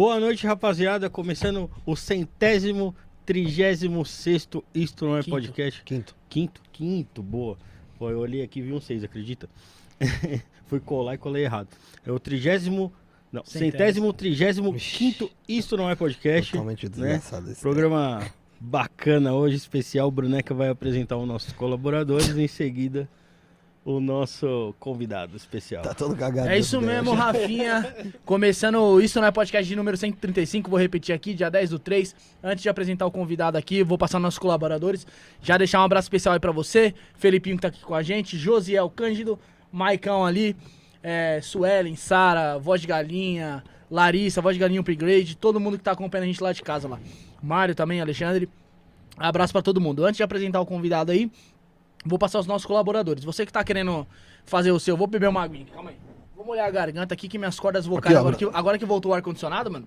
Boa noite, rapaziada. Começando o centésimo, trigésimo sexto Isto Não É Quinto. Podcast. Quinto. Quinto, quinto, boa. Pô, eu olhei aqui e vi um seis, acredita? Fui colar e colei errado. É o trigésimo... Não, Centésimo. trigésimo, quinto Isto Não É Podcast. Totalmente né? desgraçado esse Programa bacana hoje, especial. O Bruneca vai apresentar os nossos colaboradores em seguida o nosso convidado especial. Tá todo cagado. É isso mesmo. Rafinha. Começando isso não é podcast de número 135, vou repetir aqui, dia 10 do 3. Antes de apresentar o convidado aqui, vou passar nossos colaboradores. Já deixar um abraço especial aí pra você, Felipinho que tá aqui com a gente, Josiel Cândido, Maicão ali, é, Suelen, Sara, Voz de Galinha, Larissa, Voz de Galinha Upgrade, todo mundo que tá acompanhando a gente lá de casa lá. Mário também, Alexandre. Abraço pra todo mundo. Antes de apresentar o convidado aí, vou passar os nossos colaboradores. Você que tá querendo fazer o seu, vou beber uma aguinha, calma aí. Vou molhar a garganta aqui que minhas cordas vocais, Aqui, agora, que, agora que voltou o ar-condicionado, mano.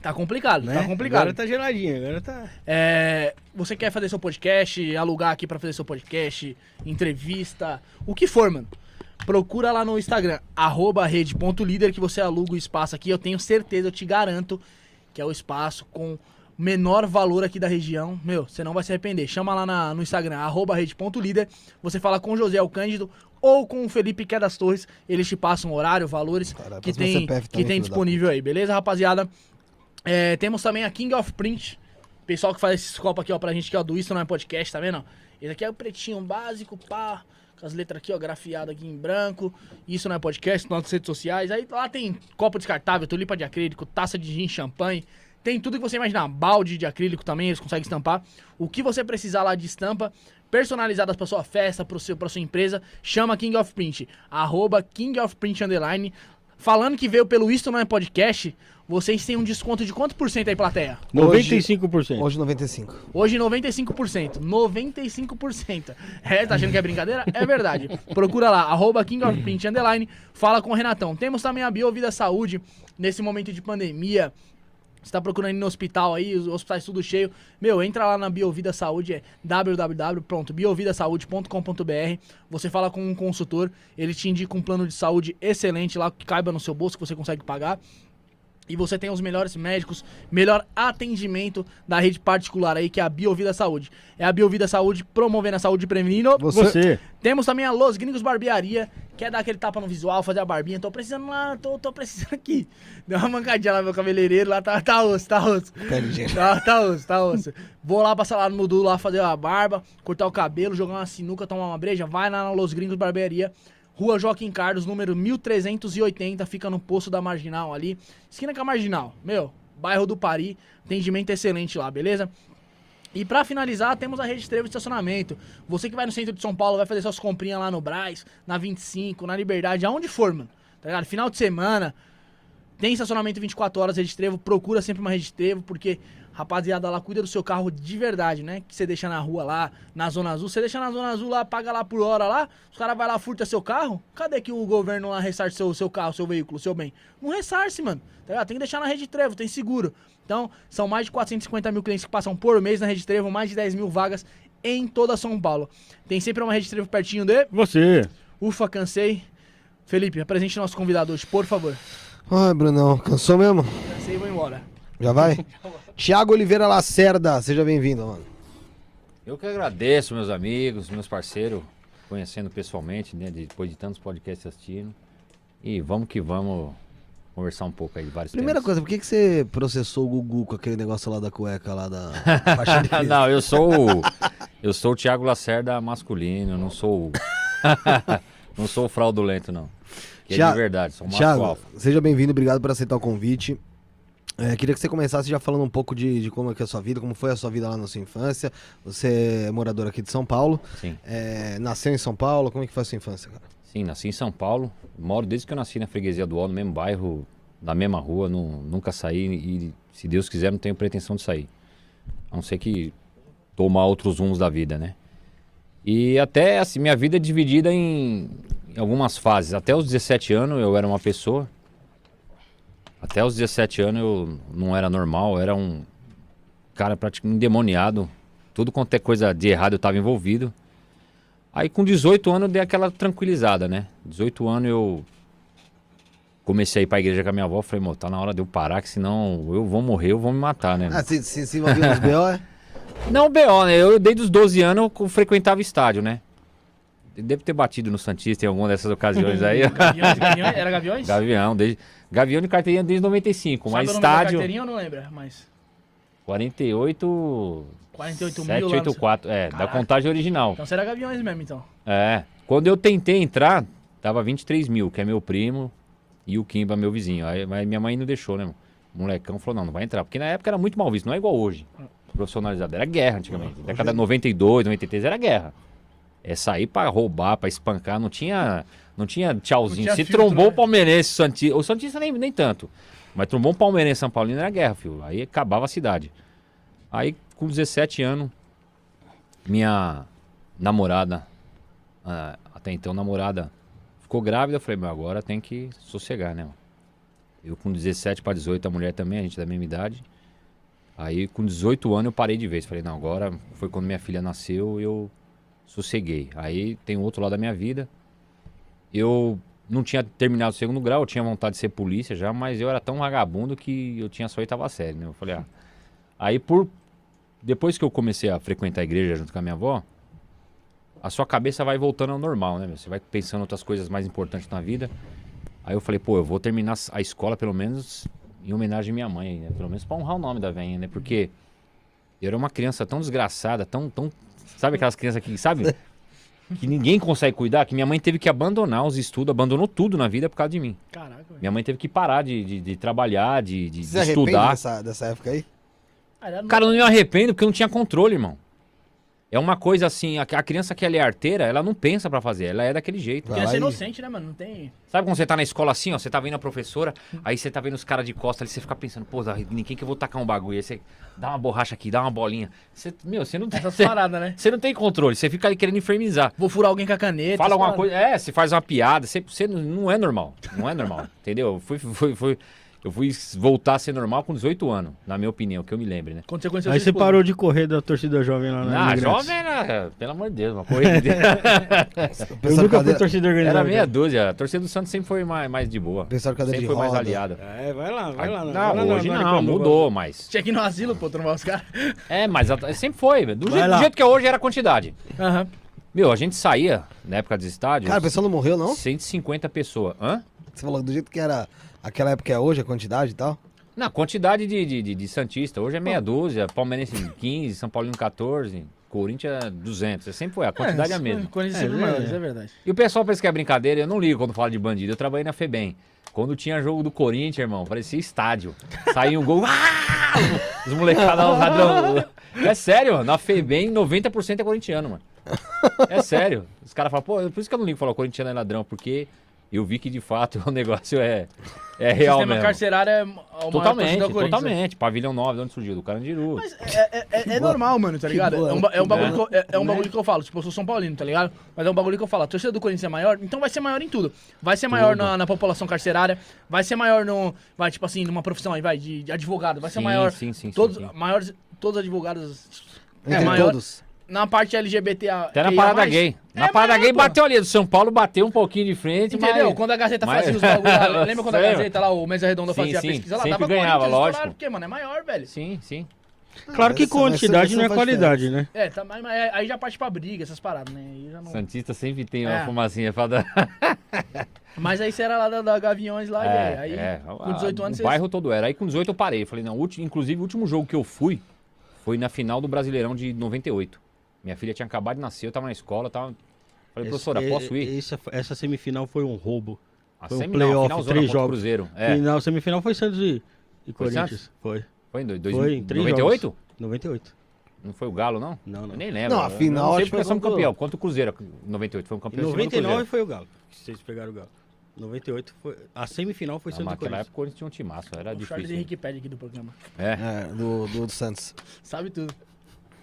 Tá complicado, Né? tá complicado. Agora tá geladinho, agora tá... É, você quer fazer seu podcast, alugar aqui pra fazer seu podcast, entrevista, o que for, mano. Procura lá no Instagram, arroba rede.líder, que você aluga o espaço aqui. Eu tenho certeza, eu te garanto, que é o espaço com menor valor aqui da região. Meu, você não vai se arrepender. Chama lá na- no Instagram, arroba rede.líder. Você fala com o José El Cândido ou com o Felipe que é das Torres. Eles te passam horário, valores Caralho, que tem, CPF que tem disponível aí, beleza, rapaziada? É, temos também a King of Print. Pessoal que faz esses copos aqui, ó, pra gente aqui, ó, do Isso Não é Podcast, tá vendo? Esse aqui é o pretinho básico, pá, com as letras aqui, ó, grafiadas aqui em branco. Isso Não é Podcast, nossas redes sociais. Aí lá tem copo descartável, tulipa de acrílico, taça de gin, champanhe. Tem tudo que você imaginar. Balde de acrílico também, eles conseguem estampar. O que você precisar lá de estampa, personalizadas pra sua festa, pro seu, pra sua empresa, chama King of Print. Arroba King of Print Underline. Falando que veio pelo Isto Não é Podcast, vocês têm um desconto de quanto por cento aí, plateia? 95%. Hoje 95. Hoje 95%. 95%. É, tá achando que é brincadeira? É verdade. Procura lá, arroba King of Print Underline, fala com o Renatão. Temos também a Biovida Saúde, nesse momento de pandemia. Você tá procurando ir no hospital aí, os hospitais tudo cheio. Meu, entra lá na Biovida Saúde, é www.biovidasaude.com.br. Você fala com um consultor, ele te indica um plano de saúde excelente lá, que caiba no seu bolso, que você consegue pagar. E você tem os melhores médicos, melhor atendimento da rede particular aí, que é a Biovida Saúde. É a Biovida Saúde promovendo a saúde e prevenindo. Você. Temos também a Los Gringos Barbearia, quer dar aquele tapa no visual, fazer a barbinha. Tô precisando lá, tô, tô precisando aqui. Deu uma mancadinha lá, meu cabeleireiro, lá tá, tá osso, tá osso. Dinheiro. Tá, tá osso, tá osso. Vou lá passar lá no Mudu, lá fazer a barba, cortar o cabelo, jogar uma sinuca, tomar uma breja. Vai lá na Los Gringos Barbearia. Rua Joaquim Carlos, número 1380, fica no posto da Marginal ali. Esquina com a Marginal. Meu, bairro do Pari. Atendimento excelente lá, beleza? E pra finalizar, temos a rede Trevo de estacionamento. Você que vai no centro de São Paulo, vai fazer suas comprinhas lá no Brás, na 25, na Liberdade, aonde for, mano. Tá ligado? Final de semana, tem estacionamento 24 horas, rede Trevo, procura sempre uma rede Trevo, porque rapaziada lá cuida do seu carro de verdade, né? Que você deixa na rua lá, na Zona Azul, você deixa na Zona Azul lá, paga lá por hora lá, os caras vai lá, furta seu carro, cadê que o governo lá ressarce seu, seu carro, seu veículo, seu bem? Não ressarce, mano, tá ligado? Tem que deixar na rede Trevo, tem seguro. Então, são mais de 450 mil clientes que passam por mês na rede Trevo, mais de 10 mil vagas em toda São Paulo. Tem sempre uma rede Trevo pertinho de... Você. Ufa, cansei. Felipe, apresente nosso convidado hoje, por favor. Ai, Brunão, cansou mesmo? Cansei e vou embora. Já vai? Tiago Oliveira Lacerda, seja bem-vindo, mano. Eu que agradeço, meus amigos, meus parceiros, conhecendo pessoalmente, né? Depois de tantos podcasts assistindo. E vamos que vamos conversar um pouco aí de vários Primeira temas. coisa, por que, que você processou o Gugu com aquele negócio lá da cueca lá da não, eu sou o- eu sou o Thiago Lacerda masculino, eu não sou o- não sou o fraudulento não. Que é de verdade, sou um Tiago, seja bem-vindo, obrigado por aceitar o convite. É, queria que você começasse já falando um pouco de, de como é que é a sua vida, como foi a sua vida lá na sua infância. Você é morador aqui de São Paulo, Sim. é, nasceu em São Paulo, como é que foi a sua infância, cara? Sim, nasci em São Paulo. Moro desde que eu nasci na freguesia do Ó, no mesmo bairro, na mesma rua, nu- nunca saí e, se Deus quiser, não tenho pretensão de sair. A não ser que tomar outros rumos da vida, né? E até, assim, minha vida é dividida em, em algumas fases. Até os 17 anos eu era uma pessoa. Até os 17 anos eu não era normal, era um cara praticamente endemoniado. Tudo quanto é coisa de errado eu estava envolvido. Aí com 18 anos eu dei aquela tranquilizada, né? 18 anos eu comecei a ir pra igreja com a minha avó. Falei, mô, tá na hora de eu parar, que senão eu vou morrer, eu vou me matar, né? Ah, se, se, se envolveu nos BO, é? Não, BO, né? Eu desde os 12 anos eu frequentava estádio, né? Devo ter batido no Santista em alguma dessas ocasiões aí. Gaviões, gaviões, era Gaviões? Gavião, desde, Gavião de carteirinha desde 95, Sabe mas da estádio carteirinha ou não lembra? Mas 48 48 mil lá no 784, é, da Caraca. contagem original. Então será Gaviões mesmo, então. É. Quando eu tentei entrar, tava 23 mil, que é meu primo, e o Kimba, meu vizinho. Aí, mas minha mãe não deixou, né, mano? O molecão falou, não, não vai entrar. Porque na época era muito mal visto, não é igual hoje. Profissionalizado. Era guerra antigamente. Década de 92, 93 era guerra. É sair pra roubar, pra espancar, não tinha, não tinha tchauzinho. Não tinha Se filtro, trombou né? o palmeirense, o Santista, o Santista nem, nem tanto. Mas trombou um palmeirense São Paulino era guerra, filho. Aí acabava a cidade. Aí com 17 anos, minha namorada, ah, até então namorada, ficou grávida. Eu falei, meu, agora tem que sossegar, né? Eu com 17 para 18, a mulher também, a gente da mesma idade. Aí com 18 anos eu parei de vez. Falei, não, agora foi quando minha filha nasceu, eu sosseguei. Aí tem outro lado da minha vida. Eu não tinha terminado o segundo grau, eu tinha vontade de ser polícia já, mas eu era tão vagabundo que eu tinha só oitava série, né? Eu falei, ah. Aí por. Depois que eu comecei a frequentar a igreja junto com a minha avó, a sua cabeça vai voltando ao normal, né? Você vai pensando em outras coisas mais importantes na vida. Aí eu falei, pô, eu vou terminar a escola pelo menos em homenagem à minha mãe, né? Pelo menos pra honrar o nome da velhinha, né? Porque eu era uma criança tão desgraçada, tão, tão. Sabe aquelas crianças que, sabe? Que ninguém consegue cuidar, que minha mãe teve que abandonar os estudos, abandonou tudo na vida por causa de mim. Caraca, velho. Minha mãe teve que parar de, de, de trabalhar, de, de, Você de estudar. dessa, dessa época aí? Cara, eu não me arrependo porque eu não tinha controle, irmão. É uma coisa assim, a, a criança que ela é arteira, ela não pensa pra fazer, ela é daquele jeito. Vai Criança e- inocente, né, mano? Não tem. Sabe quando você tá na escola assim, ó, você tá vendo a professora, aí você tá vendo os caras de costa ali, você fica pensando, pô, ninguém que eu vou tacar um bagulho, aí você dá uma borracha aqui, dá uma bolinha. Você, meu, você não tem, Essas você, paradas, né? você não tem controle, você fica ali querendo infernizar. Vou furar alguém com a caneta. Fala alguma paradas. coisa, é, você faz uma piada, você, você não- é normal, não é normal, entendeu? Eu fui, fui, fui- eu fui voltar a ser normal com 18 anos, na minha opinião, que eu me lembre, né? Quando você conheceu Aí você esposa. parou de correr da torcida jovem lá na Ah, jovem era, pelo amor de Deus, uma corrida. Eu nunca fui cadeira, torcida organizada. Era meia dúzia. A torcida do Santos sempre foi mais, mais de boa. pessoal cadeira Sempre de foi mais roda. aliada. É, vai lá, vai lá. não, vai lá, hoje não, Aricanduva. mudou, mas. Tinha que ir no asilo, pô, trombar os caras. É, mas a- sempre foi, velho. do, jeito, do jeito que é hoje era a quantidade. Aham. Meu, a gente saía, na época dos estádios, Cara, o pessoal não morreu, não? 150 pessoas. Hã? Você falou do jeito que era aquela época que é hoje, a quantidade e tal? Não, quantidade de, de, de, de Santista. Hoje é meia dúzia, Palmeirense 15, São Paulino 14, Corinthians 200. Sempre foi, a quantidade é, a mesma. Corinthians É, sempre é. maior, é verdade. E o pessoal pensa que é brincadeira, eu não ligo quando fala de bandido. Eu trabalhei na FEBEM. Quando tinha jogo do Corinthians, irmão, parecia estádio. Saía um gol. ah! Os molecados, os ladrão. É sério, mano. Na FEBEM, 90% é corintiano, mano. É sério. Os caras falam, pô, por isso que eu não ligo falar corintiano é ladrão, porque eu vi que de fato o negócio é, é O real sistema mesmo. carcerário é o maior torcida Totalmente, totalmente. Pavilhão 9, de onde surgiu? Do Carandiru. Mas é, é- é- é normal, mano, tá ligado? boa, É um, é um bagulho, que eu, é, é um bagulho que eu falo. Tipo, eu sou São Paulino, tá ligado? Mas é um bagulho que eu falo. A torcida do Corinthians é maior, então vai ser maior em tudo. Vai ser maior na, na população carcerária, vai ser maior no. Vai, tipo assim, numa profissão aí, vai, de, de advogado. Vai ser Sim, maior. sim, sim, sim, todos, sim. Maiores, todos os advogados. É maior. todos. Na parte LGBT. Até na parada gay. Na É parada maior, gay pô. bateu ali. Do São Paulo bateu um pouquinho de frente, Entendeu? mas... Quando a Gazeta mas- fazia os bagulhos lá, lembra quando a Gazeta lá, o Mesa Redonda Sim, fazia sim, a pesquisa lá? sempre Tava ganhava, lógico. porque, mano, é maior, velho. Sim, sim. Claro que Essa- essa- quantidade essa não é qualidade, né? É, tá, mas, mas aí já parte pra briga, essas paradas, né? Aí já não... Santista sempre tem uma É. fumacinha pra dar. Mas aí você era lá da, da Gaviões lá, e aí, é. com 18 anos O você... bairro todo era. Aí com 18 eu parei. Falei, não, ulti- inclusive o último jogo que eu fui foi na final do Brasileirão de 98. Minha filha tinha acabado de nascer, eu tava na escola, tava. Falei, professora, Esse- posso ir? Essa, essa semifinal foi um roubo. A foi um semifinal, playoff, três o jogos. Cruzeiro. É. Final, semifinal foi Santos e, e Foi Corinthians. Santos? Foi. Foi em dois, dois, Foi em três 98? jogos. 98. Não foi o Galo, não? Não, não. Eu nem lembro. Não, a final não sei acho que porque foi somos o- campeão. Quanto o Cruzeiro? 98 foi um campeão. em cima do 99 Cruzeiro. foi o Galo. Vocês pegaram o Galo. 98 foi. A semifinal foi Ah, Santos e naquela Corinthians. época o Corinthians tinha um timaço, era O Charles difícil. Henrique pede aqui do programa. É. É, do, do, do Santos. Sabe tudo.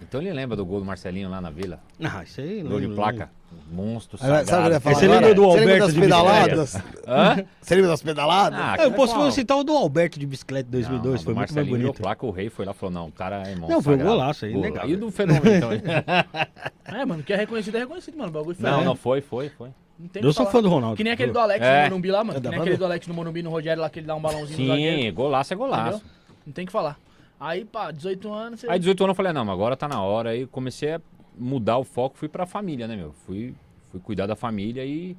Então ele lembra do gol do Marcelinho lá na Vila. Ah, isso aí não Gol de placa. Monstro, sabe o que eu ia falar Você agora? lembra do Você lembra Alberto das de pedaladas? Hã? Você lembra das pedaladas? Ah, Ah, eu posso qual? citar o do Alberto de bicicleta de 2002, Não, não, foi muito mais Marcelinho bonito. placa, o rei foi lá e falou, não, o cara é monstro. Não, foi um sagrado. golaço aí, Gol. legal. E do fenômeno, então. É, mano, que é reconhecido é reconhecido, mano. O bagulho foi. não, é. não, foi, foi, foi. Não tem o Eu sou falar. fã do Ronaldo. Que nem aquele do Alex É. no Morumbi lá, mano. É Que nem aquele do Alex no Morumbi, no Rogério lá, que ele dá um balãozinho no zagueiro. Sim, golaço é golaço. Entendeu? Não tem o que falar. Aí, pá, 18 anos, você... Aí 18 anos eu falei, não, mas agora tá na hora. Aí comecei a mudar o foco, fui pra família, né, meu? Fui, fui cuidar da família e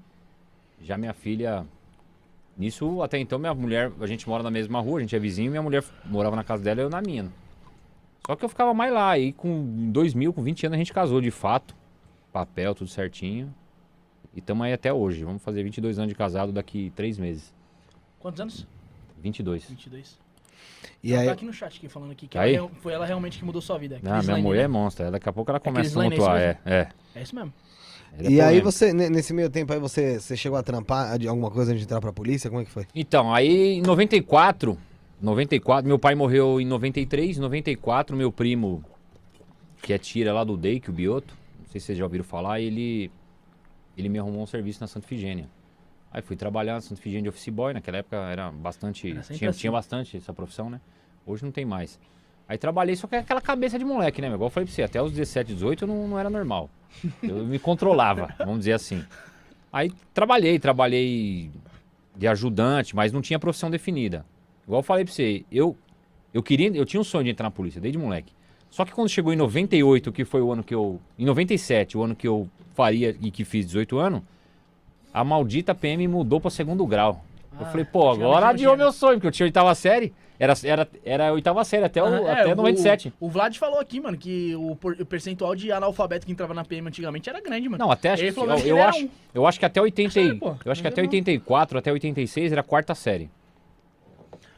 já minha filha. Nisso, até então, minha mulher, a gente mora na mesma rua, a gente é vizinho, minha mulher morava na casa dela e eu na minha. Só que eu ficava mais lá. Aí com em 2000, com 20 anos, a gente casou de fato. Papel, tudo certinho. E estamos aí até hoje. Vamos fazer 22 anos de casado daqui três meses. Quantos anos? 22. 22. E ela aí, tá aqui no chat aqui falando aqui que Aí? ela foi ela realmente que mudou sua vida. Ah, minha mulher é né? monstra. Daqui a pouco ela começa a é isso tumultuar. É, é. É isso mesmo. Ela é e aí polêmica. você, ne- nesse meio tempo aí, você, você chegou a trampar de alguma coisa antes de entrar pra polícia? Como é que foi? Então, aí em 94, 94, meu pai morreu em 93, em 94, meu primo, que é tira lá do DEIC, o Bioto, não sei se vocês já ouviram falar, ele, ele me arrumou um serviço na Santa Figênia. Aí fui trabalhar na Santa Figênia de office boy, naquela época era bastante, Era tinha, assim. tinha bastante essa profissão, né? Hoje não tem mais. Aí trabalhei, só que é aquela cabeça de moleque, né? Igual eu falei pra você, até os 17, 18 eu não, não era normal. Eu me controlava, vamos dizer assim. Aí trabalhei, trabalhei de ajudante, mas não tinha profissão definida. Igual eu falei pra você, eu, eu queria, eu tinha um sonho de entrar na polícia desde moleque. Só que quando chegou em 98, que foi o ano que eu. Em 97, o ano que eu faria e que fiz 18 anos, a maldita PM mudou pra segundo grau. eu Ah, falei, pô, agora adiou meu sonho, porque eu tinha oitava série. Era, era, era oitava série até, o, Ah, é, até o- 97. O, Vlad falou aqui, mano, que o, por- o percentual de analfabeto que entrava na PM antigamente era grande, mano. Não, até acho falou eu, eu era acho, um. eu acho que até 80, e- Acho que, pô, eu acho que até é não. 84, até 86 era a quarta série.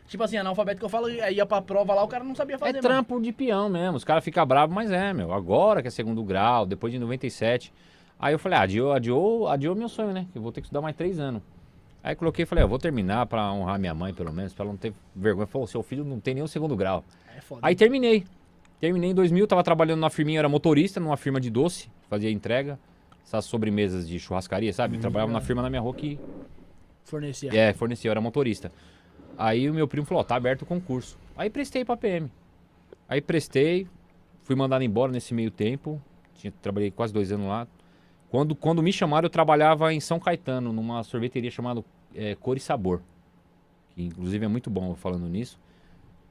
Tipo assim, analfabeto que eu falo, ia pra prova lá, o cara não sabia fazer, é mano. trampo de peão mesmo. Os caras ficam bravos, mas é, meu. Agora que é segundo grau, depois de 97. Aí eu falei, ah, adiou, adiou, adiou meu sonho, né? Que eu vou ter que estudar mais três anos. Aí coloquei e falei, ah, vou terminar pra honrar minha mãe, pelo menos, pra ela não ter vergonha. Falou, seu filho não tem nenhum segundo grau. É. Aí terminei. Terminei em 2000, tava trabalhando na firminha, era motorista numa firma de doce, fazia entrega, essas sobremesas de churrascaria, sabe? Trabalhava na firma na minha rua que Fornecia. é, fornecia, eu era motorista. Aí o meu primo falou, ó, tá aberto o concurso. Aí prestei pra PM. Aí prestei, fui mandado embora nesse meio tempo. Tinha, trabalhei quase dois anos lá. Quando, quando me chamaram, eu trabalhava em São Caetano, numa sorveteria chamada é, Cor e Sabor. Que inclusive é muito bom eu falando nisso.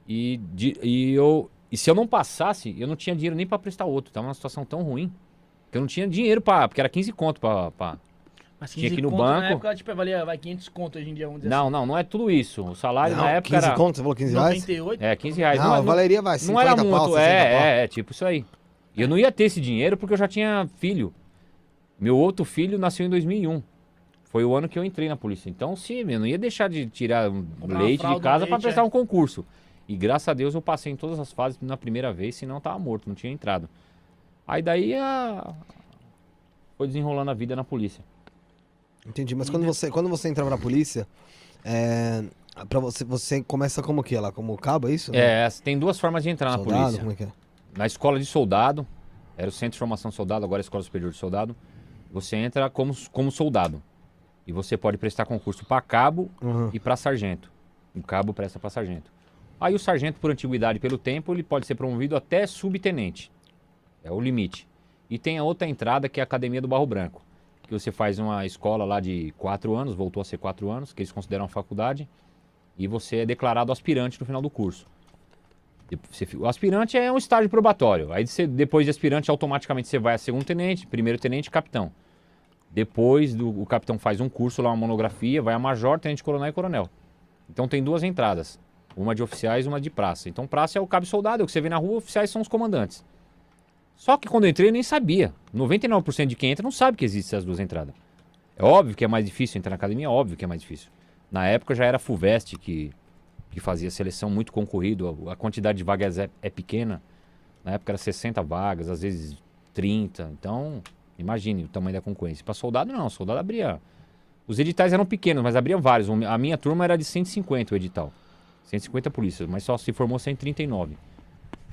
E, de- e, eu, e se eu não passasse, eu não tinha dinheiro nem pra prestar outro. Tava numa situação tão ruim que eu não tinha dinheiro pra. Porque era 15 conto pra- pra, Mas tinha 15 que ir no conto Na banco. época, tipo, valia vai 500 conto hoje em dia, vamos dizer Não, não, não é tudo isso. O salário Não, na época 15 era. conto, você falou 15 assim. reais? 98. É, 15 reais. Não, Não, a não, Valeria vai, 50 não era muito. 60 pau. é, é, é, tipo isso aí. E eu não ia ter esse dinheiro porque eu já tinha filho. Meu outro filho nasceu em 2001. Foi o ano que eu entrei na polícia. Então, sim, eu não ia deixar de tirar um leite de casa para prestar é. um concurso. E graças a Deus eu passei em todas as fases na primeira vez, senão eu tava morto, não tinha entrado. Aí daí a... foi desenrolando a vida na polícia. Entendi, mas quando você, quando você entra pra polícia, é, pra você, você começa como que lá? Como cabo, é isso? É, tem duas formas de entrar na Soldado, polícia. como é que é? na escola de soldado, era o Centro de Formação Soldado, agora é a Escola Superior de Soldado, você entra como, como soldado. E você pode prestar concurso para cabo Uhum. e para sargento. O cabo presta para sargento. Aí o sargento, por antiguidade e pelo tempo, ele pode ser promovido até subtenente. É o limite. E tem a outra entrada que é a Academia do Barro Branco. Que você faz uma escola lá de quatro anos, voltou a ser quatro anos, que eles consideram faculdade. E você é declarado aspirante no final do curso. Fi- O aspirante é um estágio probatório. Aí você- depois de aspirante, automaticamente você vai a segundo tenente, primeiro tenente, capitão. Depois do o capitão faz um curso lá, uma monografia, vai a major, tenente coronel e coronel. Então tem duas entradas. Uma de oficiais uma de praça. Então praça é o cabo soldado, é o que você vê na rua, oficiais são os comandantes. Só que quando eu entrei eu nem sabia. 99% de quem entra não sabe que existem essas duas entradas. É óbvio que é mais difícil entrar na academia, é óbvio que é mais difícil. Na época já era a Fulvestre que, que fazia seleção muito concorrido, a, quantidade de vagas é, é pequena. Na época era 60 vagas, às vezes 30. Então, imagine o tamanho da concorrência. Para soldado, não. Soldado abria. Os editais eram pequenos, mas abria vários. A minha turma era de 150 o edital. 150 polícias, mas só se formou 139.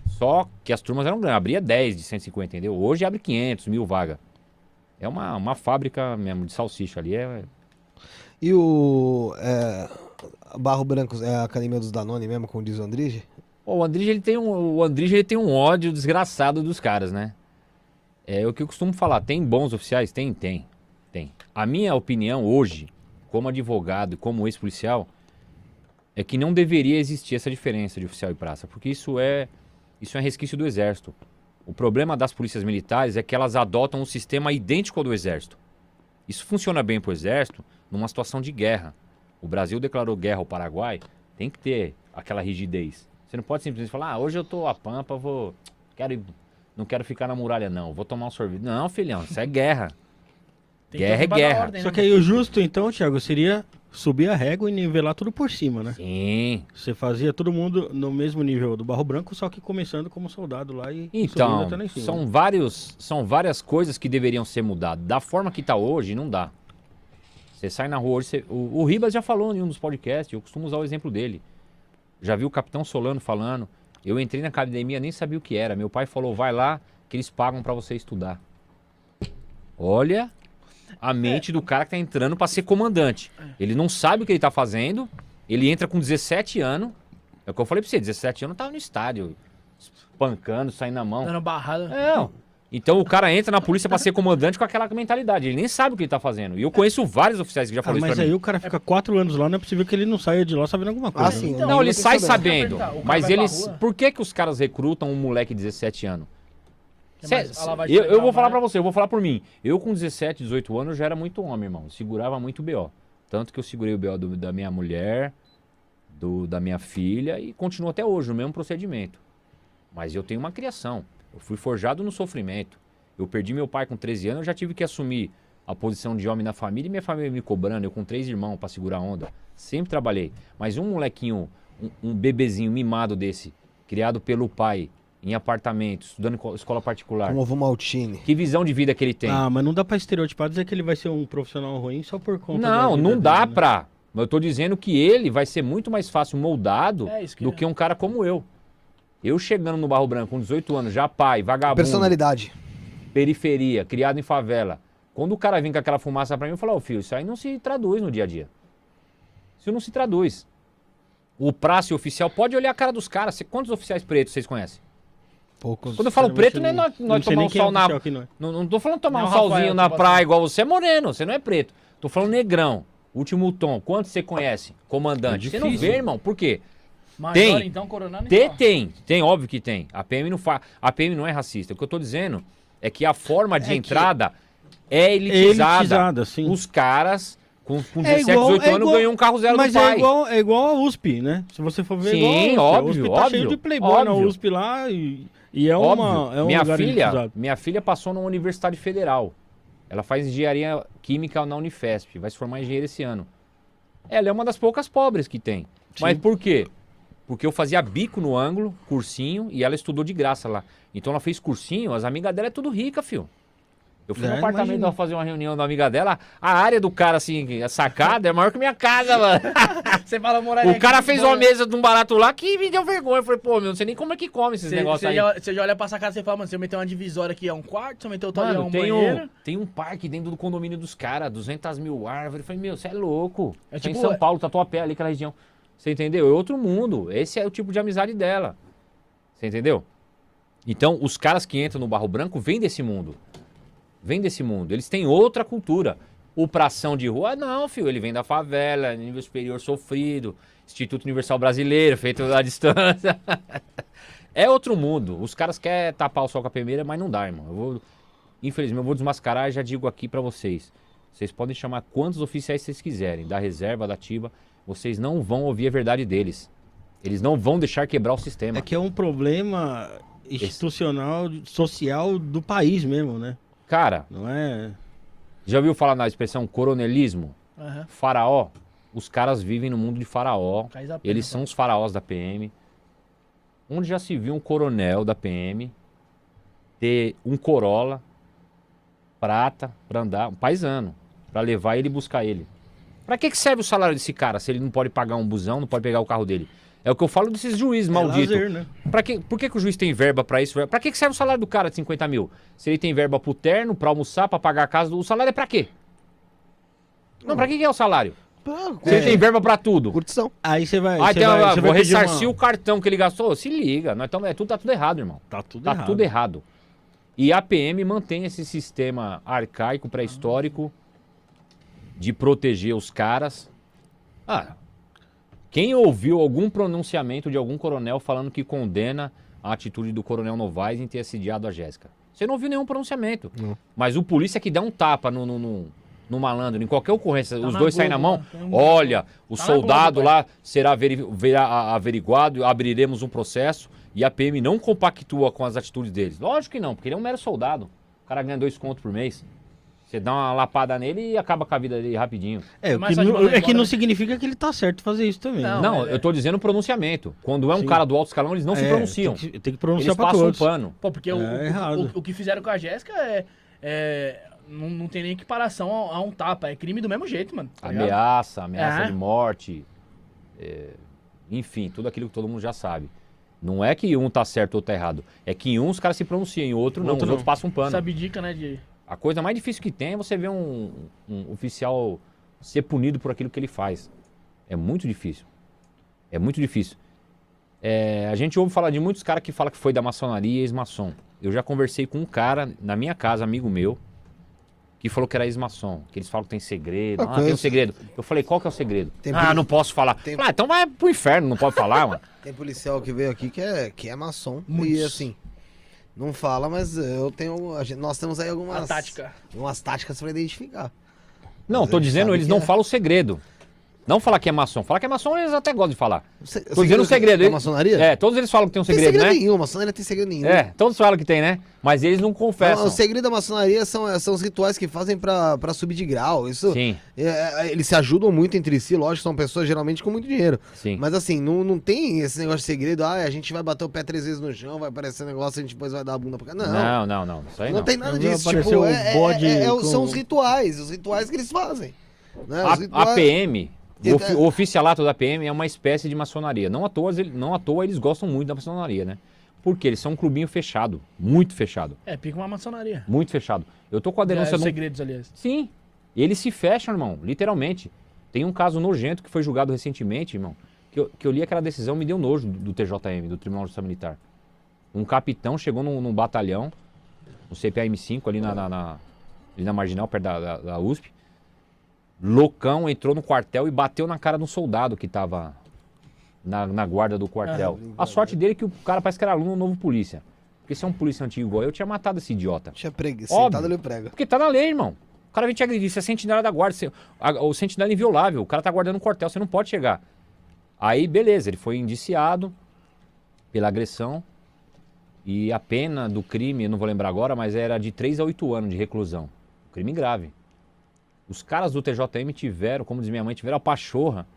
Só que as turmas eram grandes, abria 10 de 150, entendeu? Hoje abre 500, mil vaga. É uma, uma fábrica mesmo de salsicha ali. É, E o é, Barro Branco é a academia dos Danone mesmo, como diz o Andrige? O Andrige ele tem um, o Andrige ele tem um ódio desgraçado dos caras, né? É o que eu costumo falar. Tem bons oficiais? Tem, tem, tem. A minha opinião hoje, como advogado e como ex-policial, é que não deveria existir essa diferença de oficial e praça, porque isso é isso é resquício do exército. O problema das polícias militares é que elas adotam um sistema idêntico ao do exército. Isso funciona bem para o exército numa situação de guerra. O Brasil declarou guerra ao Paraguai, tem que ter aquela rigidez. Você não pode simplesmente falar, ah, hoje eu tô a pampa, vou. Quero ir- Não quero ficar na muralha, não. Vou tomar um sorvete. Não, filhão, isso é guerra. Tem Guerra é guerra. ordem, Só né, que aí o justo, então, Thiago, seria subir a régua e nivelar tudo por cima, né? Sim. Você fazia todo mundo no mesmo nível do Barro Branco, só que começando como soldado lá e subindo Então, até lá em cima. são, vários, são várias coisas que deveriam ser mudadas. Da forma que tá hoje, não dá. Você sai na rua hoje. você- o, o Ribas já falou em um dos podcasts, eu costumo usar o exemplo dele. Já vi o Capitão Solano falando. Eu entrei na academia, nem sabia o que era. Meu pai falou: vai lá, que eles pagam pra você estudar. Olha a mente do cara que tá entrando pra ser comandante. Ele não sabe o que ele tá fazendo. Ele entra com 17 anos. É o que eu falei pra você: 17 anos tava no estádio, espancando, saindo na mão. Dando barrada. É, então o cara entra na polícia pra ser comandante com aquela mentalidade. Ele nem sabe o que ele tá fazendo. E eu conheço vários oficiais que já Ah, falaram mas isso pra aí mim. o cara fica quatro anos lá, não é possível que ele não saia de lá sabendo alguma coisa. Ah, sim. Então, Não, eu ele sai sabendo. o Mas eles. Por que, que os caras recrutam um moleque de 17 anos? Cê- mais? A lavagem eu, eu vou falar né? pra você, eu vou falar por mim. Eu com 17, 18 anos já era muito homem, irmão. Eu segurava muito BO. Tanto que eu segurei o BO do- da minha mulher, do, da minha filha e continuo até hoje no mesmo procedimento. Mas eu tenho uma criação. Eu fui forjado no sofrimento. Eu perdi meu pai com 13 anos, eu já tive que assumir a posição de homem na família e minha família me cobrando. Eu com três irmãos pra segurar a onda. Sempre trabalhei. Mas um molequinho, um, um bebezinho mimado desse, criado pelo pai, em apartamento, estudando em co- escola particular. Um ovo maltine. Que visão de vida que ele tem? Ah, mas não dá pra estereotipar dizer que ele vai ser um profissional ruim só por conta Não, não dá dele, né? pra. Mas eu tô dizendo que ele vai ser muito mais fácil moldado É, que do é. que um cara como eu. Eu chegando no Barro Branco com 18 anos, já pai, vagabundo, Personalidade. periferia, criado em favela. Quando o cara vem com aquela fumaça pra mim, eu falo, ô filho, isso aí não se traduz no dia a dia. Isso não se traduz. O praça e o oficial pode olhar a cara dos caras. Quantos oficiais pretos vocês conhecem? Poucos. Quando eu falo preto, não é nós, nós sei tomar um quem é sol na, não é. Não, não tô falando tomar Não, um solzinho Rafael, na tipo praia igual você é moreno, você não é preto. Tô falando negrão, último tom. Quantos você conhece? Comandante. É você não vê, irmão. Por quê? Major, Tem. então, coronando Tem, então. tem, tem, óbvio que tem. A PM não fa... a PM não é racista. O que eu tô dizendo é que a forma de É que- entrada é elitizada. Elitizada, sim. Os caras com, com É 17, igual- 18 é anos igual- ganhou um carro zero Mas do pai. é igual, é igual a USP, né? Se você for ver, Sim, é igual a USP. óbvio, a USP tá cheio óbvio, de playboy na óbvio. USP lá e, e é, Óbvio. uma, é um minha lugar filha, elitizado. minha filha passou numa universidade federal. Ela faz engenharia química na Unifesp, vai se formar em engenheiro esse ano. Ela é uma das poucas pobres que tem. Mas por quê? Porque eu fazia bico no ângulo, cursinho, e ela estudou de graça lá. Então ela fez cursinho, as amigas dela é tudo rica, fio. Eu fui É, no apartamento fazer uma reunião da amiga dela, a área do cara, assim, a sacada é maior que minha casa, mano. Você fala morar O cara fez uma mesa de um barato lá que me deu vergonha. Eu falei, pô, meu, não sei nem como é que come esses Você, negócios você aí. já, você já olha pra sacada e fala, mano, se eu meter uma divisória aqui é um quarto, se eu meter outra ali é Mano, um tem banheiro. um, tem um parque dentro do condomínio dos caras, 200 mil árvores. Eu falei, meu, você é louco. É Tá em tipo- São Paulo, Tatuapé, ali, aquela região. Você entendeu? É outro mundo. Esse é o tipo de amizade dela. Você entendeu? Então, os caras que entram no Barro Branco vêm desse mundo. Vêm desse mundo. Eles têm outra cultura. O pração de rua, não, filho. Ele vem da favela, nível superior sofrido. Instituto Universal Brasileiro, feito à distância. é outro mundo. Os caras querem tapar o sol com a primeira, mas não dá, irmão. Eu vou, infelizmente, eu vou desmascarar e já digo aqui pra vocês. Vocês podem chamar quantos oficiais vocês quiserem, da reserva, da ativa. Vocês não vão ouvir a verdade deles. Eles não vão deixar quebrar o sistema. É que é um problema institucional, social do país mesmo, né? Cara, Não é... já ouviu falar na expressão coronelismo? Aham. Faraó? Os caras vivem no mundo de faraó. Pena, Eles são os faraós da PM. Onde já se viu um coronel da PM ter um Corolla prata pra andar, um paisano, pra levar ele e buscar ele. Pra que, que serve o salário desse cara se ele não pode pagar um busão, não pode pegar o carro dele? É o que eu falo desses juízes É malditos. né? Pra que, por que, que o juiz tem verba pra isso? Pra que, que serve o salário do cara de 50 mil? Se ele tem verba pro terno, pra almoçar, pra pagar a casa, o salário é pra quê? Não, pra que, que é o salário? Pra- Se ele tem verba pra tudo. Curtição. Aí você vai. Ah, você tem vai, uma- você vou ressarcir uma- o cartão que ele gastou. Se liga, nós tamo, é, tudo, tá tudo errado, irmão. Tá tudo Tá errado. tudo errado. E a PM mantém esse sistema arcaico, pré-histórico, de proteger os caras. Ah, quem ouviu algum pronunciamento de algum coronel falando que condena a atitude do coronel Novaes em ter assediado a Jéssica? Você não ouviu nenhum pronunciamento. Não. Mas o polícia que dá um tapa no, no, no, no malandro, em qualquer ocorrência, Tá os dois saem na mão, né? Olha, o Tá soldado lá será verá- a- averiguado, abriremos um processo e a PM não compactua com as atitudes deles. Lógico que não, porque ele é um mero soldado. O cara ganha dois contos por mês. Você dá uma lapada nele e acaba com a vida dele rapidinho. É, o Mas que não- é que não né? significa que ele tá certo fazer isso também. Não? Não, é- eu tô dizendo pronunciamento. Quando é um Sim. cara do alto escalão, eles não se É, pronunciam. Tem que, tem que pronunciar Eles pra passam um todos. pano. Pô, porque o, É o- errado. o, o que fizeram com a Jéssica é. é, não, não tem nem equiparação a, a um tapa. É crime do mesmo jeito, mano. tá ligado? Ameaça, ameaça É. de morte. é, enfim, tudo aquilo que todo mundo já sabe. Não é que um tá certo ou tá errado. É que em um os caras se pronunciam, em outro não. Outro os não. outros passam um pano. Sabe dica, né? De. A coisa mais difícil que tem é você ver um, um oficial ser punido por aquilo que ele faz. É muito difícil. É muito difícil. É, a gente ouve falar de muitos caras que falam que foi da maçonaria e ex-maçom. Eu já conversei com um cara na minha casa, amigo meu, que falou que era ex-maçom. Que eles falam que tem segredo. Eu Ah, tem um segredo. Eu falei, qual que é o segredo? Tem ah, não posso falar. tem- Ah, então vai pro inferno, não pode falar, mano. Tem policial que veio aqui que é, que é maçom. E assim, não fala, mas eu tenho. a gente- nós temos aí algumas. A tática. Algumas táticas pra identificar. Não, Mas tô dizendo, eles não é. falam o segredo. Não falar que é maçom. Falar que é maçom, eles até gostam de falar. Você- Tô dizendo um segredo. Da maçonaria? É, todos eles falam que tem um Tem segredo, segredo né? nenhum, maçonaria tem segredo nenhum. É, todos falam que tem, né? Mas eles não Não, confessam. o segredo da maçonaria são, é, são os rituais que fazem pra, pra subir de grau. Isso, Sim, é, é, eles se ajudam muito entre si, lógico, são pessoas geralmente com muito dinheiro. sim. Mas assim, não, não tem esse negócio de segredo, ah, a gente vai bater o pé três vezes no chão, vai aparecer um negócio, a gente depois vai dar a bunda pra cá. Não, não, Não, não, não. Isso aí não. tem nada Não disso. Tipo, é, é- bode é- é com- são os rituais, os rituais que eles fazem. Né? A, rituais- a PM, o, Então- ofi- o oficialato da PM é uma espécie de maçonaria. Não à, toa, não à toa eles gostam muito da maçonaria, né? Porque eles são um clubinho fechado. Muito fechado. É, pica uma maçonaria. Muito fechado. Eu tô com a É, denúncia os no segredos, aliás. Sim. Eles se fecham, irmão, literalmente. Tem um caso nojento que foi julgado recentemente, irmão, que eu, que eu li aquela decisão me deu nojo do, do TJM, do Tribunal de Justiça Militar. Um capitão chegou num, num batalhão, no CPAM5, ali na, na, na- ali na Marginal, perto da, da, da USP. Loucão entrou no quartel e bateu na cara de um soldado que tava na, na guarda do quartel. A sorte dele é que o cara parece que era aluno novo polícia. Porque se é um polícia antigo igual eu, eu tinha matado esse idiota. Tinha prego, sentado ele prega. Porque tá na lei, irmão. O cara vem te agredir, você é sentinela da guarda. você- a- o sentinela é inviolável, o cara tá guardando um quartel, você não pode chegar. Aí, beleza, ele foi indiciado pela agressão. E a pena do crime, eu não vou lembrar agora, mas era de 3 a 8 anos de reclusão. Crime grave. Os caras do TJM tiveram, como diz minha mãe, tiveram a pachorra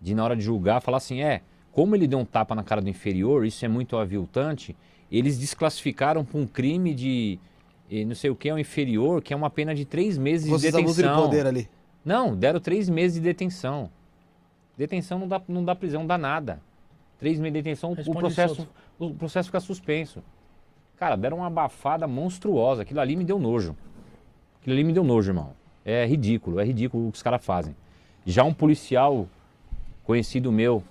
de, na hora de julgar, falar assim: é, como ele deu um tapa na cara do inferior, isso é muito aviltante, eles desclassificaram para um crime de não sei o que, é o inferior, que é uma pena de três meses Vocês de abusam de detenção. poder ali. Não, deram três meses de detenção. Detenção não dá, não dá prisão, não dá nada. Três meses de detenção, o processo, o processo fica suspenso. Cara, deram uma abafada monstruosa. Aquilo ali me deu nojo. Aquilo ali me deu nojo, irmão. É ridículo, é ridículo o que os caras fazem. Já um policial conhecido meu,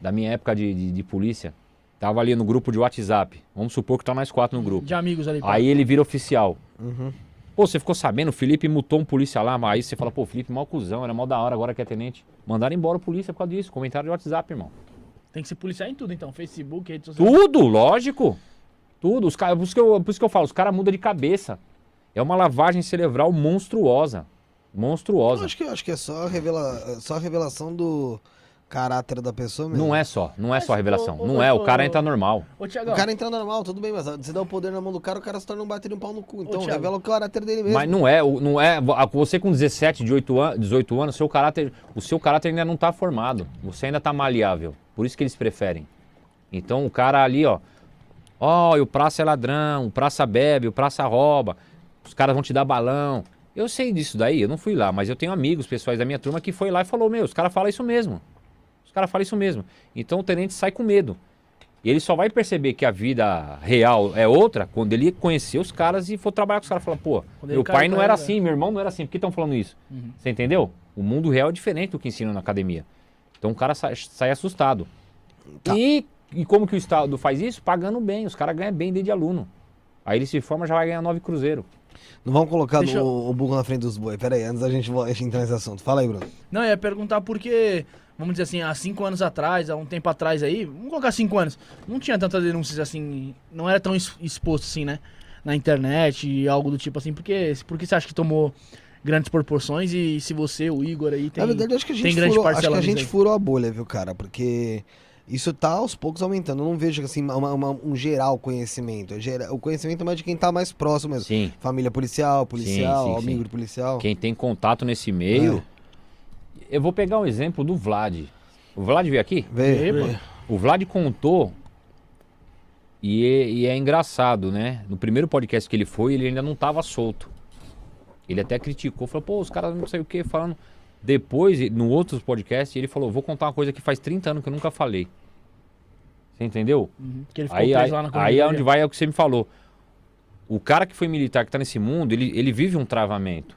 da minha época de, de, de polícia, tava ali no grupo de WhatsApp. Vamos supor que tá mais quatro no grupo. De amigos ali. Aí ele vira oficial. Uhum. Pô, você ficou sabendo, o Felipe mutou um polícia lá, mas aí você fala, pô, Felipe mal cuzão, era mal da hora, agora que é tenente. Mandaram embora o polícia por causa disso. Comentário de WhatsApp, irmão. Tem que se policiar em tudo, então. Facebook, rede social. Tudo, lógico. Tudo. Os cara, por, isso que eu, por isso que eu falo, os caras mudam de cabeça. É uma lavagem cerebral monstruosa. Eu Monstruosa. acho que, eu acho que é só a, revela, só a revelação do caráter da pessoa mesmo. Não é só, não é só a Mas, revelação. ô, ô, Não é, o cara entra normal. O cara entra normal, tudo bem, mas você dá o poder na mão do cara, o cara se torna um bater um pau no cu. Então revela o caráter dele mesmo. Mas não é, não é. Você com 17, 18 anos, 18 anos, seu caráter, o seu caráter ainda não está formado. Você ainda está maleável. Por isso que eles preferem. Então o cara ali, ó. Ó, e o praça é ladrão, o praça bebe, o praça rouba. Os caras vão te dar balão. Eu sei disso daí, eu não fui lá, mas eu tenho amigos pessoais da minha turma que foi lá e falou: Meu, os caras falam isso mesmo. Os caras falam isso mesmo. Então o tenente sai com medo. E ele só vai perceber que a vida real é outra quando ele conhecer os caras e for trabalhar com os caras. Falar, pô, Quando meu pai não era ele, assim, meu irmão não era assim. Por que estão falando isso? Uhum. Você entendeu? O mundo real é diferente do que ensinam na academia. Então o cara sai, sai assustado. Tá. E, e como que o Estado faz isso? Pagando bem. Os caras ganham bem desde aluno. Aí ele se forma já vai ganhar nove cruzeiro. Não vamos colocar Deixa o, o burro na frente dos bois. Pera aí, antes da gente vo- entrar nesse assunto. Fala aí, Bruno. Não, eu ia perguntar porque, vamos dizer assim, há cinco anos atrás, há um tempo atrás aí, vamos colocar cinco anos, não tinha tantas denúncias assim, não era tão ex- exposto assim, né? Na internet e algo do tipo assim, porque, porque você acha que tomou grandes proporções e se você, o Igor aí, tem... Na verdade, acho que a tem gente, grande furou, acho parcela que a gente aí. furou a bolha, viu, cara? Porque isso tá aos poucos aumentando. Eu não vejo assim, uma- uma- um geral conhecimento. É O conhecimento é mais de quem tá mais próximo mesmo. Sim. Família policial, policial, sim, amigo sim. de policial. Quem tem contato nesse meio. Eu vou pegar um exemplo do Vlad. O Vlad veio aqui? Vê, Epa. vê. O Vlad contou. E é, e é engraçado, né? No primeiro podcast que ele foi, ele ainda não tava solto. Ele até criticou, falou, pô, os caras não sei o que falando. Depois, no outro podcast, ele falou, vou contar uma coisa que faz 30 anos que eu nunca falei. Você entendeu? Uhum, que ele ficou Aí, preso aí, lá na aí é onde vai é o que você me falou. O cara que foi militar, que tá nesse mundo, ele, ele vive um travamento.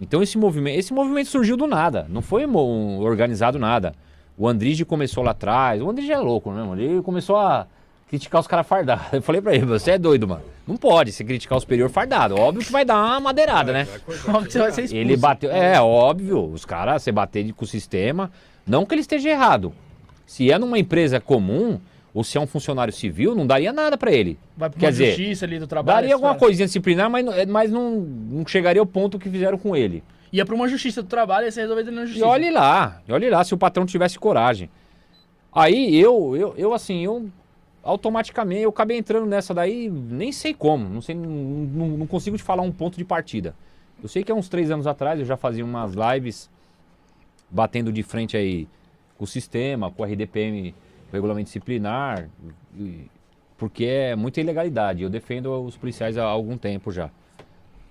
Então esse movimento, esse movimento surgiu do nada, não foi organizado nada. O Andrige começou lá atrás, o Andrige é louco, né, mano? Ele começou a criticar os caras fardados. Eu falei pra ele, você é doido, mano. Não pode se criticar o superior fardado. Óbvio que vai dar uma madeirada, né? Óbvio que você vai ser expulso. Ele bateu. É, óbvio. Os caras, você bater com o sistema. Não que ele esteja errado. Se é numa empresa comum, ou se é um funcionário civil, não daria nada pra ele. Vai pra Quer uma dizer, justiça ali do trabalho. Daria alguma coisinha disciplinar, mas, não- é, mas não, não chegaria ao ponto que fizeram com ele. Ia pra uma justiça do trabalho e você resolveu ele na E justiça. olhe lá, e olhe lá se o patrão tivesse coragem. Aí eu, eu, eu assim, eu automaticamente, eu acabei entrando nessa daí, nem sei como, não sei, não, não, consigo te falar um ponto de partida. Eu sei que há uns três anos atrás eu já fazia umas lives batendo de frente aí com o sistema, com o RDPM, o regulamento disciplinar, porque é muita ilegalidade. Eu defendo os policiais há algum tempo já.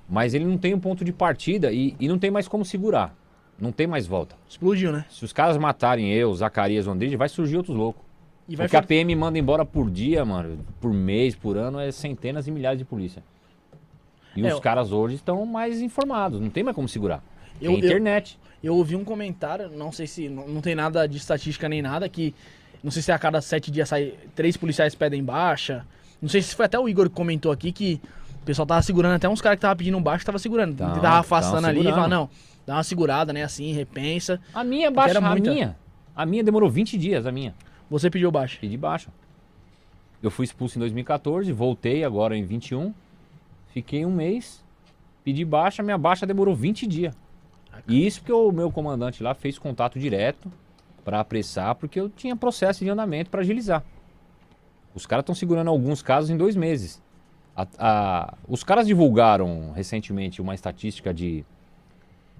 Mas ele não tem um ponto de partida e, e não tem mais como segurar. Não tem mais volta. Explodiu, né? Se os caras matarem eu, Zacarias, o Andrige, vai surgir outros loucos. E vai Porque a for- PM manda embora por dia, mano, por mês, por ano, é centenas e milhares de polícia. E É, os eu- caras hoje estão mais informados, não tem mais como segurar. Eu- tem eu- internet. Eu ouvi um comentário, não sei se. Não, não tem nada de estatística nem nada, que. Não sei se a cada sete dias sai. Três policiais pedem baixa. Não sei se foi até o Igor que comentou aqui que o pessoal tava segurando, até uns caras que tava pedindo baixa tava segurando. Tão, tava afastando ali e segurando. fala, não, dá uma segurada, né? Assim, repensa. A minha baixa, a muita. minha. A minha demorou 20 dias, a minha. Você pediu baixa. Pedi baixa. Eu fui expulso em 2014, voltei agora em 21. Fiquei um mês, pedi baixa, minha baixa demorou 20 dias. E isso porque o meu comandante lá fez contato direto para apressar, porque eu tinha processo de andamento para agilizar. Os caras estão segurando alguns casos em dois meses. A- a- os caras divulgaram recentemente uma estatística de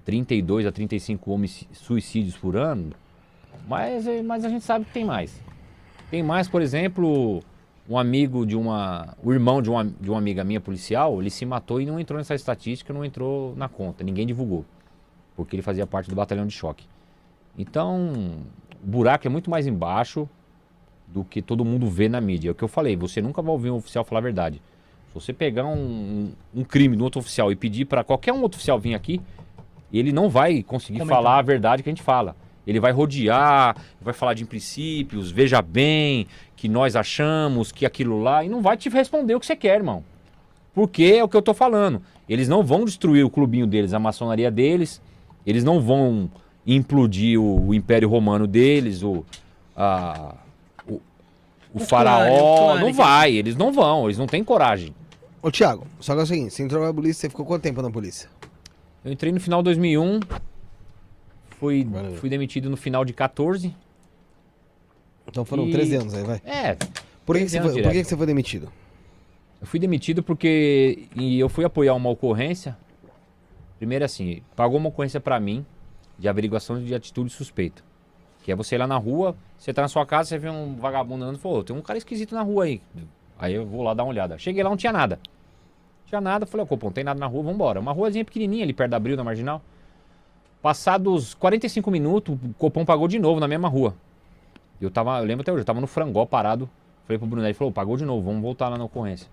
32 a 35 homici- suicídios por ano, mas, eh, mas a gente sabe que tem mais. Tem mais, por exemplo, um amigo de uma. O irmão de uma, de uma amiga minha policial, ele se matou e não entrou nessa estatística, não entrou na conta. Ninguém divulgou. Porque ele fazia parte do batalhão de choque. Então, o buraco é muito mais embaixo do que todo mundo vê na mídia. É o que eu falei, você nunca vai ouvir um oficial falar a verdade. Se você pegar um, um crime do outro oficial e pedir para qualquer um outro oficial vir aqui, ele não vai conseguir Comentar. falar a verdade que a gente fala. Ele vai rodear, vai falar de princípios, veja bem, que nós achamos, que aquilo lá, e não vai te responder o que você quer, irmão. Porque é o que eu tô falando. Eles não vão destruir o clubinho deles, a maçonaria deles, eles não vão implodir o, o Império Romano deles, o, a- o, o O faraó. clã, não né? vai, eles não vão, eles não têm coragem. Ô, Thiago, só que é o seguinte, você entrou na polícia, você ficou quanto tempo na polícia? Eu entrei no final de 2001, fui, fui demitido no final de 14. Então foram E- 13 anos aí, vai. É, Por que, que 13 você, foi, por que, que você foi demitido? Eu fui demitido porque e eu fui apoiar uma ocorrência. Primeiro assim, pagou uma ocorrência pra mim de averiguação de atitude suspeita. Que é você ir lá na rua, você tá na sua casa, você vê um vagabundo andando e falou, tem um cara esquisito na rua aí. Aí eu vou lá dar uma olhada. Cheguei lá, não tinha nada. Não tinha nada, falei, pô, não tem nada na rua, vambora. Uma ruazinha pequenininha ali perto da Abril, na Marginal. Passados 45 minutos, o Copom pagou de novo na mesma rua. Eu tava, eu lembro até hoje, eu tava no frangó parado. Falei pro Brunelli, falou, pagou de novo, vamos voltar lá na ocorrência.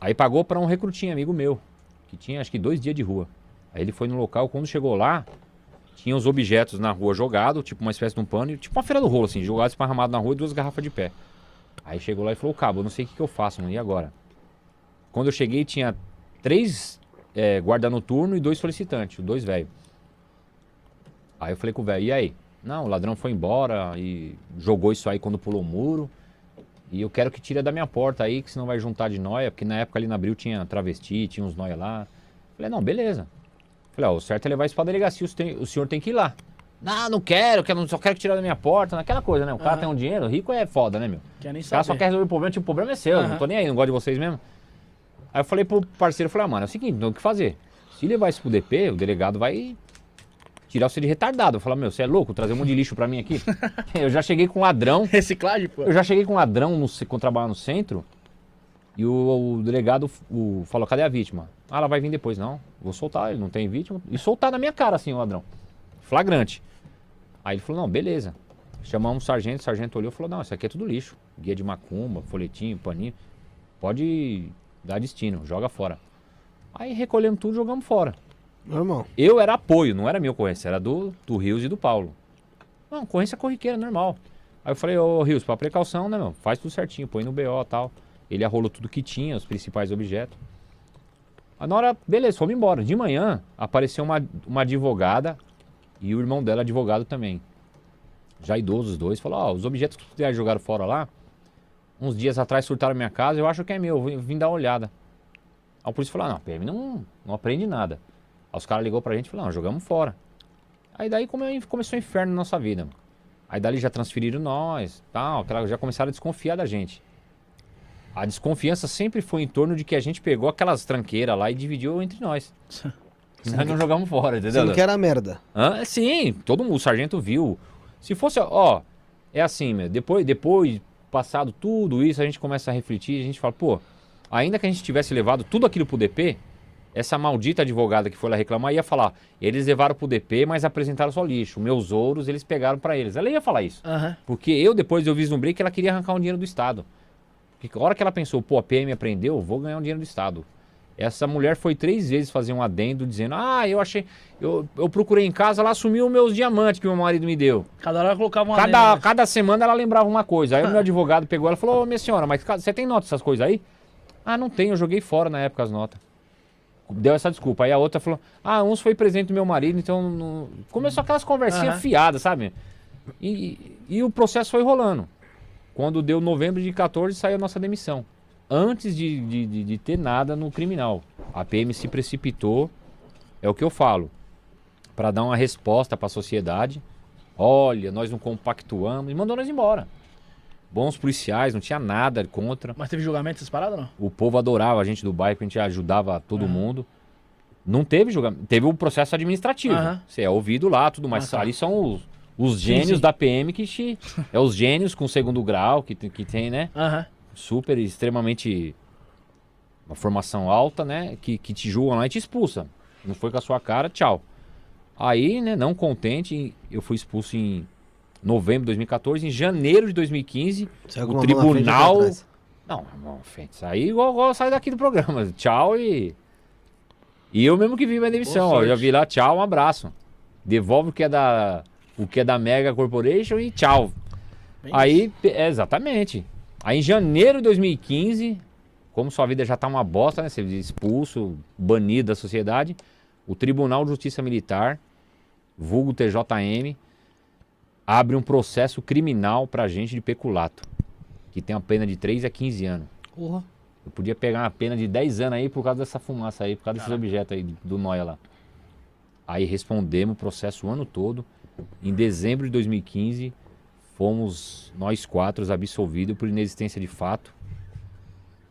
Aí pagou pra um recrutinho, amigo meu, que tinha acho que dois dias de rua. Aí ele foi no local, quando chegou lá, tinha os objetos na rua jogados, tipo uma espécie de um pano, tipo uma feira do rolo, assim, jogados esparramados na rua e duas garrafas de pé. Aí chegou lá e falou, cabo, eu não sei o que, que eu faço, mano, e agora? Quando eu cheguei, tinha três é, guarda noturno e dois solicitantes, dois velhos. Aí eu falei com o velho, e aí? Não, o ladrão foi embora e jogou isso aí quando pulou o muro. E eu quero que tire da minha porta aí, que senão vai juntar de noia, porque na época ali na Abril tinha travesti, tinha uns noia lá. Falei, não, beleza. Falei, ó, o certo é levar isso pra delegacia, o senhor- tem que ir lá. Não, não quero, quero só quero que tirar da minha porta, naquela coisa, né? O cara tem um dinheiro, rico é foda, né, meu? Quer nem O cara só saber. quer resolver o problema, tipo, o problema é seu, eu Aham. não tô nem aí, não gosto de vocês mesmo. Aí eu falei pro parceiro, falei, ah, mano, é o seguinte, não tem o que fazer. Se levar isso pro DP, o delegado vai tirar você de retardado. Eu falei, meu, você é louco, trazer um monte de lixo pra mim aqui? eu já cheguei com um ladrão, Reciclagem, pô. eu já cheguei com um ladrão no, quando trabalhava no centro, e o, o delegado o, falou, cadê a vítima? Ah, ela vai vir depois, não. Vou soltar, ele não tem vítima. E soltar na minha cara, assim, o ladrão. Flagrante. Aí ele falou, não, beleza. Chamamos o sargento, o sargento olhou e falou, não, isso aqui é tudo lixo. Guia de macumba, folhetinho, paninho. Pode dar destino, joga fora. Aí recolhemos tudo e jogamos fora. Normal. Eu era apoio, não era minha ocorrência, era do, do Rios e do Paulo. Não, ocorrência corriqueira, normal. Aí eu falei, ô Rios, pra precaução, né, meu? Faz tudo certinho, põe no BO e tal. Ele arrolou tudo que tinha, os principais objetos. Aí na hora, beleza, fomos embora. De manhã, apareceu uma, uma advogada e o irmão dela advogado também. Já idosos os dois, falou, ó, os objetos que vocês jogaram fora lá, uns dias atrás surtaram minha casa, eu acho que é meu, eu vim, dar uma olhada. Aí o polícia falou, ah, não, PM não, não aprende nada. Aí os caras ligou pra gente e falaram, não, jogamos fora. Aí daí come- começou o inferno na nossa vida. Aí dali já transferiram nós, tal, aquela, já começaram a desconfiar da gente. A desconfiança sempre foi em torno de que a gente pegou aquelas tranqueiras lá e dividiu entre nós. Nós não jogamos fora, Você entendeu? não quer a merda. Hã? Sim, todo mundo, o sargento viu. Se fosse, ó, é assim, meu, depois, depois, passado tudo isso, a gente começa a refletir, a gente fala, pô, ainda que a gente tivesse levado tudo aquilo pro DP, essa maldita advogada que foi lá reclamar ia falar, eles levaram pro DP, mas apresentaram só lixo, meus ouros eles pegaram pra eles. Ela ia falar isso. Aham. Porque eu, depois eu vislumbrei que ela queria arrancar um dinheiro do Estado. Porque a hora que ela pensou, pô, a PM aprendeu, eu vou ganhar um dinheiro do Estado. Essa mulher foi três vezes fazer um adendo dizendo, ah, eu achei, eu, eu procurei em casa, ela assumiu os meus diamantes que meu marido me deu. Cada hora ela colocava uma Cada, lenda. cada semana ela lembrava uma coisa. Aí o meu advogado pegou ela e falou, ô minha senhora, mas você tem nota dessas coisas aí? Ah, não tenho, eu joguei fora na época as notas. Deu essa desculpa. Aí a outra falou, ah, uns foi presente do meu marido, então não... Começou aquelas conversinhas Aham. fiadas, sabe? E, e o processo foi rolando. Quando deu novembro de 14, saiu a nossa demissão. Antes de, de, de- de ter nada no criminal. A PM se precipitou, é o que eu falo, para dar uma resposta para a sociedade. Olha, nós não compactuamos e mandou nós embora. Bons policiais, não tinha nada contra. Mas teve julgamento essas paradas ou não? O povo adorava a gente do bairro, a gente ajudava todo mundo. Não teve julgamento. Teve o processo administrativo. Aham. Você é ouvido lá, tudo mais. Ah, tá. Ali são os, os Sim, gênios sim. da PM que te, É os gênios com segundo grau que, tem- que tem, né? Aham. Super, extremamente. Uma formação alta, né? Que, que te julgam lá e te expulsam. Não foi com a sua cara, tchau. Aí, né, não contente, eu fui expulso em novembro de 2014. Em janeiro de 2015, Saiu o frente tribunal. Não, não, Fente, saí igual, igual sair daqui do programa. Tchau e. E eu mesmo que vi minha demissão, Boa ó. Já sorte. vi lá, tchau, um abraço. Devolve o que é da. O que é da Mega Corporation e tchau. Bem Aí, é, exatamente. Aí em janeiro de 2015, como sua vida já tá uma bosta, né? Você é expulso, banido da sociedade, o Tribunal de Justiça Militar, vulgo TJM, abre um processo criminal pra gente de peculato, que tem uma pena de 3 a 15 anos. Eu podia pegar uma pena de 10 anos aí por causa dessa fumaça aí, por causa desses objetos aí do Noia lá. Aí respondemos o processo o ano todo. Em dezembro de 2015, fomos nós quatro absolvidos por inexistência de fato.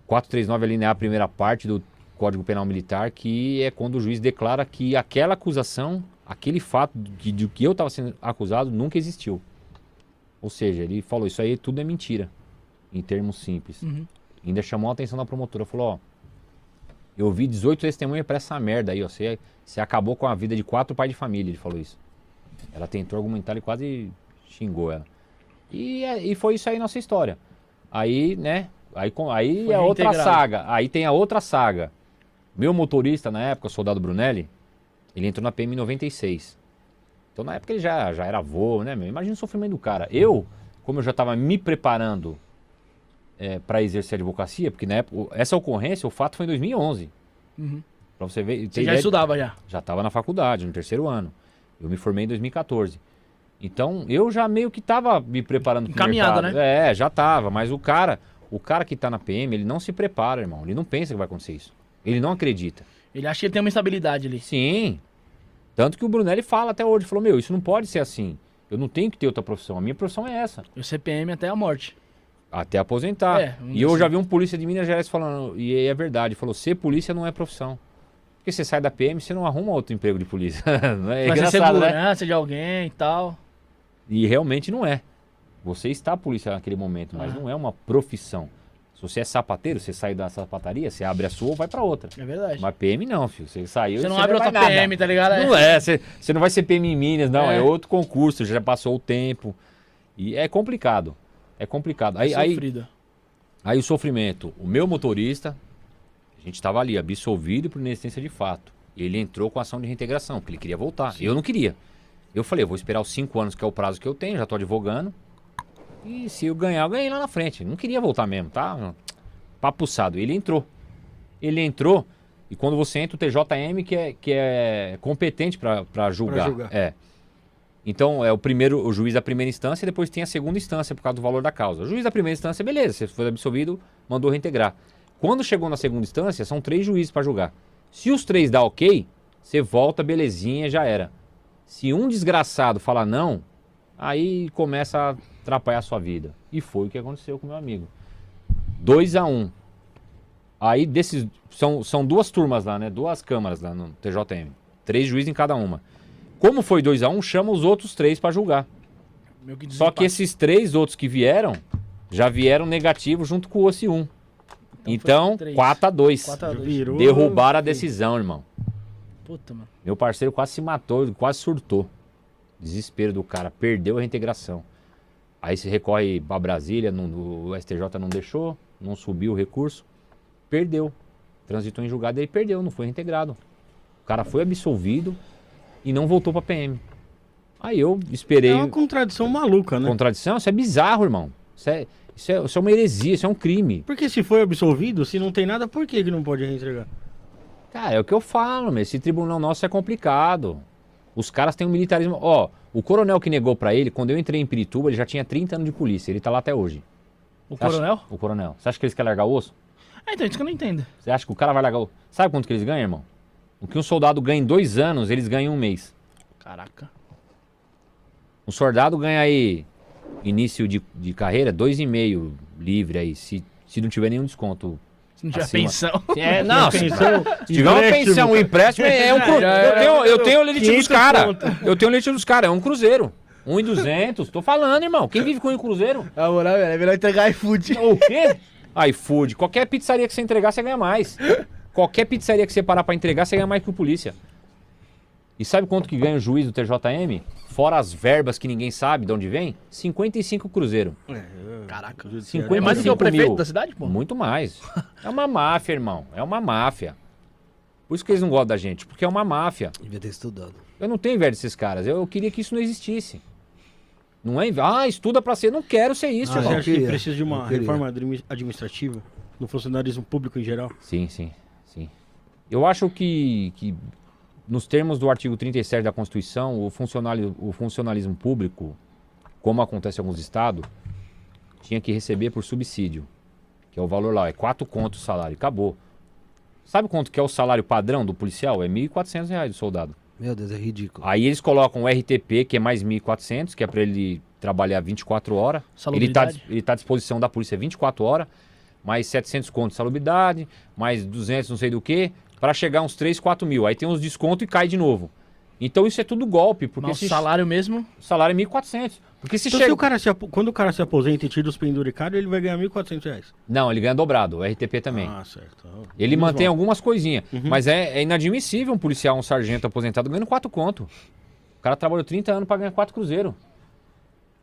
439 alinear a primeira parte do Código Penal Militar, que é quando o juiz declara que aquela acusação, aquele fato de, de que eu estava sendo acusado, nunca existiu. Ou seja, ele falou, isso aí tudo é mentira, em termos simples. Uhum. Ainda chamou a atenção da promotora, falou, ó, eu vi 18 testemunhas pra essa merda aí, ó, você, você acabou com a vida de quatro pais de família, ele falou isso. Ela tentou argumentar e quase xingou ela. E, é- e foi isso aí nossa história. Aí, né? Aí, aí Foi é outra saga. Aí tem a outra saga. Meu motorista na época, o soldado Brunelli, ele entrou na PM em 96. Então na época ele já, já era avô, né? meu? Imagina o sofrimento do cara. Eu, como eu já estava me preparando para exercer a advocacia, porque na época, essa ocorrência, o fato foi em 2011. Uhum. Pra você ver. Você já estudava já. já estava na faculdade, no terceiro ano. Eu me formei em 2014. Então, eu já meio que estava me preparando Encaminhado, mercado. né? É, já estava. Mas o cara, o cara que está na PM, ele não se prepara, irmão. Ele não pensa que vai acontecer isso. Ele não acredita. Ele acha que ele tem uma estabilidade ali. Sim. Tanto que o Brunelli fala até hoje. Falou, meu, isso não pode ser assim. Eu não tenho que ter outra profissão. A minha profissão é essa. O CPM até a morte. Até aposentar. É, e eu já vi um polícia de Minas Gerais falando, e é verdade, falou, ser polícia não é profissão. Porque você sai da PM, você não arruma outro emprego de polícia. Não é ser engraçado, né? segurança de alguém e tal. E realmente não é. Você está polícia naquele momento, mas Ah. não é uma profissão. Se você é sapateiro, você sai da sapataria, você abre a sua ou vai pra outra. É verdade. Mas PM não, filho. Você saiu Você não abre outra. PM, tá ligado? Não é, você, você não vai ser PM em Minas, não. É. É. outro concurso, já passou o tempo. E é complicado. É complicado. Aí, aí, Sofrido. aí o sofrimento. O meu motorista, a gente estava ali, absolvido por inexistência de fato. Ele entrou com ação de reintegração, porque ele queria voltar. Eu não queria. Eu falei, eu vou esperar os cinco anos, que é o prazo que eu tenho, já tô advogando. E se eu ganhar, eu ganhei lá na frente. Não queria voltar mesmo, tá? Papuçado. Ele entrou. Ele entrou, e quando você entra, o TJM que é, que é competente para julgar. julgar. É. Então, é o primeiro, o juiz da primeira instância, e depois tem a segunda instância por causa do valor da causa. O juiz da primeira instância, beleza, você foi absolvido, mandou reintegrar. Quando chegou na segunda instância, são três juízes para julgar. Se os três dá ok, você volta, belezinha, já era. Se um desgraçado falar não, aí começa a atrapalhar a sua vida. E foi o que aconteceu com meu amigo. 2 a 1 um. Aí desses. São, são duas turmas lá, né? Duas câmaras lá no TJM. Três juízes em cada uma. Como foi 2 a 1 um, chama os outros três para julgar. Que Só que esses três outros que vieram, já vieram negativos junto com o OSI 1. Então, três. 4 a 2 4 a 2. Virou. Derrubaram a decisão, irmão. Puta, mano. Meu parceiro quase se matou, quase surtou. Desespero do cara, perdeu a reintegração. Aí se recorre pra Brasília, não- o STJ não deixou, não subiu o recurso, perdeu. Transitou em julgado e ele perdeu, não foi reintegrado. O cara foi absolvido e não voltou pra PM. Aí eu esperei. É uma contradição maluca, né? Contradição? Isso é bizarro, irmão. Isso é, isso, é, isso é uma heresia, isso é um crime. Porque se foi absolvido, se não tem nada, por que, que não pode reentregar? Cara, é o que eu falo, meu. Esse tribunal nosso é complicado. Os caras têm um militarismo. Ó, o coronel que negou pra ele, quando eu entrei em Pirituba, ele já tinha 30 anos de polícia. Ele tá lá até hoje. O Você acha- coronel? O coronel. Você acha que eles querem largar o osso? É, então, isso que eu não entendo. Você acha que o cara vai largar o. Sabe quanto que eles ganham, irmão? O que um soldado ganha em dois anos, eles ganham em um mês. Caraca. Um soldado ganha aí, início de, de carreira, dois e meio livre aí, se, se não tiver nenhum desconto. Se não tiver Acima. pensão. É, não, se, Pensão, Se tiver uma pensão, um empréstimo, é um cruzeiro. Eu tenho, eu tenho o limite dos 500 caras. Eu tenho o limite dos caras, é um cruzeiro. Um e duzentos. Tô falando, irmão. Quem vive com um cruzeiro? Na moral, velho, é melhor entregar iFood. O quê? iFood. Qualquer pizzaria que você entregar, você ganha mais. Qualquer pizzaria que você parar pra entregar, você ganha mais que o polícia. E sabe quanto que ganha o juiz do TJM? Fora as verbas que ninguém sabe de onde vem? 55 cruzeiro. É, Caraca. judiciário. 50 É mais do que o 55 prefeito mil. da cidade, pô? Muito mais. É uma máfia, irmão. É uma máfia. Por isso que eles não gostam da gente, porque é uma máfia. Devia ter estudado. Eu não tenho inveja desses caras. Eu, eu queria que isso não existisse. Não é inveja. Ah, estuda pra ser. Não quero ser isso, Ah, Você irmão. eu acha que precisa de uma reforma admi- administrativa no funcionarismo público em geral? Sim, sim, sim. Eu acho que, que nos termos do artigo 37 da Constituição, o, o funcionalismo público, como acontece em alguns estados, tinha que receber por subsídio. Que é o valor lá, é 4 contos o salário. Acabou. Sabe quanto que é o salário padrão do policial? É 1.400 reais do soldado. Meu Deus, é ridículo. Aí eles colocam o RTP, que é mais 1.400, que é para ele trabalhar 24 horas. Ele está ele tá à disposição da polícia 24 horas, mais 700 conto de salubridade, mais 200 não sei do que, para chegar uns 3, 4 mil. Aí tem uns descontos e cai de novo. Então isso é tudo golpe, porque Mas o se salário mesmo. o salário é 1.400. Porque se Então, chega... se o cara se apo- quando o cara se aposenta e tira os penduricados, ele vai ganhar 1.400 reais. Não, ele ganha dobrado, o RTP também. Ah, certo. Ele Menos mantém mal. algumas coisinhas. Uhum. Mas é, é inadmissível um policial, um sargento aposentado ganhando 4 conto. O cara trabalhou 30 anos para ganhar 4 cruzeiro.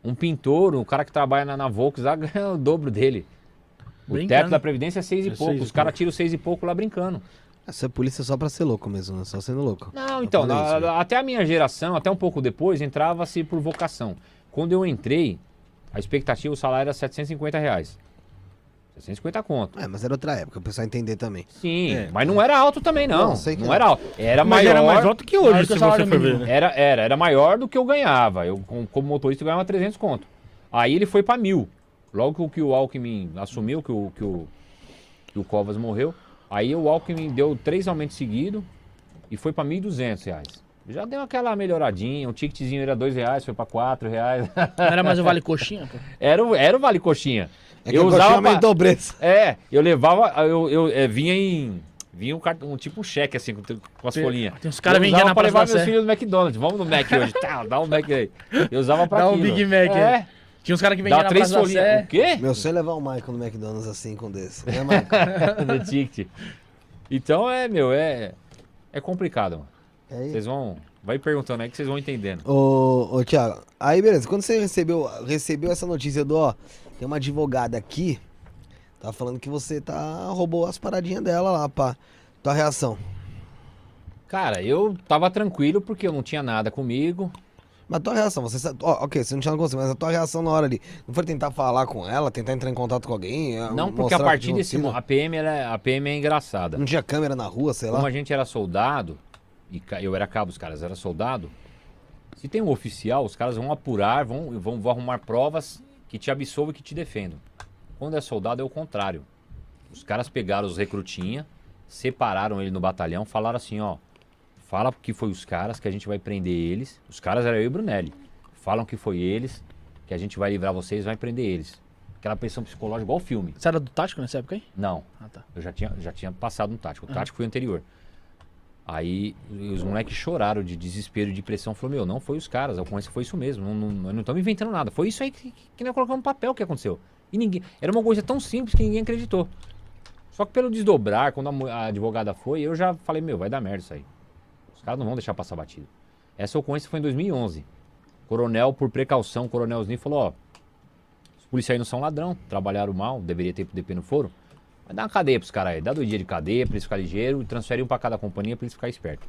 Um pintor, o cara que trabalha na, na Volks lá ganha o dobro dele. O Brincando. teto da Previdência é seis e É pouco. seis Os caras tiram seis e pouco lá brincando. Essa é polícia só pra ser louco mesmo, né? Só sendo louco. Não, então, fazer na- isso, né? até a minha geração, até um pouco depois, entrava-se por vocação. Quando eu entrei, a expectativa, o salário era 750 reais. 750 conto. É, mas era outra época, o pessoal entender também. Sim, É. mas não era alto também, não. Não, Não, sei que era alto. Era Mas maior. era mais alto que hoje, que se você for ver, né? Era, era, era maior do que eu ganhava. Eu, com- como motorista, eu ganhava 300 conto. Aí ele foi pra mil. Logo que o- que o Alckmin assumiu, que o, que o, que o Covas morreu, aí o Alckmin deu três aumentos seguidos e foi pra 1.200 reais. Já deu aquela melhoradinha, o ticketzinho era dois reais, foi pra quatro reais. Não era mais o Vale Coxinha, pô? era, o- era o Vale Coxinha. É que o coxinha pra- aumentou o preço. É, eu levava, eu, eu é, vinha em... Vinha um, cartão, um tipo cheque, assim, com, com as Tem- folhinhas. tem uns caras Eu vendendo usava Praça levar meus filhos no McDonald's. Vamos no Mac hoje. Tá, dá um Mac aí. Eu usava pra Dá um aquilo. Big Mac aí. Tinha uns caras que vendiam dá na três Praça folhinhas. Sé. O quê? Meu sonho é levar o Michael no McDonald's assim com desse. Né, Michael? no ticket. Então, é, meu, é... É complicado, mano. É isso. Vocês vão... Vai perguntando aí que vocês vão entendendo. Ô, ô, Thiago, aí beleza, quando você recebeu, recebeu essa notícia do, ó, tem uma advogada aqui, tá falando que você tá, roubou as paradinhas dela lá, pá. Tua reação? Cara, eu tava tranquilo porque eu não tinha nada comigo. Mas tua reação, você sabe, ó, ok, você não tinha você, mas a tua reação na hora ali, não foi tentar falar com ela, tentar entrar em contato com alguém? é, Não, porque a partir desse... aconteceu? mo- A PM, ela é- a PM é engraçada. Não tinha câmera na rua, sei lá? Como a gente era soldado, e eu era cabo, os caras eram soldado, se tem um oficial, os caras vão apurar, vão, vão, vão arrumar provas que te absolvam e que te defendam. Quando é soldado é o contrário. Os caras pegaram os recrutinha, separaram ele no batalhão, falaram assim, ó, fala que foi os caras, que a gente vai prender eles. Os caras eram eu e Brunelli. Falam que foi eles, que a gente vai livrar vocês, vai prender eles. Aquela pressão psicológica igual filme. Você era do tático nessa época aí? Não, Ah, tá. eu já tinha, já tinha passado no tático. O tático foi anterior. Aí os moleques choraram de desespero, de pressão. Falou, meu, não foi os caras, a ocorrência foi isso mesmo. Não, não, nós não estamos inventando nada. Foi isso aí que, que, nós colocamos no papel que aconteceu. E ninguém. Era uma coisa tão simples que ninguém acreditou. Só que pelo desdobrar, quando a, a advogada foi, eu já falei, meu, vai dar merda isso aí. Caras não vão deixar passar batido. Essa ocorrência foi em 2011. Coronel, por precaução, o coronel Osni falou, ó, os policiais não são ladrão, trabalharam mal, deveria ter pro DP não foram. Vai dar uma cadeia pros caras aí, dá dois dias de cadeia pra eles ficarem ligeiros e transfere um pra cada companhia pra eles ficarem espertos.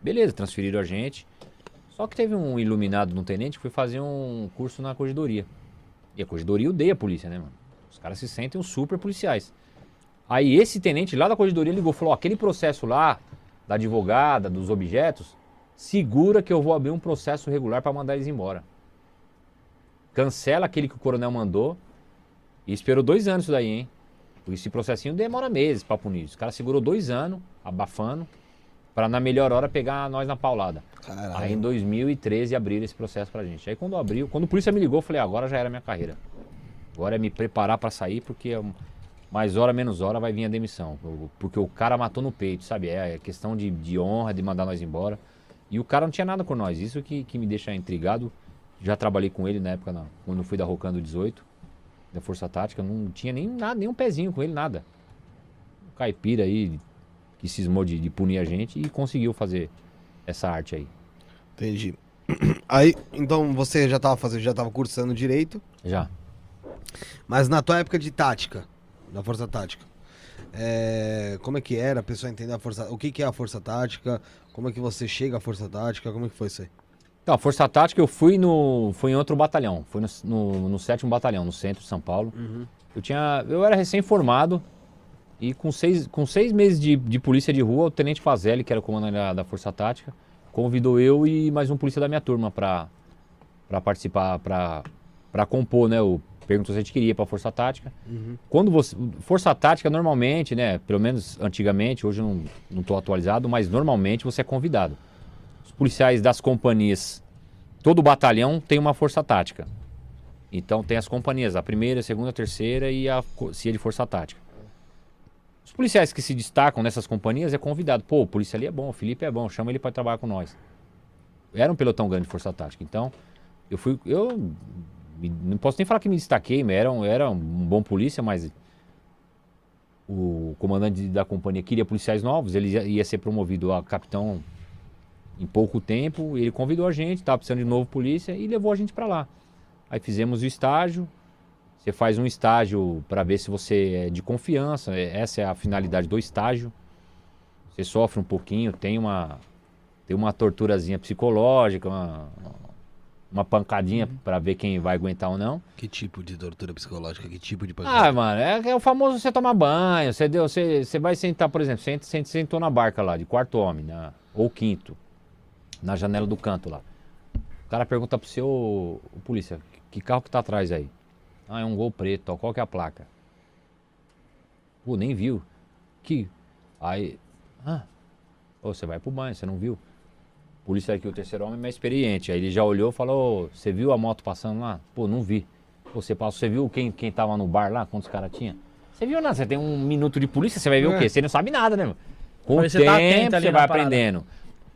Beleza, transferiram a gente. Só que teve um iluminado no tenente que foi fazer um curso na corredoria. E a corredoria odeia a polícia, né, mano? Os caras se sentem os super policiais. Aí esse tenente lá da corredoria ligou falou: ó, aquele processo lá, da advogada, dos objetos, segura que eu vou abrir um processo regular pra mandar eles embora. Cancela aquele que o coronel mandou. E esperou dois anos isso daí, hein? Porque esse processinho demora meses pra punir. Os caras segurou dois anos, abafando, pra na melhor hora pegar nós na paulada. Caralho. Aí em 2013 abriram esse processo pra gente. Aí quando abriu, quando o polícia me ligou, eu falei, "Ah, agora já era minha carreira. Agora é me preparar pra sair, porque mais hora, menos hora vai vir a demissão. O- Porque o cara matou no peito, sabe? É questão de, de honra, de mandar nós embora. E o cara não tinha nada com nós. Isso que, que me deixa intrigado. Já trabalhei com ele na época, na- quando fui da Rocando 18, da Força Tática. Não tinha nem nada, nem um pezinho com ele, nada. Um caipira aí que cismou de, de punir a gente e conseguiu fazer essa arte aí. Entendi. Aí, então você já tava fazendo, já tava cursando direito, Já. mas na tua época de tática, da força tática, é, como é que era? A pessoa entender a força, o que que é a força tática? Como é que você chega à força tática? Como é que foi isso aí? Então, a Força Tática eu fui no. Fui em outro batalhão. Fui no, no, no sétimo batalhão, no centro de São Paulo. Eu tinha. Eu era recém-formado e com seis, com seis meses de, de polícia de rua, o Tenente Fazelli, que era o comandante da, da Força Tática, convidou eu e mais um polícia da minha turma para participar, para compor, né? O, perguntou se a gente queria para Força Tática. Quando você. Força Tática, normalmente, né? Pelo menos antigamente, hoje eu não, não tô atualizado, mas normalmente você é convidado. Os policiais das companhias, todo batalhão tem uma força tática. Então tem as companhias, a primeira, a segunda, a terceira e a CIA de força tática. Os policiais que se destacam nessas companhias é convidado. Pô, o polícia ali é bom, o Felipe é bom, chama ele para trabalhar com nós. Era um pelotão grande de força tática. Então, eu fui. Eu não posso nem falar que me destaquei, mas era um, era um bom polícia, mas o comandante da companhia queria policiais novos, ele ia, ser promovido a capitão em pouco tempo. Ele convidou a gente, estava precisando de novo polícia e levou a gente para lá. Aí fizemos o estágio. Você faz um estágio para ver se você é de confiança. é- Essa é a finalidade do estágio. Você sofre um pouquinho, tem uma tem uma torturazinha psicológica, uma, uma pancadinha pra ver quem vai aguentar ou não. Que tipo de tortura psicológica? Que tipo de Ah, mano, é, é o famoso você tomar banho, você, deu, você, você vai sentar, por exemplo, você, você sentou na barca lá, de quarto homem, né, ou quinto, na janela do canto lá. O cara pergunta pro seu, o polícia, que carro que tá atrás aí? Ah, é um gol preto, ó, qual que é a placa? Pô, nem viu. Que? Aí, ah, ô, você vai pro banho, você não viu? Polícia aqui, o terceiro homem é mais experiente. Aí ele já olhou e falou, "Ô, você viu a moto passando lá? Pô, não vi. Você passou, você viu quem, quem tava no bar lá, quantos caras tinha? Você viu nada, você tem um minuto de polícia, você vai ver o É. quê? Você não sabe nada, né? mano? Com o Mas você tempo tá atento ali você vai aprendendo.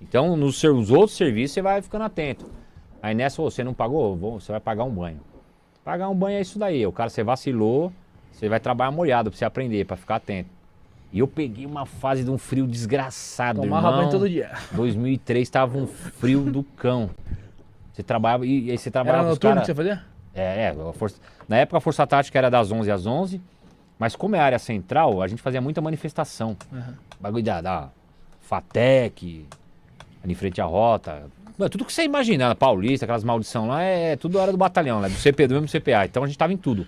Então, nos seus outros serviços, você vai ficando atento. Aí nessa, você não pagou, você vai pagar um banho. Pagar um banho é isso daí. O cara, você vacilou, você vai trabalhar molhado pra você aprender, pra ficar atento. E eu peguei uma fase de um frio desgraçado, Tomava irmão. banho todo dia. 2003 tava um frio do cão. Você trabalhava e, e aí você trabalhava Era noturno cara- que você fazia? É, é, força- na época a Força Tática era das 11 às 11, mas como é área central, a gente fazia muita manifestação. Aham. Bagulho da, da FATEC, ali em frente à rota. Mano, tudo que você imagina, na Paulista, aquelas maldição lá, é tudo era do batalhão, né? Do CP, do mesmo CPA. Então a gente tava em tudo.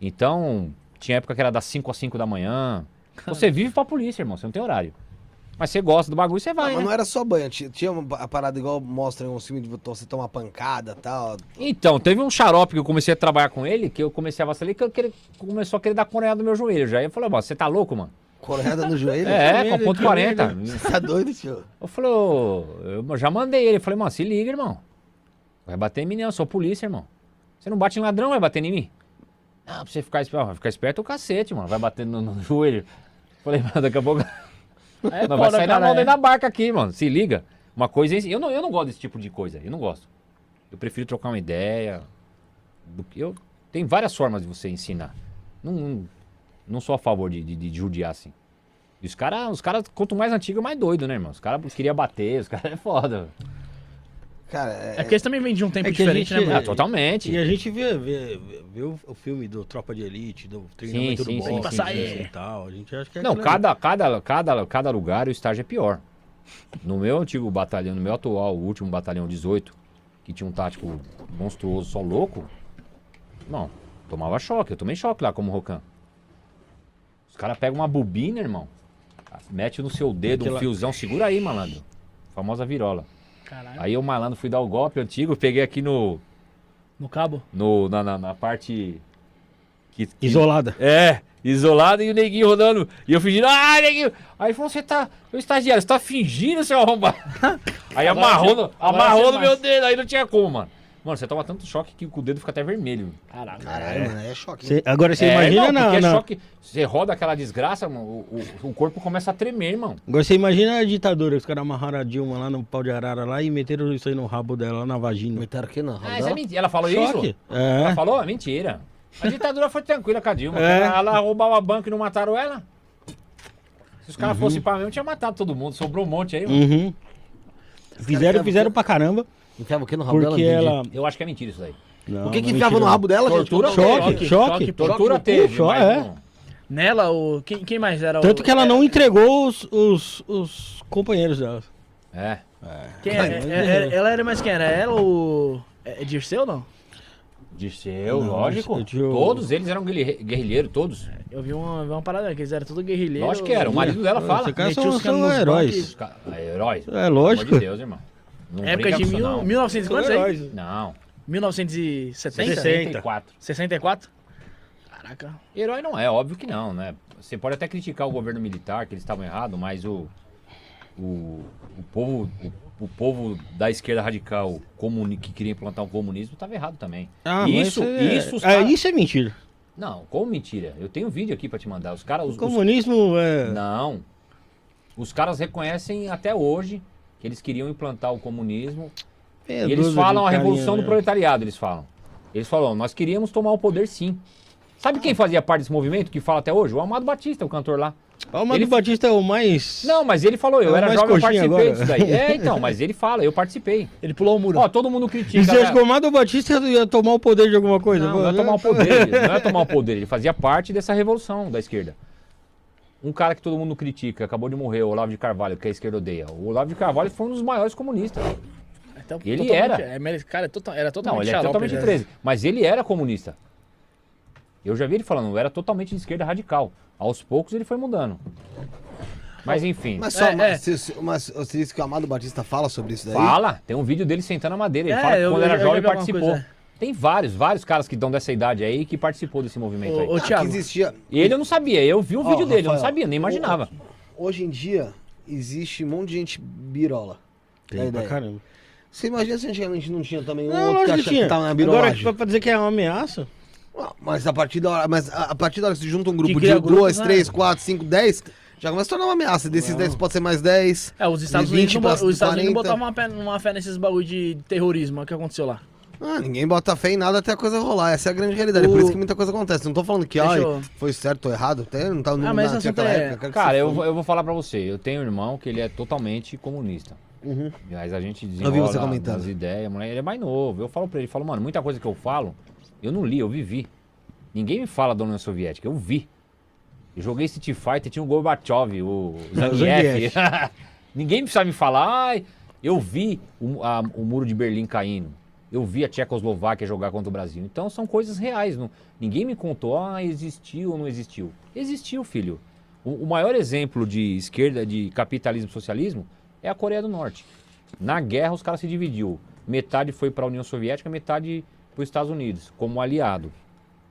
Então, tinha época que era das 5 às 5 da manhã. Você vive pra polícia, irmão, você não tem horário. Mas você gosta do bagulho, você Não, vai, mas né? não era só banho, tinha, tinha uma a parada igual mostra em um filme de você tomar pancada e tal. Então, teve um xarope que eu comecei a trabalhar com ele, que eu comecei a vacilar, que eu queria, começou a querer dar coronhada no meu joelho já. Aí eu falei, "Ó, você tá louco, mano? Correada no joelho. É, com ponto que 40. Tá doido, tio? Eu falei, ô, eu já mandei ele. Eu falei, mano, se liga, irmão. Vai bater em mim, não. Eu sou polícia, irmão. Você não bate em ladrão, vai bater em mim. Não, pra você ficar esperto, vai ficar esperto é o cacete, mano. Vai bater no, no joelho. Falei, mano, daqui a pouco. É Não, vai sair na mão é. da barca aqui, mano. Se liga. Uma coisa é. Eu não, eu não gosto desse tipo de coisa. Eu não gosto. Eu prefiro trocar uma ideia. Do que eu. Tem várias formas de você ensinar. Não, não, não sou a favor de, de, de judiar assim. E os caras, os cara, quanto mais antigo, mais doido, né, irmão? Os caras queriam bater, os caras é foda. Cara, É é, porque eles também vêm de um tempo É diferente, gente- né, Ah, mano? totalmente. E a gente vê, vê, vê o, filme do Tropa de Elite, do treinamento sim, do sim, boxe sim, sim. e tal. A gente acha que é Não, ali. cada, cada, cada, cada lugar o estágio é pior. No meu antigo batalhão, no meu atual, o último batalhão 18, que tinha um tático monstruoso, só louco, não, tomava choque. Eu tomei choque lá como Rocan. Os caras pegam uma bobina, irmão, mete no seu dedo Aquela- um fiozão, segura aí, malandro. Famosa virola. Caralho. Aí eu, malandro, fui dar o golpe antigo, peguei aqui no, No cabo? no na, na, na parte... Que, que- Isolada. é, isolado e o neguinho rodando. E eu fingindo, ah, neguinho. Aí falou: você tá. Ô estagiário, você tá fingindo, seu arrombado. Aí Agora amarrou, você- no, amarrou no mais. meu dedo, aí não tinha como, mano. Mano, você toma tanto choque que o dedo fica até vermelho. Caralho. Caralho, mano, é choque. Cê- agora você é, imagina irmão, na, porque na- choque. Você roda aquela desgraça, mano, o, o, o corpo começa a tremer, irmão. Agora você imagina a ditadura, que os caras amarraram a Dilma lá no pau de arara lá e meteram isso aí no rabo dela, lá na vagina. Comentaram aqui não, Ah, isso é mentira. Ela falou Choque. isso? Ela É. falou? É mentira. A ditadura foi tranquila com a Dilma. É. Ela, ela roubava banco e não mataram ela. Se os caras Uhum. fossem pra mim, eu tinha matado todo mundo. Sobrou um monte aí, mano. Uhum. Fizeram, fizeram pra caramba, Enfiava o que no rabo porque dela? ela... Eu acho que é mentira isso daí. Não, O que que não, enfiava mentira, no rabo dela, gente? Tortura, Choque, Choque, choque. choque. Tortura teve, mas é. Nela, o. Quem, quem mais era o. Tanto que ela é, não entregou os, os, os companheiros dela. É. Quem era? É- é- ela era mais quem era? Ela ou. É é Dirceu ou não? Dirceu, Não, lógico. eu Todos eles eram guerri- guerrilheiros, todos. Eu vi uma, uma parada que eles eram tudo guerrilheiro. Lógico que era. O marido dela fala. Esse cara Metia são, os caras são nos heróis. É, heróis. É lógico. Pelo amor de Deus, irmão. Não Época de mil, não. 1900 São quantos aí? Não. 1970? 60. 64. 64? Caraca. Herói não é, óbvio que não, né? Você pode até criticar o governo militar, que eles estavam errados, mas o, o, o povo o, o povo da esquerda radical comuni, que queria implantar o comunismo estava errado também. Ah, isso, é, isso, os é, cara- isso é mentira. Não, como mentira? Eu tenho um vídeo aqui pra te mandar. Os caras. Os, O os- comunismo é. Não. Os caras reconhecem até hoje que eles queriam implantar o comunismo. é e eles falam a revolução carinha, do proletariado, eles falam. Eles falam, nós queríamos tomar o poder sim. Sabe quem fazia parte desse movimento que fala até hoje? O Amado Batista, o cantor lá. O Amado Ele- Batista é o mais. Não, mas ele falou, eu É era jovem, eu participei agora. disso daí. É, então, mas ele fala, eu participei. Ele pulou o muro. Ó, todo mundo E critica. você acha né? que o Amado Batista ia tomar o poder de alguma coisa? Não, não é tomar o poder, não é tomar o poder, ele fazia parte dessa revolução da esquerda. Um cara que todo mundo critica, acabou de morrer, o Olavo de Carvalho, que a esquerda odeia. O Olavo de Carvalho foi um dos maiores comunistas. Então, ele era. É, mas, cara, é tota- era totalmente Não, ele é totalmente né? 13, mas ele era comunista. Eu já vi ele falando, era totalmente de esquerda radical. Aos poucos ele foi mudando. Mas enfim, Mas, só, É, mas, é. se- mas você disse que o Amado Batista fala sobre isso daí? fala, tem um vídeo dele sentando na madeira. Ele É, fala que eu- quando eu era eu jovem participou. Tem vários, vários caras que dão dessa idade aí que participou desse movimento aí. Ô, ô, Ah, que Thiago, existia. E ele eu não sabia, eu vi o vídeo dele, eu não sabia, nem imaginava. Hoje em dia, existe um monte de gente birola. Tem Da pra ideia. caramba. Você imagina se antigamente não tinha também um Não, outro que que tava na Agora, birolagem? pra, pra dizer que é uma ameaça. Ah, Mas a partir da hora, mas a, partir da hora que se junta um grupo de grupos, 2, né? 3, 4, 5, 10, já começa a tornar uma ameaça. Desses 10 pode ser mais 10. É, os Estados Unidos, 20 não, bo- pra os Estados Unidos não 40. botavam uma fé, uma fé nesses bagulho de terrorismo. O que aconteceu lá? Ah, ninguém bota fé em nada até a coisa rolar. Essa é a grande realidade. O- Por isso que muita coisa acontece. Não tô falando que ai, eu- foi certo ou errado. Até não tá no Ah, mas na- é- época. que Cara, se eu, eu vou falar pra você, eu tenho um irmão que ele é totalmente comunista. Uhum. Mas a gente desenrola comentando. as ideias, moleque, ele é mais novo. Eu falo pra ele, falo, mano, muita coisa que eu falo, eu não li, eu vivi. Ninguém me fala da União Soviética, eu vi. Eu joguei City Fighter, tinha o Gorbachev, o Zangief. Ninguém precisa me falar, ai, eu vi o, a- o muro de Berlim caindo. Eu vi a Tchecoslováquia jogar contra o Brasil. Então são coisas reais. Não, ninguém me contou, ah, existiu ou não existiu. Existiu, filho. O, o maior exemplo de esquerda, de capitalismo e socialismo, é a Coreia do Norte. Na guerra, os caras se dividiu. Metade foi para a União Soviética, metade para os Estados Unidos, como aliado.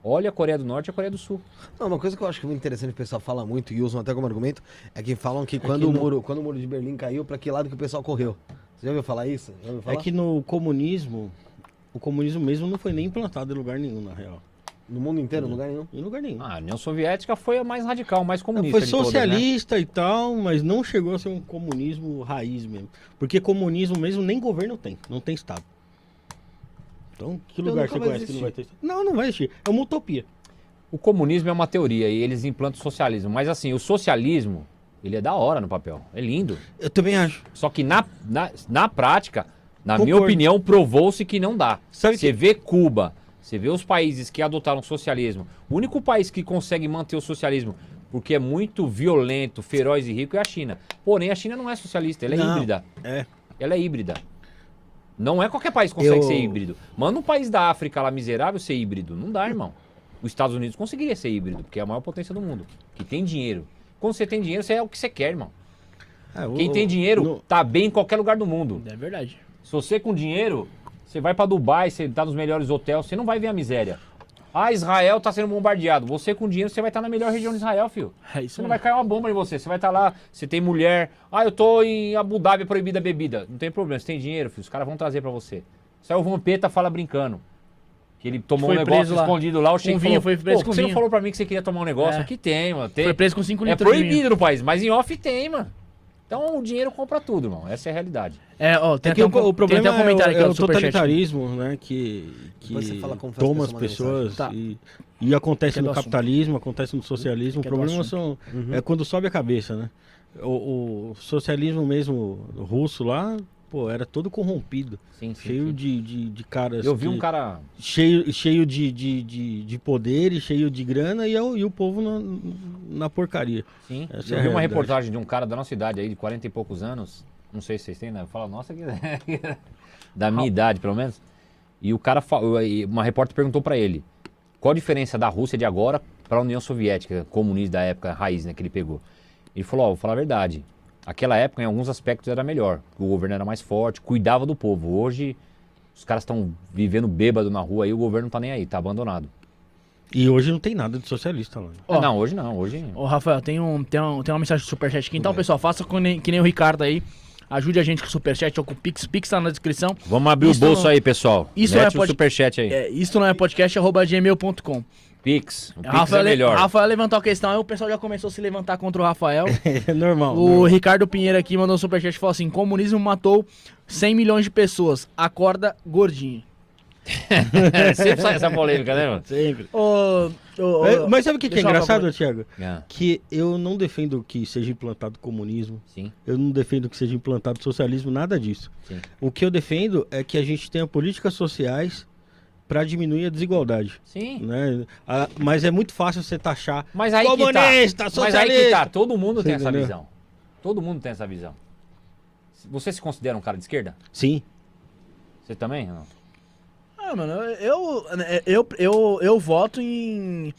Olha a Coreia do Norte e a Coreia do Sul. Não, uma coisa que eu acho que é muito interessante o pessoal fala muito e usam até como argumento é que falam que quando, que o, no- muro, quando o muro de Berlim caiu, pra que lado que o pessoal correu? Você já ouviu falar isso? Ouviu É falar? que no comunismo, o comunismo mesmo não foi nem implantado em lugar nenhum, na real. No mundo inteiro, em lugar nenhum. Em lugar nenhum. Ah, a União Soviética foi a mais radical, mais comunista. Foi de todas, né? socialista e tal, mas não chegou a ser um comunismo raiz mesmo. Porque comunismo mesmo nem governo tem, não tem Estado. Então, que Então lugar nunca você conhece que não vai ter existir. Estado? Não, não vai existir. É uma utopia. O comunismo é uma teoria e eles implantam o socialismo. Mas assim, o socialismo, ele é da hora no papel. É lindo. Eu também acho. Só que na, na, na prática, na minha Concordo. opinião, provou-se que não dá. Sabe Você que- vê Cuba, você vê os países que adotaram o socialismo. O único país que consegue manter o socialismo porque é muito violento, feroz e rico é a China. Porém, a China não é socialista, ela é Não. híbrida. É. Ela é híbrida. Não é qualquer país que consegue Eu- ser híbrido. Manda um país da África lá miserável ser híbrido. Não dá, irmão. Os Estados Unidos conseguiria ser híbrido, porque é a maior potência do mundo. Que tem dinheiro. Quando você tem dinheiro, você é o que você quer, irmão. É, o- Quem tem dinheiro no- tá bem em qualquer lugar do mundo. É verdade. Se você com dinheiro, você vai pra Dubai, você tá nos melhores hotéis, você não vai ver a miséria. Ah, Israel tá sendo bombardeado. Você com dinheiro, você vai estar na melhor região de Israel, filho. É isso Você não vai cair uma bomba em você. Você vai estar lá, você tem mulher. Ah, eu tô em Abu Dhabi, é proibida a bebida. Não tem problema, você tem dinheiro, filho. Os caras vão trazer pra você. Saiu o Vampeta, fala brincando. Que ele tomou Foi um negócio lá. escondido lá, o Sheik vinho, falou, foi preso com você não vinho." falou pra mim que você queria tomar um negócio? É. Aqui tem, mano. Tem. Foi preso com 5 É litros vinho. proibido no país, mas em off tem, mano. Então o dinheiro compra tudo, irmão. Essa é a realidade. É, ó, tem É que até o, um, o problema tem até um comentário é, aqui é o totalitarismo, né? Que, que toma as pessoas Tá. e, e acontece é do no assunto. capitalismo, acontece no socialismo. Que O é problema assunto. são, é quando sobe a cabeça, né? O, o socialismo mesmo russo lá, pô, era todo corrompido. Sim, sim. cheio sim. De, de, de caras. Eu vi um que- cara. Cheio, cheio de, de, de, de poder e cheio de grana e, é o- e o povo na, na porcaria. Sim. Essa eu é vi uma reportagem de um cara da nossa idade aí, de 40 e poucos anos. Não sei se vocês têm, né? Fala, nossa, que... da minha idade, pelo menos. E o cara, uma repórter perguntou pra ele: qual a diferença da Rússia de agora para a União Soviética, comunista da época raiz, né, que ele pegou? Ele falou: Ó, vou falar a verdade. Aquela época, em alguns aspectos, era melhor. O governo era mais forte, cuidava do povo. Hoje, os caras estão vivendo bêbado na rua aí, o governo não tá nem aí, tá abandonado. E hoje não tem nada de socialista lá. Ó. Ah, não, hoje não, hoje. Ô, Rafael, tem, um, tem, um, tem uma mensagem do Superchat aqui. Então, pessoal, faça que nem, que nem o Ricardo aí. Ajude a gente com o Superchat ou com o Pix. Pix tá na descrição. Vamos abrir Isso o bolso não- aí, pessoal. isso Mete não é o pod- superchat aí. É, isto não é podcast, arroba gmail.com. Pix. O Pix Rafael, é melhor. Rafael levantou a questão, aí o pessoal já começou a se levantar contra o Rafael. É normal. o normal. Ricardo Pinheiro aqui mandou um superchat e falou assim: comunismo matou 100 milhões de pessoas. Acorda gordinho. Sempre sai essa polêmica, né, mano? Sempre. Ô, É, mas sabe o que, que é engraçado, Thiago? É, Que eu não defendo que seja implantado comunismo, sim, eu não defendo que seja implantado socialismo, nada disso. sim. O que eu defendo é que a gente tenha políticas sociais para diminuir a desigualdade. Sim. Né? Ah, mas é muito fácil você taxar Mas aí que tá. comunista, Mas socialista. aí que tá, todo mundo Você tem essa entendeu? visão. Todo mundo tem essa visão. Você se considera um cara de esquerda? Sim. Você também? Não. Ah, mano, eu, eu, eu, eu voto em,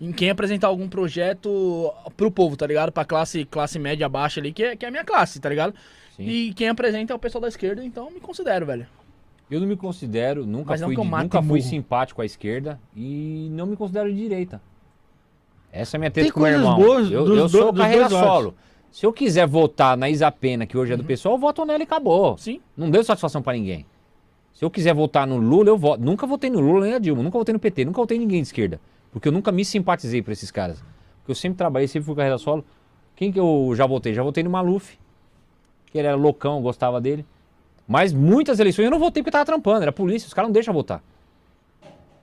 em quem apresentar algum projeto pro povo, tá ligado? Pra classe, classe média baixa ali, que é, que é a minha classe, tá ligado? Sim. E quem apresenta é o pessoal da esquerda, então eu me considero, velho. Eu não me considero, nunca Mas fui, de- nunca fui burro. simpático à esquerda e não me considero de direita. Essa é a minha Tem treta com o meu coisas irmão. boas eu dos eu do- sou dos carreira dois lados. solo. Se eu quiser votar na Isa Pena, que hoje é do pessoal, eu voto nela e acabou. Sim. Não deu satisfação pra ninguém. Se eu quiser votar no Lula, eu voto. Nunca votei no Lula nem na Dilma, nunca votei no PT, nunca votei em ninguém de esquerda. Porque eu nunca me simpatizei por esses caras. Porque eu sempre trabalhei, sempre fui carreira solo. Quem que eu já votei? Já votei no Maluf, que ele era loucão, eu gostava dele. Mas muitas eleições eu não votei porque tava trampando, era polícia, os caras não deixam votar.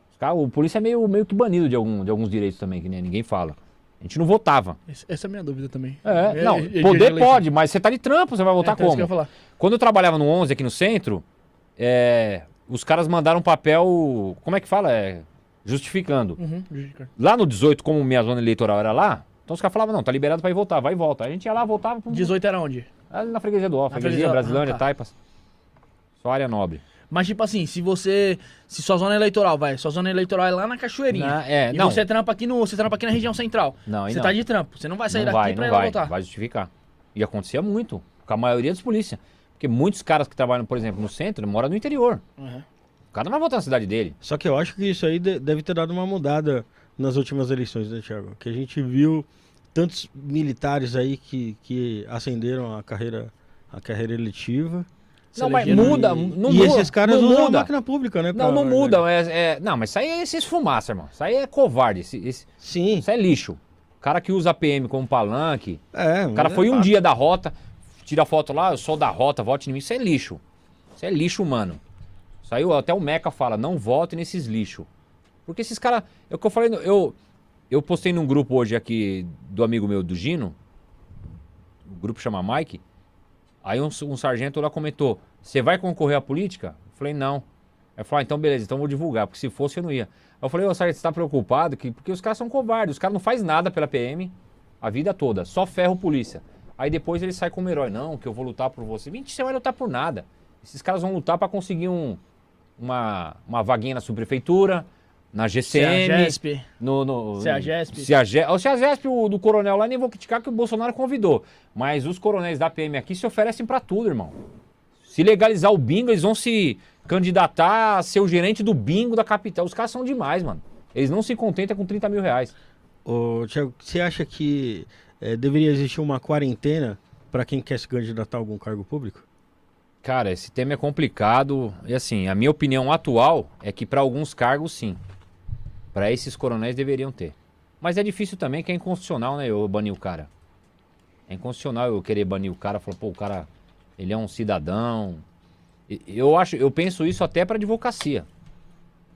Os caras, o polícia é meio, meio que banido de, algum, de alguns direitos também, que ninguém fala. A gente não votava. Essa é a minha dúvida também. É, não, é, poder é, é, pode, mas você tá de trampo, você vai votar então, como? eu. Quando eu trabalhava no 11 aqui no centro, os caras mandaram um papel, como é que fala? Justificando. Uhum. Lá no 18, como minha zona eleitoral era lá, então os caras falavam, não, tá liberado pra ir votar, vai e volta. A gente ia lá, voltava, pum, 18 era onde? ali na freguesia do Ó, freguesia, freguesia- Brasilândia, ah, tá. Taipas. Só área nobre. Mas tipo assim, se você. Se sua zona eleitoral, vai, sua zona eleitoral é lá na Cachoeirinha. Na- é, e não. você trampa aqui no. Você trampa aqui na região central. Não, aí você não. tá de trampo. Você não vai sair não daqui vai, pra não ir lá vai, votar. vai justificar. E acontecia muito, com a maioria dos polícia. Porque muitos caras que trabalham, por exemplo, no centro, moram no interior. Uhum. O cara não vai votar na cidade dele. Só que eu acho que isso aí de- deve ter dado uma mudada nas últimas eleições, né, Thiago? Que a gente viu tantos militares aí que, que ascenderam a carreira, a carreira eletiva. Não, mas muda, e- não e muda. esses caras não usam muda. a máquina pública, né? Não, pra- não muda. É, é- não, mas isso aí é esses fumaça, irmão. Isso aí é covarde. Esse- esse- Sim. isso é lixo. O cara que usa a PM como palanque. É, O cara mas foi é um dia da rota, tira foto lá, eu sou da rota, vote em mim. Isso é lixo. Isso é lixo humano. Saiu até o Meca fala, não vote nesses lixo. Porque esses caras. É o que eu falei. Eu, eu postei num grupo hoje aqui do amigo meu, do Gino. O grupo chama Mike. Aí um, um sargento lá comentou: Você vai concorrer à política? Eu falei, não. Aí falei, ah, então beleza, então vou divulgar, porque se fosse eu não ia. Eu falei, ô sargento, você tá preocupado? Que, porque os caras são covardes, os caras não fazem nada pela PM a vida toda, só ferro polícia. Aí depois ele sai como herói, não, que eu vou lutar por você. Mentira, você vai lutar por nada. Esses caras vão lutar pra conseguir um, uma, uma vaguinha na subprefeitura, na GCM, CEAGESP. no, no, CEAGESP. CEAGE- O CEAGESP, o do coronel lá, nem vou criticar que o Bolsonaro convidou. Mas os coronéis da PM aqui se oferecem pra tudo, irmão. Se legalizar o bingo, eles vão se candidatar a ser o gerente do bingo da capital. Os caras são demais, mano. Eles não se contentam com 30 mil reais. Ô, Thiago, você acha que eh, deveria existir uma quarentena para quem quer se candidatar a algum cargo público? Cara, esse tema é complicado. E assim, a minha opinião atual é que pra alguns cargos, sim. Pra esses coronéis deveriam ter. Mas é difícil também, que é inconstitucional, né? Eu banir o cara. É inconstitucional eu querer banir o cara, falar, pô, o cara, ele é um cidadão. Eu acho, eu penso isso até pra advocacia.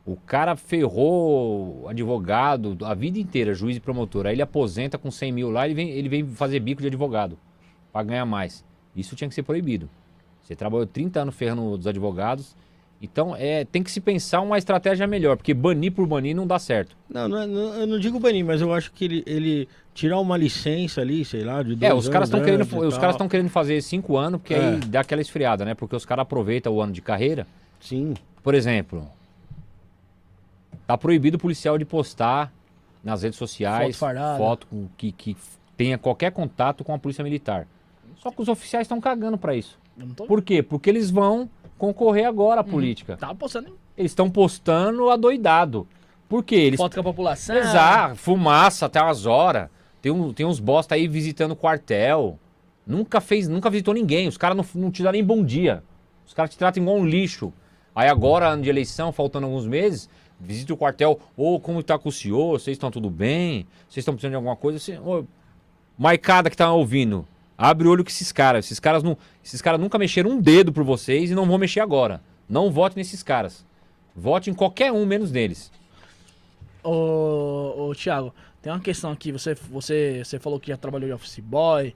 O cara ferrou advogado a vida inteira, juiz e promotor. Aí ele aposenta com 100 mil lá, ele vem, ele vem fazer bico de advogado pra ganhar mais. Isso tinha que ser proibido. Você trabalhou 30 anos ferrando dos advogados. Então, é, tem que se pensar uma estratégia melhor, porque banir por banir não dá certo. Não, não, é- não- eu não digo banir, mas eu acho que ele, ele tirar uma licença ali, sei lá, de dois É, os caras estão anos querendo, os caras estão querendo fazer cinco anos, porque aí É. dá aquela esfriada, né? Porque os caras aproveitam o ano de carreira. Sim. Por exemplo, tá proibido o policial de postar nas redes sociais Foto foto com- que, que tenha qualquer contato com a polícia militar. Só que os oficiais estão cagando pra isso. Eu não tô Por quê? Porque eles vão concorrer agora à Uhum. política. Tava postando Eles estão postando adoidado. Por quê? Eles foto com a população. Exato, fumaça até umas horas. Tem, um, tem uns bosta aí visitando o quartel. Nunca fez, nunca visitou ninguém. Os caras não, não te dão nem bom dia. Os caras te tratam igual um lixo. Aí agora, ano de eleição, faltando alguns meses, visita o quartel. Ô, como tá com o senhor? Vocês estão tudo bem? Vocês estão precisando de alguma coisa? Assim, ô, Maicada que tá ouvindo, abre o olho com esses caras. Esses caras, não, esses caras nunca mexeram um dedo por vocês e não vão mexer agora. Não vote nesses caras. Vote em qualquer um, menos neles. Ô, ô Thiago, tem uma questão aqui. Você, você, você falou que já trabalhou de office boy,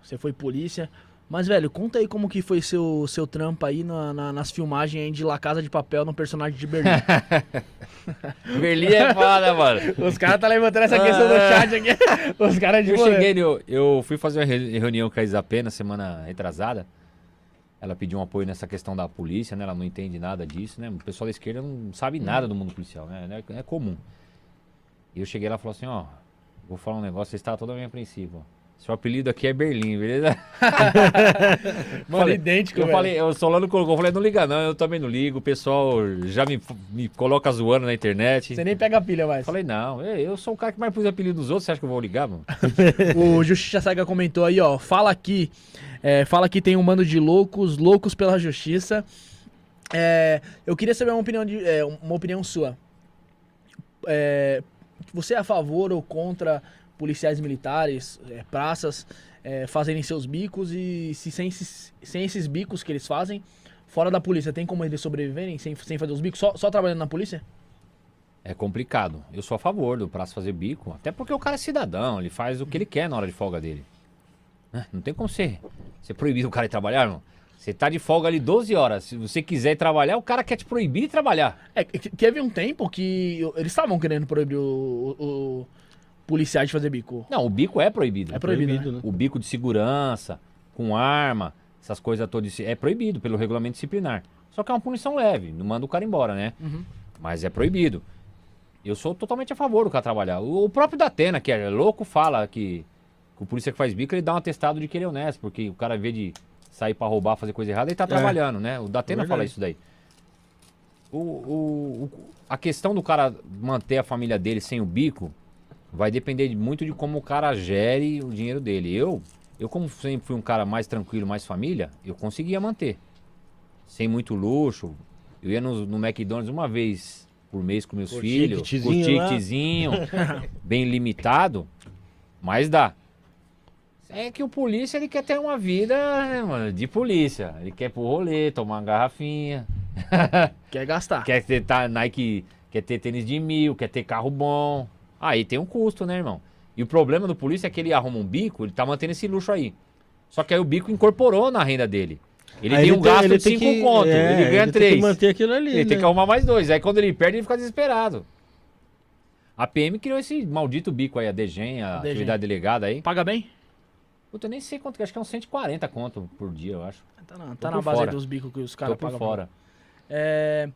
você foi polícia. Mas, velho, conta aí como que foi seu, seu trampo aí na- na- nas filmagens aí de La Casa de Papel no personagem de Berlim. Berlim é foda, mano. Os caras tá levantando essa questão no chat aqui. Os caras de Eu rolê. cheguei, no, eu fui fazer uma re- reunião com a Isapê na semana retrasada. Ela pediu um apoio nessa questão da polícia, né? Ela não entende nada disso, né? O pessoal da esquerda não sabe nada do mundo policial, né? É, é comum. E eu cheguei lá e falou assim, ó, vou falar um negócio, você está toda bem apreensivo. ó. Seu apelido aqui é Berlim, beleza? Mano, Falei- idêntico, eu velho. falei, o Solano colocou, eu falei, não liga não, eu também não ligo, o pessoal já me, me coloca zoando na internet. Você nem pega a pilha mais. Falei, não, eu, sou o cara que mais pôs apelido dos outros, você acha que eu vou ligar, mano? O Justiça Cega comentou aí, ó. Fala aqui. é, fala que tem um bando de loucos, loucos pela justiça. É, eu queria saber uma opinião, de, é, uma opinião sua. É, você é a favor ou contra policiais militares, é, praças, é, fazerem seus bicos e se sem esses, sem esses bicos que eles fazem, fora da polícia, tem como eles sobreviverem sem, sem fazer os bicos? Só, só trabalhando na polícia? É complicado. Eu sou a favor do prazo fazer bico, até porque o cara é cidadão, ele faz o que ele quer na hora de folga dele. Né? Não tem como ser, ser proibido o cara de trabalhar, irmão. Você tá de folga ali 12 horas. Se você quiser trabalhar, o cara quer te proibir de trabalhar. É, que- teve um tempo que eles estavam querendo proibir o, o policiais de fazer bico. Não, o bico é proibido. É proibido, proibido, né? né? O bico de segurança, com arma, essas coisas todas, é proibido pelo regulamento disciplinar. Só que é uma punição leve, não manda o cara embora, né? Uhum. Mas é proibido. Eu sou totalmente a favor do cara trabalhar. O, próprio Datena, que é louco, fala que, que o polícia que faz bico, ele dá um atestado de que ele é honesto, porque o cara, vê de sair pra roubar, fazer coisa errada, ele tá trabalhando, né? O Datena Verdade. fala isso daí. O, o- o- a questão do cara manter a família dele sem o bico vai depender de- muito de como o cara gere o dinheiro dele. Eu, eu como sempre fui um cara mais tranquilo, mais família, eu conseguia manter. Sem muito luxo. Eu ia no, no McDonald's uma vez por mês com meus Com filhos, com ticketzinho lá. ticketzinho, bem limitado, mas dá. É que o polícia ele quer ter uma vida né, mano, de polícia. Ele quer pro rolê, tomar uma garrafinha, Quer gastar. quer ter tá, Nike, quer ter tênis de mil, quer ter carro bom. Aí tem um custo, né, irmão? E o problema do polícia é que ele arruma um bico, ele tá mantendo esse luxo aí. Só que aí o bico incorporou na renda dele. Ele Aí tem um gasto ele de tem 5 que- conto, é, ele ganha Tem 3. que manter aquilo ali. Ele né? tem que arrumar mais dois. Aí quando ele perde, ele fica desesperado. A PM criou esse maldito bico aí, a DGEM, a DGEM. atividade delegada aí. Paga bem? Puta, eu nem sei quanto, acho que é uns 140 conto por dia, eu acho. Tá na, Tô tá por na base dos bicos que os Tô caras por pagam. fora. É...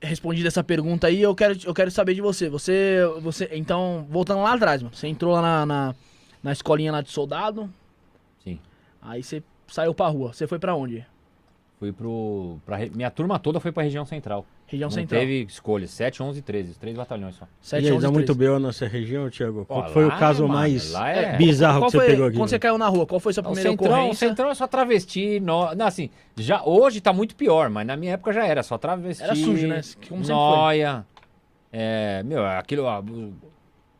Respondida essa pergunta aí, eu quero, eu quero saber de você. Você, você. Então, voltando lá atrás, mano. Você entrou lá na, na, na escolinha lá de soldado, Sim. aí você saiu pra rua. Você foi pra onde? Fui pro. Pra, minha turma toda foi pra região central. Região Não Central. teve escolha. 7, 11 e 13. Três batalhões só. 7, e aí, 11, dá muito 13. bem a nossa região, Thiago? Qual Ó, foi o lá, caso mano, mais é- bizarro Qual que você foi, pegou aqui? Quando você mano? caiu na rua, qual foi sua O primeira centrão, o ocorrência? centrão é só travesti. No, não, assim, já, hoje tá muito pior, mas na minha época já era. Só travesti. Era sujo, né? Como. Noia. É, meu, aquilo, ó,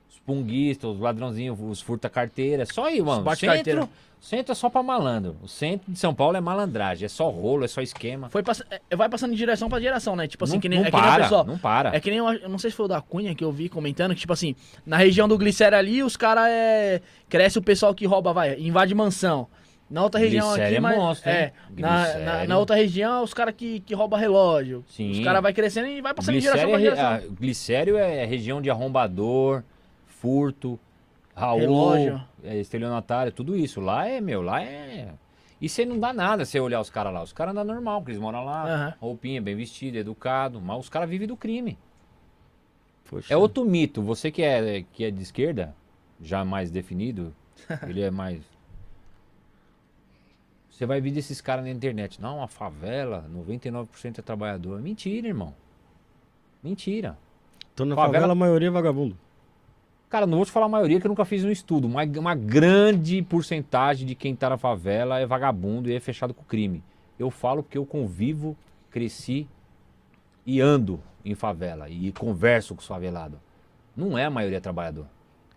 os punguistas, os ladrãozinhos, os furta-carteira. Só aí, mano. bate-carteira. Centro, centro é só pra malandro. O centro de São Paulo é malandragem. É só rolo, é só esquema. Foi pass... é, vai passando de direção pra direção, né? Tipo assim, não, que nem, não é que nem a para, pessoa. não para. É que nem, eu, eu não sei se foi o da Cunha que eu vi comentando, que tipo assim, na região do Glicério ali, os caras é... Cresce o pessoal que rouba, vai, invade mansão. Na outra região Glicério aqui, é mas... monstro, é, na, na, na outra região, os caras que, que rouba relógio. Sim. Os caras vai crescendo e vai passando de direção Glicério, pra é, re- direção. a- Glicério é região de arrombador, furto, Raul, Relógio. É, estelionatário, tudo isso. Lá é, meu, lá é. E você não dá nada você olhar os caras lá. Os caras andam normal, porque eles moram lá, Aham. roupinha, bem vestido, educado, mas os caras vivem do crime. Poxa. É outro mito. Você que é, que é de esquerda, já mais definido, ele é mais. Você vai ver desses caras na internet. Não, a favela, 99% é trabalhador. Mentira, irmão. Mentira. Tô na favela- favela, a maioria é vagabundo. Cara, não vou te falar a maioria que eu nunca fiz um estudo. Uma, uma grande porcentagem de quem tá na favela é vagabundo e é fechado com crime. Eu falo porque eu convivo, cresci e ando em favela e converso com os favelados. Não é a maioria trabalhador.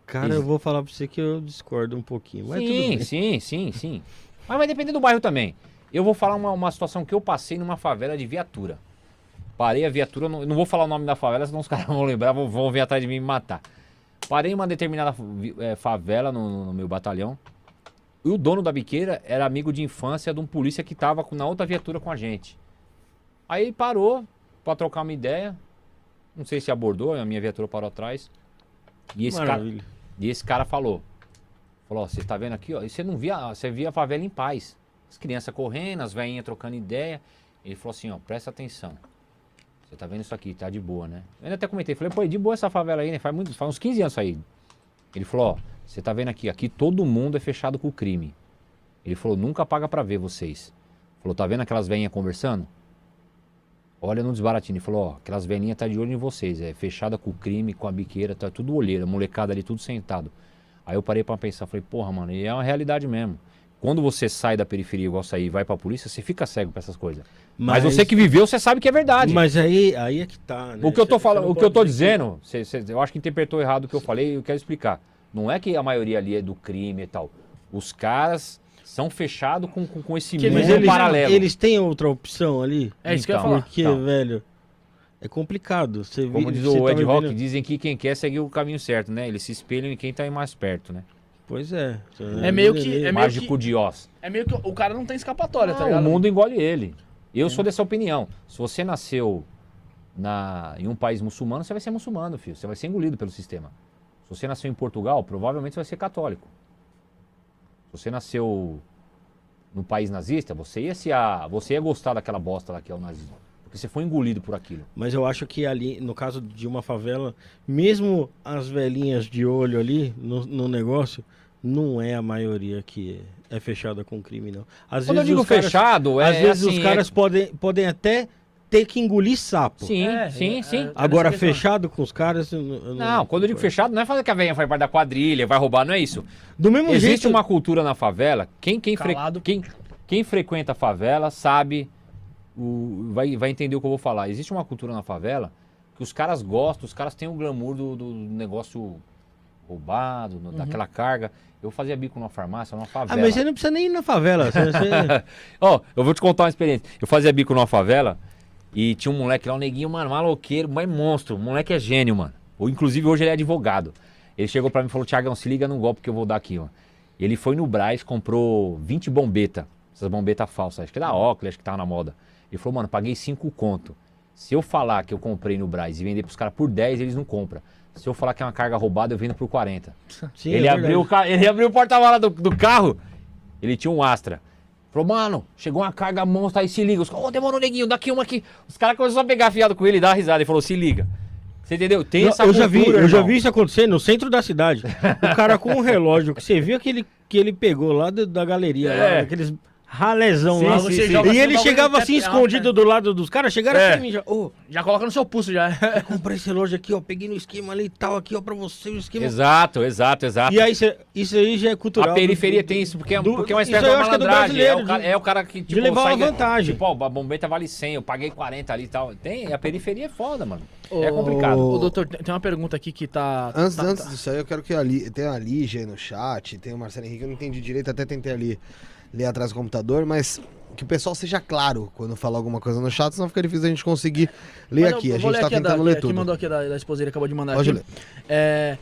Cara, eu vou falar pra você que eu discordo um pouquinho. Mas sim, sim, sim, sim. Mas vai depender do bairro também. Eu vou falar uma, uma situação que eu passei numa favela de viatura. Parei a viatura, não, não vou falar o nome da favela, senão os caras vão lembrar, vão, vão vir atrás de mim e me matar. Parei em uma determinada eh, favela no, no meu batalhão. E o dono da biqueira era amigo de infância de um polícia que tava na outra viatura com a gente. Aí ele parou pra trocar uma ideia. Não sei se abordou, a minha viatura parou atrás. E esse cara, e esse cara falou: Falou, ó, você tá vendo aqui, ó, e você não via, você via a favela em paz. As crianças correndo, as velhinhas trocando ideia. Ele falou assim, ó, presta atenção. Você tá vendo isso aqui, tá de boa, né? Eu ainda até comentei, falei, pô, é de boa essa favela aí, né? Faz, muito, faz uns 15 anos aí. Ele falou, ó, você tá vendo aqui, aqui todo mundo é fechado com o crime. Ele falou, nunca paga pra ver vocês. Falou, tá vendo aquelas velhinhas conversando? Olha no desbaratinho. Ele falou, ó, aquelas velhinhas tá de olho em vocês. É fechada com o crime, com a biqueira, tá tudo olheira, molecada ali, tudo sentado. Aí eu parei pra pensar, falei, porra, mano, e é uma realidade mesmo. Quando você sai da periferia igual sair e vai pra polícia, você fica cego pra essas coisas. Mas, você que viveu, você sabe que é verdade. Mas aí, aí é que tá, né? O que eu tô falando, o que eu tô dizendo, cê- cê- eu acho que interpretou errado o que eu falei e eu quero explicar. Não é que a maioria ali é do crime e tal. Os caras são fechados com, com, com esse Que- mundo Mas eles, paralelo. eles têm outra opção ali? É isso que eu ia Então, falar. Porque, Então. velho, é complicado. Você vi- Como diz você o tá Ed Rock, vivendo- dizem que quem quer segue o caminho certo, né? Eles se espelham em quem tá aí mais perto, né? Pois é. É meio que- é meio Mágico de Oz. É meio que o cara não tem escapatória, tá Ah, ligado? o mundo engole ele. Eu sou dessa opinião. Se você nasceu na, em um país muçulmano, você vai ser muçulmano, filho. Você vai ser engolido pelo sistema. Se você nasceu em Portugal, provavelmente você vai ser católico. Se você nasceu no país nazista, você ia, se a, você ia gostar daquela bosta lá que é o nazismo. Porque você foi engolido por aquilo. Mas eu acho que ali, no caso de uma favela, mesmo as velhinhas de olho ali no, no negócio, não é a maioria que é fechada com crime, não. Às Quando eu vezes digo os caras, fechado, é às vezes assim, os caras é- podem, podem até ter que engolir sapo. Sim, É, sim, é, sim. é. Agora, fechado com os caras. eu eu Não, quando eu digo fechado, não é fazer que a velha faz parte da quadrilha, vai roubar, não é isso. Do mesmo Existe jeito. uma cultura na favela. Quem, quem, fre- quem, quem frequenta a favela sabe, o, vai, vai entender o que eu vou falar. Existe uma cultura na favela que os caras gostam, os caras têm o glamour do, do negócio roubado, no- daquela carga. Eu fazia bico numa farmácia, numa Ah, favela. mas você não precisa nem ir na favela. Você, Ó, eu vou te contar uma experiência. Eu fazia bico numa favela e tinha um moleque lá, um neguinho, mano, maloqueiro, mas monstro. O moleque é gênio, mano. Ou, inclusive, hoje ele é advogado. Ele chegou pra mim e falou, Tiagão, se liga no golpe que eu vou dar aqui, ó. Ele foi no Braz, comprou 20 bombeta, essas bombetas falsas, acho que é da Oakley, acho que tava na moda. Ele falou, mano, paguei 5 conto. Se eu falar que eu comprei no Braz e vender pros caras por 10, eles não compram. Se eu falar que é uma carga roubada, eu vendo por 40. Sim, ele, é abriu o ele abriu o porta-mala do, do carro, ele tinha um Astra. Falou, mano, chegou uma carga monstra aí, se liga. Os caras, ô, demorou, neguinho, daqui uma aqui. Os caras começaram a pegar fiado com ele e dar uma risada. Ele falou, se liga. Você entendeu? Tem Não, essa eu já vi, cultura, eu já vi isso acontecer no centro da cidade. O cara com um relógio que você viu que ele, que ele pegou lá da galeria, É. lá, aqueles ralezão Sim, lá. sim, Você sim. e ele chegava assim escondido do lado dos caras, chegaram É. assim em mim já. Ô, Já coloca no seu pulso já. comprei esse relógio aqui, ó, peguei no esquema ali e tal, aqui, ó, pra você, o esquema. Exato, exato, exato. E aí, isso aí já é cultural. a periferia do- tem isso, porque é, do- porque é uma espécie de é do malandragem. É, brasileiro, o cara, de- é o cara que, tipo, levar uma sai- vantagem. Tipo, ó, a bombeta vale 100, eu paguei 40 ali e tal. Tem, a periferia é foda, mano. É complicado. Ô, doutor, tem uma pergunta aqui que tá. Antes, tá- antes tá- disso aí, eu quero que a Li... tem a Lígia aí no chat, tem o Marcelo Henrique, eu não entendi direito, até tentei ali ler atrás do computador, mas que o pessoal seja claro quando falar alguma coisa no chat, senão fica difícil a gente conseguir ler eu- aqui. eu A vou gente tá aqui a tentando da- ler aqui tudo. mandou aqui da, da esposa, ele acabou de mandar Pode aqui. ler. É,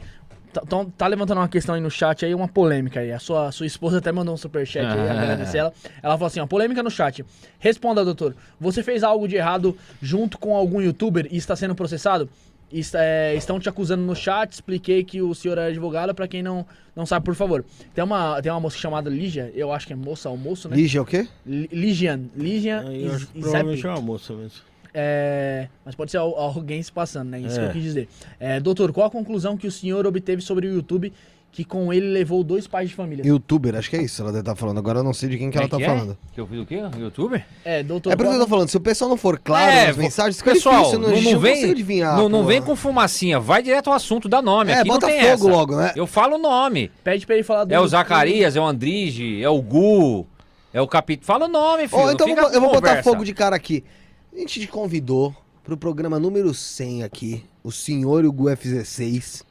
tá, então, tá levantando uma questão aí no chat aí, uma polêmica aí. A sua, sua esposa até mandou um superchat aí, agradecer ela. Ela falou assim, ó, polêmica no chat. Responda, doutor. Você fez algo de errado junto com algum youtuber e está sendo processado? Está- é, estão te acusando no chat, expliquei que o senhor é advogado, pra quem não, não sabe, por favor. Tem uma, tem uma moça chamada Lígia, eu acho que é moça ou moço, né? Lígia é o quê? Li- Ligian. Ligian Aí eu acho Is- que provavelmente é uma moça mesmo. É, mas pode ser al- alguém se passando, né? Isso É. que eu quis dizer. É, doutor, qual a conclusão que o senhor obteve sobre o YouTube que com ele levou dois pais de família? Youtuber, acho que é isso, ela deve estar falando. Agora eu não sei de quem que ela tá é? falando. Que eu fiz o quê? Youtuber? É, doutor. É por isso que eu tô falando, se o pessoal não for claro É, nas mensagens, fica Pessoal, difícil, não, não vem, consigo adivinhar. não, não vem com fumacinha, vai direto ao assunto, dá nome. É, Aqui bota não tem fogo essa. logo, né? Eu falo o nome. Pede pra ele falar do É o. Zacarias, é o Andrige, é o Gu, é o Capítulo. Fala o nome, filho. Ó, então vou, eu vou botar fogo de cara aqui. A gente te convidou pro programa número 100 aqui, o senhor e o Gu FZ6.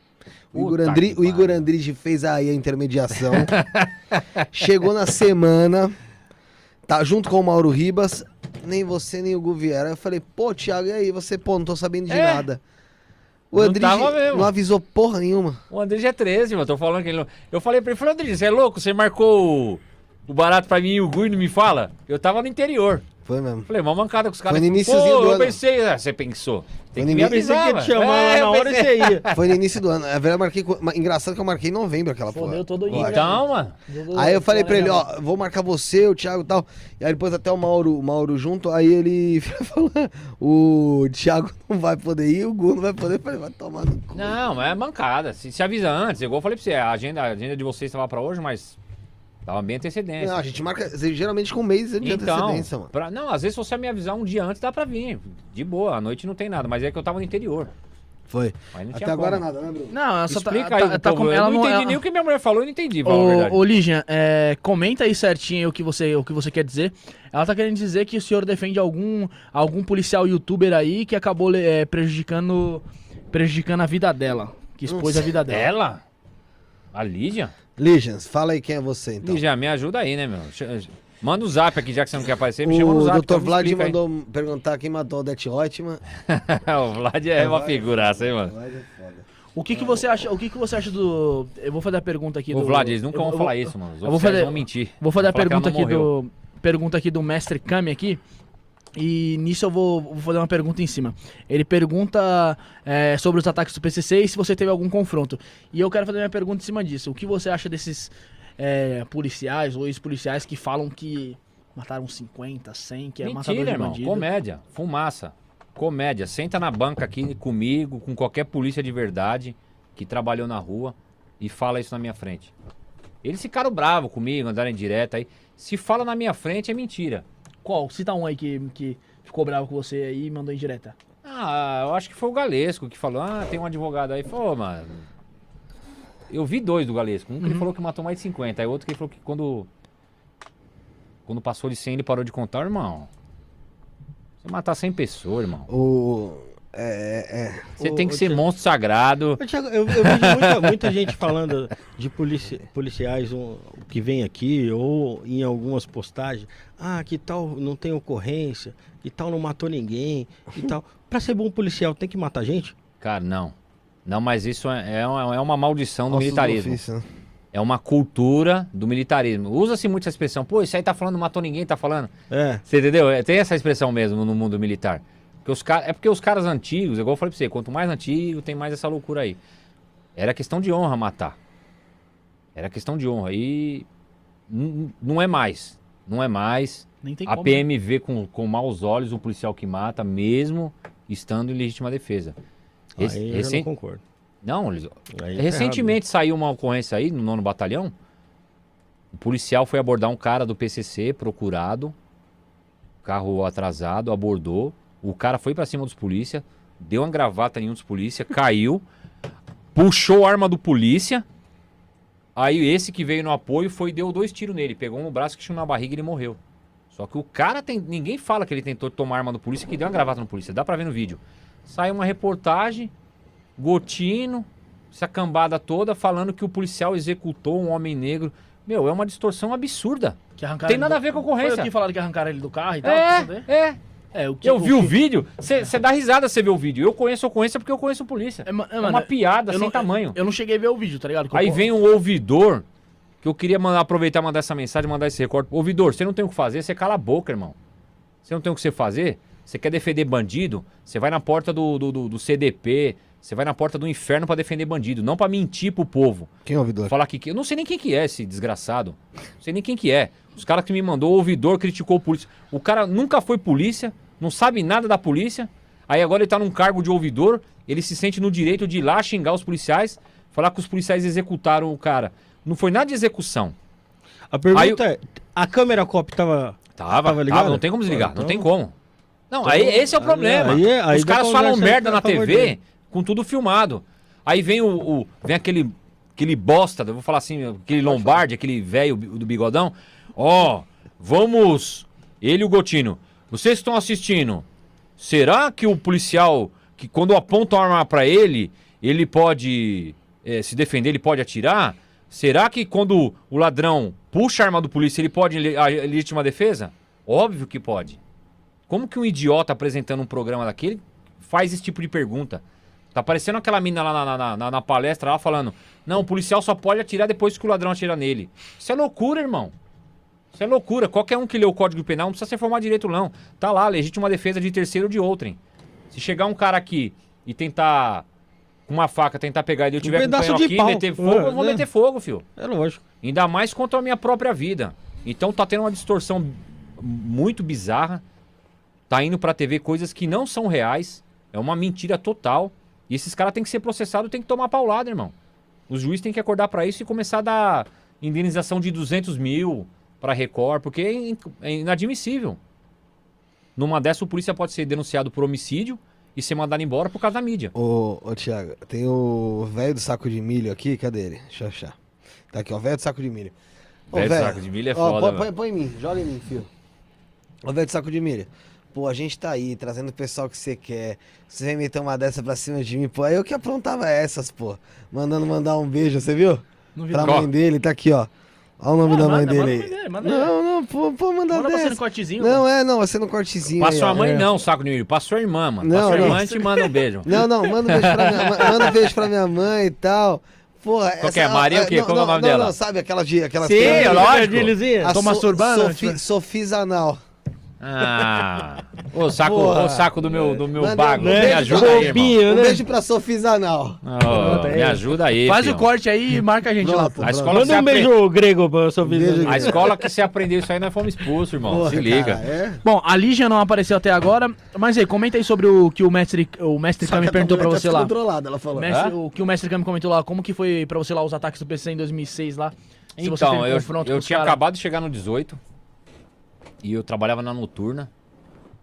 O Igor, Andri, o Igor. Andrige fez aí a intermediação. Chegou na semana, tá junto com o Mauro Ribas. nem você nem o Gu vieram. Aí eu falei, pô, Thiago, e aí? Você, pô, não tô sabendo de É. nada. O Não André tava mesmo. não avisou porra nenhuma. O André já é 13, mano. Tô falando que ele não... Eu falei pra ele, falei, André, você é louco? Você marcou o- o barato pra mim e o Gui não me fala? Eu tava no interior. Foi mesmo. Falei, uma mancada com os caras. Foi no Pô, iniciozinho do eu ano. pensei, ah, você pensou. Tem Foi que no me início- Pensei avisar, que ia te chamar É, na eu hora e pensei. você ia. Foi no início do ano. É verdade, eu marquei. com- Engraçado que eu marquei em novembro aquela porra. Fodeu todo Eu acho. Então, mano. Aí eu falei pra ele, ó, vou marcar você, o Thiago e tal. E aí depois até o Mauro, o Mauro junto, aí ele falou, o Thiago não vai poder ir, o Gu não vai poder. Eu falei, vai tomar no cu. Não, mas é mancada. Se, se avisa antes, igual eu falei pra você, a agenda, a agenda de vocês estava pra hoje, mas tava bem antecedência. Não, a gente marca geralmente com um mês de Então, antecedência, mano. pra- não, às vezes se você me avisar um dia antes, dá pra vir. De boa, à noite não tem nada, mas é que eu tava no interior. Foi. Não Até agora como. nada, né, Bruno? Não, ela só tá, Explica tá, aí, tá, tá com- ela eu não entendi ela- nem o que minha mulher falou, eu não entendi. Ô, ô Lígia, é, comenta aí certinho o que, você, o que você quer dizer. Ela tá querendo dizer que o senhor defende algum, algum policial youtuber aí que acabou é, prejudicando, prejudicando a vida dela. Que expôs a vida dela. Ela? A Lígia? Legions, fala aí quem é você, então. Lígia, me ajuda aí, né, meu? Manda o zap aqui, já que você não quer aparecer, me chama no O zap. Dr. então me Vlad aí. mandou perguntar quem matou o Det Reutemann. o Vlad é uma figuraça, hein, mano? Vlad é foda. O que, que você acha? O que, que você acha do? Eu vou fazer a pergunta aqui Ô, do. Vlad, eles nunca eu vão vou- falar isso, mano. Os eu vou fazer- vão mentir. Vou fazer a falar que pergunta aqui morreu. do. Pergunta aqui do mestre Kami aqui. E nisso eu vou, vou fazer uma pergunta em cima. Ele pergunta é, sobre os ataques do PCC e se você teve algum confronto. E eu quero fazer minha pergunta em cima disso. O que você acha desses é, policiais ou ex-policiais que falam que mataram 50, 100, que é matador Mentira, de irmão. bandido? Comédia. Fumaça. Comédia. Senta na banca aqui comigo, com qualquer polícia de verdade que trabalhou na rua e fala isso na minha frente. Eles ficaram bravos comigo, andaram em direta aí. Se fala na minha frente, é mentira. Qual? Cita um aí que, que ficou bravo com você aí e mandou em direta. Ah, eu acho que foi o Galesco que falou: ah, tem um advogado aí. Falou, mano. Eu vi dois do Galesco. Um que ele falou que matou mais de 50. Aí outro que ele falou que quando. Quando passou de 100, ele parou de contar, irmão. Você matar 100 pessoas, irmão. O. É, é. Você Ô, tem que ser Thiago- monstro sagrado. Thiago, eu, eu vejo muita, muita gente falando de polici- policiais um, que vem aqui ou em algumas postagens. Ah, que tal não tem ocorrência, que tal não matou ninguém, que tal. Pra ser bom policial tem que matar gente? Cara, não. Não, mas isso é, é uma, é uma maldição do ossos militarismo. ofício, né? É uma cultura do militarismo. Usa-se muito essa expressão. Pô, isso aí tá falando, matou ninguém, tá falando. É. Você entendeu? É, Tem essa expressão mesmo no mundo militar. Porque os car- é porque os caras antigos, igual eu falei pra você, quanto mais antigo, tem mais essa loucura aí. Era questão de honra matar. Era questão de honra. E n- não é mais. Não é mais. Nem tem A como. né? PM vê com, com maus olhos um policial que mata, mesmo estando em legítima defesa. Rec- eu não concordo. não, eles- Aí tá recentemente saiu uma ocorrência aí no nono batalhão. O policial foi abordar um cara do PCC, procurado. Carro atrasado, abordou. O cara foi pra cima dos polícia, deu uma gravata em um dos polícia, caiu, puxou a arma do polícia. Aí esse que veio no apoio foi deu dois tiros nele, pegou um no braço que tinha na barriga e ele morreu. Só que o cara tem, ninguém fala que ele tentou tomar a arma do polícia, que deu uma gravata no polícia. Dá pra ver no vídeo. Sai uma reportagem, Gotino, essa cambada toda falando que o policial executou um homem negro. Meu, é uma distorção absurda. Que arrancaram Tem nada do- a ver com a Foi ocorrência. o que falaram que arrancaram ele do carro e tal? É, é. É, o que, Eu o vi o que- vídeo, você dá risada você vê o vídeo. Eu conheço a ocorrência porque eu conheço o polícia. É, é, É mano, uma piada sem não- tamanho. Eu não cheguei a ver o vídeo, tá ligado? Que Aí eu- vem um ouvidor, que eu queria mandar, aproveitar e mandar essa mensagem, mandar esse recorde. Ouvidor, você não tem o que fazer, você cala a boca, irmão. Você não tem o que você fazer? Você quer defender bandido? Você vai na porta do, do, do- do CDP, você vai na porta do inferno pra defender bandido, não pra mentir pro povo. Quem é o ouvidor? Falar que. Eu não sei nem quem que é esse desgraçado. Não sei nem quem que é. Os caras que me mandou, o ouvidor criticou o polícia. O cara nunca foi polícia, não sabe nada da polícia. Aí agora ele tá num cargo de ouvidor, ele se sente no direito de ir lá xingar os policiais, falar que os policiais executaram o cara. Não foi nada de execução. A pergunta é: a câmera cop tava. Tava, Tava tava, ligado? não tem como desligar, Então- não tem como. Não, aí esse é o problema. aí é- aí Os caras falam merda a na TV com tudo filmado. Aí vem o, o- vem aquele aquele bosta, eu vou falar assim, aquele Lombardi, aquele velho do bigodão. Ó, vamos, ele e o Gotino. Vocês estão assistindo? Será que o policial que quando aponta a arma pra ele, ele pode eh, se defender, ele pode atirar? Será que quando o ladrão puxa a arma do polícia, ele pode a legítima defesa? Óbvio que pode. Como que um idiota apresentando um programa daquele faz esse tipo de pergunta? Tá parecendo aquela mina lá na, na- na- na palestra lá falando: Não, o policial só pode atirar depois que o ladrão atira nele. Isso é loucura, irmão. Isso é loucura. Qualquer um que lê o Código Penal não precisa ser formado direito, não. Tá lá, legítima defesa de terceiro ou de outrem. Se chegar um cara aqui e tentar, com uma faca, tentar pegar ele e eu tiver com um pedaço canhão de pau. meter fogo, eu vou É, né? meter fogo, filho. É lógico. Ainda mais contra a minha própria vida. Então tá tendo uma distorção muito bizarra. Tá indo pra TV coisas que não são reais. É uma mentira total. E esses caras têm que ser processados, tem que tomar paulada, irmão. Os juízes têm que acordar pra isso e começar a dar indenização de 200 mil pra Record, porque é é inadmissível. Numa dessa, o polícia pode ser denunciado por homicídio e ser mandado embora por causa da mídia. Ô, ô Thiago, tem o velho do saco de milho aqui, cadê ele? Deixa eu achar. Tá aqui, ó, velho do saco de milho. Ô, Velho do saco de milho é ó, foda, põe, põe, põe em mim, joga em mim, filho. Ô, velho do saco de milho. Pô, a gente tá aí, trazendo o pessoal que você quer. Você vem meter uma dessa pra cima de mim, pô. Aí eu que aprontava essas, pô. Mandando mandar um beijo, você viu? Não vi Pra mãe dele, tá aqui, ó. Olha o nome Ah, da mãe manda, dele manda aí. manda não, não, pô, pô, mandar Manda você no cortezinho. Não, é, não, ser no cortezinho Pra sua mãe É. não, saco de milho. Pra sua irmã, mano. Não, pra sua não. irmã te manda um beijo. Não, não, manda um beijo pra minha mãe, manda um beijo pra minha mãe e tal. Porra, Qual que é? Maria o quê? não, Qual é o nome não, dela? Não, sabe aquela de aquelas Sim, é lógico. A Tô So- masturbando, Sofi, tipo- Sofizanal. Ah, ô saco, ô saco do meu, do meu Manda um bago, me beijo ajuda pra- aí, irmão. Bobinho, Um né? beijo pra Sofizanal. Ô, me ajuda aí, Faz o corte aí e marca a gente lá, pô. A escola, Manda um apre- beijo grego pra a escola que você aprendeu isso aí, nós fomos expulsos, irmão. Porra, Se liga. cara, é? Bom, a Lígia não apareceu até agora, mas aí, comenta aí sobre o que o mestre, o mestre Kami perguntou pra você lá. Controlada, ela falou. Mestre- Hã? o que o mestre Kami comentou lá, como que foi pra você lá os ataques do PC em 2006 lá? Se Então, eu, eu tinha acabado de chegar no 18 e eu trabalhava na noturna.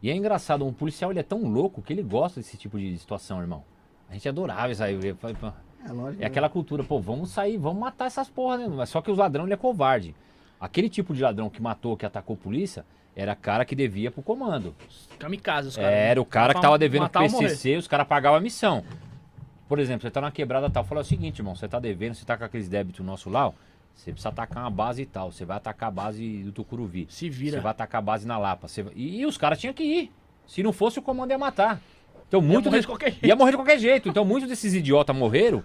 E é engraçado, um policial ele é tão louco que ele gosta desse tipo de situação, irmão. A gente adorava isso aí. eu falei, pô, É lógico. É aquela cultura, pô, vamos sair, vamos matar essas porra, né? Mas só que os ladrões ele é covarde. Aquele tipo de ladrão que matou, que atacou a polícia, era cara que devia pro comando. Kamikaze, os caras. Era o cara que tava devendo pro. PCC, os caras pagavam a missão. Por exemplo, você tá na quebrada tal, fala o seguinte, irmão, você tá devendo, você tá com aqueles débitos nosso lá, ó, você precisa atacar uma base e tal, você vai atacar a base do Tucuruvi. Se vira. Você vai atacar a base na Lapa. você E, e os caras tinham que ir. Se não fosse, o comando ia matar. Então, muito morrer desse- de qualquer jeito. Ia morrer de qualquer jeito. Então, muitos desses idiotas morreram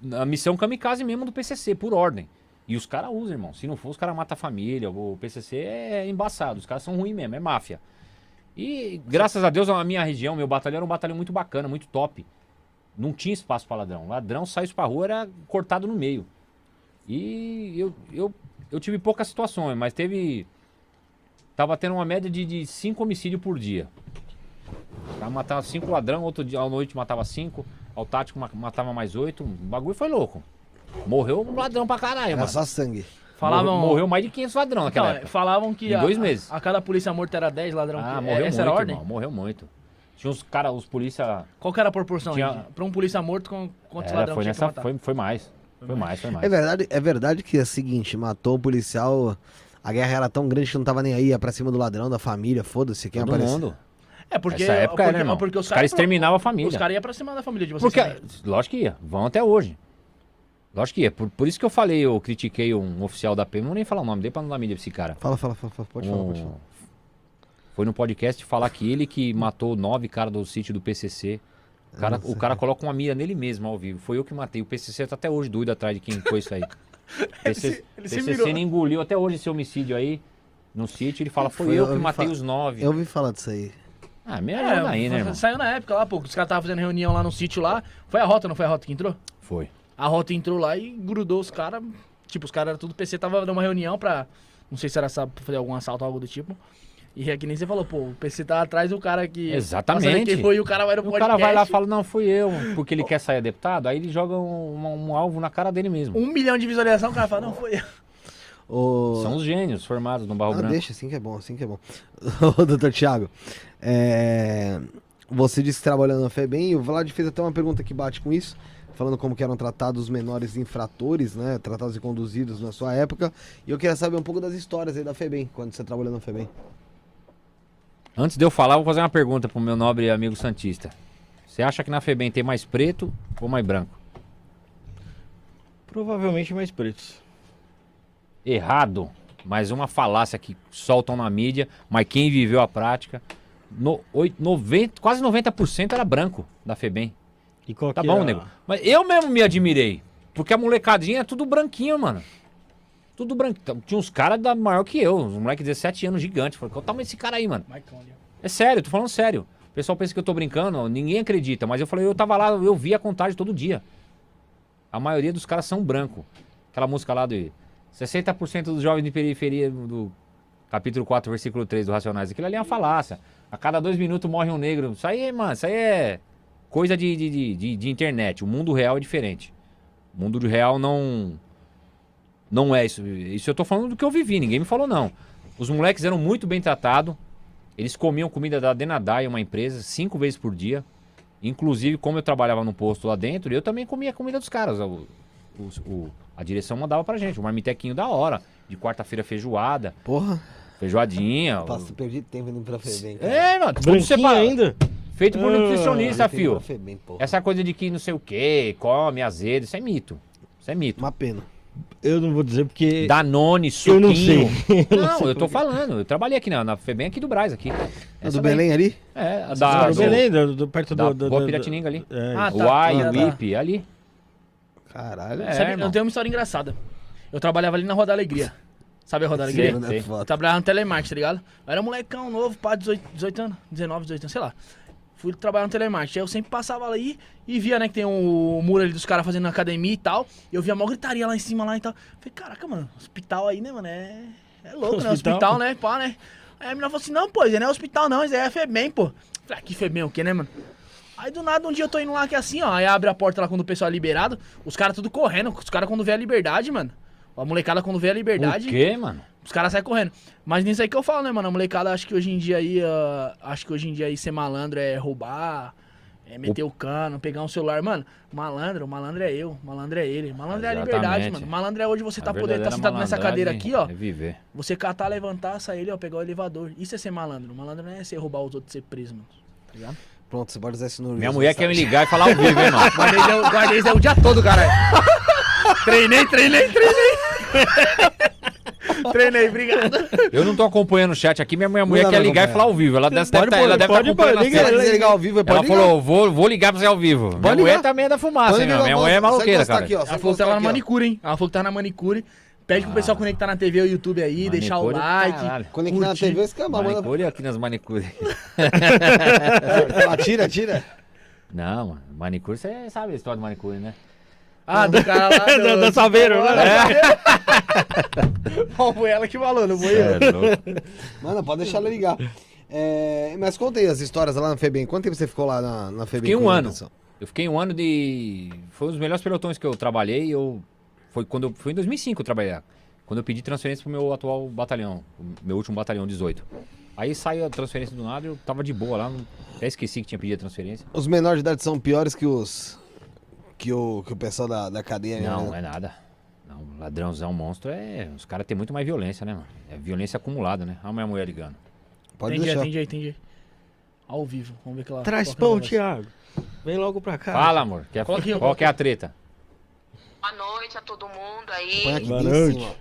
na missão kamikaze mesmo do PCC, por ordem. E os caras usam, irmão. Se não for, os caras matam a família. O PCC é embaçado. Os caras são ruins mesmo, é máfia. E graças a Deus, a minha região, meu batalhão era um batalhão muito bacana, muito top. Não tinha espaço para ladrão. Ladrão saísse pra rua, era cortado no meio. E eu, eu, eu tive poucas situações, mas teve. Tava tendo uma média de, de cinco homicídios por dia. Tava matava cinco ladrão, outro dia à noite matava cinco, ao tático ma- matava mais oito. O bagulho foi louco. Morreu um ladrão pra caralho, Era mano. só sangue. Falavam- Morreu, morreu mais de 500 ladrão naquela Não, época. falavam que Em a, dois meses. A, a cada polícia morta era 10 ladrão. Ah, que- morreu essa muito, era a ordem? irmão. Morreu muito. Tinha uns caras, os polícia. Qual que era a proporção? Tinha-. Pra um polícia morto, com quantos Era, ladrões foi, tinha que nessa, matar? foi, foi mais. Foi mais, foi mais. É verdade, é verdade que é o seguinte, matou o policial, a guerra era tão grande que não tava nem aí, ia pra cima do ladrão, da família, foda-se, quem Todo apareceu. mundo. É porque, Nessa época porque, era, irmão. porque os Os caras exterminavam a família. Os caras iam pra cima da família de vocês Porque, também. lógico que ia, vão até hoje. Lógico que ia. Por, por isso que eu falei, eu critiquei um oficial da PM, não vou nem falar o nome dele pra não dar mídia pra esse cara. Fala, fala, fala, fala, pode falar, pode Um- falar. Foi no podcast falar que ele que matou nove caras do sítio do PCC. O cara, o cara coloca uma mira nele mesmo ao vivo. Foi eu que matei. O PCC tá até hoje doido atrás de quem foi isso aí. PC, ele se PCC virou. nem engoliu até hoje esse homicídio aí no sítio. Ele fala, foi, Foi, eu eu que matei os nove. Eu ouvi falar disso aí. Ah, me ajuda aí, né, irmão? É, Saiu na época lá, pô. Os caras estavam fazendo reunião lá no sítio lá. Foi a rota, não foi a rota que entrou? Foi. A rota entrou lá e grudou os caras. Tipo, os caras eram tudo PC, tava dando uma reunião pra. Não sei se era sabe, fazer algum assalto ou algo do tipo. E é que nem você falou, pô, o PC tá atrás do cara que. Exatamente. Quem foi e o cara vai no O podcast. cara vai lá e fala, não, fui eu, porque ele quer sair deputado, aí ele joga um, um alvo na cara dele mesmo. Um milhão de visualização, o cara fala, não, foi eu. Ô, São os gênios formados no Barro Ah, Branco. deixa, assim que é bom, assim que é bom. Ô, doutor Thiago, é, você disse que trabalhando na FEBEM, e o Vlad fez até uma pergunta que bate com isso, falando como que eram tratados os menores infratores, né, tratados e conduzidos na sua época, e eu queria saber um pouco das histórias aí da FEBEM, quando você trabalhou na FEBEM. Antes de eu falar, vou fazer uma pergunta pro meu nobre amigo Santista. Você acha que na FEBEM tem mais preto ou mais branco? Provavelmente mais pretos. Errado. mais uma falácia que soltam na mídia, mas quem viveu a prática, no, oit- 90, quase 90% era branco da FEBEM. E qual Tá bom, é a- nego. Mas eu mesmo me admirei. Porque a molecadinha é tudo branquinho, mano. Tudo branco. Então, Tinha uns caras da maior que eu, uns moleques de 17 anos gigantes. Falei, qual tamanho desse cara aí, mano? Ó. É sério, tô falando sério. O pessoal pensa que eu tô brincando, ninguém acredita. Mas eu falei, eu tava lá, eu vi a contagem todo dia. A maioria dos caras são branco. Aquela música lá de 60% dos jovens de periferia do capítulo 4, versículo 3 do Racionais. Aquilo ali é uma falácia. A cada dois minutos morre um negro. Isso aí, mano, isso aí é coisa de, de, de, de- de internet. O mundo real é diferente. O mundo real não. Não é isso. Isso eu tô falando do que eu vivi, ninguém me falou não. Os moleques eram muito bem tratados. Eles comiam comida da Denadai, uma empresa, cinco vezes por dia. Inclusive, como eu trabalhava no posto lá dentro, eu também comia a comida dos caras. O, o- o- a direção mandava pra gente, um marmitequinho da hora. De quarta-feira feijoada, Porra, feijoadinha. o- passa, perdi tempo indo pra Febem. cara. É, mano, tudo separado. ainda? Feito por Ah, nutricionista, fio. Febem. Essa coisa de que não sei o que, come azedo, isso é mito. Isso é mito. Uma pena. Eu não vou dizer porque. Danone, eu suquinho. não sei. Eu Não, sei eu tô falando. Eu trabalhei aqui na, na FEBEM aqui do Braz, aqui. A do. Belém ali? É, a Ah, da, do do- Belém, do, do- perto da do. do- Piratininga ali. É, Ah, o tá. Ai, Ah, o tá. Ali. Caralho. É, Sabe, irmão. eu tenho uma história engraçada. Eu trabalhava ali na Rua da Alegria. Sabe a Rua da Sei. Alegria? sei. foda. Eu trabalhava no telemarketing, tá ligado? Eu era molecão novo, pá, 18, 18 anos, 19, 18 anos, sei lá. Fui trabalhar no telemarketing. Aí eu sempre passava ali e via, né, que tem um muro ali dos caras fazendo academia e tal. E eu via mó gritaria lá em cima lá e tal. Falei, caraca, mano, hospital aí, né, mano? É, é louco, né? Hospital? Hospital, né? Pá, né? Aí a menina falou assim: não, pô, isso não é hospital, não, isso aí é FEBEM, pô. Falei, ah, que FEBEM o quê, né, mano? Aí do nada um dia eu tô indo lá que é assim, ó. Aí abre a porta lá quando o pessoal é liberado. Os caras tudo correndo. Os caras quando vê a liberdade, mano. A molecada quando vê a liberdade. O quê, mano? Os caras saem correndo. Mas nisso aí que eu falo, né, mano? A molecada acho que hoje em dia aí. ah, acho que hoje em dia aí ser malandro é roubar, é meter o cano, pegar um celular. Mano, malandro, malandro é eu, malandro é ele. Malandro é a liberdade, Exatamente. mano. Malandro é hoje você tá podendo estar verdadeira sentado nessa cadeira aqui, ó. É viver. Você catar, levantar, sair ali, ó, pegar o elevador. Isso é ser malandro. Malandro não é ser roubar os outros e ser preso, mano. Tá ligado? Pronto, você pode usar isso no Minha mulher quer me ligar e falar ao vivo, hein, mano? Guardei, guardei o dia todo, caralho. treinei, treinei, treinei. treinei, obrigado. Eu não tô acompanhando o chat aqui, minha minha mulher dá quer ligar e falar ao vivo. Ela deve Pode estar pôr, ela deve pode tá acompanhando a liga, quiser ligar ao vivo, pode Ela ligar. falou, vou, vou ligar pra você ao vivo. minha Pode mulher ligar. também é da fumaça, Pode hein, ligar? Minha pode- mulher é encostar cara. aqui, ó, Ela falou que tava na manicure, hein? Ela falou que tava na manicure. Pede pro pessoal conectar na TV ou YouTube aí, deixar o Manicure, like. caralho. Conectar na. TV, esse cara manda. Manicure aqui nas manicures. Ah, Tira, tira. Não, mano. Manicure, você sabe a história do manicure, né? Ah, do cara lá. Do, da Saveiro, né? Bom, foi ela que falou, não foi eu. é. Mano, pode deixar ela ligar. É, mas conta aí as histórias lá na FEBEM. Quanto tempo você ficou lá na, na FEBEM? Fiquei um ano. Eu fiquei um ano de. Foi um dos melhores pelotões que eu trabalhei. Eu... Foi quando eu... Foi em 2005 que eu trabalhei. Quando eu pedi transferência pro meu atual batalhão, o meu último batalhão 18. Aí saiu a transferência do nada, eu tava de boa lá, não- até esqueci que tinha pedido a transferência. Os menores de idade são piores que os. Que o, que o pessoal da, da cadeia. né? Não, é nada. Não, ladrãozão, monstro é. Os caras têm muito mais violência, né, mano? É violência acumulada, né? Olha a minha mulher ligando. Pode entendi, deixar. entendi, entendi. Ao vivo, vamos ver que ela. Traz qual é pão. Thiago. Vem logo pra cá. Fala, amor. Quer... Aqui, Qual coloca que é a treta? Boa noite a todo mundo aí. Boa noite.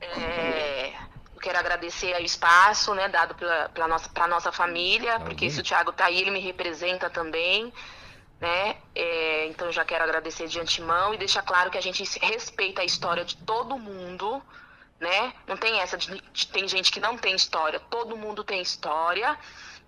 É, eu quero agradecer o espaço, né, dado pela, pela nossa, pra nossa família, porque bem. se o Thiago tá aí, ele me representa também, né? É, então já quero agradecer de antemão e deixar claro que a gente respeita a história de todo mundo, né? Não tem essa de, de- tem gente que não tem história, todo mundo tem história.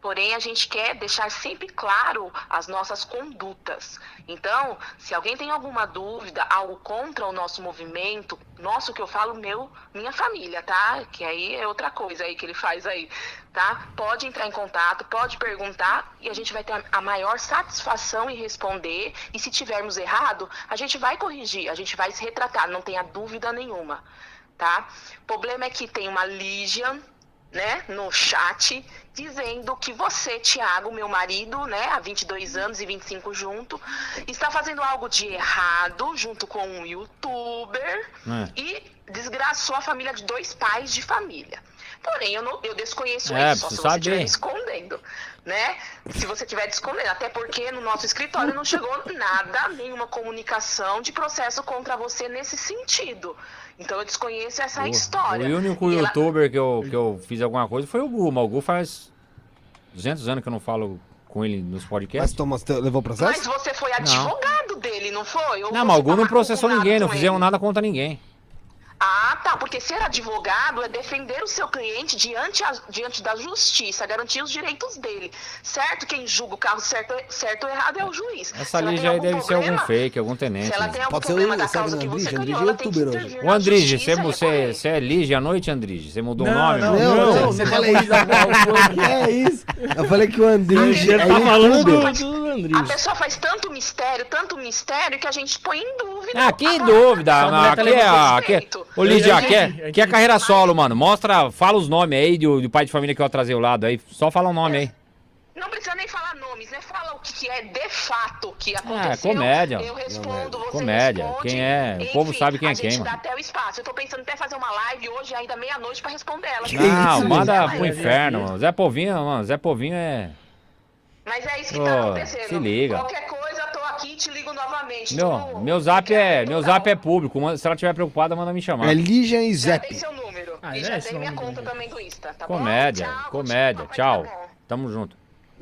Porém, a gente quer deixar sempre claro as nossas condutas. Então, se alguém tem alguma dúvida, algo contra o nosso movimento, nosso que eu falo, meu, minha família, tá? Que aí é outra coisa aí que ele faz aí, tá? Pode entrar em contato, pode perguntar e a gente vai ter a- maior satisfação em responder. E se tivermos errado, a gente vai corrigir, a gente vai se retratar, não tenha dúvida nenhuma, tá? O problema é que tem uma Legion né, no chat, dizendo que você, Tiago, meu marido, né, há 22 anos e 25 junto, está fazendo algo de errado junto com um youtuber É. e desgraçou a família de dois pais de família. Porém, eu, não, eu desconheço É, isso, só se você estiver escondendo, né? Se você estiver escondendo, até porque no nosso escritório não chegou nada, nenhuma comunicação de processo contra você nesse sentido. Então eu desconheço essa história. O único E ela- youtuber que eu, que eu fiz alguma coisa foi o Gu, mas o Gu faz 200 anos que eu não falo com ele nos Mas podcasts. Thomas te- levou Mas processo? você foi advogado dele, não foi? Ou Não, mas o Gu não processou ninguém, não fizeram ele? nada contra ninguém. Ah, tá. Porque ser advogado é defender o seu cliente diante, a- diante da justiça, garantir os direitos dele. Certo? Quem julga o carro certo, certo ou errado é o juiz. Essa Lígia aí deve ser algum problema- fake, algum tenente. Se ela né? tem algum Pode ser o- problema da sabe causa o que você Andrige é ela tem que intervir Ô Andrige, você, e você, você é Lígia à noite, Andrige? Você mudou o nome? não, Não, não, não, você falei com É isso. Eu falei que o Andrige Ele é tá falando youtuber. do, do A pessoa faz tanto mistério, tanto mistério, que a gente põe em dúvida. Ah, que dúvida. Mulher Aqui é, a- é. Ô Lídia, é, é entendi. carreira solo, mano. Mostra, fala os nomes aí do, do pai de família que eu atrasei ao lado aí. Só fala o nome aí. Não precisa nem falar nomes, né? Fala o que, que é de fato que aconteceu. Ah, comédia. Eu respondo, você Comédia. responde. Quem é? O povo sabe quem é a quem, gente mano. dá até o espaço. Eu tô pensando até fazer uma live hoje, ainda meia-noite, pra responder ela. Não, isso, manda pro inferno. mano. Zé Povinho, mano. Zé Povinho é. Mas é isso que Ô, tá acontecendo. se liga. Qualquer coisa, tô aqui e te ligo novamente. Meu, Tu- meu zap é. Meu zap é público. Se ela estiver preocupada, manda me chamar. É Ligia e Já tem Zep. seu número. Ah, e é já esse tem minha conta também do Insta, tá Comédia, bom? Tchau, comédia. Tchau. papai, tá. Tamo junto.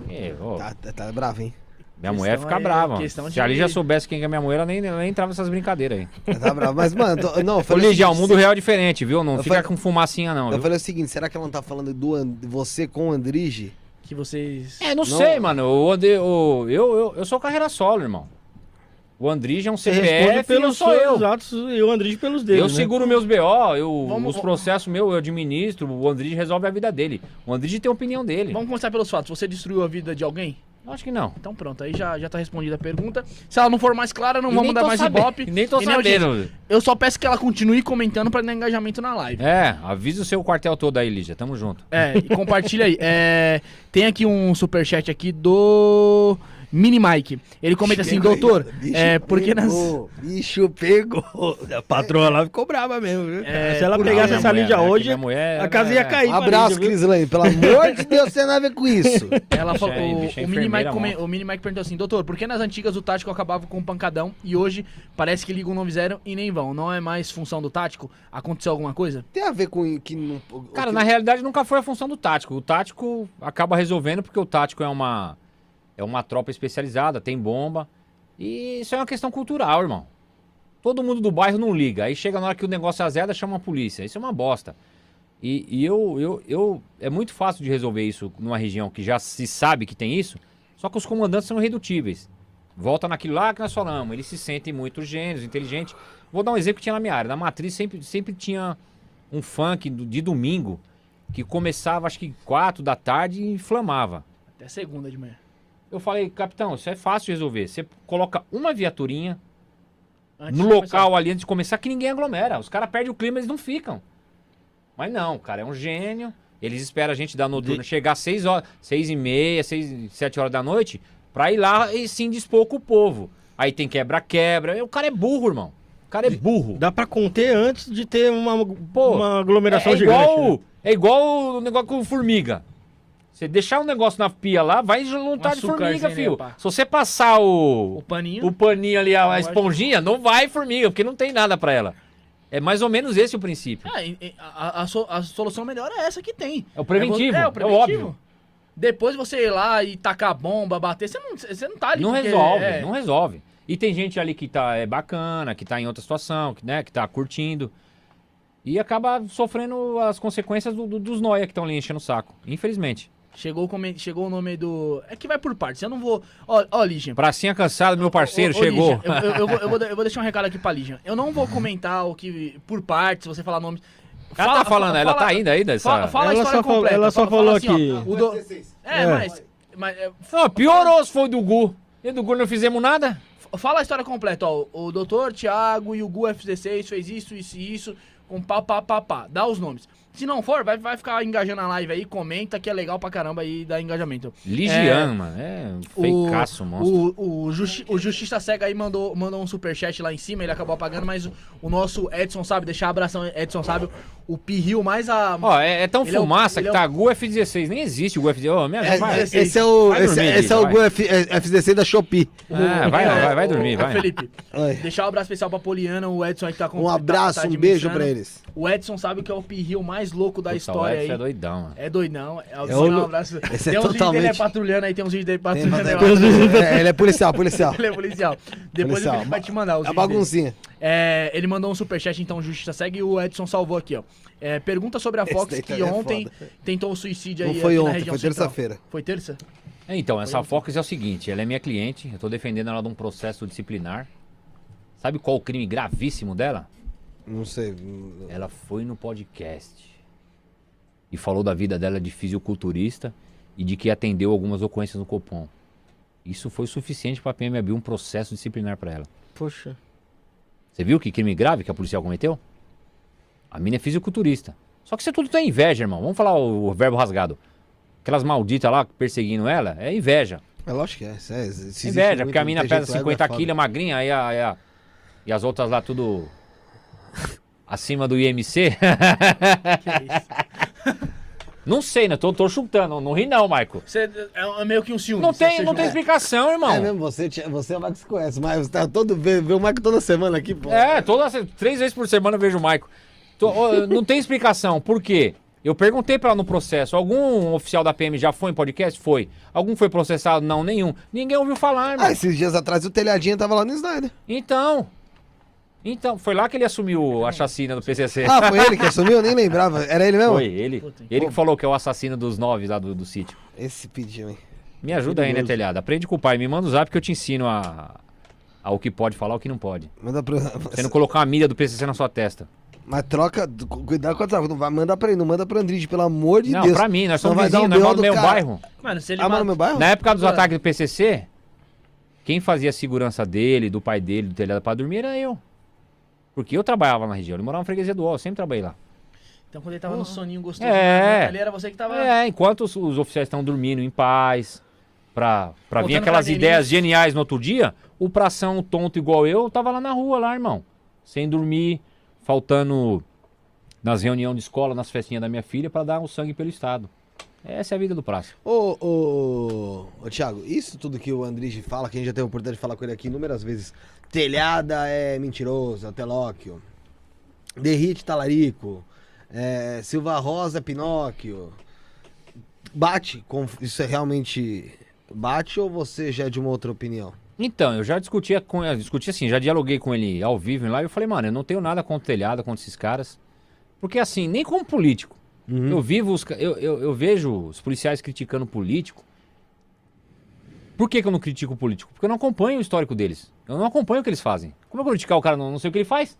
Ih, ô, Tá, tá, tá bravo, hein? minha mulher fica aí, brava. Se a Lígia soubesse quem é minha mulher, ela nem, ela nem entrava nessas brincadeiras aí. Tá bravo. Mas, mano, tô- não, Ô, Lígia, o seguinte, mundo real é diferente, viu? Não Eu fica falei- com fumacinha, não. Eu viu? falei o seguinte, será que ela não tá falando do And- você com o Andrige? Que vocês. É, não, Não- sei, mano. O, Ande- o- eu, eu, eu sou carreira solo, irmão. O Andrige é um CPF e eu pelos sou eu. atos e o Andrés pelos deles. Eu né? seguro meus BO, eu, Vamos- os processos meus eu administro, o Andrige resolve a vida dele. O Andrige tem a opinião dele. Vamos começar pelos fatos. Você destruiu a vida de alguém? Acho que não. Então pronto, aí já, já tá respondida a pergunta. Se ela não for mais clara, não E vamos dar mais sabendo, ibope. Nem tô E nem sabendo. Eu só peço que ela continue comentando pra dar engajamento na live. É, avisa o seu quartel todo aí, Lígia. Tamo junto. É, e compartilha aí. É, tem aqui um superchat aqui do Mini Mike. Ele comenta assim, doutor. Bicho é, porque nas... pegou, Bicho pegou. A patroa lá ficou brava mesmo, viu? É, Se ela pegasse essa mulher, Lídia né? Hoje, minha mulher, a casa ia é- cair. Um abraço? Cris Lane. Pelo amor de Deus, você não a ver com isso. Ela falou, é- o, bicho é o, Mini Mike come- o Mini Mike perguntou assim, doutor, por que nas antigas o tático acabava com um pancadão e hoje parece que ligam fizeram e nem vão? Não é mais função do tático? Aconteceu alguma coisa? Tem a ver com que não. Cara, que- na realidade nunca foi a função do tático. O tático acaba resolvendo porque o tático é uma é uma tropa especializada, tem bomba. E isso é uma questão cultural, irmão. Todo mundo do bairro não liga. Aí chega na hora que o negócio azeda, chama a polícia. Isso é uma bosta. E, e eu, eu, eu. É muito fácil de resolver isso numa região que já se sabe que tem isso. Só que os comandantes são irredutíveis. Volta naquilo lá que nós falamos. Eles se sentem muito gênios, inteligentes. Vou dar um exemplo que tinha na minha área. Na matriz sempre, sempre tinha um funk de domingo que começava acho que 4 da tarde e inflamava. Até segunda de manhã. Eu falei, capitão, isso é fácil de resolver. Você coloca uma viaturinha Antes no de começar. local ali antes de começar que ninguém aglomera. Os caras perdem o clima, eles não ficam. Mas não, o cara é um gênio. Eles esperam a gente dar noturno chegar às 6 horas, 6 e meia, 6, 7 horas da noite, pra ir lá e se indispor com o povo. Aí tem quebra-quebra. O cara é burro, irmão. O cara é burro. Dá pra conter antes de ter uma, Pô, uma aglomeração é, é gigante. igual, né? É igual o negócio com formiga. Você deixar um negócio na pia lá, vai juntar de formiga, né, fio. pá? Se você passar o, O paninho. o paninho ali, a, a esponjinha, não vai formiga, porque não tem nada pra ela. É mais ou menos esse o princípio. É, e a, a a solução melhor é essa que tem. É o preventivo, É, é o o preventivo. óbvio. Depois você ir lá e tacar bomba, bater, você não, você não tá ali. Não resolve, é, não resolve. E tem gente ali que tá é, bacana, que tá em outra situação, que, né, que tá curtindo. E acaba sofrendo as consequências do- do- dos noia que estão ali enchendo o saco. Infelizmente. Chegou, chegou o nome do. É que vai por partes. Eu não vou. Ó, ó Ligian. Pracinha cansada, meu parceiro, Ô, ô, chegou. Eu, eu- eu vou, eu vou de- eu vou deixar um recado aqui pra Ligian. Eu não vou comentar o que. Por partes, se você falar nomes. Ela tá falando, ela tá ainda aí dessa. Fala, fala a Ela história só falou- completa. ela só Fala- fala falou assim, que- o do- É, É. mas. mas é, Não, piorou se foi do Gu. E do Gu não fizemos nada? fala a história completa, ó. O doutor Thiago e o Gu F16 fez isso, isso e isso, com pá, pá, pá, pá. Dá os nomes. Se não for, vai, vai ficar engajando a live aí, comenta que é legal pra caramba aí dá engajamento. Ligiano, mano. É um feikaço, monstro. O, o, Justi o Justiça Cega aí mandou, mandou um superchat lá em cima, ele acabou apagando, mas o, o nosso Edson sabe, deixar abração, Edson sabe, o Pirril mais a. Ó, é, é tão Ele é o- fumaça que é o- tá Gu F16. Nem existe o Gu F16. Ô, minha É, vai. esse, é o, Vai esse, dormir, esse é o vai. Gu F, F16 da Shopee. Ah, vai, vai, vai dormir, Ô, vai. Felipe, Oi. deixar um abraço especial pra Poliana, o Edson aí que tá com Um abraço, tá- tá um beijo pra eles. O Edson sabe que é o Pirril mais louco da Puta, o história Edson aí. é doidão, mano. É doidão. É, É um o- abraço. esse é tem uns vídeos dele totalmente- patrulhando aí, tem uns vídeos dele Tem- patrulhando. é, é, ele é policial, policial. Ele é policial. Depois Policial. o Felipe vai te mandar os baguncinha. É, ele mandou um superchat, então, Justiça Segue, e o Edson salvou aqui, ó. É, pergunta sobre a Fox daí que é ontem foda. tentou o suicídio aí Não foi ontem, região foi terça-feira. Foi terça? É, Então, essa Fox é o seguinte, ela é minha cliente, eu tô defendendo ela de um processo disciplinar. Sabe qual o crime gravíssimo dela? Não sei. Ela foi no podcast e falou da vida dela de fisiculturista e de que atendeu algumas ocorrências no Copom. Isso foi suficiente pra PM abrir um processo disciplinar pra ela. Poxa. Você viu que crime grave que a policial cometeu? A mina é fisiculturista. Só que você tudo tem inveja, irmão. Vamos falar o, o verbo rasgado. Aquelas malditas lá perseguindo ela, é inveja. É lógico que é. é- inveja, porque a mina pesa jeito, ego 50 é foda. quilos, é magrinha, aí a, aí a- e as outras lá tudo acima do IMC. Que é isso? não sei, né? Tô, tô chutando. Não ri não, Maico. Você é meio que um ciúme. Não tem, não tem explicação, irmão. É mesmo, você, você é o Max que conhece, mas você tá todo, vê, vê o Max toda semana aqui, pô. É, toda, se- três vezes por semana eu vejo o Maico. Tô- ó, não tem explicação. Por quê? Eu perguntei pra ela no processo. Algum oficial da PM já foi em podcast? Foi. Algum foi processado? Não, nenhum. Ninguém ouviu falar, irmão. Ah, esses dias atrás o telhadinho tava lá no Snyder. Então. Então, foi lá que ele assumiu a chacina do PCC. Ah, foi ele que assumiu? Eu nem lembrava. Era ele mesmo? Foi, ele. Puta, Ele que falou que é o assassino dos nove lá do, do sítio. Esse pediu, hein? Me ajuda aí, né, telhado? Aprende com o pai. Me manda o zap que eu te ensino a, a o que pode falar e o que não pode. Manda pra. Você não colocar uma milha do PCC na sua testa. Mas troca. cu- Cuidado com a troca. Não vai mandar pra ele, não manda pra Andrige, pelo amor de não, Deus. pra mim, nós somos vizinhos, nós moramos no do mesmo cara. bairro. Mano, se ele Ah, mas mata- no meu bairro? Na época dos ataques do PCC, quem fazia a segurança dele, do pai dele, do telhado pra dormir era eu. Porque eu trabalhava na região, ele morava na freguesia do Ó, eu sempre trabalhei lá. Então quando ele tava no soninho gostoso, É. ali era você que tava... É, enquanto os, os oficiais estão dormindo em paz, pra, pra vir aquelas pra ideias geniais no outro dia, o pração tonto igual eu tava lá na rua, lá, irmão. Sem dormir, faltando nas reuniões de escola, nas festinhas da minha filha, pra dar o sangue pelo Estado. Essa é a vida do praça. Ô, ô, ô, Thiago, isso tudo que o Andrige fala, que a gente já teve a oportunidade de falar com ele aqui inúmeras vezes. Telhada é mentiroso, é telóquio. Derrite talarico. É, Silva Rosa é Pinóquio. Bate, com, isso é realmente bate ou você já é de uma outra opinião? Então, eu já discutia com eu discuti assim, já dialoguei com ele ao vivo em live, eu falei, mano, eu não tenho nada contra o telhado, contra esses caras. Porque assim, nem como político. Eu vivo os, eu, eu, eu vejo os policiais criticando o político. Por que, que eu não critico o político? Porque eu não acompanho o histórico deles. Eu não acompanho o que eles fazem. Como eu vou criticar o cara, não, não sei o que ele faz?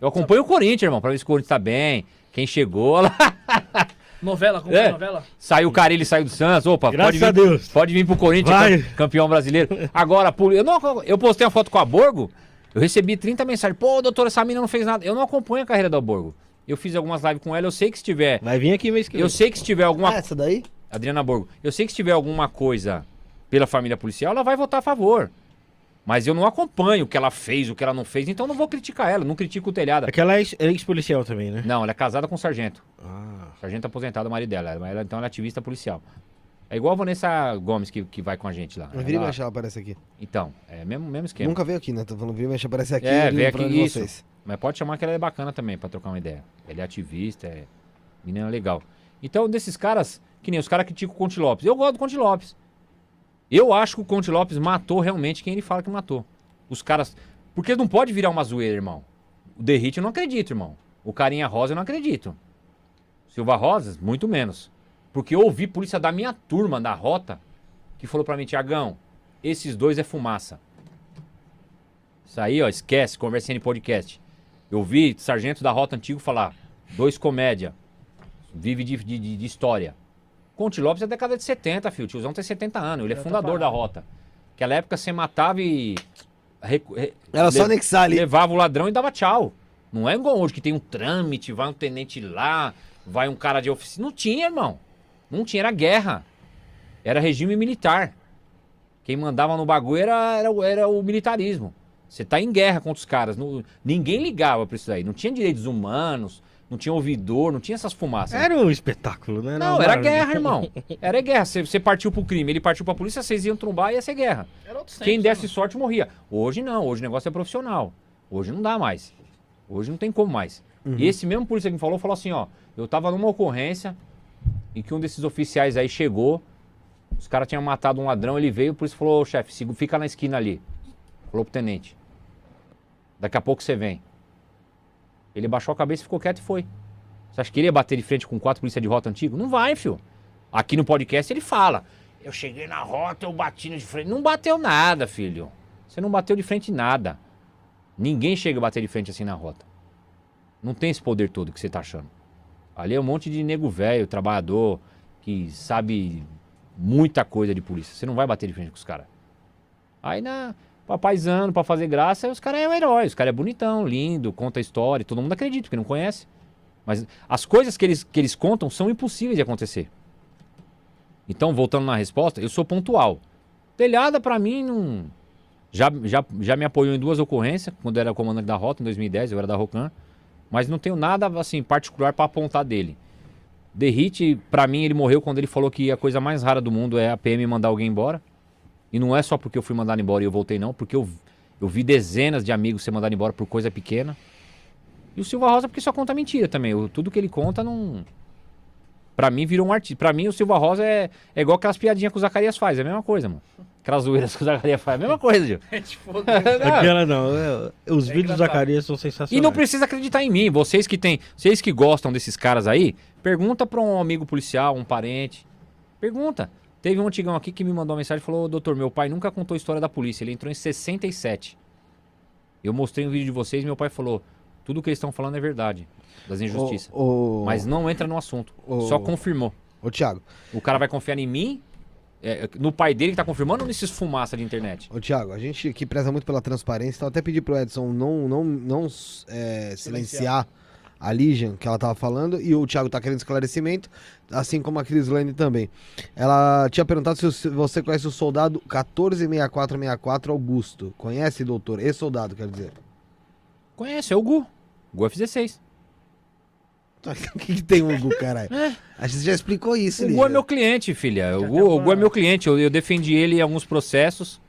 Eu acompanho o Corinthians, irmão, pra ver se o Corinthians tá bem, quem chegou lá. Novela, como É. é novela? Saiu o cara, ele saiu do Santos. Opa, Graças pode vir, a Deus. Pode vir pro Corinthians, Vai. cam- campeão brasileiro. Agora, eu, não, eu postei uma foto com a Borgo, eu recebi 30 mensagens. Pô, doutor, essa mina não fez nada. Eu não acompanho a carreira da Borgo. Eu fiz algumas lives com ela, eu sei que se tiver. Vai vir aqui mês que vem. Eu sei que se tiver alguma. Ah, essa daí? Adriana Borgo, eu sei que se tiver alguma coisa pela família policial, ela vai votar a favor. Mas eu não acompanho o que ela fez, o que ela não fez, então eu não vou criticar ela, não critico o telhado. Aquela é ex- é ex-policial também, né? Não, ela é casada com o sargento. Ah. Sargento aposentado, o marido dela. Ela, ela- então ela é ativista policial. É igual a Vanessa Gomes que, que vai com a gente lá. Vira e Ela- mexe, ela aparece aqui. Então, é mesmo, mesmo esquema. Nunca veio aqui, né? Tô falando vira e mexe, aparece aqui. É, falando aqui isso. vocês. Mas pode chamar que ela é bacana também, pra trocar uma ideia. Ela é ativista, é menina legal. Então, desses caras, que nem os caras criticam o Conte Lopes. Eu gosto do Conte Lopes. Eu acho que o Conte Lopes matou realmente quem ele fala que matou. Os caras. Porque não pode virar uma zoeira, irmão. O Derrite eu não acredito, irmão. O Carinha Rosa eu não acredito. Silva Rosas, muito menos. Porque eu ouvi polícia da minha turma, da rota, que falou pra mim, Tiagão, esses dois é fumaça. Isso aí, ó, esquece, conversinha em podcast. Eu vi sargento da rota antigo falar, dois comédia, vive de, de, de- história. Conte Lopes é década de 70, filho. O tiozão tem 70 anos, ele é fundador da rota. Aquela época você matava e. re- Era só anexar ali. Levava o ladrão e dava tchau. Não é igual hoje que tem um trâmite, vai um tenente lá, vai um cara de oficina. Não tinha, irmão. Não tinha, era guerra. Era regime militar. Quem mandava no bagulho era, era, era o militarismo. Você tá em guerra contra os caras. Não- ninguém ligava pra isso aí. Não tinha direitos humanos, não tinha ouvidor, não tinha essas fumaças. Era um espetáculo, né? Não, era guerra, irmão. Era guerra. Você, você partiu pro crime, ele partiu pra polícia, vocês iam trombar e ia ser guerra. Era outro Quem desse né, sorte morria. Hoje não, hoje o negócio é profissional. Hoje não dá mais. Hoje não tem como mais. E esse mesmo polícia que me falou, falou assim, ó, eu tava numa ocorrência em que um desses oficiais aí chegou, os caras tinham matado um ladrão, ele veio, por isso falou, "Ô, chefe, siga- fica na esquina ali. Falou pro tenente. Daqui a pouco você vem. Ele baixou a cabeça, ficou quieto e foi. Você acha que ele ia bater de frente com quatro polícias de rota antigo? Não vai, filho. Aqui no podcast ele fala. Eu cheguei na rota, eu bati de frente. Não bateu nada, filho. Você não bateu de frente nada. Ninguém chega a bater de frente assim na rota. Não tem esse poder todo que você tá achando. Ali é um monte de nego velho, trabalhador, que sabe muita coisa de polícia. Você não vai bater de frente com os caras. Aí na papaizando, pra fazer graça, os caras é o herói. Os caras é bonitão, lindo, conta história. Todo mundo acredita, porque não conhece. Mas as coisas que eles, que eles contam são impossíveis de acontecer. Então, voltando na resposta, eu sou pontual. Telhada, pra mim, não. Já, já, já me apoiou em duas ocorrências, quando eu era comandante da rota, em 2010, eu era da Rocan. Mas não tenho nada, assim, particular pra apontar dele. Derrite, pra mim, ele morreu quando ele falou que a coisa mais rara do mundo é a PM mandar alguém embora. E não é só porque eu fui mandado embora e eu voltei, não, porque eu, eu vi dezenas de amigos ser mandados embora por coisa pequena. E o Silva Rosa, porque só conta mentira também. Eu- tudo que ele conta não. Pra mim, virou um artista. Pra mim, o Silva Rosa é, é igual aquelas piadinhas que o Zacarias faz. É a mesma coisa, mano. Aquelas zoeiras que o Zacarias faz. É a mesma coisa, Gil. Tipo, Aquela não. é, os É vídeos do. Zacarias são sensacionais. E não precisa acreditar em mim. Vocês que tem, vocês que gostam desses caras aí, pergunta pra um amigo policial, um parente. Pergunta. Teve um antigão aqui que me mandou uma mensagem e falou: "Ô, doutor, meu pai nunca contou a história da polícia. Ele entrou em 67. Eu mostrei um vídeo de vocês e meu pai falou: tudo que eles estão falando é verdade. Das injustiças. Ô, ô, Mas não entra no assunto. Ô- Só confirmou. ô, Thiago, O cara vai confiar em mim, é, no pai dele que tá confirmando ou nesses fumaça de internet? ô, Thiago, a gente aqui preza muito pela transparência, então até pedi pro Edson não, não, não é, silenciar a Ligian que ela tava falando, e o Thiago tá querendo esclarecimento, assim como a Crislane também. Ela tinha perguntado se você conhece o soldado 146464 Augusto. Conhece, doutor? Esse soldado, quer dizer. Conhece, é o Gu. Gu F16. O que, que tem o Hugo, caralho? A gente já explicou isso, O Gu é meu cliente, filha. O Gu, o Gu é meu cliente. Eu, eu defendi ele em alguns processos.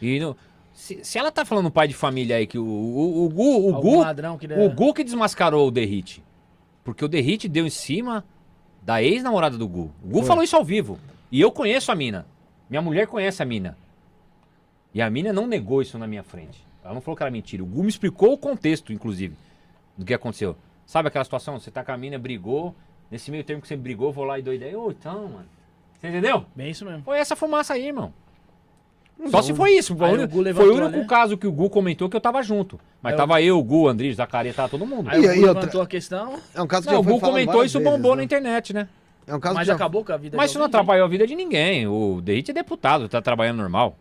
E no- se, se ela tá falando pai de família aí que o, o, o Gu, o algum Gu, ladrão que o Gu que desmascarou o Derrite. Porque o Derrite deu em cima da ex-namorada do Gu. O Gu Foi. falou isso ao vivo. E eu conheço a mina. Minha mulher conhece a mina. E a mina não negou isso na minha frente. Ela não falou que era mentira. O Gu me explicou o contexto, inclusive, do que aconteceu. Sabe aquela situação? Você tá com a mina, brigou. Nesse meio termo que você brigou, vou lá e dou ideia. Ô, então, mano. Você entendeu? Bem isso mesmo. Foi essa fumaça aí, irmão. Só se foi isso. Foi, Aí o Gu foi levantou, o único né? caso que o Gu comentou que eu tava junto. Mas Aí tava eu, o Gu, o Andrés, o Zacarias, tava todo mundo. Aí E- o Gu outra- levantou a questão, É um caso que Não, já o Gu comentou isso vezes, bombou né? na internet, né? É um caso mas que já... acabou com a vida Mas isso não atrapalhou a vida de ninguém. O Derrite é deputado, tá trabalhando normal.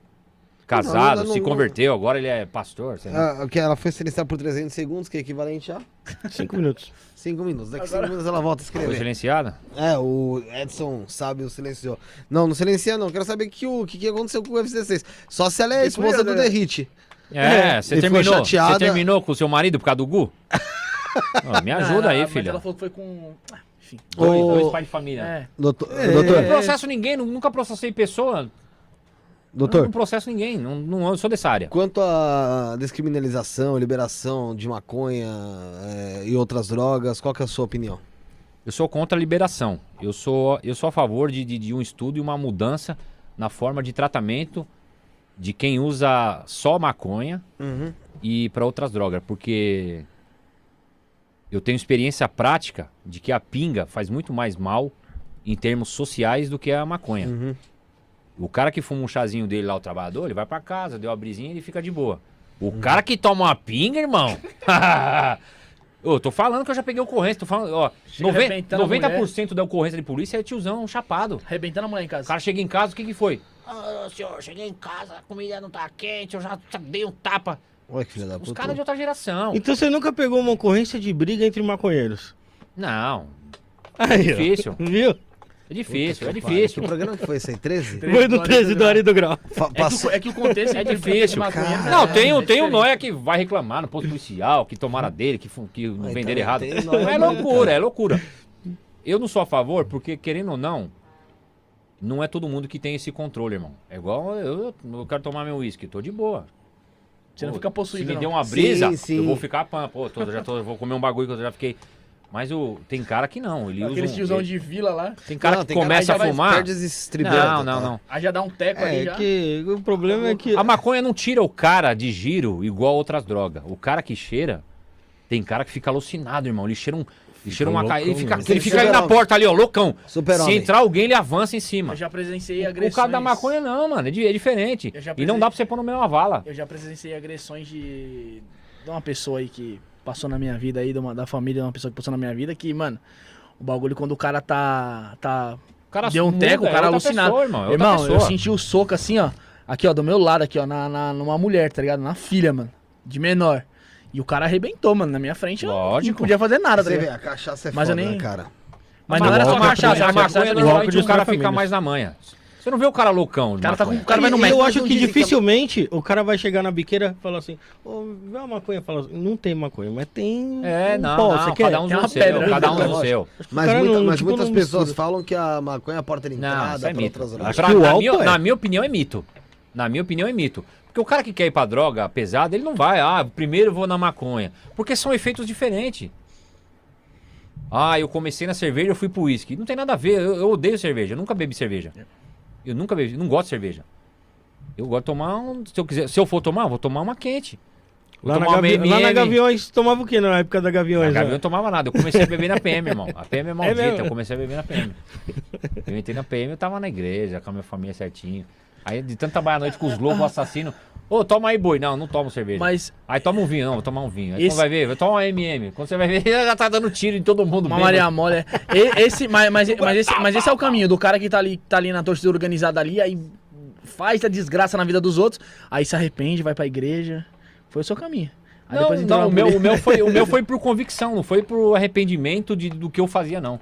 Casado, não, não, se converteu, agora ele é pastor. sei. Ah, que ela foi silenciada por 300 segundos, que é equivalente a Cinco minutos. 5 minutos. Daqui 5 minutos ela volta a Foi escrever. silenciada? É, o Edson sabe o silenciou. Não, não silencia não. Quero saber o que, o que, que aconteceu com o F16. Só se ela é esposa foi, do né? Derrite. É, É, você foi terminou. Você terminou com o seu marido por causa do Gu? Ó, me ajuda não, aí, mas filha. Ela falou que foi com. Ah, Enfim. Dois, Ô- dois pais de família. É. Doutor, É, doutor, Não processo ninguém, nu- nunca processei pessoa. Doutor, não processo ninguém, não, não sou dessa área. quanto à descriminalização, liberação de maconha é, e outras drogas, qual que é a sua opinião? Eu sou contra a liberação. Eu sou, eu sou a favor de, de, de um estudo e uma mudança na forma de tratamento de quem usa só maconha Uhum. e para outras drogas, porque eu tenho experiência prática de que a pinga faz muito mais mal em termos sociais do que a maconha. Uhum. O cara que fuma um chazinho dele lá, o trabalhorador, ele vai pra casa, deu a brisinha e ele fica de boa. O cara que toma uma pinga, irmão. Ô, tô falando que eu já peguei ocorrência, tô falando, ó, Chega noven- arrebentando a 90% da ocorrência de polícia é tiozão chapado. Arrebentando a mulher em O casa. cara chega em casa, o que que foi? Ah, senhor, cheguei em casa, a comida não tá quente, eu já dei um tapa. Olha que filha da Os puta. caras de outra geração. Então você nunca pegou uma ocorrência de briga entre maconheiros? Não. Aí, ó. difícil. Viu? É difícil, é Que difícil. programa que foi esse aí? 13? Foi do 13 do Ari do Grau. É que, é que o contexto É difícil. maconheiro, Não, né, tem, é tem o diferente. Noia que vai reclamar no posto policial, que tomaram dele, que, que Ah, venderam então errado. tem Noia É loucura, é loucura. Eu não sou a favor, porque querendo ou não, não é todo mundo que tem esse controle, irmão. É igual eu, eu quero tomar meu uísque, tô de boa. Você não fica possuído, Se me não. der uma brisa, Sim, sim. eu vou ficar pã. Pô, tô, já tô, eu vou comer um bagulho que eu já fiquei. Mas o, tem cara que não. Ele usa Aqueles um- tiozão ele- de vila lá. Tem cara Não, que tem cara começa que a fumar. Não, não, tá? não. Aí já dá um teco ali É já. que o problema é que. A maconha não tira o cara de giro igual outras drogas. O cara que cheira, tem cara que fica alucinado, irmão. Ele cheira um. Ele cheira uma loucão, ca- Ele fica, né? ele fica ali na porta ali, ó, loucão. Se Super-homem. entrar alguém, ele avança em cima. Eu já presenciei O agressões. cara da maconha não, mano. É, é diferente. Já E não presen- dá pra você pôr no mesmo vala. Eu já presenciei agressões de. de uma pessoa aí que passou na minha vida aí, de uma, da família de uma pessoa que passou na minha vida, que, mano, o bagulho quando o cara tá. tá O cara deu um teco, o é cara outra alucinado. pessoa, irmão, é Irmão, eu senti o soco assim, ó. Aqui, ó, do meu lado, aqui, ó, na, na, numa mulher, tá ligado? Na filha, mano. De menor. E o cara arrebentou, mano, na minha frente. eu Lógico. Não podia fazer nada, tá Você vê, ligado? a cachaça é Mas eu foda, nem- né, cara? Mas não era só cachaça, Mas a cachaça maconha, era- o o cara destrói a fica família. mais na manha. Você não vê o cara loucão de O cara, tá com, o cara vai no médico. eu acho não que que- dificilmente o cara vai chegar na biqueira e falar assim, ô, vê uma maconha, fala assim, não tem maconha, mas tem É, um não, pó, não, você quer? cada um Tem no seu, pedra, cada um no seu. Mas, muita- não- mas tipo, muitas não pessoas mistura. falam que a maconha é a porta de Não, entrada isso é mito. outras Pra- na, minha, é. na minha opinião é mito. Na minha opinião é mito. Porque o cara que quer ir pra droga pesada, ele não vai, ah, primeiro eu vou na maconha. Porque são efeitos diferentes. Ah, eu comecei na cerveja, eu fui pro uísque. Não tem nada a ver, eu, eu odeio cerveja, eu nunca bebi cerveja. Eu nunca bebi, não gosto de cerveja. Eu gosto de tomar um, se eu quiser, se eu for tomar, eu vou tomar uma quente. Lá na, Gavi... lá na. Gaviões tomava o que na época da Gaviões? Gabi né? não tomava nada. Eu comecei a beber na PM, irmão. A PM é maldita. mesmo? eu comecei a beber na PM. Eu entrei na PM, eu tava na igreja, com a minha família certinho. Aí, de tanto trabalhar à noite com os lobos assassinos. Ô, toma aí, boi. Não, não tomo cerveja. Mas Aí toma um vinho, não, vou tomar um vinho. Aí Esse- quando vai ver, vai tomar uma MM. Quando você vai ver, já tá dando tiro em todo mundo. Uma. Maria Mole. é- Esse, mas, mas, mas, esse, mas esse é o caminho do cara que tá ali, tá ali na torcida organizada ali, aí faz a desgraça na vida dos outros, aí se arrepende, vai pra igreja. Foi o seu caminho. Aí Não, não o, meu, o, meu foi, o meu foi por convicção, não foi por arrependimento de, do que eu fazia, não.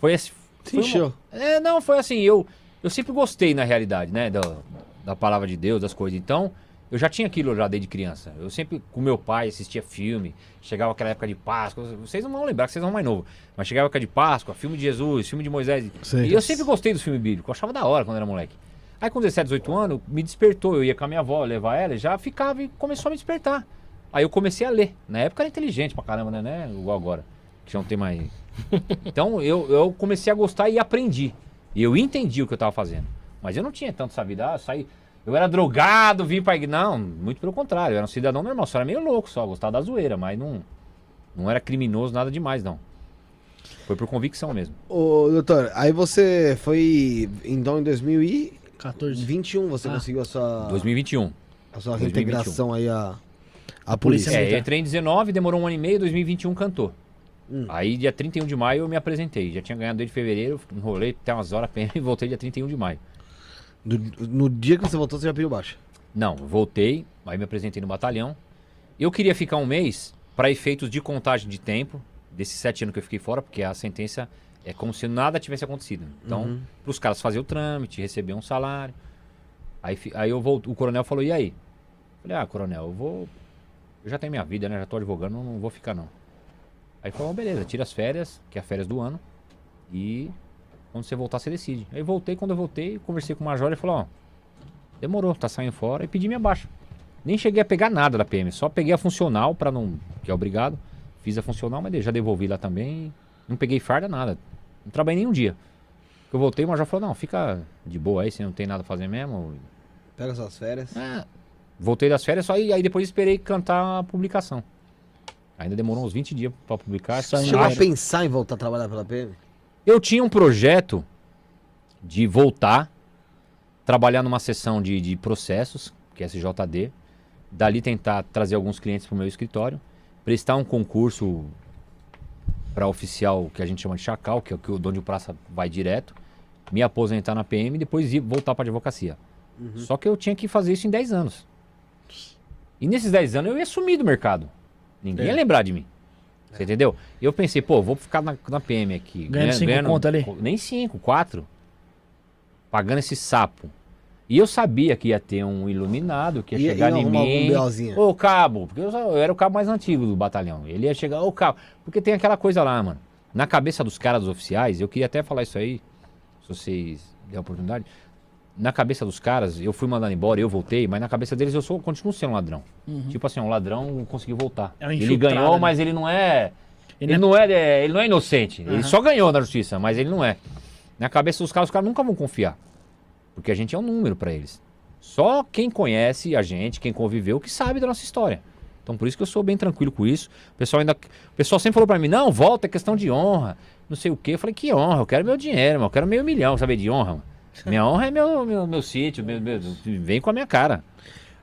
Foi esse. Se foi uma-. É, não, foi assim, eu, eu sempre gostei, na realidade, né, da, da palavra de Deus, das coisas. Então, eu já tinha aquilo já desde criança. Eu sempre, com meu pai, assistia filme, chegava aquela época de Páscoa, vocês não vão lembrar, que vocês são mais novos, mas chegava a época de Páscoa, filme de Jesus, filme de Moisés. Sei. E eu sempre gostei dos filmes bíblicos, eu achava da hora quando era moleque. Aí com 17, 18 anos, me despertou, eu ia com a minha avó levar ela, e já ficava e começou a me despertar. Aí eu comecei a ler. Na época era inteligente pra caramba, né? né? Igual agora, que já não tem mais... Então eu, eu comecei a gostar e aprendi. E eu entendi o que eu tava fazendo. Mas eu não tinha tanto essa vida. Ah, saí. Eu era drogado, vim pra. Não, muito pelo contrário. Eu era um cidadão normal. Só era meio louco só, gostava da zoeira, mas não, não era criminoso, nada demais, não. Foi por convicção mesmo. Ô, doutor, aí você foi. Então em 2021 14. você Ah. conseguiu a sua, 2021. a sua 2021. reintegração aí à, à Polícia. É, eu entrei em 19, demorou um ano e meio, 2021 cantou. Hum. Aí, dia 31 de maio, eu me apresentei. Já tinha ganhado desde fevereiro, enrolei até umas horas e voltei dia 31 de maio. Do- no dia que você voltou, você já pediu baixa. Não, voltei, aí me apresentei no batalhão. Eu queria ficar um mês para efeitos de contagem de tempo, desses sete anos que eu fiquei fora, porque a sentença é como se nada tivesse acontecido. Então, Uhum. para os caras fazer o trâmite, receber um salário. Aí, aí eu volto, o coronel falou, e aí? Falei, ah, coronel, eu vou. Eu já tenho minha vida, né? Já tô advogando, não, não vou ficar não. Aí falou, beleza, tira as férias, que é as férias do ano, e quando você voltar, você decide. Aí voltei, quando eu voltei, conversei com o major e falou, ó, demorou, tá saindo fora, e pedi minha baixa. Nem cheguei a pegar nada da PM, só peguei a funcional para não. que é obrigado. Fiz a funcional, mas já devolvi lá também. Não peguei farda, nada. Não trabalhei nem um dia. Eu voltei, o major falou, não, fica de boa aí, você não tem nada a fazer mesmo. Pega suas férias. É, voltei das férias só e aí depois esperei cantar a publicação. Ainda demorou uns 20 dias para publicar. Só Chegou a pensar em voltar a trabalhar pela PM? Eu tinha um projeto de voltar, trabalhar numa sessão de, de processos, que é SJD, dali tentar trazer alguns clientes para o meu escritório, prestar um concurso para oficial que a gente chama de chacal, que é o que o dono de praça vai direto, me aposentar na PM e depois ir voltar para advocacia. Só que eu tinha que fazer isso em 10 anos. E nesses 10 anos eu ia sumir do mercado. Ninguém É. ia lembrar de mim. Você entendeu? E eu pensei, pô, vou ficar na, na PM aqui. Ganhando cinco conto ali? Nem cinco, quatro. Pagando esse sapo. E eu sabia que ia ter um iluminado que ia, Ia- chegar ia em mim. Ô, cabo, porque eu, eu era o cabo mais antigo do batalhão. Ele ia chegar, ô, cabo. Porque tem aquela coisa lá, mano. Na cabeça dos caras dos oficiais, eu queria até falar isso aí, se vocês der a oportunidade. Na cabeça dos caras, eu fui mandado embora, eu voltei, mas na cabeça deles eu sou, continuo sendo um ladrão. Tipo assim, um ladrão conseguiu voltar. É um ele ganhou, né? mas ele não é. Ele Ele, é- não é, é, ele não é inocente. Aham. Ele só ganhou na justiça, mas ele não é. Na cabeça dos caras, os caras nunca vão confiar. Porque a gente é um número pra eles. Só quem conhece a gente, quem conviveu, que sabe da nossa história. Então por isso que eu sou bem tranquilo com isso. O pessoal ainda. O pessoal sempre falou pra mim, não, volta, é questão de honra. Não sei o quê. Eu falei, que honra? Eu quero meu dinheiro, mano. Eu quero meio milhão, saber de honra. mano. Minha honra é meu, meu, meu sítio, meu, meu- vem com a minha cara.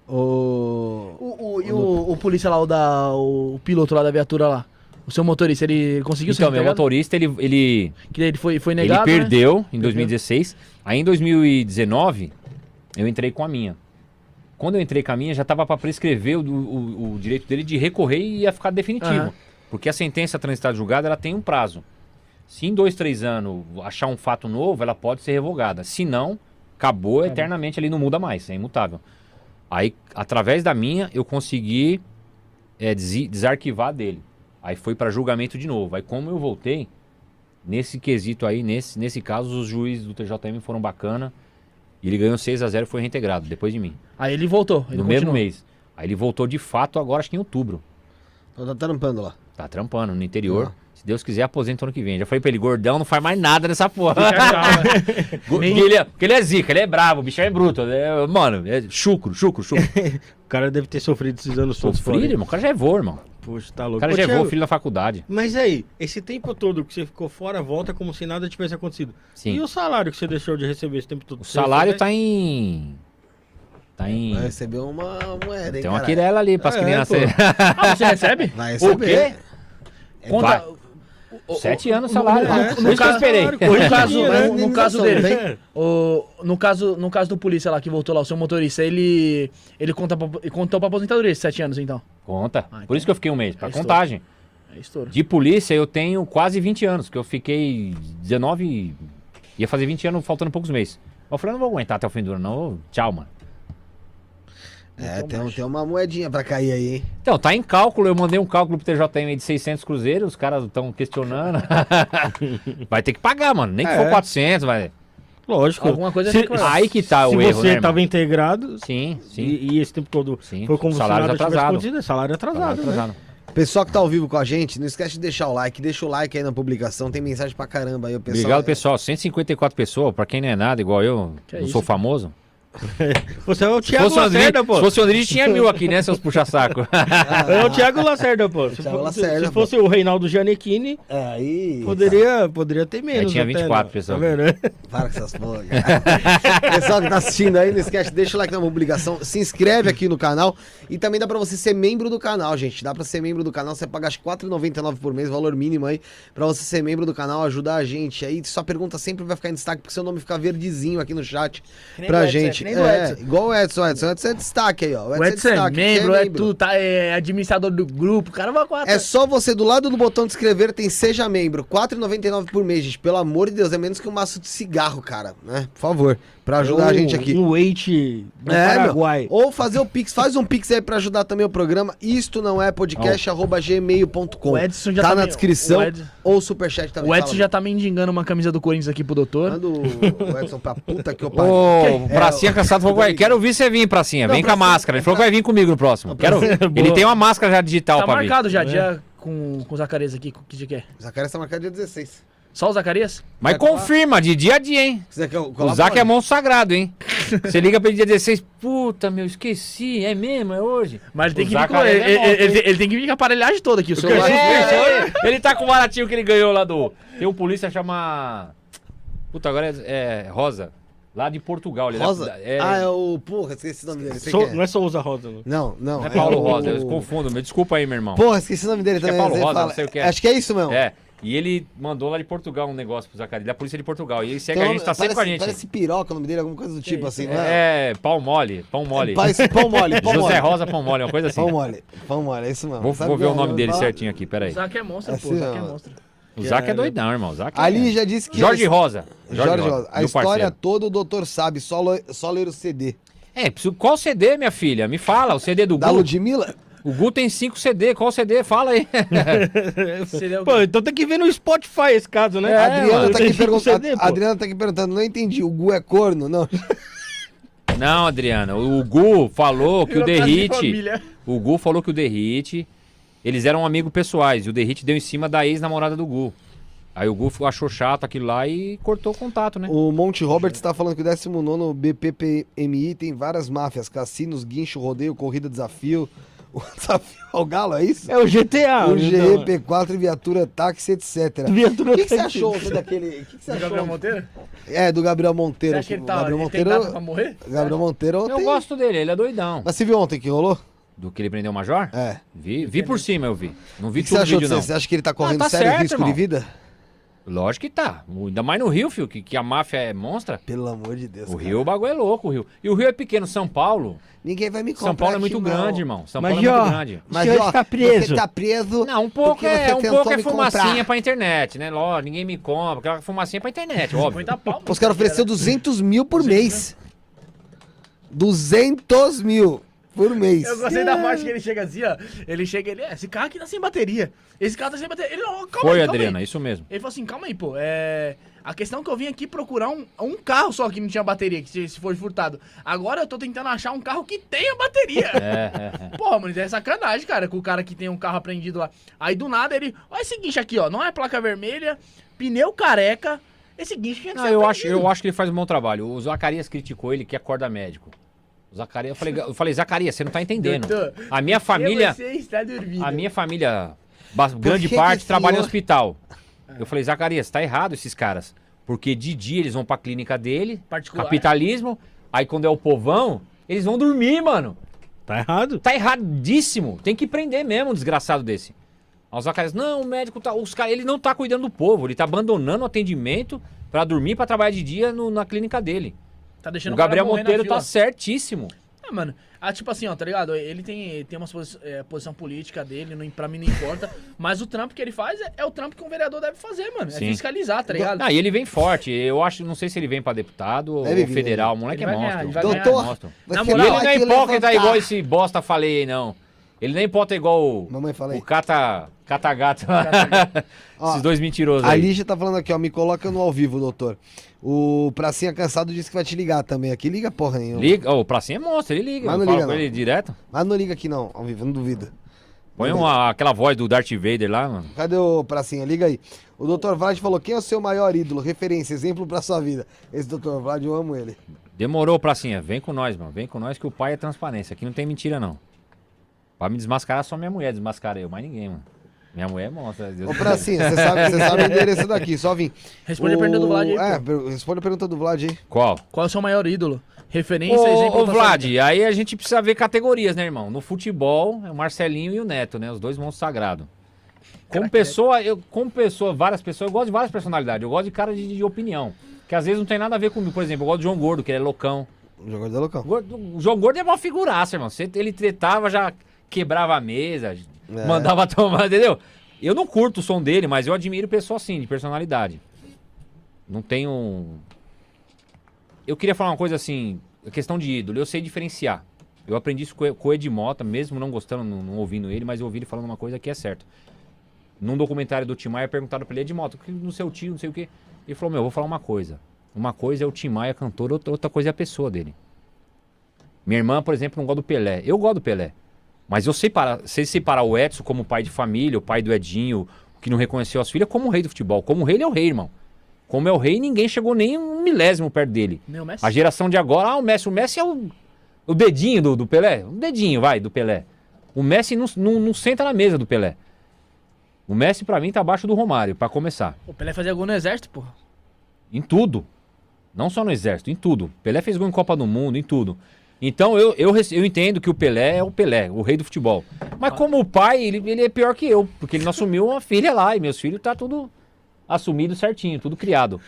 O... O, o- e o, o polícia lá, o, da, o piloto lá da viatura lá, o seu motorista, ele conseguiu ser Então, meu entregado? motorista, ele, ele, Que ele foi, foi negado, ele né? perdeu em 2016. Aí em 2019, eu entrei com a minha. Quando eu entrei com a minha, já estava para prescrever o, o- o direito dele de recorrer e ia ficar definitivo. Aham. Porque a sentença transitada julgada, ela tem um prazo. Se em dois, três anos achar um fato novo, ela pode ser revogada. Se não, acabou eternamente, ali não muda mais, é imutável. Aí, através da minha, eu consegui é, desi- desarquivar dele. Aí foi para julgamento de novo. Aí como eu voltei, nesse quesito aí, nesse, nesse caso, os juízes do TJM foram bacana. E ele ganhou 6 a 0 e foi reintegrado, depois de mim. Aí ele voltou. Ele no continuou. mesmo mês. Aí ele voltou de fato agora, acho que em outubro. Então tá trampando lá. Tá trampando no interior. Ah. Se Deus quiser, aposenta ano que vem. Já falei pra ele, gordão, não faz mais nada nessa porra. Go- Nem- porque, ele é, porque ele é zica, ele é bravo, o bichão é bruto. é- mano, é chucro, chucro, chucro. O cara deve ter sofrido esses anos todos fora. Sofrido, irmão. O cara já é vô, irmão. Poxa, tá O louco. cara Ô, já é vô, Thiago, filho da faculdade. Mas aí, esse tempo todo que você ficou fora, volta como se nada tivesse acontecido. Sim. E o salário que você deixou de receber esse tempo todo? O Você- salário você- tá em. Tá em. Vai receber uma moeda, hein, Tem uma caralho? quirela ali pras É, crianças. pô. Ah, você recebe? Vai O receber. quê? Conta. Vai. Sete anos salário. no- É, no caso- esperei. No caso, né? no, no caso Indenização, dele, o, no, caso, no caso do polícia lá que voltou lá, o seu motorista, ele, ele conta pra, contou pra aposentadoria esses sete anos, então. Conta. Ah, então. Por isso que eu fiquei um mês, pra É estouro. contagem. É estouro. De polícia eu tenho quase 20 anos, que eu fiquei 19. Ia fazer 20 anos faltando poucos meses. Eu falei, eu não vou aguentar até o fim do ano, não. Tchau, mano. É, tem, tem uma moedinha pra cair aí, hein? Então, tá em cálculo, eu mandei um cálculo pro TJM aí de 600 cruzeiros, os caras estão questionando. vai ter que pagar, mano. Nem que É. for 400, vai. Lógico. Alguma coisa Se- que- Aí que tá se o erro, você né, estava irmão? integrado Sim, sim. e, e esse tempo todo Sim. foi como Salário se atrasado. é salário atrasado, Salário né? atrasado. Pessoal que tá ao vivo com a gente, não esquece de deixar o like. Deixa o like aí na publicação, tem mensagem pra caramba aí. O pessoal, Obrigado, pessoal. 154 pessoas, pra quem não é nada, igual eu, Que não isso, sou famoso. Você é o Se Thiago fosse, o André, Lacerda, pô. se fosse o André, tinha mil aqui, né, seus puxa-saco? É o Thiago Lacerda, pô. Se, Thiago Lacerda, se pô. fosse o Reinaldo Giannichini, É, aí... poderia, poderia ter menos. tinha até, 24 né? pessoas. Tá vendo? Para com essas porra. Pessoal que tá assistindo aí, não esquece, deixa o like na publicação, se inscreve aqui no canal e também dá pra você ser membro do canal, gente. Dá pra ser membro do canal, você paga acho que R$4,99 por mês, valor mínimo aí, pra você ser membro do canal, ajudar a gente aí. Sua pergunta sempre vai ficar em destaque, porque seu nome fica verdezinho aqui no chat pra gente. Que nem do É, Edson. igual o Edson, o Edson, o Edson é destaque aí, ó. O Edson é destaque, membro, você é tudo, tá? É administrador do grupo, o cara a... É só você, do lado do botão de inscrever, tem Seja Membro. R$4,99 por mês, gente. Pelo amor de Deus, é menos que um maço de cigarro, cara. Né? Por favor, pra ajudar a gente aqui. Um weight do É, Paraguai. meu. Ou fazer o Pix. Faz um Pix aí pra ajudar também o programa. Isto não é podcast, arroba gmail.com. O Edson já tá, tá na me- descrição. o Ed- Ou superchat também. O Edson fala, já tá mendigando uma camisa do Corinthians aqui pro doutor. Manda o o Edson pra puta que eu pariu. Ô, É, Pracinha o- Caçado falou, vai, quero ouvir você vir, Pracinha. Não, Vem com a Pracinha- máscara. Ele falou que vai vir comigo no próximo. Quero. Ele tem uma máscara já digital Tá pra vir. marcado já, dia com, com o Zacarias aqui. Que dia que é? Zacarias tá marcado dia 16. Só o Zacarias? Mas Quer confirma, de dia a dia, hein? O Zac é monstro sagrado, hein? Você liga pra ele dia 16, puta, meu, esqueci, é mesmo, é hoje. Mas ele tem O que vir com, Zacarias ele, é monstro, ele- hein? ele- tem que vir com a aparelhagem toda aqui. O celular. É, ele, ele tá com o baratinho que ele ganhou lá do. Tem um polícia chama. Puta, agora é, é Rosa. Lá de Portugal. Ele é da- Rosa? É, Ah, é o. Porra, esqueci o nome dele. Sei Sou- quem é. Não é Souza Rosa, não. Não, não. não é Paulo o- Rosa, eu confundo. Me desculpa aí, meu irmão. Porra, esqueci o nome dele Acho que é também. Paulo ele Rosa, fala- não sei o que é. Acho que é isso mesmo. É. E ele mandou lá de Portugal um negócio pro Zacarias, da polícia de Portugal. E ele segue Tem a gente, tá sempre parece, com a gente. Parece piroca o nome dele, alguma coisa do tipo assim, né? É, pão mole, pão mole. Parece pão mole, pão José mole. Rosa Pão Mole, uma coisa assim. Pão mole, pão mole, é isso mesmo. Vou, vou ver o é, nome dele fala- certinho aqui, O peraí. Zac é monstro, pô. Assim, O Zac é monstro. O Zac é doidão, irmão. O Zac Ali é... já disse que... Jorge Rosa. Jorge, Rosa. A história parceiro. toda o doutor sabe, só, lo- só ler o CD. É, qual CD, minha filha? Me fala, o CD do Da. Ludmilla? O Gu tem 5 CD, qual CD? Fala aí. O Pô, então tem que ver no Spotify esse caso, né? É, a Adriana, tá aqui CD, a Adriana tá aqui perguntando, não entendi, o Gu é corno? Não. Não, Adriana, o Gu falou que o Virou casa de Derrite... família. O Gu falou que o Derrite... Eles eram amigos pessoais e o Derrite deu em cima da ex-namorada do Gu. Aí o Gu achou chato aquilo lá e cortou o contato, né? O Monte Roberts tá falando que o 19 BPPMI tem várias máfias, cassinos, guincho, rodeio, corrida, desafio. O desafio ao galo, é isso? É o GTA. o então. GE, P4, viatura, táxi, etc. Viatura O que, que você achou você, daquele... O que, que você O achou? Gabriel Monteiro? É, do Gabriel Você Monteiro. acha que ele tá Gabriel ele Monteiro... tem pra morrer? Gabriel Monteiro Eu ontem... gosto dele, ele é doidão. Mas você viu ontem que rolou? Do que ele prendeu o Major? É. Vi, vi por cima, eu vi. Não vi que, que você tudo o achou vídeo, não. Você acha que ele tá correndo tá sério certo, risco irmão. de vida? Lógico que tá. Ainda mais no Rio, filho, que, que a máfia é monstra. Pelo amor de Deus. O cara. Rio, o bagulho é louco, o Rio. E o Rio é pequeno, São Paulo. Ninguém vai me comprar São Paulo é muito grande, irmão. São Mas, Paulo é muito ó, grande. O senhor está preso. Você tá preso. Não, um pouco porque é, um pouco é fumacinha comprar. pra internet, né? Lógico, ninguém me compra. Aquela fumacinha pra internet, óbvio. 50 pau. Os caras ofereceram 200 mil por mês. 200 mil por mês. Eu gostei da parte que ele chega assim, ó. Ele chega, ele, é, esse carro aqui tá sem bateria. Esse carro tá sem bateria. Ele, não, calma Foi, aí, calma Adriana, aí. isso mesmo. Ele falou assim, calma aí, pô. É... A questão é que eu vim aqui procurar um, um carro só que não tinha bateria, que se, se for furtado. Agora eu tô tentando achar um carro que tenha bateria. É, é, é. Porra, mano, isso é sacanagem, cara, com o cara que tem um carro apreendido lá. Aí do nada ele. Olha esse guincho aqui, ó. Não é placa vermelha, pneu careca. Esse guincho tinha que Não, eu acho, eu acho que ele faz um bom trabalho. O Zacarias criticou ele que acorda médico. Zacarias, eu falei, eu falei, Zacarias, você não tá entendendo. Doutor, A minha família, Você está dormindo. a minha família, grande que parte, que trabalha em senhor- hospital. Eu falei, Zacarias, tá errado esses caras. Porque de dia eles vão pra clínica dele, Particular. capitalismo, aí quando é o povão, eles vão dormir, mano. Tá errado. Tá erradíssimo. Tem que prender mesmo um desgraçado desse. Aí o Zacarias, não, o médico tá. Os cara, ele não tá cuidando do povo, ele tá abandonando o atendimento pra dormir, pra trabalhar de dia no- na clínica dele. Tá deixando o Gabriel Monteiro tá certíssimo. Ah, mano. Ah, tipo assim, ó, tá ligado? Ele tem, tem uma posi- é, posição política dele, não, pra mim não importa. mas o trampo que ele faz é, é o trampo que um vereador deve fazer, mano. É Sim. fiscalizar, tá ligado? Ah, e ele vem forte. Eu acho, não sei se ele vem pra deputado ou Deve vir, federal. O moleque Ele é monstro. ganhar. é monstro. Na moral, ele não é que hipócrita levantar. igual esse bosta falei aí, não. Ele é hipócrita igual o, Mamãe, fala aí. o Cata, Cata Gato. Ó, Esses dois mentirosos A. Lígia tá falando aqui, ó, me coloca no ao vivo, doutor. O Pracinha Cansado disse que vai te ligar também aqui. Liga porra nenhuma. Liga, ô, o Pracinha é monstro, ele liga. Mas não liga, não. ele direto. Mas não liga aqui não, ao vivo, não duvida. Põe uma, aquela voz do Darth Vader lá, mano. Cadê o Pracinha? Liga aí. O doutor Vlad falou, quem é o seu maior ídolo, referência, exemplo pra sua vida? Esse doutor Vlad, eu amo ele. Demorou, Pracinha. Vem com nós, mano. Vem com nós que o pai é transparência. Aqui não tem mentira, não. Pra me desmascarar, só minha mulher desmascara eu, mais ninguém, mano. Minha mulher é monstra. Deus Ô me Pracinha, você sabe, você sabe o endereço daqui, só vim. Responde a pergunta do Vlad aí, É, pô. responde a pergunta do Vlad aí. Qual? Qual é o seu maior ídolo? Referência, Ô, exemplo ô sua Vlad, vida. aí a gente precisa ver categorias, né, irmão? No futebol, é o Marcelinho e o Neto, né? Os dois monstros sagrados. Como Craque, pessoa, eu, como pessoa, várias pessoas, eu gosto de várias personalidades. Eu gosto de cara de, de opinião. Que às vezes não tem nada a ver comigo. Por exemplo, eu gosto do João Gordo, que ele é loucão. O jogador da local. Gordo- o João Gordo é uma figuraça, irmão. Você- Ele tretava, já quebrava a mesa, É. mandava tomar, entendeu? Eu não curto o som dele, mas eu admiro pessoa assim, de personalidade. Não tenho. Eu queria falar uma coisa assim, a questão de ídolo, eu sei diferenciar. Eu aprendi isso com o- o Ed Mota, mesmo não gostando, não, não ouvindo ele, mas eu ouvi ele falando uma coisa que é certo. Num documentário do Tim Maia, perguntaram pra ele, Ed Mota, o que no seu tio, não sei o quê. Ele falou, meu, eu vou falar uma coisa. Uma coisa é o Tim Maia cantor, outra coisa é a pessoa dele. Minha irmã, por exemplo, não gosta do Pelé. Eu gosto do Pelé. Mas eu sei, parar, sei separar o Edson como pai de família, o pai do Edinho, que não reconheceu as filhas, como o rei do futebol. Como rei, ele é o rei, irmão. Como é o rei, ninguém chegou nem um milésimo perto dele. Meu Messi. A geração de agora, ah, o Messi. O Messi é o, o dedinho do, do Pelé. O dedinho, vai, do Pelé. O Messi não, não, não senta na mesa do Pelé. O Messi, pra mim, tá abaixo do Romário, pra começar. O Pelé fazia gol no exército, porra. Em tudo. Não só no exército, em tudo. Pelé fez gol em Copa do Mundo, em tudo. Então eu, eu, eu entendo que o Pelé é o Pelé, o rei do futebol. Mas como o pai, ele, ele é pior que eu, porque ele não assumiu uma filha lá, e meus filhos tá tudo assumido certinho, tudo criado.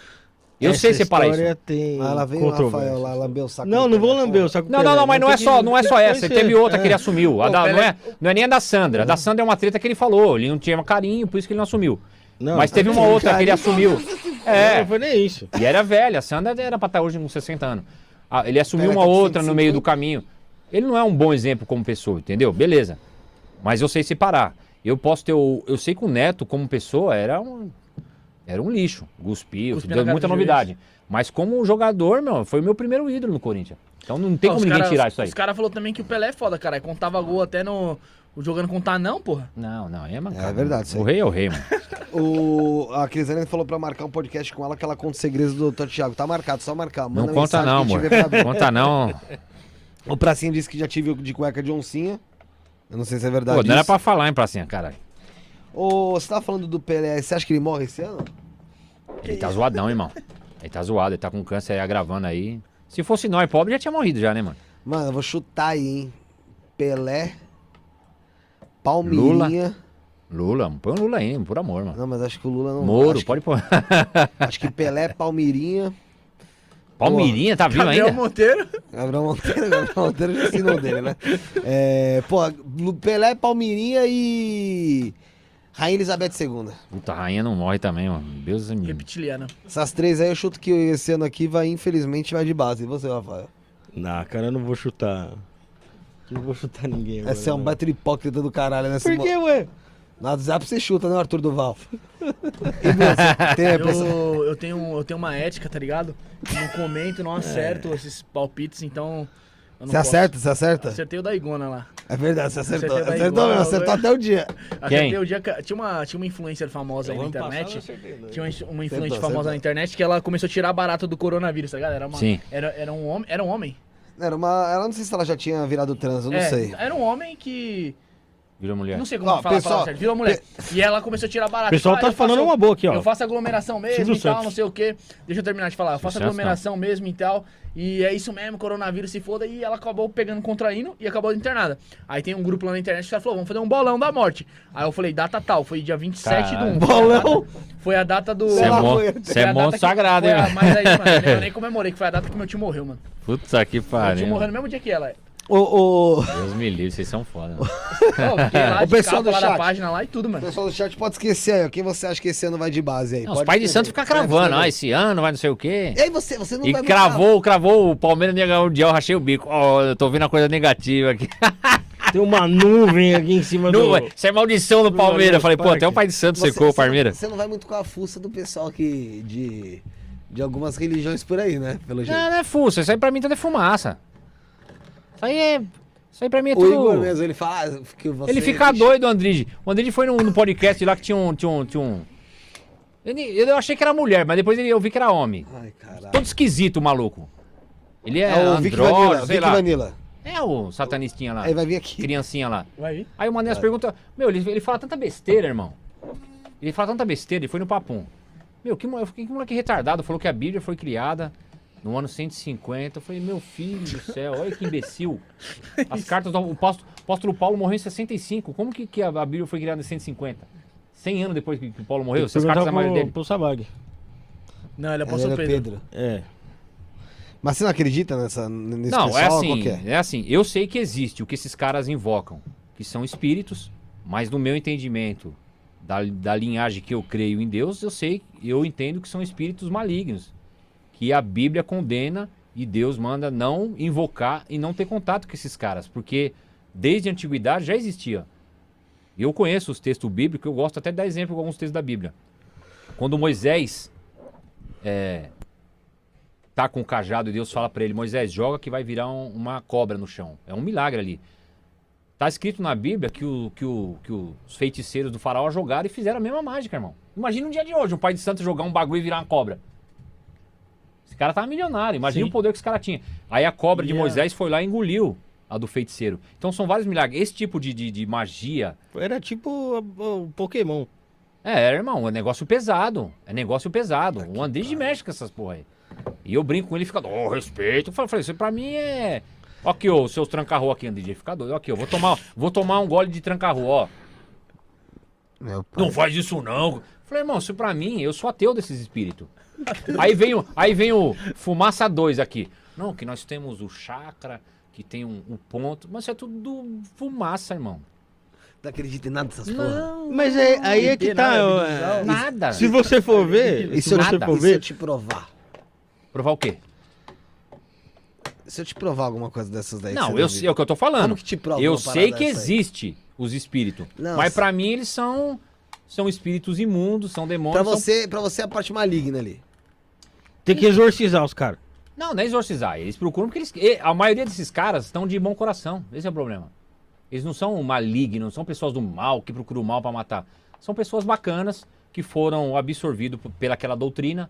Eu Essa sei separar isso. história Tem Ah, lá vem o. Rafael lá, lambeu o saco. Não, não vou lamber o saco Não, não, não, mas não é só, que- não é só essa. Teve outra que ele É. assumiu. A da- não, é, não é nem a da Sandra. A da Sandra é uma treta que ele falou. Ele não tinha carinho, por isso que ele não assumiu. Não, mas teve uma outra que ele assumiu. É, Não foi nem isso. e era velha. A Sandra era pra estar hoje com 60 anos. Ah, ele assumiu uma outra no meio 150. do caminho. Ele não é um bom exemplo como pessoa, entendeu? Beleza. Mas eu sei separar. Eu posso ter o. Eu sei que o Neto, como pessoa, era um. Era um lixo. Cuspiu, na deu muita juiz. novidade. Mas como jogador, meu, foi o meu primeiro ídolo no Corinthians. Então não tem Ó, como ninguém cara- tirar isso aí. Os caras falaram também que o Pelé é foda, cara. Contava gol até no. Jogando com o Tanão, porra. Não, não, aí é mancada. É verdade, isso aí. O rei é o rei, mano. O, a Crislane falou pra marcar um podcast com ela que ela conta os segredos do Dr. Thiago. Tá marcado, só marcar. Não Manda conta não, que a gente amor. Conta não. O Pracinha disse que já tive o de cueca de oncinha. Eu não sei se é verdade. Pô, não era isso. pra falar, hein, pracinha, caralho. Ô, você tava falando do Pelé, você acha que ele morre esse ano? Ele tá zoadão, irmão. Ele tá zoado, ele tá com câncer aí agravando aí. Se fosse nós pobre, já tinha morrido já, né, mano? Mano, eu vou chutar aí, hein? Pelé, Palmeirinha. Lula, põe o Lula aí, por amor, mano. Não, mas acho que o Lula não Moro, acho, pode pôr. acho que Pelé, Palmeirinha. Palmeirinha, tá vivo Gabriel ainda? Monteiro. Gabriel Monteiro, Gabriel Monteiro já ensinou dele, né? É, pô, Pelé, Palmeirinha e. Rainha Elizabeth II. Puta, a rainha não morre também, mano. Deus me... Reptiliana. Essas três aí eu chuto que esse ano aqui vai, infelizmente, vai de base. E você, Rafael? Não, cara, eu não vou chutar. Não vou chutar ninguém agora. Essa é um não. baita hipócrita do caralho, né? Por que, ué? No WhatsApp você chuta, né, Arthur Duval? Eu, eu, tenho, eu tenho uma ética, tá ligado? Eu não comento, não acerto esses palpites, então. Você acerta, você acerta? Acertei o da Igona lá. É verdade, você acertou. Acertei Acertou acertou até o dia. Acertei o dia que. Tinha uma, tinha uma influencer famosa aí na internet. Tinha uma, uma influencer Acertou, famosa acertou. na internet que ela começou a tirar barato do coronavírus, tá ligado? Era, uma, Sim. Era, era um homem. Era um homem. Era uma. Ela não sei se ela já tinha virado trans, eu não É, sei. Era um homem que. Virou mulher. Não sei como Ó, falar a pessoal, palavra certa. Virou mulher. E ela começou a tirar barato. O pessoal Ah, tá falando faço- uma boa aqui, ó. Eu faço aglomeração mesmo Silvio e tal, Santos. não sei o quê. Deixa eu terminar de falar. Eu faço Silvio Santos, aglomeração mesmo e tal. E é isso mesmo, coronavírus se foda. E ela acabou pegando, contraindo e acabou internada. Aí tem um grupo lá na internet que ela falou: vamos fazer um bolão da morte. Aí eu falei: data tal. Foi dia 27 do 1. Caralho. Bolão? Foi a data do. Você é, Ela mon... foi- é a monstro sagrado, hein, a- mano? Mas aí, mano, eu nem- eu nem comemorei, que foi a data que meu tio morreu, mano. Puta que Meu tio pariu. morreu no mesmo dia que ela. O, o, Deus me livre, vocês são foda. lá O de pessoal do chat. página lá e tudo, o mano. pessoal do chat pode esquecer aí, ó. Quem você acha que esse ano vai de base aí? Não, os pais de. Santos ficam cravando, ah, esse ano vai não sei o quê. E aí você, você não E vai muito cravou, cravou o Palmeiras ia ganhar o Mundial, rachei o bico. Ó, eu tô vendo a coisa negativa aqui. Tem uma nuvem aqui em cima Não, do... isso é maldição do Palmeiras. Eu falei, pô, até o pai de Santos Você- secou o você não- Palmeiras. Você não vai muito com a fuça do pessoal que de, de algumas religiões por aí, né? Pelo jeito. Não, não é fuça, isso aí pra mim tudo é fumaça. Isso aí é. Isso aí pra mim é o Igor tudo. mesmo, ele fala ah, que você... Ele fica doido, o Andrige. O Andrige foi num, num podcast lá que tinha um. Tinha um, tinha um... Ele- eu achei que era mulher, mas depois ele- eu vi que era homem. Ai, caralho. Todo esquisito, o maluco. Ele é, É o Vic Vanilla, sei Vic lá. Vanilla. É o satanistinha lá. Aí vai vir aqui. Criancinha lá. Vai aí. Aí eu mandei as perguntas. Meu, ele, ele fala tanta besteira, irmão. Ele fala tanta besteira, ele foi no papum. Meu, que, eu que moleque retardado. Falou que a Bíblia foi criada no ano 150. Eu falei, meu filho do céu, olha que imbecil. As cartas do o apóstolo, Paulo morreu em 65. Como que, que a, a Bíblia foi criada em 150? 100 anos depois que, que Paulo morreu? Essas cartas pro, dele. pro Sabag. Não, ele é Ele apóstolo Pedro. Pedro. É. Mas você não acredita nessa, nesse Não, pessoal? é Qual assim, que é? é assim. Eu sei que existe o que esses caras invocam, que são espíritos, mas no meu entendimento da, da linhagem que eu creio em Deus, eu sei, eu entendo que são espíritos malignos, que a Bíblia condena e Deus manda não invocar e não ter contato com esses caras, porque desde a antiguidade já existia. Eu conheço os textos bíblicos, eu gosto até de dar exemplo com alguns textos da Bíblia. Quando Moisés é, tá com o cajado e Deus fala pra ele, Moisés, joga que vai virar um- uma cobra no chão. É um milagre ali. Tá escrito na Bíblia que, o, que, o, que os feiticeiros do faraó jogaram e fizeram a mesma mágica, irmão. Imagina um dia de hoje, um pai de santo jogar um bagulho e virar uma cobra. Esse cara tava milionário, imagina Sim. o poder que esse cara tinha. Aí a cobra de Moisés foi lá e engoliu a do feiticeiro. Então são vários milagres. Esse tipo de, de, de magia, Era tipo o, Pokémon. é, irmão, é negócio pesado. É negócio pesado. o Andrés mexe com essas porra aí. E eu brinco com ele e fica, oh, respeito. Eu falei, isso pra mim é. Ó aqui, ó, os seus tranca-rua aqui, DJ, fica doido. Ó Aqui, ó, vou tomar, vou tomar um gole de tranca-rua, ó. Não faz isso não. Falei, irmão, isso pra mim, eu sou ateu desses espíritos. Aí vem o, aí vem o Fumaça 2 aqui. Não, que nós temos o chakra, que tem um, um ponto. Mas isso é tudo fumaça, irmão. Não acredita em nada dessas porra. Não, Mas é, aí é que tá. nada, visão. é, nada. se você for ver, E se se eu, você nada. for e se eu ver, te provar? Provar o quê? Se eu te provar alguma coisa dessas daí. não, você eu sei é o que eu tô falando. Como que te prova eu sei que aí? existe os espíritos. Não, mas se- pra mim eles são são espíritos imundos, são demônios. Pra são- você, pra você é a parte maligna ali. tem que exorcizar os caras. Não, não é exorcizar. Eles procuram porque eles. A maioria desses caras estão de bom coração. Esse é o problema. Eles não são malignos, não são pessoas do mal que procuram o mal pra matar. São pessoas bacanas que foram absorvidos pelaquela doutrina.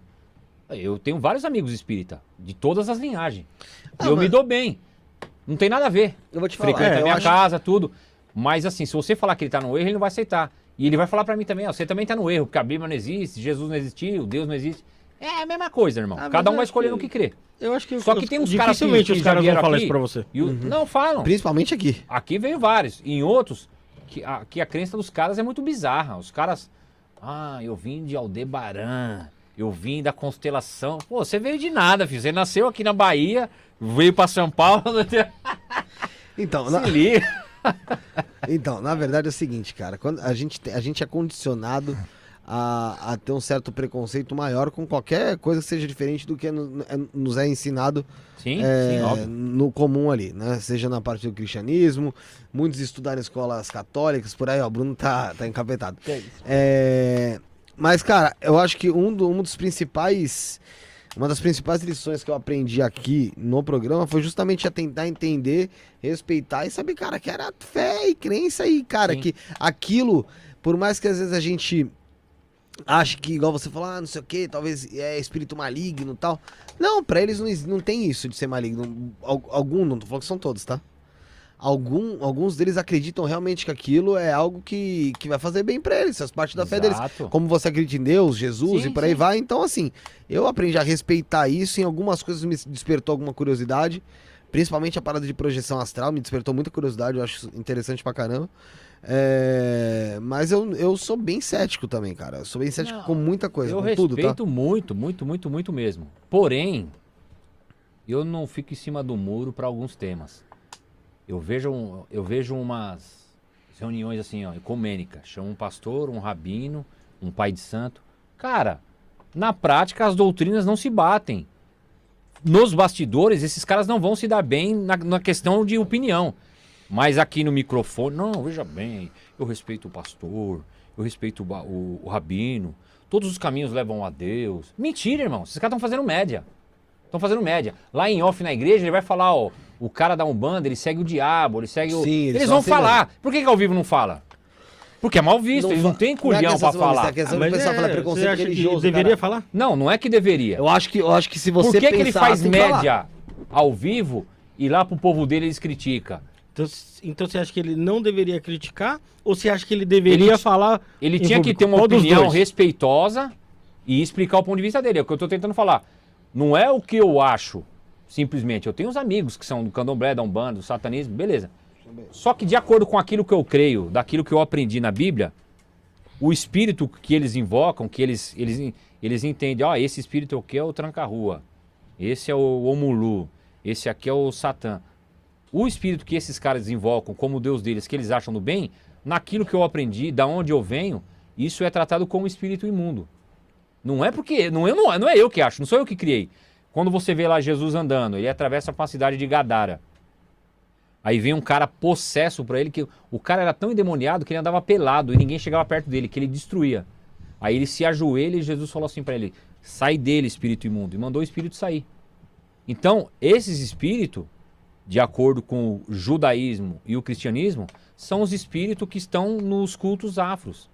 Eu tenho vários amigos espírita, de todas as linhagens. Ah, eu mas- me dou bem. Não tem nada a ver. Eu vou te falar. Frequenta é, minha acho- casa, tudo. Mas assim, se você falar que ele tá no erro, ele não vai aceitar. E ele vai falar pra mim também, ó, você também tá no erro, porque a Bíblia não existe, Jesus não existiu, Deus não existe. É a mesma coisa, irmão. Ah, Cada um vai escolher no que- crê. Eu acho que Só que os- tem uns caras que, dificilmente que os caras vão falar aqui, isso pra você. e o- Não falam. Principalmente aqui. Aqui veio vários. Em outros, que a, que a crença dos caras é muito bizarra. Os caras. Ah, eu vim de Aldebaran. Eu vim da constelação. Pô, você veio de nada, filho. Você nasceu aqui na Bahia, veio pra São Paulo. Então, Se na, liga. então, na verdade é o seguinte, cara. Quando a gente, te- a gente é condicionado a, a ter um certo preconceito maior com qualquer coisa que seja diferente do que no- é- nos é ensinado Sim, é, sim, no comum ali, né? Seja na parte do cristianismo, muitos estudaram escolas católicas, por aí, ó, o Bruno tá, tá encapetado. É, mas, cara, eu acho que um, do- um dos principais. Uma das principais lições que eu aprendi aqui no programa foi justamente a tentar entender, respeitar e saber, cara, que era fé e crença e, cara, Sim. que aquilo, por mais que às vezes a gente ache que, igual você falou, ah, não sei o que, talvez é espírito maligno e tal. Não, pra eles não, não tem isso de ser maligno. Al- Algum, não tô falando que são todos, tá? Algum, alguns deles acreditam realmente que aquilo é algo que, que vai fazer bem pra eles, faz parte da fé deles. Exato. Como você acredita em Deus, Jesus Sim, e por aí sim. vai. Então, assim, eu aprendi a respeitar isso. Em algumas coisas me despertou alguma curiosidade. Principalmente a parada de projeção astral, me despertou muita curiosidade, eu acho interessante pra caramba. É, Mas eu, eu sou bem cético também, cara. Eu sou bem cético Não, com muita coisa, eu com respeito tudo, tá? muito, muito, muito, muito mesmo. Porém, eu não fico em cima do muro para alguns temas. Eu vejo, eu vejo umas reuniões assim, ó, ecumênicas. Chama um pastor, um rabino, um pai de santo. Cara, na prática as doutrinas não se batem. Nos bastidores, esses caras não vão se dar bem na, na questão de opinião. Mas aqui no microfone, não, veja bem, eu respeito o pastor, eu respeito o, o- o rabino, todos os caminhos levam a Deus. Mentira, irmão, esses caras estão fazendo média. Estão fazendo média. Lá em off na igreja, ele vai falar, ó, o cara da Umbanda, ele segue o diabo, ele segue o. Sim, eles eles vão assim falar. Por que, que ao vivo não fala? Porque é mal visto, eles não têm é culhão pra falar. É questão pessoal é, preconceito acha que deveria cara. falar? Não, não é que deveria. Eu acho que, eu acho que se você Por que, que ele pensar, faz que média ao vivo e lá pro povo dele eles criticam? Então, então você acha que ele não deveria criticar? Ou você acha que ele deveria Ele- falar? Ele tinha que público? ter uma opinião respeitosa e explicar o ponto de vista dele. É o que eu tô tentando falar. Não é o que eu acho, simplesmente. Eu tenho uns amigos que são do candomblé, da umbanda, do satanismo, beleza. Só que de acordo com aquilo que eu creio, daquilo que eu aprendi na Bíblia, o espírito que eles invocam, que eles, eles, eles entendem, ó, esse espírito aqui é o tranca-rua, esse é o Omulu, esse aqui é o Satã. O espírito que esses caras invocam como Deus deles, que eles acham do bem, naquilo que eu aprendi, da onde eu venho, isso é tratado como espírito imundo. Não é porque, não, eu, não, não é eu que acho, não sou eu que criei. Quando você vê lá Jesus andando, ele atravessa a cidade de Gadara. Aí vem um cara possesso pra ele, que o cara era tão endemoniado que ele andava pelado e ninguém chegava perto dele, que ele destruía. Aí ele se ajoelha e Jesus falou assim pra ele: sai dele, espírito imundo. E mandou o espírito sair. Então, esses espíritos, de acordo com o judaísmo e o cristianismo, são os espíritos que estão nos cultos afros.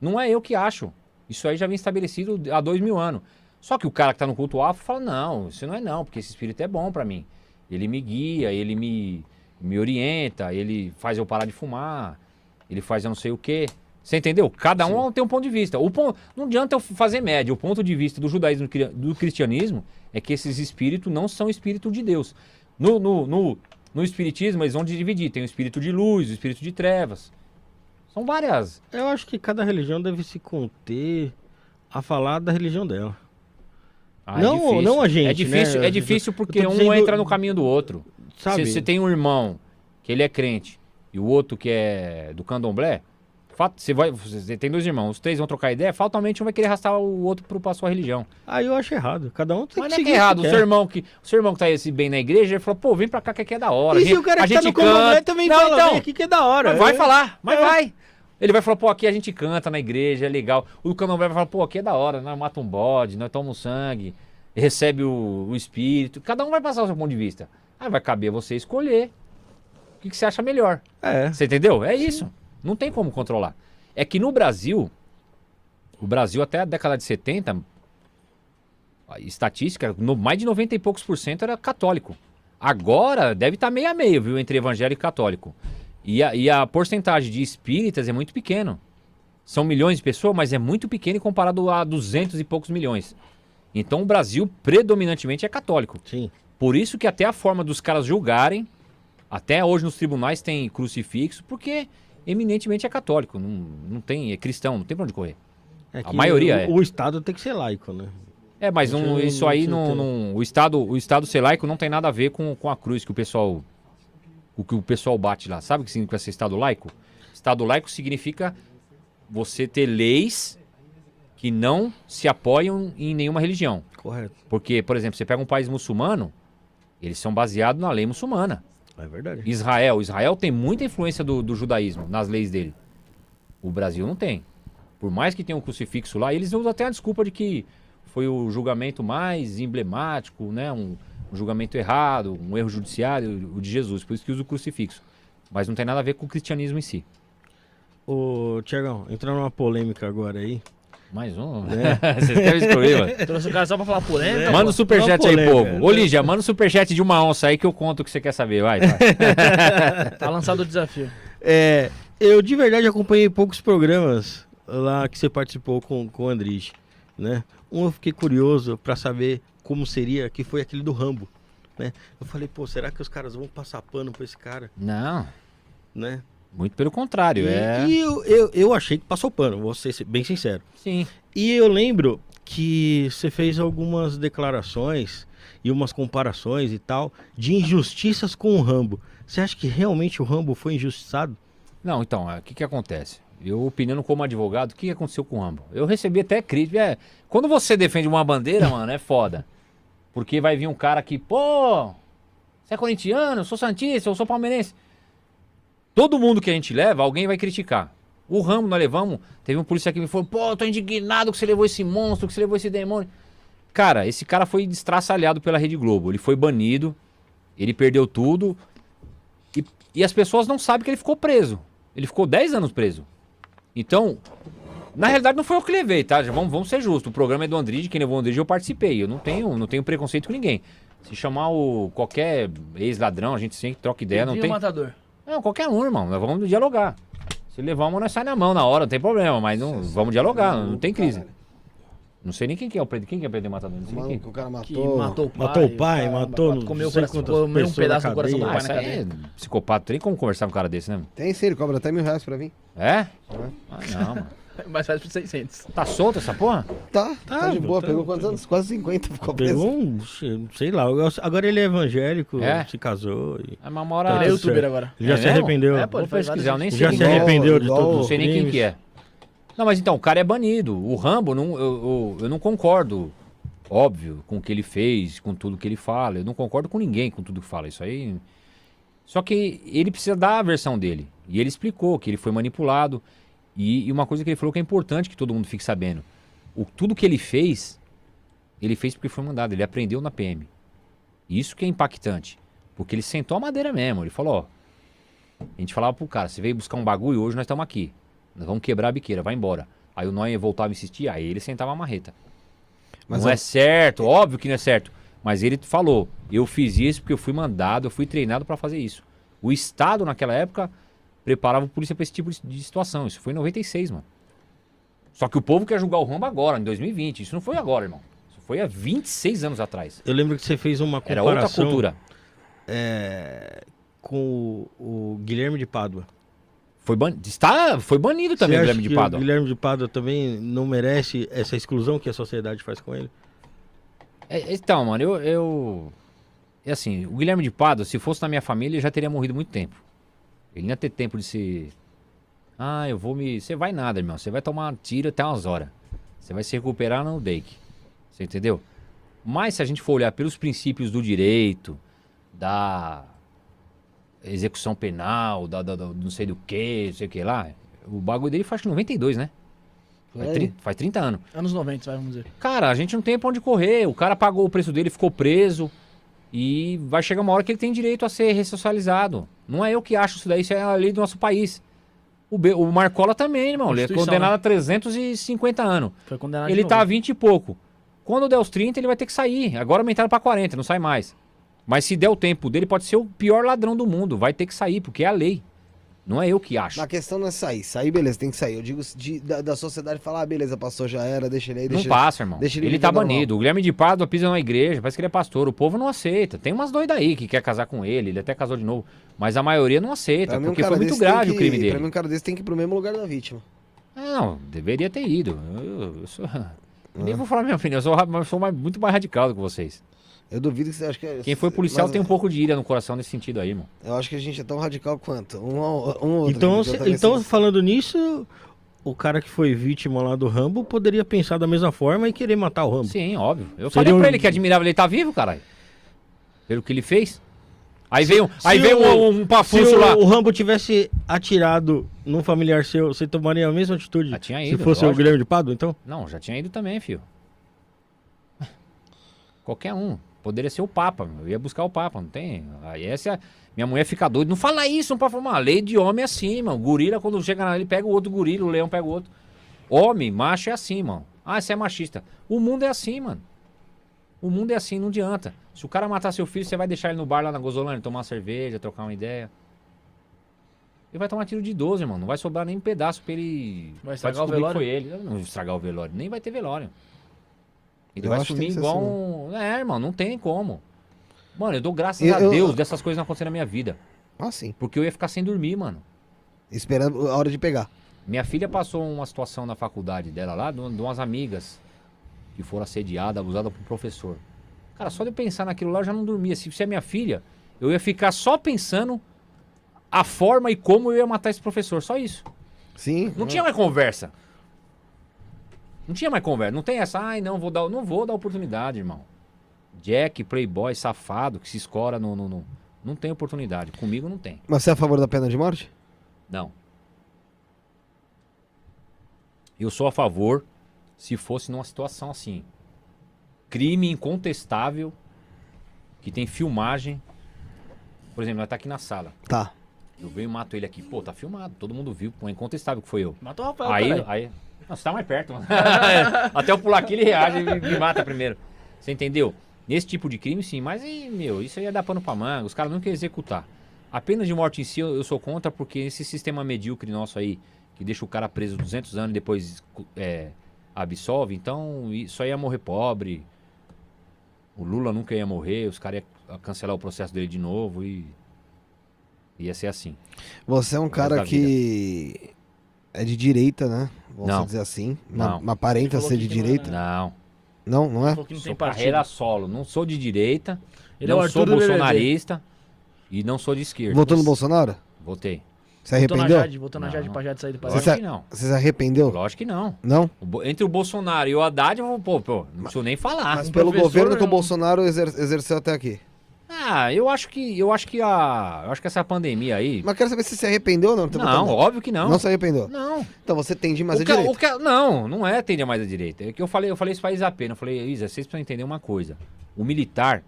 Não é eu que acho. Isso aí já vem estabelecido há dois mil anos. Só que o cara que está no culto afro fala: não, isso não é não, porque esse espírito é bom para mim. Ele me guia, ele me, me orienta, ele faz eu parar de fumar, ele faz eu não sei o quê. Você entendeu? Cada um tem um ponto de vista. O ponto, não adianta eu fazer média. O ponto de vista do judaísmo e do cristianismo é que esses espíritos não são espíritos de Deus. No, no, no, No espiritismo, eles vão dividir. Tem o espírito de luz, o espírito de trevas. São várias. Eu acho que cada religião deve se conter a falar da religião dela. Ah, é Não- difícil. não a gente, É difícil, né? é difícil porque tô um dizendo- entra no caminho do outro. Sabe? Se você tem um irmão que ele é crente e o outro que é do candomblé, você, vai, você tem dois irmãos, os três vão trocar ideia, fatalmente um vai querer arrastar o outro pro, pra sua religião. Aí eu acho errado. Cada um tem Mas que não é que é o errado. O quer. seu irmão que, o seu irmão que tá esse bem na igreja, ele falou, pô, vem pra cá que aqui é da hora. E A se gente- o cara a que tá gente no candomblé canta. também Não, fala, então, vem aqui que é da hora. mas vai É. falar, mas É. vai. Ele vai falar, pô, aqui a gente canta na igreja, é legal. O do candomblé vai falar, pô, aqui é da hora, nós mata um bode, nós tomamos sangue, recebe o, o espírito. Cada um vai passar o seu ponto de vista. Aí vai caber você escolher o que, que você acha melhor. É. Você entendeu? É isso. Não tem como controlar. É que no Brasil, o Brasil até a década de 70, a estatística, no- mais de 90 e poucos por cento era católico. Agora deve estar meio a meio, viu, entre evangélico e católico. E a, e a porcentagem de espíritas é muito pequeno. São milhões de pessoas, mas é muito pequeno comparado a 200 e poucos milhões. Então o Brasil predominantemente é católico. Sim. Por isso que até a forma dos caras julgarem, até hoje nos tribunais tem crucifixo, porque eminentemente é católico, não, não tem, é cristão, não tem pra onde correr. É A maioria o, é. o Estado tem que ser laico, né? É, mas Não isso aí não, não- o estado, o estado ser laico não tem nada a ver com, com a cruz que o pessoal, o que o pessoal bate lá. Sabe o que significa ser estado laico? Estado laico significa você ter leis que não se apoiam em nenhuma religião. Correto. Porque, por exemplo, você pega um país muçulmano, eles são baseados na lei muçulmana. É verdade. Israel. Israel tem muita influência do, do judaísmo nas leis dele. O Brasil não tem. Por mais que tenha um crucifixo lá, eles usam até a desculpa de que foi o julgamento mais emblemático, né? Um, um julgamento errado, um erro judiciário, o de Jesus. Por isso que usa o crucifixo. Mas não tem nada a ver com o cristianismo em si. Ô, Tiagão, entrando numa polêmica agora aí. Mais um. Vocês querem excluir, mano? Trouxe o cara só pra falar polêmica. Manda o pô. superchat aí, povo. né? Ô, Lígia, manda o superchat de uma onça aí que eu conto o que você quer saber. Vai, vai. Tá lançado o desafio. É, eu de verdade acompanhei poucos programas lá que você participou com, com o Andrige, né? Um eu fiquei curioso pra saber como seria, que foi aquele do Rambo, né? Eu falei, pô, será que os caras vão passar pano pra esse cara, Não, né? muito pelo contrário. E, é... e eu, eu, eu achei que passou pano, vou ser bem sincero. Sim. E eu lembro que você fez algumas declarações e umas comparações e tal de injustiças com o Rambo. Você acha que realmente o Rambo foi injustiçado? Não, então, o que que acontece? Eu opinando como advogado, o que que aconteceu com o Rambo? Eu recebi até crítica. É, quando você defende uma bandeira, mano, é foda. Porque vai vir um cara que, pô, você é corintiano, eu sou santista, eu sou palmeirense. Todo mundo que a gente leva, alguém vai criticar. O Rambo nós levamos, teve um policial que me falou, pô, eu tô indignado que você levou esse monstro, que você levou esse demônio. Cara, esse cara foi destraçalhado pela Rede Globo. Ele foi banido, ele perdeu tudo. E, e as pessoas não sabem que ele ficou preso. Ele ficou 10 anos preso. Então, na realidade não foi eu que levei, tá? Já vamos, vamos ser justos. O programa é do Andrige, quem levou o Andrige eu participei. Eu não tenho, não tenho preconceito com ninguém. Se chamar o qualquer ex-ladrão, a gente sempre troca ideia, não tem. Matador. Não, qualquer um, irmão. Nós vamos dialogar. Se levar uma, nós sai na mão na hora, não tem problema. Mas não, vamos dialogar, não, tem crise. Não sei nem quem que é o Pedro. Quem que é o Pedro Matador? Não O sei maluco quem. que o cara Que matou. matou o pai. Matou o pai, cara, matou não comeu, coração, comeu um pessoas pedaço do coração do. Ah, pai isso na cadeia. é psicopata. Tem como conversar com um cara desse, né? Tem sim, ele cobra até mil reais pra vir. É? Ah, não, mano. Mas faz por 600. Tá solto essa porra? Tá, tá, Tá, de boa. tá, pegou tá. quantos anos? Quase 50 ficou preso. Pegou um, sei lá, eu- agora ele é evangélico, É? se casou e É uma hora. Tá Ele é tudo youtuber certo. agora. já É se mesmo? arrependeu. É, pô, ele Vou faz pesquisar, eu nem sei já se é. arrependeu de todos Não sei nem quem que é. Não, mas então, o cara é banido. O Rambo, não, eu, eu, eu não concordo, óbvio, com o que ele fez, com tudo que ele fala. Eu não concordo com ninguém com tudo que fala. Isso aí. Só que ele precisa dar a versão dele. E ele explicou que ele foi manipulado. E, e uma coisa que ele falou que é importante que todo mundo fique sabendo. O, tudo que ele fez, ele fez porque foi mandado. Ele aprendeu na PM. Isso que é impactante. Porque ele sentou a madeira mesmo. Ele falou, ó. A gente falava pro cara, você veio buscar um bagulho, hoje nós estamos aqui. Nós vamos quebrar a biqueira, vai embora. Aí o Noia voltava a insistir, aí ele sentava a marreta. Mas não eu- é certo, óbvio que não é certo. Mas ele falou, eu fiz isso porque eu fui mandado, eu fui treinado para fazer isso. O Estado, naquela época, preparava a polícia para esse tipo de- situação. Isso foi em 96, mano. Só que o povo quer julgar o Rambo agora, em 2020. Isso não foi agora, irmão. Isso foi há 26 anos atrás. Eu lembro que você fez uma Era comparação. outra cultura. é, com o, o Guilherme de Pádua? Foi, ban... Está... Foi banido também o Guilherme de Pádua. O Guilherme de Pádua também não merece essa exclusão que a sociedade faz com ele? É, então, mano, eu, eu. É assim, o Guilherme de Pádua, se fosse na minha família, já teria morrido muito tempo. Ele não ia ter tempo de se. Ah, eu vou me. Você vai nada, irmão. Você vai tomar tiro até umas horas. Você vai se recuperar no Dake. Você entendeu? Mas se a gente for olhar pelos princípios do direito, da execução penal, da, da- da- não sei do que, não sei o que lá, o bagulho dele faz 92, né? Faz, É. tri- faz 30 anos. Anos 90, vai, vamos dizer. Cara, a gente não tem pra onde correr. O cara pagou o preço dele, ficou preso. E vai chegar uma hora que ele tem direito a ser ressocializado. Não é eu que acho isso daí, isso é a lei do nosso país. O, Be- o Marcola também, irmão. Ele é condenado né? a 350 anos. Foi condenado ele tá a novo. 20 e pouco. Quando der os 30, ele vai ter que sair. Agora aumentaram pra 40, não sai mais. Mas se der o tempo dele, pode ser o pior ladrão do mundo. Vai ter que sair, porque é a lei. Não é eu que acho. A questão não é sair. Sair, beleza, tem que sair. Eu digo de- da, da sociedade falar, ah, beleza, passou, já era, deixa ele aí, Não deixa passa, irmão. deixa ele ele tá banido. O Guilherme de Pádua pisa na igreja, parece que ele é pastor. O povo não aceita. Tem umas doidas aí que quer casar com ele, ele até casou de novo. Mas a maioria não aceita, Pra mim, um porque cara foi muito grave que- o crime Pra dele. mim, um cara desse tem que ir pro mesmo lugar da vítima. Não, deveria ter ido. Eu, eu sou... eu Nem vou falar minha opinião, eu sou, eu sou mais- muito mais radical do que vocês. Eu duvido que você acha que... é- Quem foi policial mas- tem um pouco de ira no coração nesse sentido aí, irmão. Eu acho que a gente é tão radical quanto. Um, um ou outro. Então, se- também então sou- falando nisso, o cara que foi vítima lá do Rambo poderia pensar da mesma forma e querer matar o Rambo. Sim, óbvio. Eu Seria falei pra um- ele que admirável ele tá vivo, caralho. Pelo que ele fez. Aí veio, aí se veio o- um, um Se pafuço o, lá. o Rambo tivesse atirado num familiar seu, você tomaria a mesma atitude? Já tinha se ido, fosse o lógico. Guilherme de Pádua, então? Não, já tinha ido também, filho. Qualquer um. Poderia ser o Papa, eu ia buscar o Papa, não tem? Aí essa é Minha mulher fica doida. Não fala isso, não pode falar. A lei de homem é assim, mano. O gorila, quando chega na ele pega o outro gorila, o leão pega o outro. Homem, macho é assim, mano. Ah, você é machista. O mundo é assim, mano. O mundo é assim, não adianta. Se o cara matar seu filho, você vai deixar ele no bar lá na Gozolândia, tomar uma cerveja, trocar uma ideia. Ele vai tomar tiro de 12, mano. Não vai sobrar nem um pedaço pra ele. Vai estragar o velório? Foi ele. Não vai estragar o velório. Nem vai ter velório. Ele Eu vai sumir igual assim. um. É, irmão, não tem como. Mano, eu dou graças Eu- a eu- Deus dessas coisas não acontecerem na minha vida. Ah, sim. Porque eu ia ficar sem dormir, mano. Esperando a hora de pegar. Minha filha passou uma situação na faculdade dela lá, de um- umas amigas que foram assediadas, abusadas por um professor. Cara, só de eu pensar naquilo lá eu já não dormia. Se você é minha filha, eu ia ficar só pensando a forma e como eu ia matar esse professor. Só isso. Sim. Não tinha mais conversa. Não tinha mais conversa. Não tem essa, ai, não, vou dar, não vou dar oportunidade, irmão. Jack, playboy, safado, que se escora no, no, no- Não tem oportunidade. Comigo não tem. Mas você é a favor da pena de morte? Não. Eu sou a favor se fosse numa situação assim. Crime incontestável, que tem filmagem. Por exemplo, nós tá aqui na sala. Tá. Eu venho e mato ele aqui. Pô, tá filmado. Todo mundo viu. Pô, é incontestável que foi eu. Matou o Rafael, Aí, aí. Não, você tá mais perto, mano. Até eu pular aqui, ele reage e me, mata primeiro. Você entendeu? Nesse tipo de crime, sim. Mas, aí, meu, isso aí ia dar pano pra manga. Os caras nunca iam executar. A pena de morte em si, eu eu sou contra, porque esse sistema medíocre nosso aí, que deixa o cara preso 200 anos e depois é, absolve, então isso aí ia morrer pobre. O Lula nunca ia morrer, os caras iam cancelar o processo dele de novo e. Ia ser assim. Você é um cara que é de direita, né? Vamos Não. dizer assim. Não. Uma, aparenta ser de é, direita. Não. Não, não é? Falou que não sou carreira solo. Não sou de direita. Ele é não o sou bolsonarista. E não sou de esquerda. Votou no Bolsonaro? Votei. Você Votou na arrependeu? Jade, votou na. Jade pra Jade sair do país. Lógico se, que não. você se arrependeu? Lógico que não. Não? Entre o Bolsonaro e o Haddad, eu vou, pô, pô, não preciso nem falar. Mas um pelo governo que o um- Bolsonaro exer- exerceu até aqui. Ah, eu acho que eu acho que a eu acho que essa pandemia aí Mas quero saber se você se arrependeu ou não. Não, óbvio que não. Não se arrependeu. Não. Então você tende mais O à que- direita. que- não, não é tender mais à direita. É que eu falei, eu falei isso pra Isa Pena. Eu falei, Isa, vocês precisam entender uma coisa. O militar,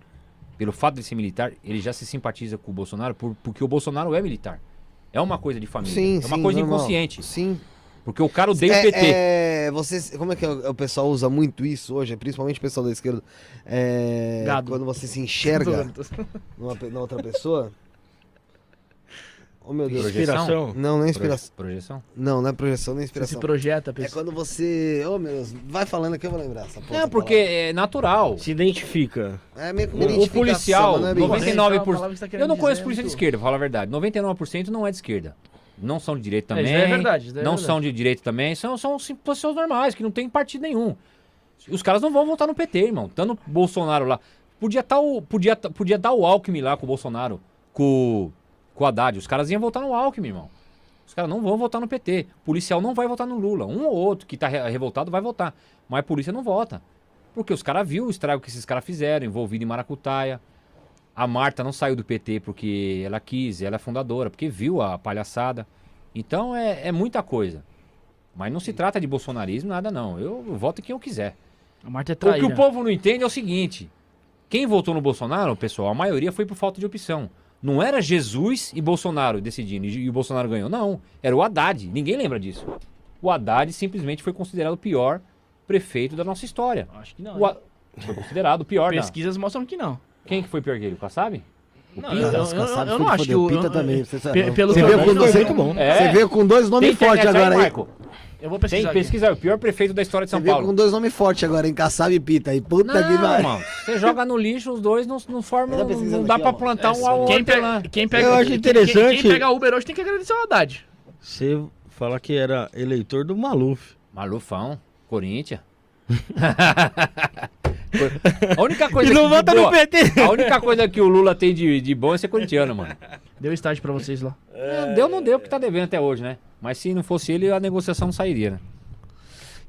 pelo fato de ser militar, ele já se simpatiza com o Bolsonaro por- porque o Bolsonaro é militar. É uma coisa de família. Sim, é uma sim, coisa normal. inconsciente. Sim. Porque o cara odeia o é, PT. é, vocês, como é que o, o pessoal usa muito isso hoje, principalmente o pessoal da esquerda? É, Gado. Quando você se enxerga numa, na outra pessoa. Oh, meu Deus. Inspiração. Não, não é inspiração. Proje- Projeção? Não, não é projeção, nem Você se inspiração. projeta, É pessoal. quando você. Ô, meu Deus, vai falando que eu vou lembrar essa porra. É, porque é natural. Se identifica. É meio que O- o policial, não é bem 99%. Então, a palavra que você tá eu não conheço é polícia de esquerda, pra falar a verdade. 99% não é de esquerda. Não são de direita É, também. isso é verdade, é não verdade. são de direita também. São, são pessoas normais, que não tem partido nenhum. Os caras não vão votar no PT, irmão. Tanto o Bolsonaro lá. Podia, tá o, podia, tá- podia dar o Alckmin lá com o Bolsonaro, com, com o Haddad. Os caras iam votar no Alckmin, irmão. Os caras não vão votar no PT. O policial não vai votar no Lula. Um ou outro que tá re- revoltado vai votar. Mas a polícia não vota. Porque os caras viram o estrago que esses caras fizeram, envolvido em Maracutaia. A Marta não saiu do PT porque ela quis, ela é fundadora, porque viu a palhaçada. Então é, é muita coisa. Mas não se trata de bolsonarismo, nada não. Eu, voto em quem eu quiser. A Marta é O traíra. que o povo não entende é o seguinte: quem votou no Bolsonaro, pessoal, a maioria foi por falta de opção. Não era Jesus e Bolsonaro decidindo e o Bolsonaro ganhou. Não, era o Haddad. Ninguém lembra disso. O Haddad simplesmente foi considerado o pior prefeito da nossa história. Acho que não. O Foi considerado o pior da... Pesquisas mostram que não. Quem que foi pior que ele? O Kassab? Não, Pita, eu, eu- os eu- eu não acho que o. O Pita eu- também, você sabe. pe- pelo Você que veio eu com dois- muito bom. É. Você veio com dois nomes Tem fortes internet aí, agora, hein? Marco? Eu vou Tem pesquisar. aqui. pesquisa, é o pior prefeito da história de Você São veio Paulo. com dois nomes fortes agora, hein? Kassab e Pita. E puta que Não, vai. mano. Você joga no lixo, os dois não, não formam. Tá Não, pesquisando não dá aqui, pra ó. plantar um Quem, hortelã. pega, quem pega. Eu acho quem- interessante- Quem, quem pega Uber hoje tem que agradecer ao Haddad. Você fala que era eleitor do Maluf. Malufão, Corinthians. a única coisa E não vota no PT. A única coisa que o Lula tem de, de bom é ser corintiano, mano. Deu estágio pra vocês lá. É, deu, não deu, porque tá devendo até hoje, né? Mas se não fosse ele, a negociação não sairia, né?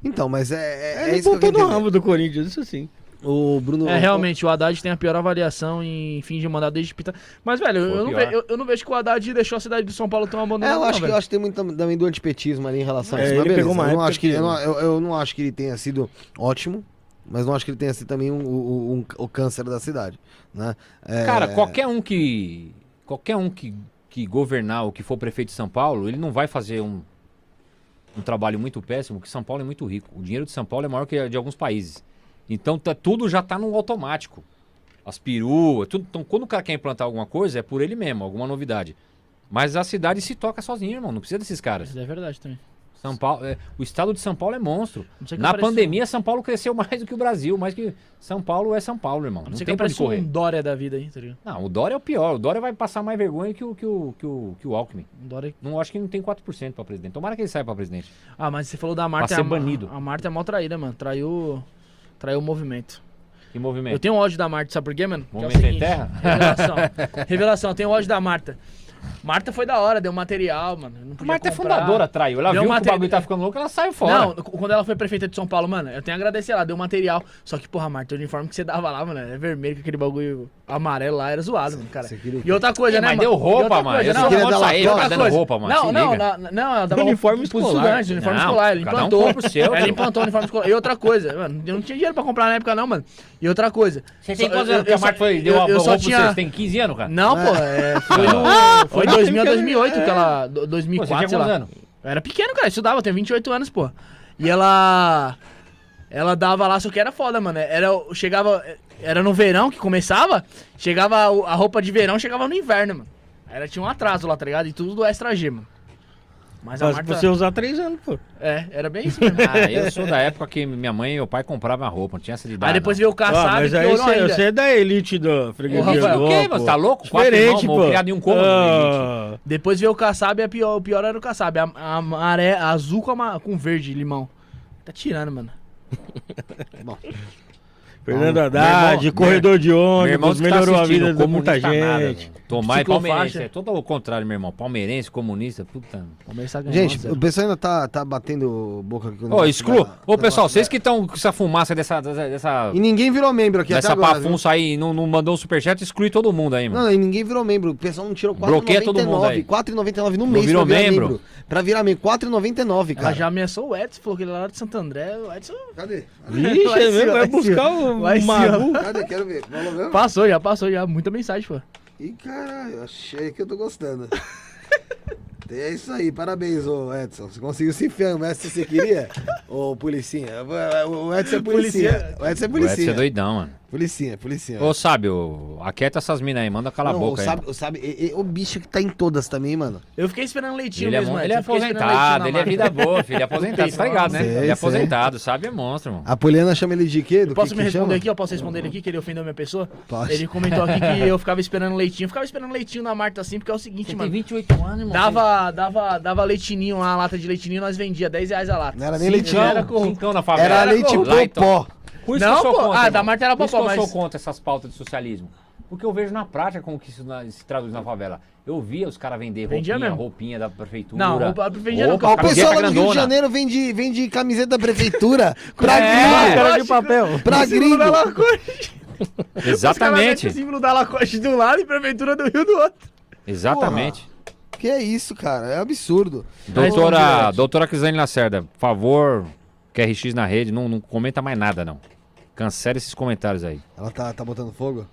Então, mas é, é, é Ele isso que eu botou quero no ramo do Corinthians, isso sim. O Bruno. É, realmente, o Haddad tem a pior avaliação em fim de mandato desde Pita. Mas, velho, eu não, ve- eu, eu não vejo que o Haddad deixou a cidade de São Paulo tão É, abandonada. eu não, acho, que, velho. eu acho que tem muito tam- também do antipetismo ali em relação a É, isso. Mas ele beleza, pegou uma eu, não acho que, que- eu, não, eu, eu não acho que ele tenha sido ótimo, mas não acho que ele tenha sido também um, um- um- o câncer da cidade. Né? É, Cara, qualquer um que. Qualquer um que, que governar ou que for prefeito de São Paulo, ele não vai fazer um, um trabalho muito péssimo, porque São Paulo é muito rico. O dinheiro de São Paulo é maior que de alguns países. Então tá, tudo já tá no automático. As peruas, tudo. Então, quando o cara quer implantar alguma coisa, é por ele mesmo, alguma novidade. Mas a cidade se toca sozinha, irmão. Não precisa desses caras. Isso é verdade também. São Paulo, é, o estado de São Paulo é monstro. Na apareceu- pandemia, São Paulo cresceu mais do que o Brasil, mais que São Paulo é São Paulo, irmão. Não Não tem pra correr. um Dória da vida aí, tá? Não, o Dória é o pior. O Dória vai passar mais vergonha que o, que o, que o, que o Alckmin. Dória... Não acho que não tem 4% pra presidente. Tomara que ele saia pra presidente. Ah, mas você falou da Marta. Pra é ser a, banido. A Marta é mal traída, mano. Traiu. Traiu o movimento. Que movimento. Eu tenho ódio da Marta, sabe por quê, mano? Que é o Movimento em seguinte, terra? Revelação. Revelação, eu tenho ódio da Marta. Marta foi da hora, deu material, mano. Não Marta é comprar. fundadora, traiu. Ela Deu viu que mate- o bagulho tá ficando louco, ela saiu fora. Não, quando ela foi prefeita de São Paulo, mano, eu tenho a agradecer ela, deu material. Só que, porra, Marta, o uniforme que você dava lá, mano, é vermelho, com aquele bagulho amarelo lá, era zoado, mano, cara. queria E outra coisa, É, né, mas mano? deu roupa, mano. coisa, Eu não, queria posso dar Lacoste. ficar dando roupa, mano. Não, não, na- não, ela dava Uniforme escolar. estudantes, uniforme Não, escolar, um implantou. seu, ela implantou o uniforme escolar. E outra coisa, mano, eu não tinha dinheiro pra comprar na época não, mano. E outra coisa. Você tem quantos anos que a Marta foi, deu eu- a roupa só pra tinha- você? Você tem 15 anos, cara? Não, pô, é, foi no. Foi em 2000 a 2008 que ela. do- Pô, você 2004, tinha sei lá. anos? Eu era pequeno, cara, eu estudava, eu tenho 28 anos, pô. E ela. Ela dava lá, só que era foda, mano. Era, chegava. Era no verão que começava, chegava. A roupa de verão chegava no inverno, mano. Ela tinha um atraso lá, tá ligado? E tudo do extra G, mano. Mas a Mas Marta. você usar três anos, pô. É, era bem isso mesmo. Ah, eu sou da época que minha mãe e meu pai compravam a roupa, não tinha essa de dar, Aí depois não. veio o Ah, Kassab mas aí você, você é da elite da freguesia Rafael, do o quê, pô. Tá louco? Quatro Diferente, irmãos, pô. criado em um cômodo, Ah, Depois veio o Kassab e a pior, o pior era o Kassab. A, a maré azul com, a com verde, limão. Tá tirando, mano. Fernando Haddad, irmão- corredor de Meu ônibus, irmão que tá melhorou a assistindo, vida de muita nada, gente. velho. Tomar e palmeirense, é todo o contrário, meu irmão. Palmeirense, comunista, puta. Palmeiras tá Gente, zero. o pessoal ainda tá, tá batendo boca aqui. com o Ô, exclua. Ô, do pessoal, vocês que estão com essa fumaça dessa, dessa, E ninguém virou membro aqui dessa até agora. viu? pafunça aí, não, não mandou um superchat, exclui todo mundo aí, mano. Não, e ninguém virou membro. O pessoal não tirou Bloqueia todo mundo 4,99. aí. 4,99 no Não mês virou pra virar membro? membro. Pra virar membro. 4,99, Ela cara. já ameaçou o Edson, falou que ele era lá de Santo André. O Edson Cadê? Vai é vai buscar o Vai Magu. Cadê? Quero ver. Falou mesmo? passou, já passou, já. Muita mensagem, pô. Ih, caralho, achei que eu tô gostando. É isso aí, parabéns, ô Edson. Você conseguiu se enfiar no mestre se você queria? Ô, policinha. O Edson é policinha. O Edson é O Edson policinha. é doidão, mano. Policinha, policinha. Ô, Sábio, aquieta essas minas aí, manda calar a boca o aí. sabe, o sabe, e- e- o bicho que tá em todas também, mano. Eu fiquei esperando leitinho Ele é, mesmo, mon- ele é Eu fiquei esperando aposentado, leitinho ele é vida boa, filho. Ele é aposentado, você tá ligado, né? Sei, ele é sei. aposentado, sabe? É monstro, mano. A Poliana chama ele de quê? Do posso que me que responder chama? aqui? Eu posso responder ele aqui, que ele ofendeu a minha pessoa? Pode. Ele comentou aqui que eu ficava esperando leitinho. Eu ficava esperando leitinho na Marta assim, porque é o seguinte, mano. 28 anos, irmão. Dava, dava, dava leitinho, uma lata de leitinho, nós vendia 10 reais a lata. Não era nem leitinho. Era com... Cincão na favela. Era leite então. popó. Por isso Não, que eu sou pô. contra. Ah, irmão. da Marta era Por isso que popó, eu sou mas- contra essas pautas de socialismo. Porque eu vejo na prática como que isso na- se traduz na favela. Eu via os caras vender roupinha, mesmo. roupinha da prefeitura. Não, roupa- vendia não, Roupa, Ó, o pessoal lá do Rio de. Janeiro vende, vende camiseta da prefeitura pra É, gringo. De papel. Pra Símbolo da gringo. Exatamente. o símbolo da Lacoste do lado e prefeitura do Rio do outro. Exatamente. Que é isso, cara? É absurdo. Doutora, doutora Crisane Lacerda, por favor, QRX na rede, não, não comenta mais nada, não. Cancela esses comentários aí. Ela tá, tá botando fogo?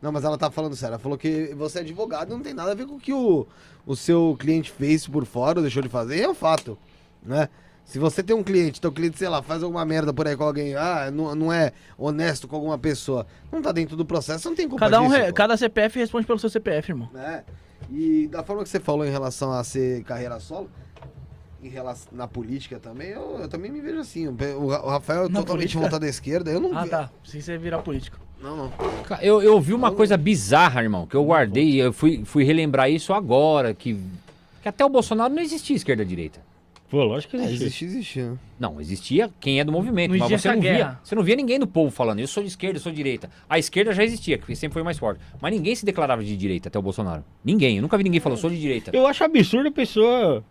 Não, mas ela tá falando sério. Ela falou que você é advogado não tem nada a ver com o que o, o seu cliente fez por fora ou deixou de fazer. É um fato, né? Se você tem um cliente, teu cliente, sei lá, faz alguma merda por aí com alguém, ah, não, não é honesto com alguma pessoa, não tá dentro do processo, não tem culpa Cada, um disso, re- cada CPF responde pelo seu CPF, irmão. né? E da forma que você falou em relação a ser carreira solo, em relação, na política também, eu, eu também me vejo assim. O, o Rafael é Na totalmente política? voltado à esquerda, eu não Ah, ve- tá. Se você virar político. Não, não. Eu, eu vi uma coisa bizarra, irmão, que eu guardei e eu fui, fui relembrar isso agora, que, que até o Bolsonaro não existia esquerda-direita. Pô, lógico que É, existe. existe, existe. né? Não, existia quem é do movimento, Não mas existia você não via. Você não via ninguém do povo falando, eu sou de esquerda, eu sou de direita. A esquerda já existia, que sempre foi mais forte. Mas ninguém se declarava de direita até o Bolsonaro. Ninguém. Eu nunca vi ninguém falando, sou de direita. Eu acho absurdo a pessoa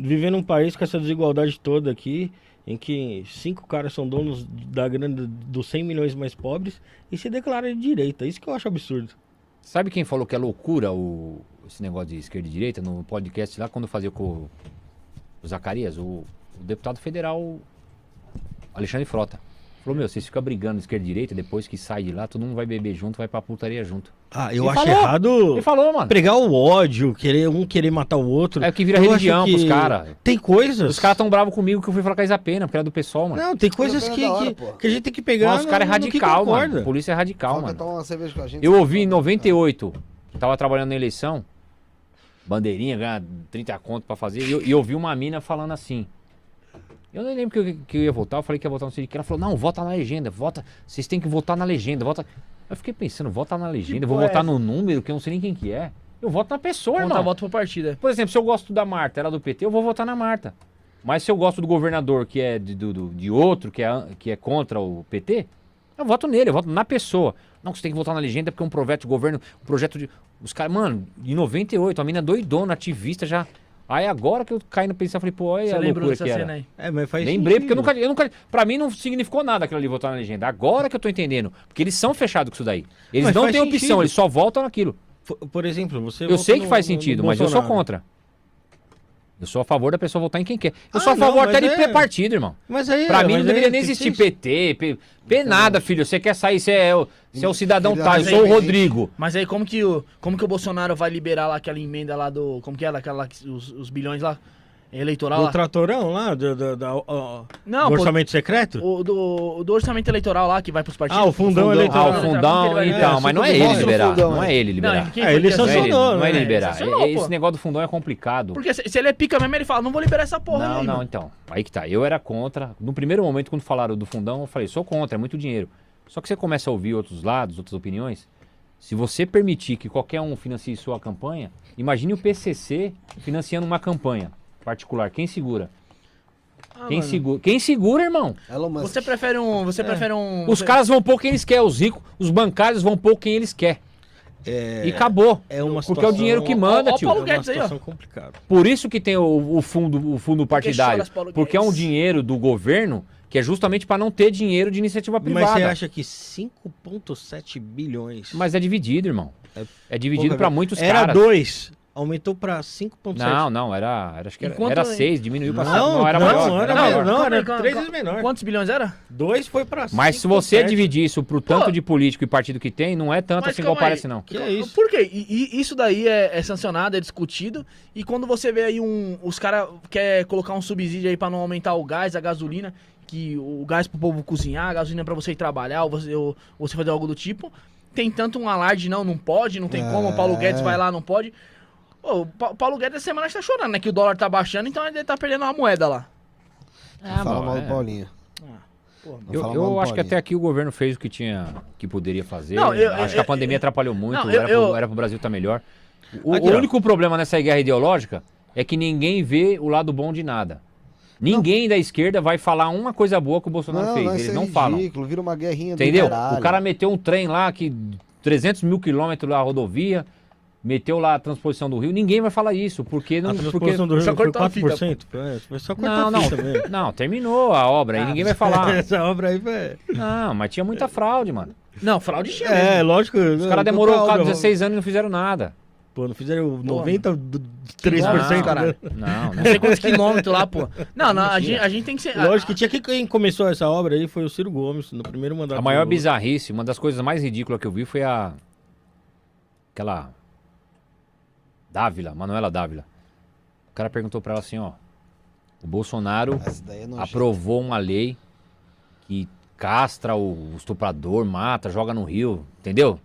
viver num país com essa desigualdade toda aqui, em que cinco caras são donos da grana dos 100 milhões mais pobres e se declara de direita. Isso que eu acho absurdo. Sabe quem falou que é loucura o, esse negócio de esquerda e direita no podcast lá quando fazia com o Zacarias, o, o deputado federal Alexandre Frota. Falou, meu, vocês ficam brigando esquerda e direita, depois que sai de lá, todo mundo vai beber junto, vai pra putaria junto. Ah, eu Ele acho falou. errado Ele falou, mano. pregar o ódio, querer um querer matar o outro. É o que vira Eu religião que pros caras. Tem coisas. Os caras tão bravos comigo que eu fui falar com a Isa Pena, porque era do pessoal, mano. Não, tem coisas que, hora, que, que a gente tem que pegar. Não, os caras é radical, mano. Polícia é radical, mano. tomar uma cerveja com a gente. Eu ouvi em 98, tava trabalhando na eleição, bandeirinha, ganhar 30 conto pra fazer, e eu, e eu vi uma mina falando assim. Eu nem lembro que eu, que eu ia votar, eu falei que ia votar no que. Ela falou, não, vota na legenda, vota. Vocês têm que votar na legenda, vota. Eu fiquei pensando, vota na legenda, eu vou é votar no número, que eu não sei nem quem que é. Eu voto na pessoa, Conta irmão. voto pro partido. é. Por exemplo, se eu gosto da Marta, ela é do PT, eu vou votar na Marta. Mas se eu gosto do governador, que é de, do- de outro, que é, que é contra o PT, eu voto nele, eu voto na pessoa. Não, você tem que votar na legenda porque é um projeto de governo, um projeto de. Os caras, mano, em 98, a mina doidona, ativista já. Aí agora que eu caí no pensar, falei, pô, olha Você a lembrou loucura dessa que era. cena aí? É, mas faz Lembrei, porque eu sentido. nunca, eu nunca. Pra mim não significou nada aquilo ali votar na legenda. Agora que eu tô entendendo. Porque eles são fechados com isso daí. Eles Mas não têm opção, sentido. eles só voltam naquilo. Por- exemplo, você. Eu sei que no- faz sentido, mas eu sou Bolsonaro. contra. Eu sou a favor da pessoa votar em quem quer. Eu Ah, sou a não, favor mas até de é- partido, irmão. Mas aí. Pra mim não deveria aí nem existir PT, P, P nada, filho. Você quer sair, você é o, você é o cidadão da eu sou o. Rodrigo. Mas aí como que o, como que o Bolsonaro vai liberar lá aquela emenda lá do... Como que era? Aquela, que- os, os bilhões lá? Eleitoral Do lá? tratorão lá, do, do, da- ó, Não, do pô, orçamento secreto? o do, do orçamento eleitoral lá que vai pros partidos. Ah, o fundão fundão. Ah, eleitoral. o Como que ele fundão, vai então, liberar? mas não é Mostra ele o liberar. fundão, Não é. é ele liberar. Não, quem É, foi ele que Não é ele, sancionou, não é ele né? liberar. Esse pô. negócio do fundão é complicado. Porque se, se ele é pica mesmo, ele fala, não vou liberar essa porra Não, aí, não, mano. então. Aí que tá. Eu era contra. No primeiro momento, quando falaram do fundão, eu falei, sou contra, é muito dinheiro. Só que você começa a ouvir outros lados, outras opiniões. Se você permitir que qualquer um financie sua campanha, imagine o PCC financiando uma campanha particular. Quem segura? Ah, Quem segura? Quem segura, irmão? Você prefere um... Você prefere um... Os você- caras vão pôr quem eles querem, os ricos, os bancários vão pôr quem eles querem. É, E acabou. é uma Porque é o dinheiro que manda, Ó, ó, tio. Paulo é uma Guedes aí, ó. situação complicada. Por isso que tem o, o fundo, o fundo partidário. choras, Paulo Porque é um dinheiro do governo que é justamente para não ter dinheiro de iniciativa privada. Mas você acha que 5,7 bilhões. Mas é dividido, irmão. É É dividido para muitos Era caras. 2, aumentou pra 5,7. Não, não, era, era acho que era, Enquanto- era seis, diminuiu pra Não, não, era não, maior. era era. Não, Calma era aí, calma- três calma- vezes menor. Quantos bilhões era? 2 foi pra Mas se você 5,7. dividir isso pro tanto Pô. de político e partido que tem, não é tanto Mas assim igual aí. parece, não. Que é isso? Por quê? E, e isso daí é, é sancionado, é discutido. E quando você vê aí um. Os caras querem colocar um subsídio aí pra não aumentar o gás, a gasolina. que o gás pro povo cozinhar, a gasolina pra você ir trabalhar, ou você, ou você fazer algo do tipo. Tem tanto um alarde, não, não pode, não tem como, o Paulo É. Guedes vai lá, não pode. Ô, o Pa- Paulo Guedes essa semana está chorando, né? Que o dólar tá baixando, então ele tá perdendo uma moeda lá. Ah, Fala bom, mal é. do Paulinho. Pô, Não Eu, fala eu acho que até aqui o governo fez o que tinha, que poderia fazer. Não, eu- acho eu- que a pandemia eu- atrapalhou muito. Não, eu- era, era pro Brasil estar melhor. O, Aqui, o ó. único problema nessa guerra ideológica é que ninguém vê o lado bom de nada. Ninguém da esquerda vai falar uma coisa boa que o Bolsonaro Não, fez. não, Eles isso é não falam. ridículo, vira uma guerrinha Entendeu? O cara meteu um trem lá que 300 mil quilômetros lá a rodovia, meteu lá a transposição do Rio. Ninguém vai falar isso, porque não. A Porque... transposição do Rio só foi cortou a fita, 4%. é, Foi só cortar Não, não, não, terminou a obra aí, Ah, ninguém vai falar. Essa obra aí foi... Não, mas tinha muita fraude, mano. Não, fraude tinha É, mesmo. lógico. Os caras demorou quase 16 anos e não fizeram nada. Pô, não fizeram Pô, 93%, não, caralho. né? Não, não. Sei quantos quilômetros lá, pô. Não, não, a gente, a gente tem que ser... Lógico que tinha que quem começou essa obra aí foi o Ciro Gomes, no primeiro mandato. A maior bizarrice, uma das coisas mais ridículas que eu vi foi a. Aquela. Dávila, Manuela Dávila. O cara perguntou pra ela assim: ó. O Bolsonaro é aprovou uma lei que castra o estuprador, mata, joga no rio, entendeu?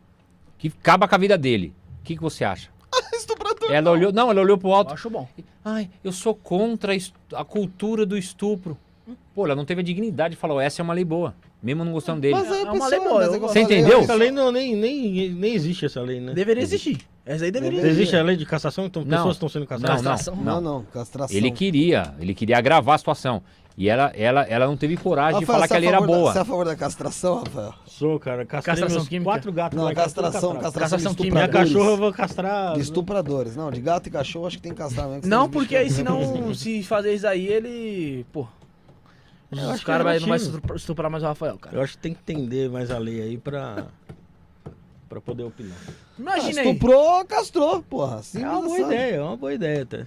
Que acaba com a vida dele. O que, que você acha? Estuprador. Ela olhou, não, ela olhou pro Eu alto. acho bom. Ai, eu sou contra a cultura do estupro. Pô, ela não teve a dignidade e falou: essa é uma lei boa, mesmo não gostando dele. Mas aí, É uma pessoal, lei boa, mas é eu Você falei, entendeu? Essa lei não, nem, nem, nem existe essa lei, né? Deveria existir. Essa aí deveria. Existe a lei de cassação, então Não. pessoas estão sendo casadas. Não, Castração. Não, não, castração. Ele queria, ele queria agravar a situação. E ela, ela, ela não teve coragem de Rafael, falar você que a é lei era favor da- boa. Você é a favor da castração, Rafael? Sou, cara. Castrei Castração meus química? quatro gatos Não, lá tudo castração, castrado. castração, Castração de química. Minha estupradores. cachorra eu vou castrar. De estupradores. Não, de gato e cachorro acho que tem que castrar mesmo. que Não, senão os porque aí bichos- senão, se fazer isso aí, ele. Pô. Os que caras é vai- não vai estuprar- mais o Rafael, cara. Eu acho que tem que entender mais a lei aí pra, pra poder opinar. Ah, Imagina aí. Estuprou, castrou, porra. É Simples uma boa assim. ideia, é uma boa ideia até.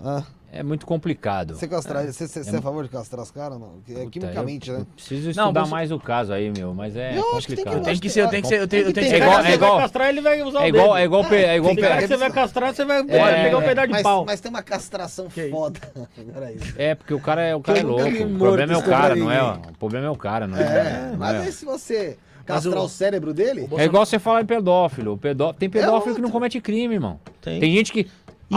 Ah, É muito complicado. você, castrar, você, você, você é a favor de castrar os caras? Não, é Puta, quimicamente, eu, né? eu preciso Não, estudar você- mais o caso aí, meu, mas é Eu complicado. Tem que ser, eu tenho que ser, eu tenho, que É igual- Você é igual- vai castrar, ele vai usar É o igual, dedo. é igual, é igual que você vai castrar, você vai É, pegar um pedaço de pau. mas tem uma castração foda. Peraí. É, porque o cara é, o cara é louco. O problema é o cara, não é? O problema é o cara, não é? É, não mas é. aí se você castrar o- o cérebro dele... É igual você falar em pedófilo. O pedó... Tem pedófilo que não comete crime, irmão. Tem. Tem gente que.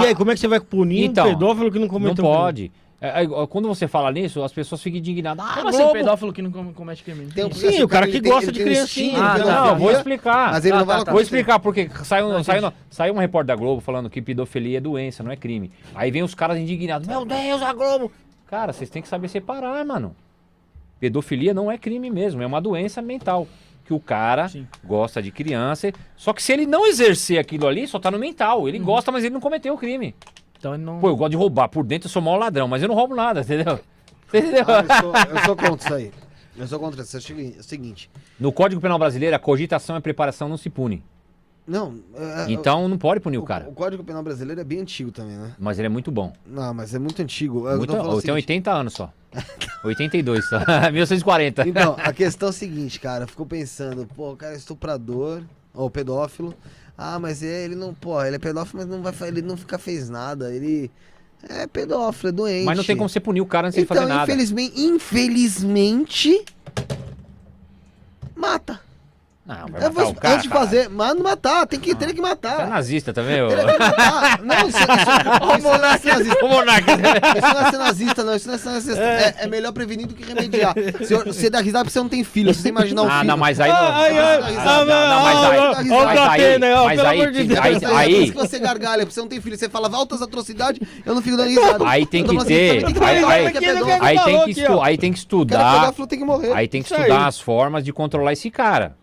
E aí, como é que você vai punir Então, um pedófilo que não Não cometeu crime? pode. É, é igual- quando você fala nisso, as pessoas ficam indignadas. Ah, Como assim um Globo! pedófilo que não com- comete crime? Tem um- Sim, esse o cara que tem- gosta de criancinha. instinto Ah, não, Não, vou explicar. Mas ele Ah, não tá, vai tá. Vou explicar, porque saiu, Não, saiu, saiu uma repórter da Globo falando que pedofilia é doença, não é crime. Aí vem os caras indignados. Meu Deus, a Globo! Cara, vocês têm que saber separar, mano. Pedofilia não é crime mesmo, é uma doença mental. Que o cara Sim. gosta de criança. Só que se ele não exercer aquilo ali, só tá no mental. Uhum. Ele gosta, mas ele não cometeu o crime. Então ele não. Pô, eu gosto de roubar. Por dentro eu sou mau ladrão, mas eu não roubo nada, entendeu? Entendeu? Ah, eu, sou, eu sou contra isso aí. Eu sou contra isso. É o segui- o seguinte. No Código Penal Brasileiro, a cogitação e preparação não se pune. Não, é- Então não pode punir o, o cara. o Código Penal brasileiro é bem antigo também, né? Mas ele é muito bom. Não, mas é muito antigo. Eu Muito, eu tenho seguinte, 80 anos só. 82 só. 1940. Então, a questão é a seguinte, cara. Ficou pensando, pô, o cara é estuprador, ou pedófilo. Ah, mas é, ele não, pô, ele é pedófilo, mas não vai, ele nunca fez nada. Ele é pedófilo, é doente. Mas não tem como você punir o cara antes de Então, fazer nada. infelizmente, infelizmente, mata. Não, vai Eu matar vou, o cara. antes de fazer, mas não matar, tem que, tem que Você é matar. nazista também, ô? Ele vai matar. Não, isso, isso, isso não é ser nazista. Ô, Monarca. Isso não é ser nazista, não. Isso não é ser nazista. É, é melhor prevenir do que remediar. Se eu- você dá risada porque você não tem filho. Se você imaginar um Ah, filho. não, mas aí não. Ai, ai, Ah, não, não, mas ah, aí- ah, mas aí- mas pelo aí- amor de Deus. aí- Aí, aí- por isso que você gargalha, porque você não tem filho. Você falava altas atrocidades, eu não fico dando risada. Aí tem Eu que ter- aí- matar é tem, que é estudar. Aí tem que estudar aí. as formas de controlar esse cara.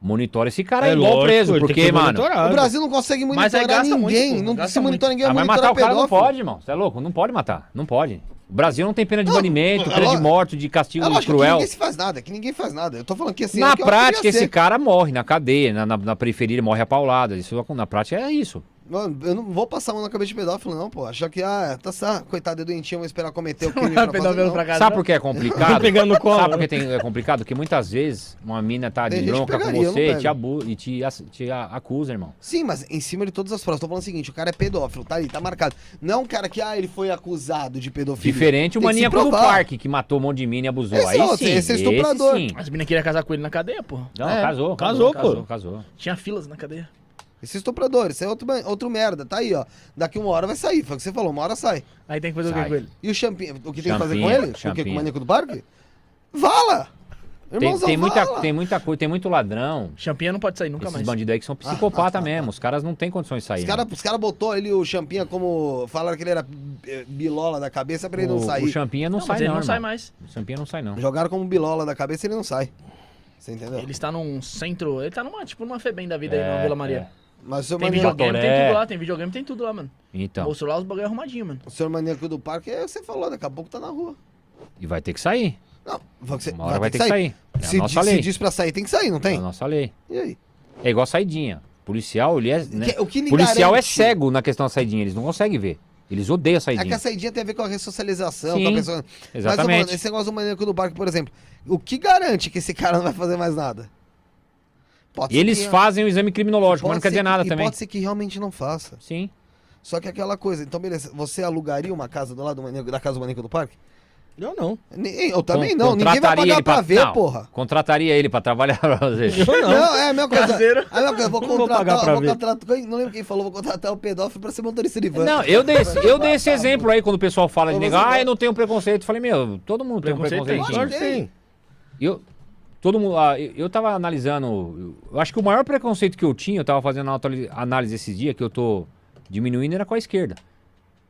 Monitora esse cara É aí, igual lógico, preso. Porque, mano. O Brasil não consegue Mas monitorar muito, ninguém. pô, não se monitora ninguém, Ah, mas monitora matar o cara não pode, irmão. Você é louco? Não pode matar. Não pode. O Brasil não tem pena de Não, banimento, é pena de morte, de castigo É lógico que cruel. ninguém se faz nada, que ninguém faz nada. Eu tô falando que assim. Na é que prática, esse ser. cara morre na cadeia, na, na, na periferia, ele morre a paulada. Isso, na prática é isso. Mano, eu não vou passar a mão na cabeça de pedófilo, não, pô. Achar que, ah, tá certo, coitado é doentinho, vou esperar cometer o crime pra fazer, não. pra casa. Sabe por que é complicado? Pegando no colo. Sabe por que tem- é complicado? Porque muitas vezes uma mina tá Tem de gente que bronca com pegaria, eu não você pego. te abu e te, te a- acusa, irmão. Sim, mas em cima de todas as provas. Tô falando o seguinte, o cara é pedófilo, tá ali, tá marcado. Não é um cara que, ah, ele foi acusado de pedofilia. Diferente o Tem que se maníaco do provar. parque que matou um monte de mina e abusou. Esse Aí é outro, sim, esse é estuprador. sim. As meninas queriam casar com ele na cadeia, pô. Não, É, casou, casou, casou, pô. casou, casou. Tinha filas na cadeia. Esse estuprador, esse é outro, outro merda, tá aí, ó. Daqui uma hora vai sair, foi o que você falou, uma hora sai. Aí tem que fazer o Sai. que com ele? E o champinha, o que tem que fazer com Champinha, ele? O que, com o champinha. maníaco do parque? Vala! Tem, Irmãozão, tem, muita, vala! tem muita coisa, tem muito ladrão. Champinha não pode sair nunca Esses mais. bandidos aí que são psicopata mesmo. Os caras não têm condições de sair. Os né? caras cara botou ele, o Champinha, como. Falaram que ele era eh, bilola da cabeça pra ele não o, sair. o Champinha não, Não, sai mas ele não, não sai mais. O Champinha não sai não. Jogaram como bilola da cabeça e ele não sai. Você entendeu? Ele está num centro. Ele tá numa, tipo, numa FEBEM da vida aí, É, na Vila Maria. Mas o senhor, Tem maníaco, videogame, tem Jatoré. tudo lá. Tem videogame, tem tudo lá, mano. Então, Mostrou lá os bagulho arrumadinho, mano. o senhor maníaco do parque, é, você falou, daqui a pouco tá na rua. e vai ter que sair. Não, você, Uma hora vai ter que sair. É a se, nossa di- lei. se diz pra sair, tem que sair, não É tem? a nossa lei. E aí? É igual saidinha. Policial, ele é. né? Que- o que Policial é garante- cego na questão da saidinha. Eles não conseguem ver. Eles odeiam a É saidinha. que a saidinha tem a ver com a ressocialização, Sim, com a pessoa. Mas Exatamente. falando, esse negócio do maníaco do parque, por exemplo, o que garante que esse cara não vai fazer mais nada? Pode ser Eles que- fazem o exame criminológico, pode mas não quer dizer que- nada e também. Pode ser que realmente não faça. Sim. Só que aquela coisa, então beleza, você alugaria uma casa do lado do da casa do maníaco do parque? Eu não. Nem- Eu também Con- não, ninguém vai pagar ele pra ver, não, porra. Contrataria ele pra trabalhar pra você. Eu não. Não, é a mesma coisa. Caseiro. É a mesma coisa, vou Não vou contratar, pagar pra vou ver. contratar, não lembro quem falou, vou contratar o pedófilo pra ser motorista de van. Não, eu dei, esse- eu dei esse exemplo aí quando o pessoal fala de negar, ah, eu não tenho preconceito. Eu falei, meu, todo mundo tem um Preconceito tem. preconceito. Claro que tem. Eu, todo mundo, ah, eu, eu tava analisando, eu, acho que o maior preconceito que eu tinha, eu tava fazendo uma análise esses dias, que eu tô diminuindo, era com a esquerda.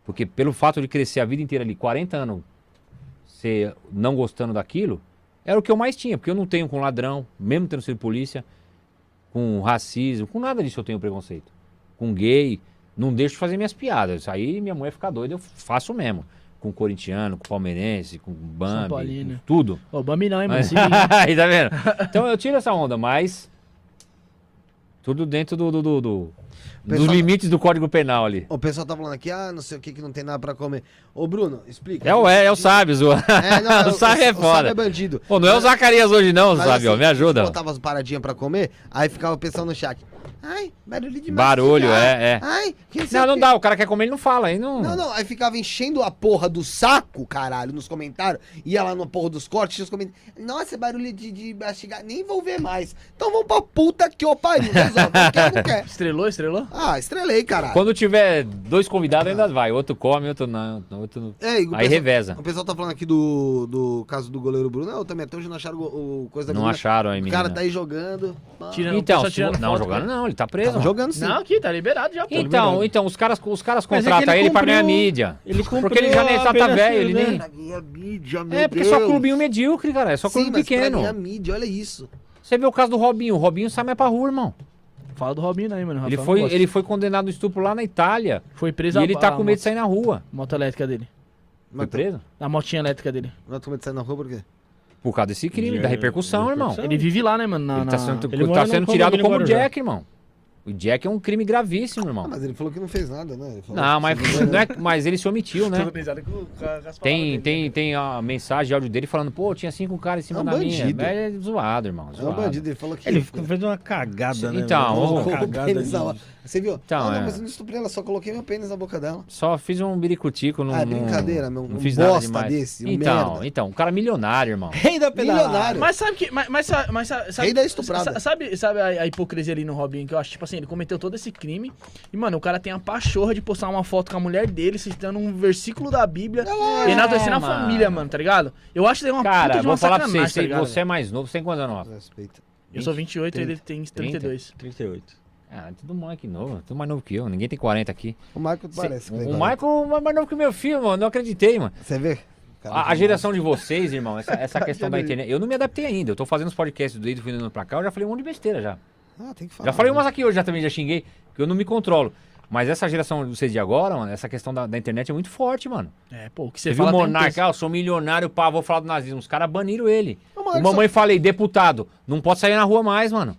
Porque pelo fato de crescer a vida inteira ali, 40 anos, ser não gostando daquilo, era o que eu mais tinha, porque eu não tenho com ladrão, mesmo tendo sido polícia, com racismo, com nada disso eu tenho preconceito. Com gay, não deixo de fazer minhas piadas. Isso aí minha mulher fica doida, eu faço mesmo. Com corintiano, com palmeirense, com Bambi, Paulino. com tudo. Ô, Bambi não, hein, mano? Mas... Aí, tá vendo? Então eu tiro essa onda, mas. Tudo dentro do, do, do- do- dos Pessoal- limites do Código Penal ali. O pessoal tá falando aqui, ah, não sei o que, que não tem nada pra comer. Ô, Bruno, explica. É o, é, é o sábio, Zoa. É, não, o sábio é O sábio foda. é bandido. Pô, não é o Zacarias hoje, não, Mas, sábio. assim, Me ajuda. gente Botava as paradinhas pra comer, aí ficava o pessoal no chat. Ai, barulho de Barulho, mastigar. é, é. Ai, que Não, o não dá. O cara quer comer, ele não fala. Aí não... Não, não, aí ficava enchendo a porra do saco, caralho, nos comentários. Ia lá no porra dos cortes, os comentários. Nossa, barulho de, de mastigar. Nem vou ver mais. Então vamos pra puta que o não resolve. Não quer, não quer. Estrelou, estrelou? Ah, estrelei, caralho. Quando tiver dois convidados, ainda vai. Outro come, outro não. Outro... não. É, o Aí pessoal- reveza. O pessoal tá falando aqui do, do caso do goleiro Bruno. Não, também até hoje não acharam o, o coisa da Não menina. acharam aí, O menina. cara tá aí jogando. Tirando, Então, tirando não, foto, jogando cara. não, ele tá preso. Tava jogando sim. Não, aqui, tá liberado já, pô. Então, liberado. então os caras, os caras Mas é contratam ele ele pra ganhar mídia. Ele Porque ele já nem tá, tá velho, ele né? nem. Mídia, meu É, porque só Deus. clubinho medíocre, cara. É só Sim, clube mas pra pequeno. ganhar mídia, olha isso. Você vê o caso do Robinho. O Robinho sai mais pra rua, irmão. Fala do Robinho aí, mano. Ele foi, não ele foi condenado no estupro lá na Itália. Foi preso E ele tá com medo de sair na rua. Moto elétrica dele. Foi preso? A motinha elétrica dele. Não tô medo de sair na rua por quê? Por causa desse crime, De- da repercussão, de irmão. repercussão. Ele vive lá, né, mano? Na, Ele tá na- sendo, Ele tá sendo tirado como Guarujá. Jack, irmão. O Jack é um crime gravíssimo, Ah, irmão. mas ele falou que não fez nada, né? Ele falou Não, mas, se não é, mas ele se omitiu, né? Tem, dele. tem, tem a mensagem de áudio dele falando, pô, tinha cinco caras em cima É um da bandido. minha. É zoado, irmão. É um Zoado. bandido, ele falou que. Ele fez uma cagada, né? Então, uma cagada de-. Você viu? Então, ah, não, é. mas eu não estuprei ela, só coloquei meu pênis na boca dela. Só fiz um biricutico. Não, Ah, é não- brincadeira, meu, Não um fiz nada bosta demais. desse, um então, merda. então, um cara milionário, irmão. Rei da pedalada. Milionário. Mas sabe que. Mas, mas, mas sa- sabe, Rei da estuprada. sa- Sabe, sabe a, a hipocrisia ali no Robinho? Que eu acho, tipo assim, ele cometeu todo esse crime. E, mano, o cara tem a pachorra de postar uma foto com a mulher dele, citando um versículo da Bíblia. e enaltecendo a família, mano, tá ligado? Eu acho que tem uma Cara, puta de uma vou falar pra você, tá ligado? você é mais novo, você tem quantos anos? Respeita. Eu sou 28 e ele 30, tem 32. 38. Ah, tudo moleque novo, tudo mais novo que eu, ninguém tem 40 aqui. O Michael parece. o que tem o quarenta. Michael é mais novo que o meu filho, mano, não acreditei, mano. Você vê? A, a geração de vocês, irmão, essa, essa questão da internet, eu não me adaptei ainda, eu tô fazendo os podcasts do Ido vindo pra cá, eu já falei um monte de besteira já. Ah, tem que falar. Já falei né? umas aqui hoje, já também já xinguei, que eu não me controlo. Mas essa geração de vocês de agora, mano, essa questão da, da internet é muito forte, mano. É, pô, o que você Você viu o fala tem Monark, peso. ah, eu sou milionário, pá, vou falar do nazismo. Os caras baniram ele. Ô, O Monark, mamãe falei, deputado, não pode sair na rua mais, mano.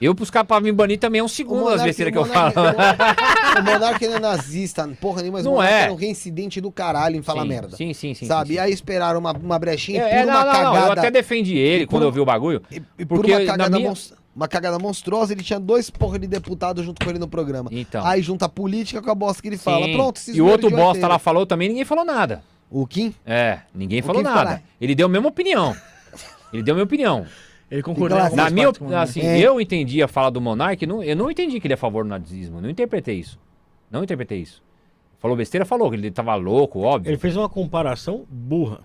Eu caras pra me banir também é um segundo das besteiras que eu falo. O Monark ele é nazista, porra nenhuma, mas Não o Monark é. era um reincidente do caralho em falar sim, merda. Sim, sim, sim. sabe? sim, E aí esperaram uma, uma brechinha É, e por não, uma não, não, cagada. eu até defendi ele por quando eu vi o bagulho. E, e por Porque uma na cagada, minha- mons- uma cagada monstruosa, ele tinha dois porra de deputados junto com ele no programa. Então. Aí junta a política com a bosta que ele fala. Sim. Pronto, E o outro bosta lá falou também, ninguém falou nada. O Kim? É, ninguém O falou nada. falar? Ele deu a mesma opinião. Ele deu a minha opinião. Ele concordou. Em Na minha, partes com op- o- assim, É. eu entendi a fala do Monark, não, eu não entendi que ele é a favor do nazismo, não interpretei isso. Não interpretei isso. Falou besteira, falou que ele tava louco, óbvio. Ele fez uma comparação burra.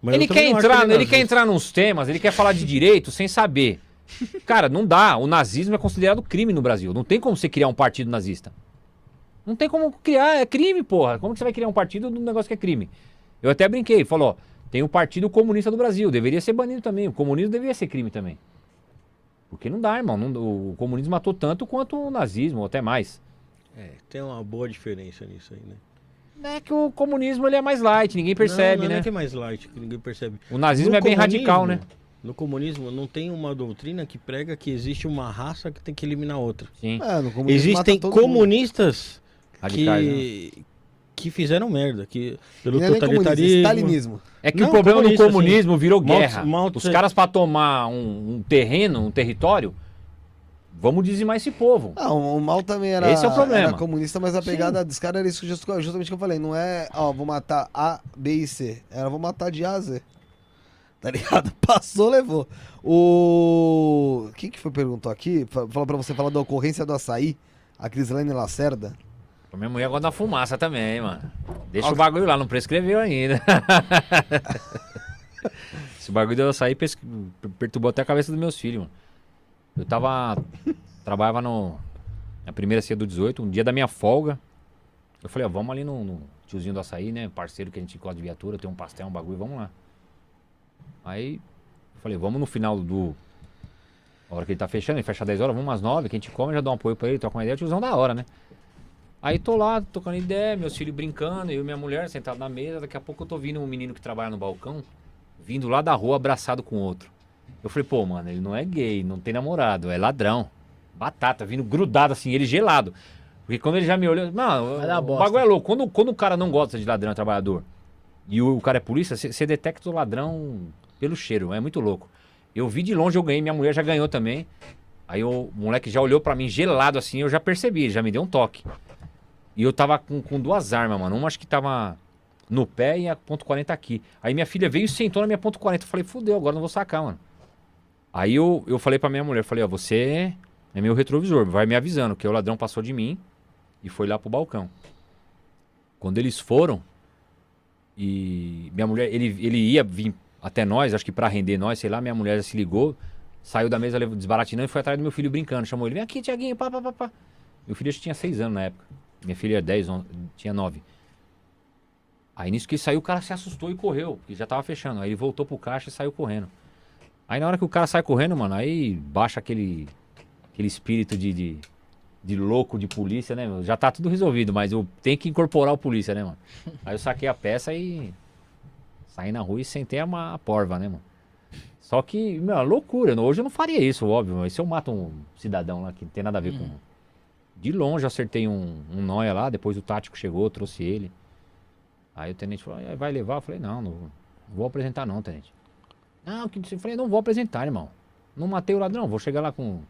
Mas Ele quer entrar, que ele, é quer nazista. entrar nos temas, ele quer falar de direito sem saber. Cara, não dá. O nazismo é considerado crime no Brasil. Não tem como você criar um partido nazista. Não tem como criar, é crime, porra. Como que você vai criar um partido de um negócio que é crime? Eu até brinquei, falou, ó, tem o Partido Comunista do Brasil, deveria ser banido também. O comunismo deveria ser crime também. Porque não dá, irmão. não- o comunismo matou tanto quanto o nazismo, ou até mais. É, tem uma boa diferença nisso aí, né? É que o comunismo ele é mais light, ninguém percebe, não, não né? é que é mais light, que ninguém percebe. O nazismo No é bem radical, né? No comunismo não tem uma doutrina que prega que existe uma raça que tem que eliminar outra. Sim. É, no comunismo Existem comunistas Radicais, né? Que, fizeram merda, que pelo não é nem comunista, é totalitarismo. stalinismo. É que Não, o problema do comunismo virou Mao- guerra. Mao Os caras pra tomar um, um terreno, um território, vamos dizimar esse povo. Ah, o mal também era, Esse é o problema. era comunista, mas a pegada dos caras era isso just- justamente que eu falei. Não é, ó, vou matar A, B e C. Era vou matar de A a Z. Tá ligado? Passou, levou. O. Quem que foi perguntou aqui? Fa- Falou pra você falar da ocorrência do açaí. A Crislane Lacerda. Minha mulher gosta da fumaça também, mano. Deixa Ó, o bagulho lá, não prescreveu ainda. Esse bagulho deu sair pes- perturbou até a cabeça dos meus filhos, mano. Eu tava. trabalhava no. Na primeira ceia do 18, um dia da minha folga. Eu falei, ó, vamos ali no, no tiozinho do açaí, né? Parceiro que a gente gosta de viatura, tem um pastel, um bagulho, vamos lá. Aí, eu falei, vamos no final do. A hora que ele tá fechando, ele fecha 10 horas, vamos às 9, que a gente come, já dá um apoio pra ele, troca uma ideia, o tiozão da hora, né? Aí tô lá, tocando ideia, meus filhos brincando, eu e minha mulher sentado na mesa, daqui a pouco eu tô vindo um menino que trabalha no balcão, vindo lá da rua abraçado com outro. Eu falei, pô, mano, ele não é gay, não tem namorado, é ladrão. Batata, vindo grudado assim, ele gelado. Porque quando ele já me olhou, mano, o bagulho é louco. Quando, quando o cara não gosta de ladrão, é trabalhador, e o, o cara é polícia, você detecta o ladrão pelo cheiro, é muito louco. Eu vi de longe, eu ganhei, minha mulher já ganhou também. Aí o moleque já olhou pra mim gelado assim, eu já percebi, já me deu um toque. E eu tava com, com duas armas, mano. Uma acho que tava no pé e a ponto .40 aqui. Aí minha filha veio e sentou na minha ponto .40. Eu falei, fudeu, agora não vou sacar, mano. Aí eu, eu falei pra minha mulher, falei, ó, você é meu retrovisor, vai me avisando, que o ladrão passou de mim e foi lá pro balcão. Quando eles foram, e minha mulher, ele, ele ia vir até nós, acho que pra render nós, sei lá, minha mulher já se ligou, saiu da mesa desbaratinando e foi atrás do meu filho brincando. Chamou ele, vem aqui, Tiaguinho, pá, pá, pá, pá. Meu filho acho que tinha seis anos na época. Minha filha é 10, on- tinha 9. Aí nisso que ele saiu, o cara se assustou e correu, porque já tava fechando. Aí ele voltou pro caixa e saiu correndo. Aí na hora que o cara sai correndo, mano, aí baixa aquele, aquele espírito de, de, de louco de polícia, né? meu? Já tá tudo resolvido, mas eu tenho que incorporar o polícia, né, mano? Aí eu saquei a peça e saí na rua e sentei a, porva, né, mano? Só que, meu, é loucura. Hoje eu não faria isso, óbvio. Mas se eu mato um cidadão lá que não tem nada a ver com. De longe acertei um, um nóia lá, depois o tático chegou, trouxe ele. Aí o tenente falou, "Ah, vai levar? Eu falei, não, não vou apresentar não, tenente. Não, que eu falei, não vou apresentar, irmão. Não matei o ladrão, vou chegar lá com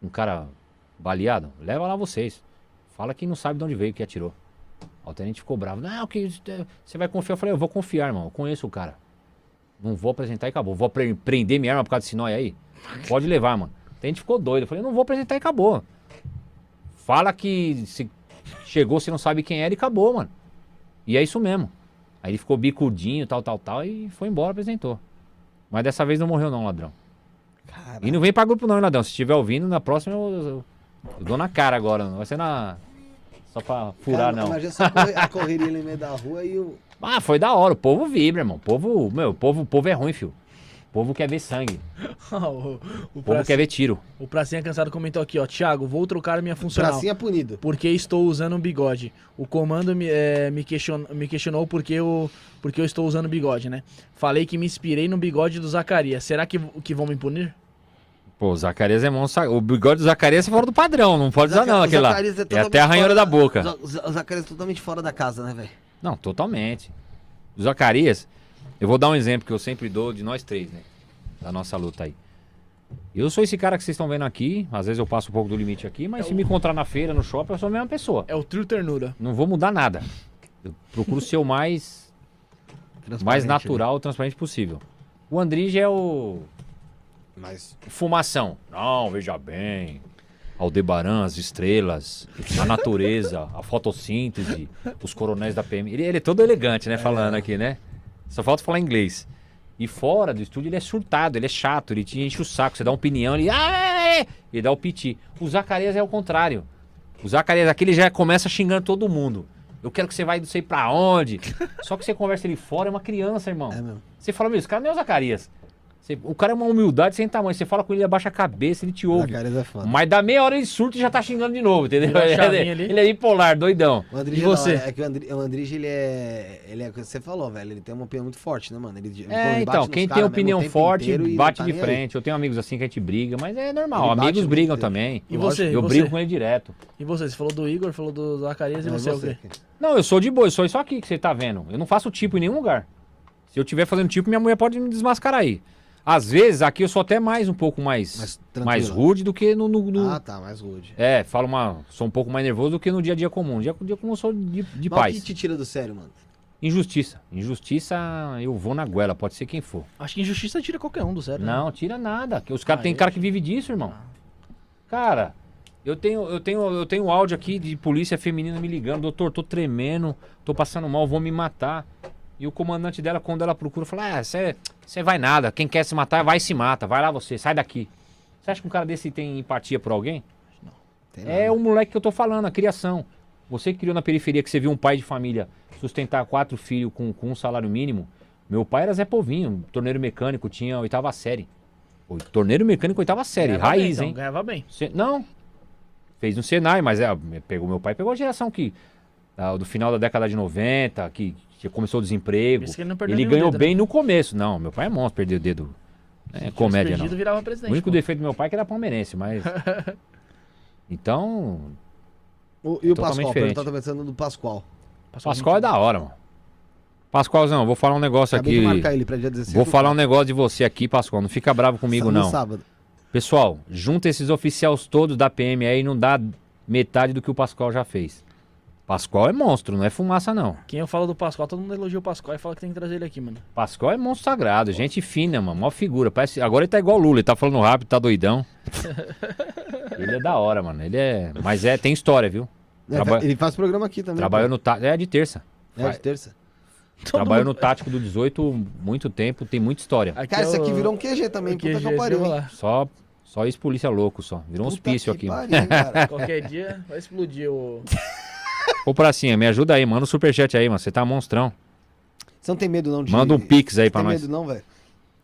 um cara baleado. Leva lá vocês. Fala que não sabe de onde veio, que atirou. O tenente ficou bravo. Não, que você vai confiar. Eu falei, eu vou confiar, irmão. Eu conheço o cara. Não vou apresentar e acabou. Vou pre- prender minha arma por causa desse nóia aí? Pode levar, mano. O tenente ficou doido. Eu falei, não vou apresentar e acabou. Fala que se chegou, você não sabe quem era e acabou, mano. E é isso mesmo. Aí ele ficou bicudinho, tal, tal, tal, e foi embora, apresentou. Mas dessa vez não morreu não, ladrão. Cara, E não vem pra grupo não, hein, ladrão. Se estiver ouvindo, na próxima eu, eu- eu dou na cara agora. Não vai ser na... Só pra furar, não. Imagina só a correria ali no meio da rua e o. Ah, foi da hora. O povo vibra, irmão. O povo, meu, o povo, o povo é ruim, filho. O povo quer ver sangue. o, o, O povo quer ver tiro. o Pracinha Cansado comentou aqui, ó. Thiago, vou trocar minha funcional. Pracinha punido. Porque estou usando um bigode. O comando me, eh, me, question, me questionou porque eu, porque eu estou usando bigode, né? Falei que me inspirei no bigode do Zacarias. Será que, que vão me punir? Pô, o Zacarias é monstro. O bigode do Zacarias é fora do padrão, não pode usar não aquele lá. Zacarias É, totalmente até a ranhora fora da boca. O Zacarias é totalmente fora da casa, né, velho? Não, totalmente. O Zacarias, eu vou dar um exemplo que eu sempre dou de nós três, né? Da nossa luta aí. Eu sou esse cara que vocês estão vendo aqui, às vezes eu passo um pouco do limite aqui, mas se me encontrar na feira, no shopping, eu sou a mesma pessoa. É o trio ternura. Não vou mudar nada. Eu procuro ser o mais, mais natural, transparente possível. O Andrige é o Mas fumação. Não, veja bem. Aldebaran, as estrelas, a natureza, a fotossíntese, os coronéis da PM. Ele, ele é todo elegante, né? Falando aqui, né? Só falta falar inglês. E fora do estúdio ele é surtado, ele é chato, ele te enche o saco. Você dá uma opinião, ele. Ah, é, é", ele dá o piti. O Zacarias é o contrário. O Zacarias aqui ele já começa xingando todo mundo. Eu quero que você vai não sei pra onde. Só que você conversa ele fora, é uma criança, irmão. É. Você fala, meu, esse cara não é o Zacarias. Você- o cara é uma humildade sem tamanho. Você fala com ele, ele abaixa a cabeça, ele te o ouve. É foda. Mas dá meia hora ele surta e já tá xingando de novo, entendeu? Ele, é- ele é bipolar, doidão. O Andrige E é da você? hora. É que o Andri- o Andrige, ele é. Ele é o que você falou, velho. Ele tem uma opinião muito forte, né, mano? Ele, É, então, quem tem opinião forte não bate tá de nem aí. frente. Eu tenho amigos assim que a gente briga, mas é normal. Amigos brigam também. E você? Eu e brigo com ele direto. E você? Você falou do Igor, falou do Zacarias e Não, você, é o quê? Não, eu sou de boa, eu sou isso aqui que você tá vendo. Eu não faço tipo em nenhum lugar. Se eu tiver fazendo tipo, minha mulher pode me desmascarar aí. Às vezes, aqui eu sou até mais um pouco mais, Mais mais, rude do que no. no- no- Ah, tá, mais rude. É, falo uma. Sou um pouco mais nervoso do que no dia a dia comum. No dia a dia comum eu sou de, de Mas o paz. que te tira do sério, mano? Injustiça. Injustiça, eu vou na goela, pode ser quem for. Acho que injustiça tira qualquer um do sério. né? Não, tira nada. que Os caras Ah, tem é? cara que vive disso, irmão. Cara, eu tenho, eu tenho, eu tenho um áudio aqui de polícia feminina me ligando, doutor, tô tremendo, tô passando mal, vou me matar. E o comandante dela, quando ela procura, fala: Ah, você vai nada. Quem quer se matar, vai e se mata. Vai lá você, sai daqui. Você acha que um cara desse tem empatia por alguém? Tem É o moleque que eu tô falando, a criação. Você que criou na periferia, que você viu um pai de família sustentar quatro filhos com, com um salário mínimo. Meu pai era Zé Povinho, torneiro mecânico, tinha a oitava série. O torneiro mecânico, oitava série, Ganhava bem, raiz, então, hein? Ganhava bem. Cê- não, fez no Senai, mas é, pegou meu pai, pegou a geração que, ah, do final da década de 90, que, que começou o desemprego. Ele Ele ganhou dedo, né? bem no começo. Não, meu pai é monstro, perdeu o dedo. É Se comédia, tivesse não. perdido, virava O presidente. único pô. defeito do meu pai é que era palmeirense, mas. então, O- e o Totalmente Pascoal? diferente. Eu tô pensando do Pascoal. Passou Pascoal é da hora, mano. Pascoalzão, vou falar um negócio Acabei de aqui. marcar ele pra dia 16. Vou falar um negócio de você aqui, Pascoal. Não fica bravo comigo, no não. sábado. Pessoal, junta esses oficiais todos da PM aí e não dá metade do que o Pascoal já fez. Pascoal é monstro, não é fumaça, não. Quem eu falo do Pascoal, todo mundo elogia o Pascoal e fala que tem que trazer ele aqui, mano. Pascoal é monstro sagrado, gente fina, mano. Mó figura. Parece... Agora ele tá igual o Lula, ele tá falando rápido, tá doidão. ele é da hora, mano. Ele é. Mas é, tem história, viu? É, Traba- Ele faz programa aqui também. Trabalhou no. tá- É de terça. É, de terça. Trabalhou no tático do 18 muito tempo, tem muita história. Aqui Cara, é isso aqui o- virou um QG também. o Puta QG, que pariu. Só, só ex-polícia louco, só. Virou um hospício aqui. mano. pariu. Qualquer dia vai explodir o. Ô, Pracinha, me ajuda aí, manda um superchat aí, mano. Você tá monstrão. Você não tem medo não de... Manda um pix aí Você pra tem nós. medo não, velho?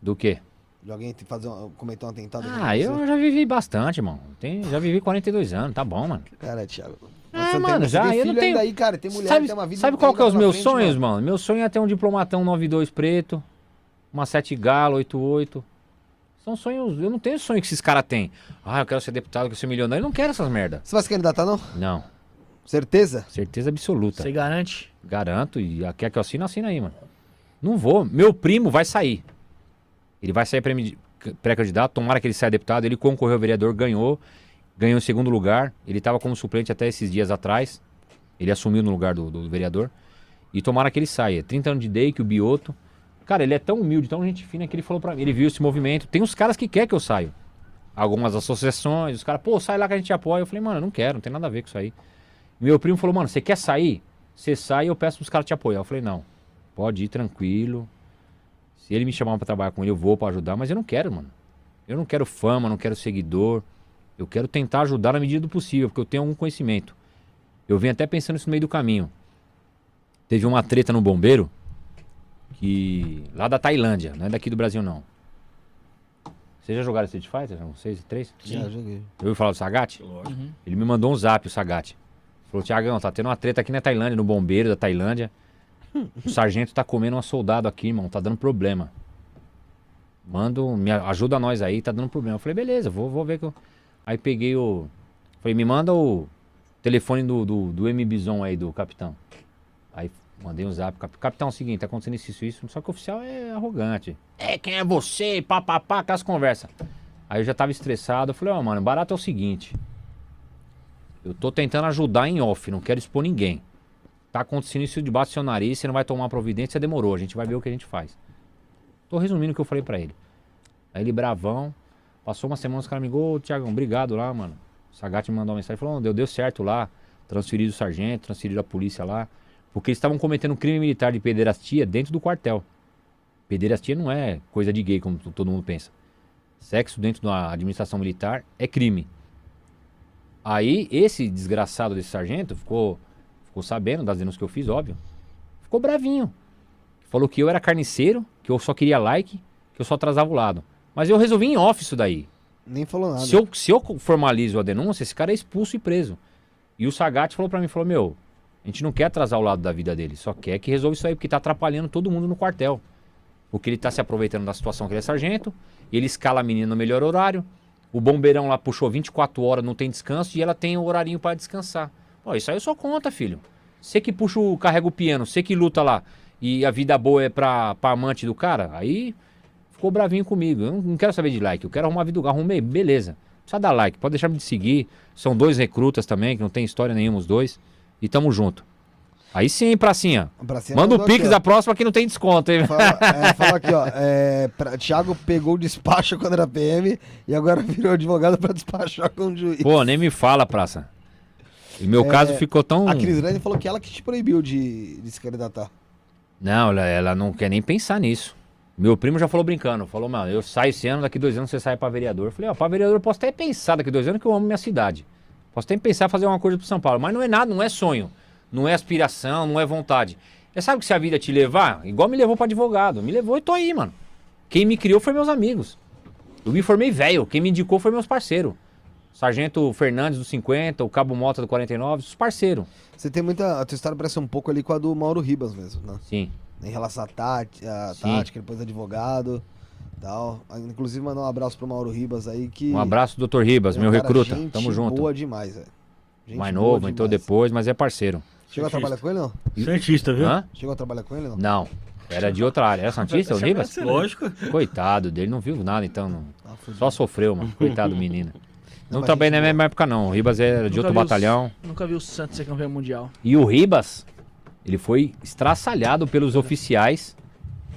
Do quê? De alguém te fazer um, cometer um atentado? Ah, você? eu já vivi bastante, mano. Tem, já vivi 42 anos, tá bom, mano. Cara, Thiago. Ah, você mano, tem, já, você tem eu não tenho- aí, cara. Tem mulher, sabe tem uma vida sabe qual que é os meus frente, sonhos, mano. mano? Meu sonho é ter um diplomatão 92 preto, uma 7 galo, 88. São sonhos, eu não tenho sonho que esses caras têm. Ah, eu quero ser deputado, eu quero ser milionário. Eu não quero essas merda. Você vai se candidatar, não? Não, Certeza? certeza absoluta. Você garante? Garanto, e quer que eu assine, assina aí, mano. Não vou. Meu primo vai sair. Ele vai sair pré- pré-candidato, tomara que ele saia deputado. Ele concorreu ao vereador, ganhou. Ganhou em segundo lugar. Ele estava como suplente até esses dias atrás. Ele assumiu no lugar do, do vereador. E tomara que ele saia. 30 anos de day, que o Bioto. Cara, ele é tão humilde, tão gente fina que ele falou pra mim. Ele viu esse movimento. Tem uns caras que quer que eu saia. Algumas associações, os caras, pô, sai lá que a gente apoia. Eu falei, mano, eu não quero, não tem nada a ver com isso aí. Meu primo falou, mano, você quer sair? Você sai e eu peço pros caras te apoiar. Eu falei, não, pode ir tranquilo. Se ele me chamar pra trabalhar com ele, eu vou pra ajudar, mas eu não quero, mano. Eu não quero fama, não quero seguidor. Eu quero tentar ajudar na medida do possível, porque eu tenho algum conhecimento. Eu venho até pensando isso no meio do caminho. Teve uma treta no bombeiro que. lá da Tailândia, não é daqui do Brasil, não. Vocês já jogaram Street Fighter? Não? Seis e três? Já joguei. Eu ouvi falar do Sagat? Uhum. Ele me mandou um zap, o Sagat. Falou, Tiagão, tá tendo uma treta aqui na Tailândia, no bombeiro da Tailândia. O sargento tá comendo um soldado aqui, irmão, tá dando problema. Manda, me ajuda nós aí, tá dando problema. Eu falei, beleza, vou, vou ver que eu... Aí peguei o... Falei, me manda o telefone do, do, do M. Aí, do capitão. Aí mandei um zap, cap- capitão, é o seguinte, tá acontecendo isso, isso. Só que o oficial é arrogante. É, quem é você? Pá, pá, pá, aquelas conversas. Aí eu já tava estressado, eu falei, ó, mano, barato é o seguinte. Eu tô tentando ajudar em off, não quero expor ninguém. Tá acontecendo isso debaixo do seu nariz, você não vai tomar providência, demorou, a gente vai ver o que a gente faz. Tô resumindo o que eu falei pra ele. Aí ele bravão, passou uma semana, os caras me ligou, ô Tiagão, obrigado lá, mano. O Sagat me mandou uma mensagem, falou, "Não, deu, deu certo lá, transferido o sargento, transferido a polícia lá. Porque eles estavam cometendo um crime militar de pederastia dentro do quartel. Pederastia não é coisa de gay, como todo mundo pensa. Sexo dentro da administração militar é crime. Aí, esse desgraçado desse sargento ficou, ficou sabendo das denúncias que eu fiz, óbvio. Ficou bravinho. Falou que eu era carniceiro, que eu só queria like, que eu só atrasava o lado. Mas eu resolvi em off isso daí. Nem falou nada. Se eu, se eu formalizo a denúncia, esse cara é expulso e preso. E o Sagat falou pra mim, falou, meu, a gente não quer atrasar o lado da vida dele, só quer que resolva isso aí, porque tá atrapalhando todo mundo no quartel. Porque ele tá se aproveitando da situação que ele é sargento, ele escala a menina no melhor horário, o bombeirão lá puxou 24 horas, não tem descanso, e ela tem o horarinho pra descansar. Pô, isso aí eu só conta, filho. Você que puxa o, carrega o piano, você que luta lá, e a vida boa é pra, pra amante do cara, aí ficou bravinho comigo. Eu não- quero saber de like, eu quero arrumar a vida do Arrumei, beleza. Precisa dar like, pode deixar me de seguir. São dois recrutas também, que não tem história nenhuma os dois. E tamo junto. Aí sim, pracinha. Pra cima Manda o Pix aqui, da próxima que não tem desconto, hein? Fala, é, fala aqui, ó. É, pra- Thiago pegou o despacho quando era PM e agora virou advogado pra despachar com o juiz. Pô, nem me fala, praça. E meu É, caso ficou tão. A Cris Lane falou que ela que te proibiu de, de se candidatar. Não, ela, ela não quer nem pensar nisso. Meu primo já falou brincando, falou, mano, eu saio esse ano, daqui dois anos você sai pra vereador. Eu falei, ó, pra vereador eu posso até pensar daqui dois anos que eu amo minha cidade. Posso até pensar em fazer uma coisa pro São Paulo, mas não é nada, não é sonho, não é aspiração, não é vontade. Você sabe que se a vida te levar, igual me levou pra advogado, me levou e tô aí, mano. Quem me criou foi meus amigos. Eu me formei velho, quem me indicou foi meus parceiros. Sargento Fernandes do 50, o Cabo Mota do 49, os parceiros. Você tem muita. A tua história parece um pouco ali com a do Mauro Ribas mesmo, né? Sim. Em relação à tática, tática depois advogado tal. Inclusive, mandar um abraço pro Mauro Ribas aí que. Um abraço, doutor Ribas, é um meu recruta. gente Tamo junto. boa demais, velho. Mais novo, entrou demais. depois, mas é parceiro. Chegou a trabalhar com ele, não? Santista, viu? Hã? Chegou a trabalhar com ele, não? Não. Era de outra área. Era Santista, o Ribas? Lógico. Coitado dele, não viu nada então. Não. Ah, Só sofreu, mano. Coitado do menino. Não, trabalhei gente na mesma época, não. O Ribas era de Nunca outro vi os- batalhão. Nunca vi o Santos ser campeão mundial. E o Ribas, ele foi estraçalhado pelos oficiais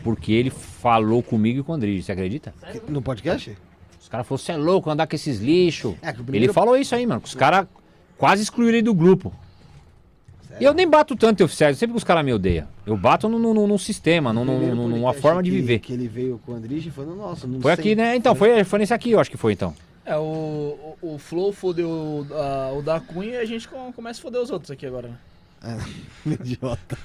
porque ele falou comigo e com o Andrige, você acredita? No podcast? Os caras falaram, você é louco andar com esses lixos. É, que o Ele primeiro- falou isso aí, mano. Os caras quase excluíram ele do grupo. E eu nem bato tanto em oficiais, sempre que os caras me odeiam. Eu bato num, num, num sistema, num, num- numa forma de que- viver. Que ele veio com o Andrige foi no nosso. Não Foi sei. aqui, né? Então, foi, foi nesse aqui, eu acho que foi então. É, o, o, o Flow fodeu o da Cunha e a gente com- começa a foder os outros aqui agora, né? Idiota.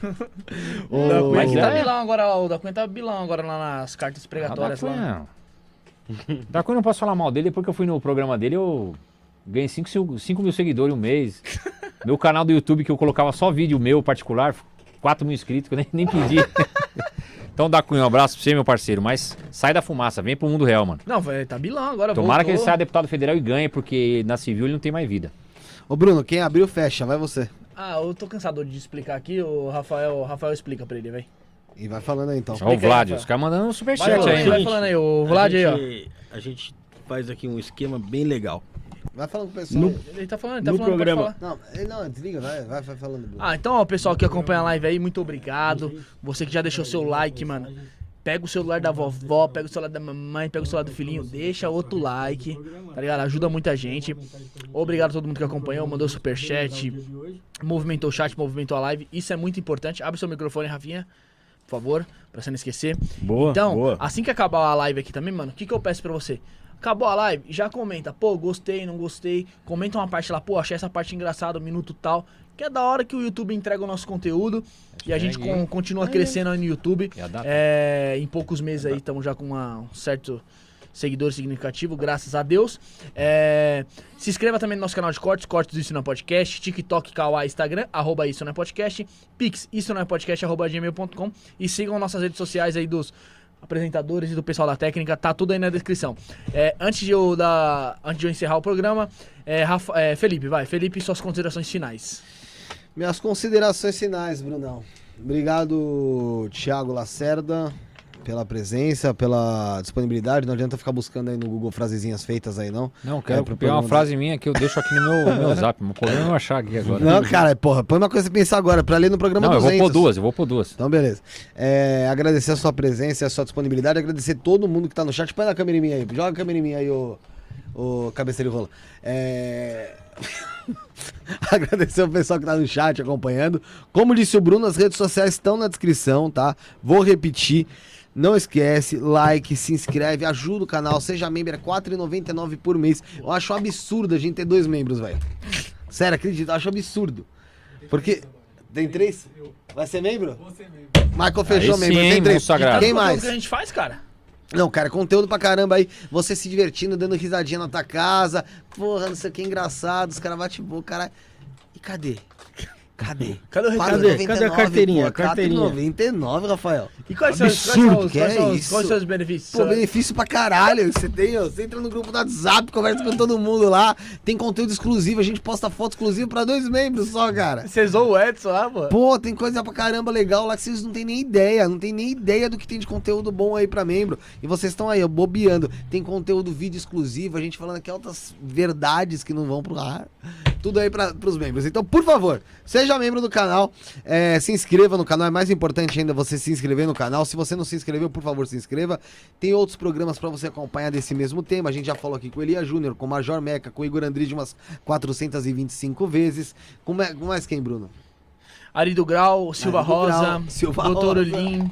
O da Cunha mas que tá é. bilão agora, o da Cunha tá bilão agora lá nas cartas pregatórias Ah, lá. da Cunha. Da Cunha não posso falar mal dele, porque eu fui no programa dele, eu ganhei 5 mil seguidores em um mês. Meu canal do YouTube, que eu colocava só vídeo meu particular, 4 mil inscritos, que eu nem, nem pedi. então, Cunha, um abraço pra você, meu parceiro. Mas sai da fumaça, vem pro mundo real, mano. Não, vai, tá bilão agora, Tomara que ele voltou. saia deputado federal e ganhe, porque na civil ele não tem mais vida. Ô, Bruno, quem abriu, fecha. Vai você. Ah, eu tô cansado de explicar aqui, o Rafael, o Rafael explica pra ele, vai. E vai falando aí, então. Ó, o aí, Vlad, os caras mandando um superchat aí, vai, falando aí, o Vlad aí, ó. ó. A gente faz aqui um esquema bem legal. Vai falando com o pessoal. No- Ele tá falando, ele tá No falando, programa. falar. Não, ele não, desliga, vai, vai, vai falando, Bruno. Ah, então, ó, o pessoal que acompanha a live aí, muito obrigado. Você que já deixou seu like, mano. Pega o celular da vovó, pega o celular da mamãe, pega o celular do filhinho, deixa outro like, tá ligado? Ajuda muita gente. Obrigado a todo mundo que acompanhou, mandou superchat, movimentou o chat, movimentou a live. Isso é muito importante. Abre seu microfone, Rafinha, por favor, pra você não esquecer. Boa, Então, boa. assim que acabar a live aqui também, mano, o que, que eu peço pra você? Acabou a live, já comenta, pô, gostei, não gostei. Comenta uma parte lá, pô, achei essa parte engraçada, um minuto tal. Que é da hora que o YouTube entrega o nosso conteúdo e a gente con- continua crescendo aí no YouTube. É. É, em poucos meses aí estamos já com uma- um certo seguidor significativo, graças a Deus. É, se inscreva também no nosso canal de cortes, cortes do Isso Não é Podcast, TikTok, Kawaii, Instagram, arroba Isso Não é Podcast, Pix, Isso Não é Podcast, arroba gmail.com e sigam nossas redes sociais aí dos apresentadores e do pessoal da técnica, tá tudo aí na descrição. É, antes, de eu dar, antes de eu encerrar o programa, é, Rafa- é, Felipe, vai. Felipe, suas considerações finais. Minhas considerações finais, Brunão. Obrigado, Thiago Lacerda, pela presença, pela disponibilidade. Não adianta ficar buscando aí no Google frasezinhas feitas aí, não. Não, É, quero pegar uma frase minha que eu deixo aqui no meu, meu zap. O problema é eu achar aqui agora. Não, cara, porra, põe uma coisa pra pensar agora, pra ler no programa Não, eu 200. vou pôr duas, eu vou pôr duas. Então, beleza. É, agradecer a sua presença e a sua disponibilidade. Agradecer todo mundo que tá no chat. Põe na câmera em mim aí. Joga a câmera em mim aí, ô, ô cabeceiro rola. É... agradecer o pessoal que tá no chat acompanhando. Como disse o Bruno, as redes sociais estão na descrição, tá? Vou repetir. Não esquece, like, se inscreve, ajuda o canal, seja membro, é R$ 4,99 por mês. Eu acho um absurdo a gente ter dois membros, velho. Sério, acredito, eu acho absurdo. Porque. Tem três? Vai ser membro? Vou ser membro. Michael fechou membro, tem três. Quem conteúdo mais? que a gente faz, cara. Não, cara, conteúdo pra caramba aí. Você se divertindo, dando risadinha na tua casa. Porra, não sei o que, engraçado. Os caras batem boca, cara. E cadê? Cadê? Cadê o recado? Cadê? 4,99, Cadê a carteirinha? pô, Carteirinha. 4,99, Rafael. E quais são, os- Absurdo, quais são, é quais são os- isso? quais são os benefícios? Pô, benefício pra caralho. Você tem, ó, você entra no grupo do WhatsApp, conversa com todo mundo lá. Tem conteúdo exclusivo, a gente posta foto exclusiva pra dois membros só, cara. Você zoou o Edson lá, pô? Pô, tem coisa pra caramba legal lá que vocês não tem nem ideia. Não tem nem ideia do que tem de conteúdo bom aí pra membro. E vocês estão aí, ó, bobeando. Tem conteúdo vídeo exclusivo, a gente falando aqui altas verdades que não vão pro ar. Tudo aí pra, pros membros. Então, por favor, seja membro do canal. é, se inscreva no canal. É mais importante ainda você se inscrever no canal. Se você não se inscreveu, por favor, se inscreva. Tem outros programas pra você acompanhar desse mesmo tema. A gente já falou aqui com o Elia Júnior, com o Major Meca, com o Igor Andrade umas 425 vezes. Com, mais quem, Bruno? Ari do Grau, Silva do Grau, Rosa, Silva Doutor Rosa. Olim.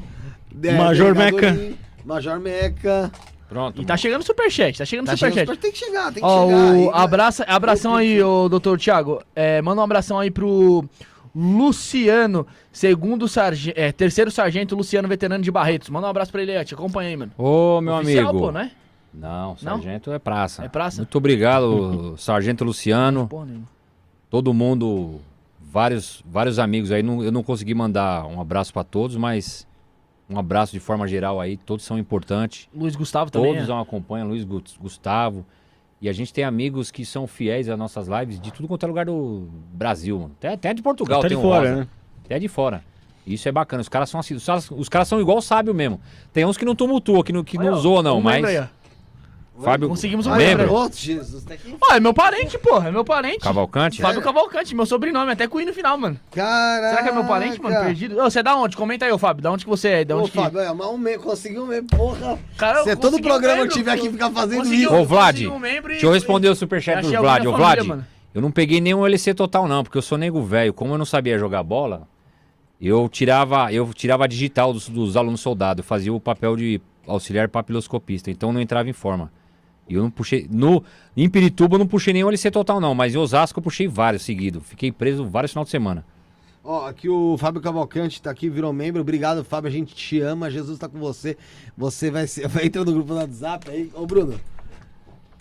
É, Major Meca. Major Meca. Pronto. E tá chegando o superchat, tá chegando o Tá chegando superchat. super- Tem que chegar, tem que Ó, chegar. o aí, abraça, abração aí, ô doutor Thiago. É, manda um abração aí pro Luciano, segundo sargento, é, terceiro sargento Luciano, veterano de Barretos. Manda um abraço pra ele te acompanha aí, mano. Ô, meu Oficial, amigo. pô, né? Não, sargento é praça. É praça? Muito obrigado, sargento Luciano. Porra. Todo mundo, vários, vários amigos aí. Não- eu não consegui mandar um abraço pra todos, mas um abraço de forma geral aí. Todos são importantes. Luiz Gustavo também. Todos é. não acompanham, Luiz Gu- Gustavo. E a gente tem amigos que são fiéis às nossas lives de tudo quanto é lugar do Brasil, mano. Até, até de Portugal Até tem de um fora, Rosa. né? Até de fora. Isso é bacana. Os caras são assim. Os caras, os caras são igual sábio mesmo. Tem uns que não tumultuam, que não, que Olha, não zoam, não, mas. ó. Fábio. Conseguimos um membro. Ô, Jesus, tá aqui. Ó, é meu parente, porra, é meu parente. Cavalcante? Fábio Cavalcante, meu sobrenome, até com I no final, mano. Caraca. Será que é meu parente, mano? Perdido? Ô, você é da onde? Comenta aí, ô Fábio. Da onde que você é? Da Ô, onde que... Fábio, é, mas um membro, conseguiu um membro, porra. Cara, Se eu todo programa um membro, tiver que ficar fazendo consegui isso. Ô, Vlad, um membro e- Deixa eu responder o superchat do Vlad. Ô, Vlad, mano. eu não peguei nenhum LC total, não, porque eu sou nego velho. Como eu não sabia jogar bola, eu tirava, eu tirava a digital dos, dos alunos soldados. Eu fazia o papel de auxiliar papiloscopista, então não entrava em forma. E eu não puxei. No, em Pirituba eu não puxei nenhum LC total, não, mas em Osasco eu puxei vários seguidos. Fiquei preso vários final de semana. Ó, aqui o Fábio Cavalcante tá aqui, virou membro. Obrigado, Fábio. A gente te ama. Jesus tá com você. Você vai ser. Vai entrar no grupo do WhatsApp aí. Ô, Bruno.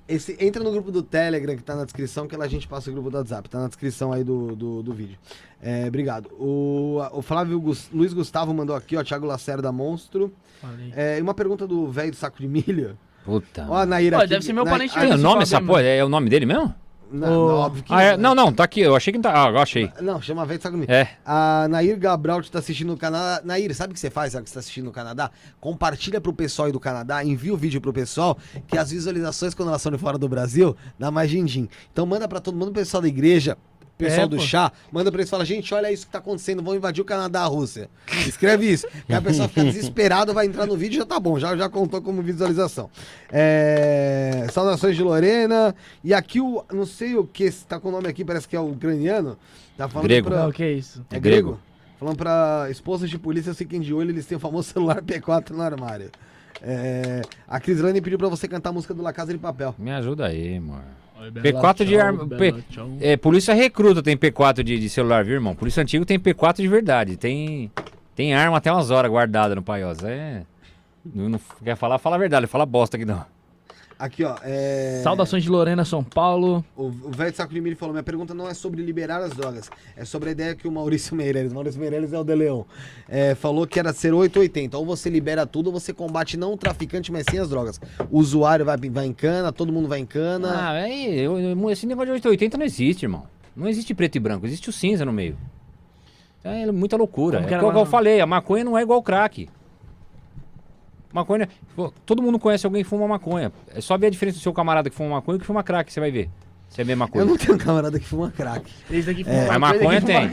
Esse, entra no grupo do Telegram que tá na descrição, que lá a gente passa o grupo do WhatsApp. Tá na descrição aí do, do, do vídeo. É, obrigado. O, o Flávio Gus- Luiz Gustavo mandou aqui, ó. Thiago Lacerda Monstro. Falei. É, e uma pergunta do velho do saco de milho. Puta. Ó, a Naira. Pô, aqui- deve ser meu parente ah, Tem o nome essa porra? mano. É o nome dele mesmo? Não, Ô. não, óbvio que Ah, é, não, não, tá aqui. Eu achei que não tá. Ah, eu achei. Não, chama velho de milho. É. A Nair Gabriel tá assistindo no Canadá. Nair, sabe o que você faz, sabe que você tá assistindo no Canadá? Compartilha pro pessoal aí do Canadá, envia o vídeo pro pessoal, que as visualizações quando elas são de fora do Brasil, dá mais din-din. Então manda pra todo mundo, pessoal da igreja, pessoal É, do pô. chá, manda pra eles e fala, gente, olha isso que tá acontecendo, vão invadir o Canadá, a Rússia. Escreve isso. que a pessoa fica desesperada, vai entrar no vídeo, já tá bom, já, já contou como visualização. É... Saudações de Lorena. E aqui o, não sei o que, tá com o nome aqui, parece que é o ucraniano. Tá falando Grego. pra- Não, que isso. é É grego? grego. Falando pra esposas de polícia fiquem de olho, eles têm o famoso celular P4 no armário. É, a Crislane pediu pra você cantar a música do La Casa de Papel. Me ajuda aí, mano. P4 de arma. P- É, polícia recruta tem P4 de, de celular, viu, irmão? Polícia antigo tem P4 de verdade. Tem, tem arma até umas horas guardada no paiosa. É. Não, não quer falar, fala a verdade, fala bosta aqui não. Aqui, ó. É... Saudações de Lorena, São Paulo. O o velho de saco de milho falou: minha pergunta não é sobre liberar as drogas, é sobre a ideia que o Maurício Meirelles, Maurício Meirelles é o De Leon, é, falou que era ser 880. Ou você libera tudo, ou você combate não o traficante, mas sim as drogas. O usuário vai, vai em cana, todo mundo vai em cana. Ah, aí, eu- eu- esse negócio de 880 não existe, irmão. Não existe preto e branco, existe o cinza no meio. É muita loucura. Como É que eu falei, a maconha não é igual crack. Maconha. Todo mundo conhece alguém que fuma maconha. É só ver a diferença do seu camarada que fuma maconha e que fuma crack, você vai ver. Se é a mesma Eu coisa. não tenho um camarada que fuma crack. Esse daqui É. Mas maconha tem.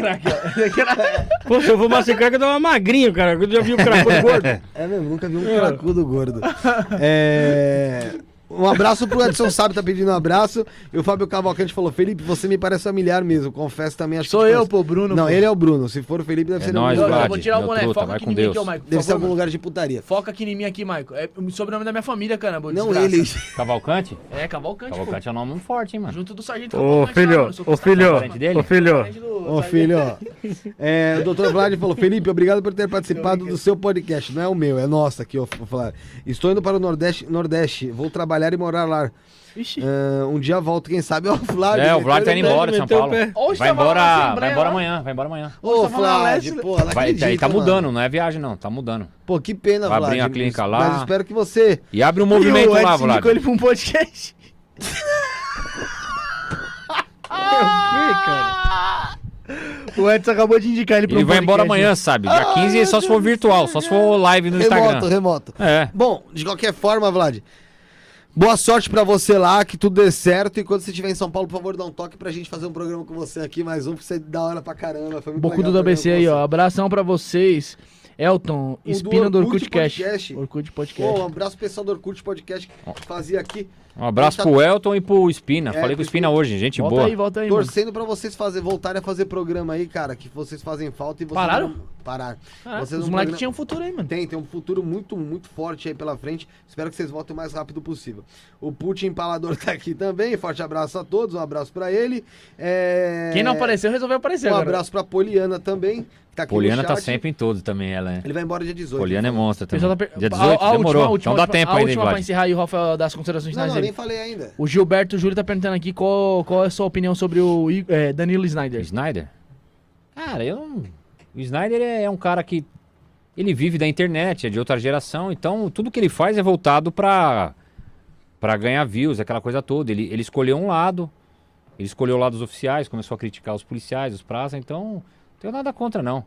Pô, se eu fumasse crack, eu dava magrinho, cara. Eu já vi o cracudo gordo. É mesmo, nunca vi um cracudo gordo. É... Um abraço pro Edson Sábio, tá pedindo um abraço. E o Fábio Cavalcante falou: Felipe, você me parece familiar mesmo. Confesso também. Acho Sou que eu, conheço." pô, Bruno. Não, pô. ele é o Bruno. Se for o Felipe, deve É ser nóis, o Eu, Bruno. vou tirar o boné. truta, Foca aqui com em mim aqui, ô, por Deve ser algum lugar de putaria. Foca aqui em mim aqui, Michael. É o sobrenome da minha família, caramba. Não, desgraça. ele. Cavalcante? É, Cavalcante, Cavalcante é um nome forte, hein, pô. mano. Junto do Sargento Ô, filho, sou ô, filho, ô, filho. Ô, filho, ó. É, o doutor Vlad falou: Felipe, obrigado por ter participado do seu podcast. Não é o meu, é nosso aqui, vou falar. Estou indo para o Nordeste, Nordeste. Vou trabalhar e morar lá. Ah, um dia volto, quem sabe. Ó, o Vlad. É, o Vlad tá indo embora de São Paulo. Hoje Vai embora, Assembleia vai embora amanhã, vai embora amanhã. Ô, Vlad, Leste- pô, Vai, tá, tá mano. mudando, não é viagem não, tá mudando. Pô, que pena, Vai Vlad. abrir uma clínica mas- lá. Mas espero que você. E abre um movimento o lá, Edson Vlad. indicou ele pra um podcast. É o quê, cara? O Edson acabou de indicar ele pra Ele vai embora amanhã, sabe? Dia Ai, 15 só meu se for virtual, só se for live no Remoto, Instagram. remoto. É. Bom, de qualquer forma, Vlad. Boa sorte pra você lá, que tudo dê certo. E quando você estiver em São Paulo, por favor, dá um toque pra gente fazer um programa com você aqui. Mais um, porque você é da hora pra caramba. Foi muito Bocudo da BC aí, ó. Abração pra vocês. Elton, O do Espina do Orkut Orkut Cash. Podcast. Orkut Pô, Podcast. um abraço pro pessoal do Orkut Podcast que fazia aqui. Um abraço tá pro Elton e pro Espina. É, Falei com pro o Espina hoje, gente Volta boa. aí, volta aí, mano. Torcendo pra vocês fazer, voltarem a fazer programa aí, cara. Que vocês fazem falta e vocês Pararam? não- Pararam. Ah, Vocês os não moleques programa- tinham futuro aí, mano. Tem, tem um futuro muito, muito forte aí pela frente. Espero que vocês voltem o mais rápido possível. O Putin Empalador tá aqui também. Forte abraço a todos, um abraço pra ele. É... Quem não apareceu, resolveu aparecer Um agora. abraço pra Poliana também. Tá Poliana tá sempre em todos também, ela é. Ele vai embora dia 18. Poliana é monstro O também. pessoal tá per- Dia a- 18, a, demorou. última, a última, então dá tempo a ainda, última pra encerrar aí, Rafael, das considerações finais dele. Nem falei ainda. O Gilberto Júlio tá perguntando aqui qual, qual é a sua opinião sobre o é, Danilo Snyder. Snyder? Cara, eu não... O Snyder é é um cara que... Ele vive da internet, é de outra geração, então tudo que ele faz é voltado pra, pra ganhar views, aquela coisa toda. Ele, ele escolheu um lado, ele escolheu o lado dos oficiais, começou a criticar os policiais, os praças, então não tenho nada contra, não.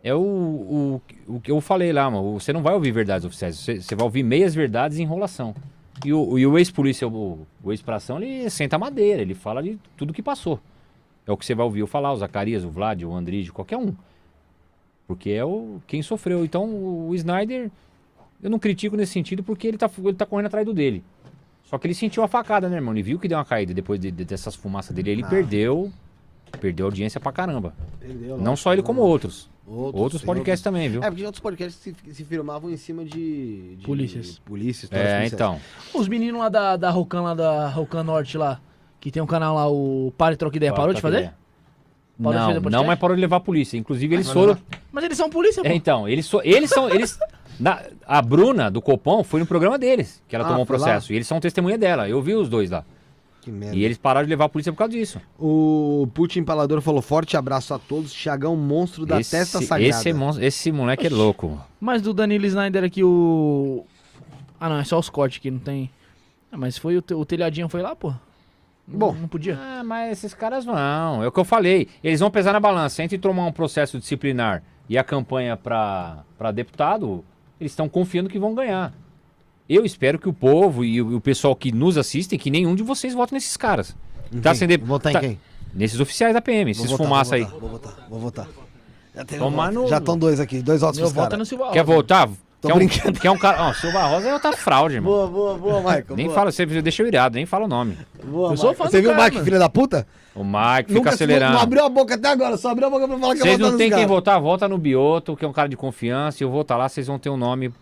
É o, o, o que eu falei lá, mano. Você não vai ouvir verdades oficiais, você, você vai ouvir meias verdades e enrolação. E o, e o ex-polícia, o, o ex-pração, ele senta a madeira, ele fala de tudo que passou. É o que você vai ouvir eu falar, o Zacarias, o Vlad, o Andrige, qualquer um. Porque é o quem sofreu. Então o Snyder, eu não critico nesse sentido porque ele tá, ele tá correndo atrás do dele. Só que ele sentiu a facada, né, irmão? Ele viu que deu uma caída depois de- de- dessas fumaças dele. Ele Ah. perdeu. Perdeu audiência pra caramba. Entendeu? Não só ele, como outros. Outros tem podcasts também, viu? É, porque outros podcasts se, se firmavam em cima de... de Polícias. Polícias. É, então. Os meninos lá da, da Rocan, lá da Rocan Norte lá, que tem um canal lá, o Pare Troca Ideia, parou de fazer? Parou de Não, fazer não, mas parou de levar a polícia. Inclusive, eles mas foram. Mas eles são polícia, pô. É, então, eles, so- eles são. Eles, na- a Bruna, do Copom, foi no programa deles que ela Ah, tomou o foi lá? processo. E eles são testemunha dela. Eu vi os dois lá. Que merda. E eles pararam de levar a polícia por causa disso. O Putin Empalador falou, forte abraço a todos. Tiagão, monstro da esse, testa sagrada. esse, é monstro- esse moleque é louco. Mas do Danilo Snyder aqui, o... Ah, não, é só os cortes aqui, não tem... Ah, mas foi o, te- o telhadinho foi lá, pô? Não- Bom. Não podia? Ah, mas esses caras vão. É o que eu falei. Eles vão pesar na balança. Entre tomar um processo disciplinar e a campanha para deputado, eles estão confiando que vão ganhar. Eu espero que o povo e o, o pessoal que nos assistem, que nenhum de vocês vote nesses caras. Em Tá sendo- Votar tá- em quem? Nesses oficiais da PM, Vou esses votar, fumaça aí. vou votar, Vou votar, vou votar. Já, tem Tomar um no- Já estão dois aqui, dois votos voto é Quer Rosa. voltar? Tô quer, um, brincando. quer um cara. Ó, Silva Rosa é outra fraude, irmão. Boa, boa, boa, Michael. nem boa. fala, você deixa eu irado, nem fala o nome. Boa, Eu sou fã Você viu o cara, Mike, mano. filho da puta? O Mike fica Nunca acelerando. Não abriu a boca até agora, só abriu a boca pra falar que Vocês votar não tem quem votar, vota no Bioto, que é um cara de confiança. E eu vou estar lá, vocês vão ter um nome.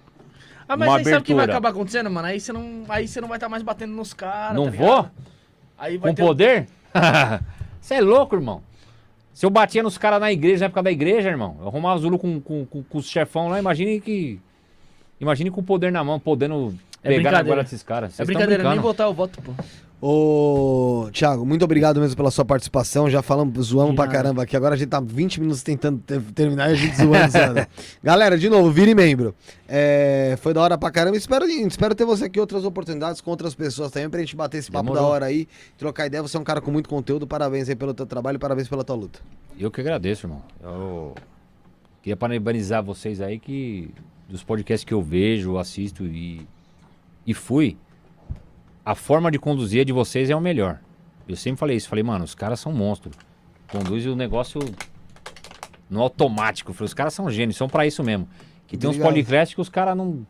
Ah, mas uma aí sabe o que vai abertura. acabar acontecendo, mano? Aí você não, aí você não vai estar mais batendo nos caras. não tá vou? Aí vai Com ter... poder? Você é louco, irmão. Se eu batia nos caras na igreja, na época da igreja, irmão, eu arrumava Zulu com, com, com, com os chefão lá, imagine que. Imagine com o poder na mão, podendo É brincadeira. agora desses caras. É Vocês tão brincadeira, nem votar eu voto, pô. Ô, Thiago, muito obrigado mesmo pela sua participação. Já falamos, zoamos pra caramba aqui. Agora a gente tá 20 minutos tentando ter- terminar e a gente zoando. zoando. Galera, de novo, vire membro. É, foi da hora pra caramba. Espero, espero ter você aqui outras oportunidades com outras pessoas também pra gente bater esse papo Demorou. da hora aí, trocar ideia. Você é um cara com muito conteúdo. Parabéns aí pelo teu trabalho, parabéns pela tua luta. Eu que agradeço, irmão. Eu queria parabenizar vocês aí que dos podcasts que eu vejo, assisto e, e fui, a forma de conduzir de vocês é o melhor. Eu sempre falei isso, falei, mano, os caras são monstros. Conduz o negócio no automático. Falei, os caras são gênios, são pra isso mesmo. Que tem uns Obrigado. podcasts que os caras não.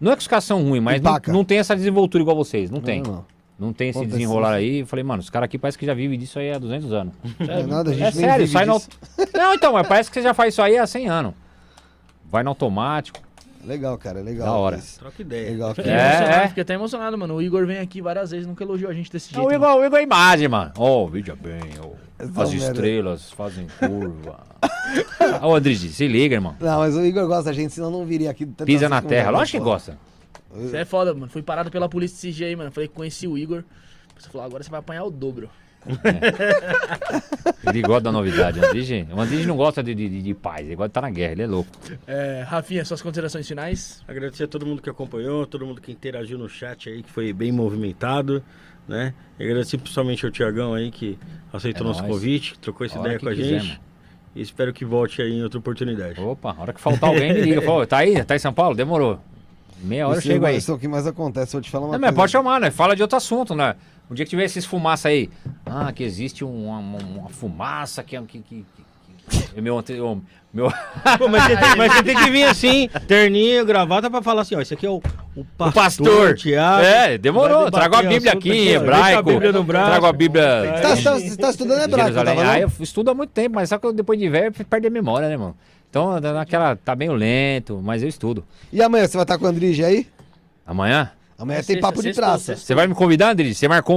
Não é que os caras são ruins, mas não, não tem essa desenvoltura igual vocês. Não tem. Não, não. Tem esse Pô, desenrolar aí. Eu falei, mano, os caras aqui parece que já vivem disso aí há 200 anos. Não é nada, a gente É sério, sai no... disso. Não, então, mas parece que você já faz isso aí há 100 anos. Vai no automático. Legal, cara, legal. Da hora. isso. Troca ideia. Legal. Fiquei, É, é. fiquei até emocionado, mano. O Igor vem aqui várias vezes, nunca elogiou a gente desse jeito. o, mano. Igor, o Igor é imagem, mano. Ó, veja bem, ó. Essa As estrelas fazem curva. Ô, Andrige, se liga, irmão. Não, mas o Igor gosta da gente, senão não viria aqui. Pisa na terra. Lógico que gosta. Você é foda, mano. Fui parado pela polícia desse jeito, mano. Falei que conheci o Igor. Você falou, agora você vai apanhar o dobro. Ele gosta da novidade. O Andrige, o Andrige não gosta de, de, de paz. Ele gosta de estar na guerra. Ele é louco. É, Rafinha, suas considerações finais? Agradecer a todo mundo que acompanhou, todo mundo que interagiu no chat aí, que foi bem movimentado, né? E agradecer principalmente ao Tiagão aí, que aceitou É nosso nóis. convite, trocou essa A ideia com a quiser, gente. mano. E espero que volte aí em outra oportunidade. Opa, a hora que faltar alguém, me liga. Fala, tá aí? Tá em São Paulo? Demorou. Meia hora eu Isso, chego aí. Isso é o que mais acontece, vou te falar uma Não, mas coisa. pode chamar, né? Fala de outro assunto, né? Um dia que tiver esses fumaça aí. Ah, que existe uma, uma, uma fumaça que é. Que, que, que, que- meu, o- meu, Pô, mas, você tem, mas você tem que vir assim, terninho, gravata, pra falar assim, ó, esse aqui é o, o pastor, o pastor. Tiago. é, demorou. debater Trago a Bíblia aqui em hebraico. a Bíblia no braço. Trago a Bíblia. Você tá, tá- tá estudando hebraico, tá falando? Ah, eu estudo há muito tempo, mas só que eu, depois de velho perde a memória, né, irmão? Então, dá naquela. Tá meio lento, mas eu estudo. E amanhã, você vai estar com o Andrige aí? Amanhã? Amanhã É tem sexta, papo de sextou, praça. sextou. Você vai me convidar, André? Você marcou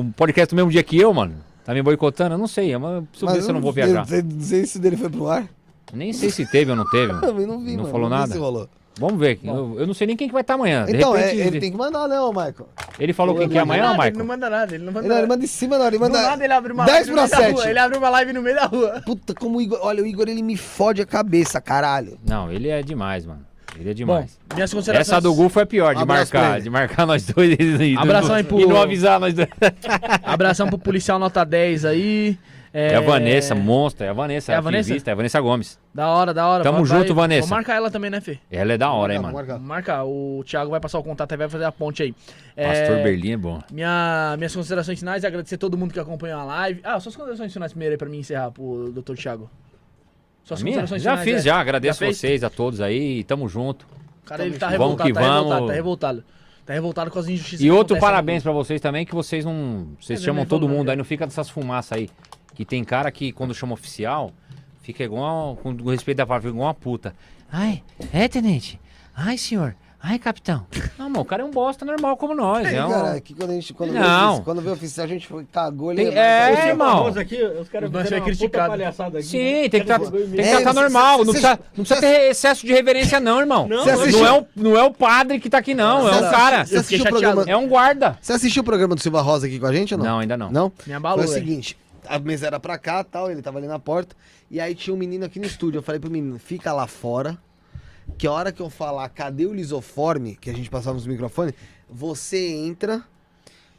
um podcast no mesmo dia que eu, mano? Tá me boicotando? Eu não sei, mas eu preciso ver se eu não vou viajar. sei- Não sei se dele foi pro ar. Nem sei se teve ou não teve. mano. Também não vi, Não mano. falou nada? se rolou. Vamos ver. Eu, eu não sei nem quem que vai estar amanhã. De Então, é, repente, ele tem que mandar, né, ô Michael? ele falou quem que é Não amanhã, manda nada, Michael? Ele não manda nada, ele não manda Ele, ele nada. manda em cima, não, ele Do manda. nada ele abre uma 10 live no pra meio da 7. rua. Ele abre uma live no meio da rua. Puta, como o Igor. Olha, o Igor ele me fode a cabeça, caralho. Não, ele é demais, mano. Ele é Bom, demais. minhas considerações... Essa do Gu foi a pior, de Abraço marcar. De marcar nós dois e, Abração não, aí pro- e não avisar nós dois. Abração pro policial nota 10 aí. É a Vanessa, monstro. É a Vanessa, É é a Vanessa? ativista, é a Vanessa Gomes. Da hora, da hora. Tamo Vai- junto, Vanessa. Vou marcar ela também, né, Fê? Ela é da hora, hein, mano. marcar. Marca, o Thiago vai passar o contato aí, vai fazer a ponte aí. É, Pastor Berlim é bom. Minha, minhas considerações finais, agradecer todo mundo que acompanhou a live. Ah, suas considerações finais primeiro aí pra mim encerrar, pro Dr. Thiago. Suas A minha? Já finais, fiz, é. já. Agradeço Já vocês, a todos aí. Tamo junto. Cara, ele tá Vamos revoltado, que tá revoltado, vamos. tá revoltado. Tá revoltado com as injustiças E outro parabéns pra vocês também, que vocês não. Vocês É, chamam todo vamos, mundo né? aí, não fica dessas fumaças aí. Que tem cara que quando chama oficial, fica igual, com respeito da palavra, igual uma puta. Ai, é, tenente? Ai, senhor? Ai, capitão? Não, mano, o cara é um bosta normal como nós. É, É, um... cara, aqui quando a gente. Quando Não. Vê, quando vê oficial, a gente foi- cagou ele. É, mais- irmão. Aqui, os caras Os dois fizeram foi uma puta criticado. palhaçada aqui. Sim, tem que, tra- tem que É, tratar cê- normal. cê- não, cê- precisa, não precisa ter excesso de reverência, não, irmão. Não, Cê Não, é, o, não é o padre que tá aqui, não. É Cê um cara. Você assistiu o programa? É um guarda. Você assistiu o programa do Silva Rosa aqui com a gente ou não? Não, ainda não. Não? Me abalou, Foi o seguinte, a mesa era pra cá tal, ele tava ali na porta, e aí tinha um menino aqui no estúdio. Eu falei pro menino, fica lá fora, que a hora que eu falar cadê o lisoforme, que a gente passava nos microfones, você entra,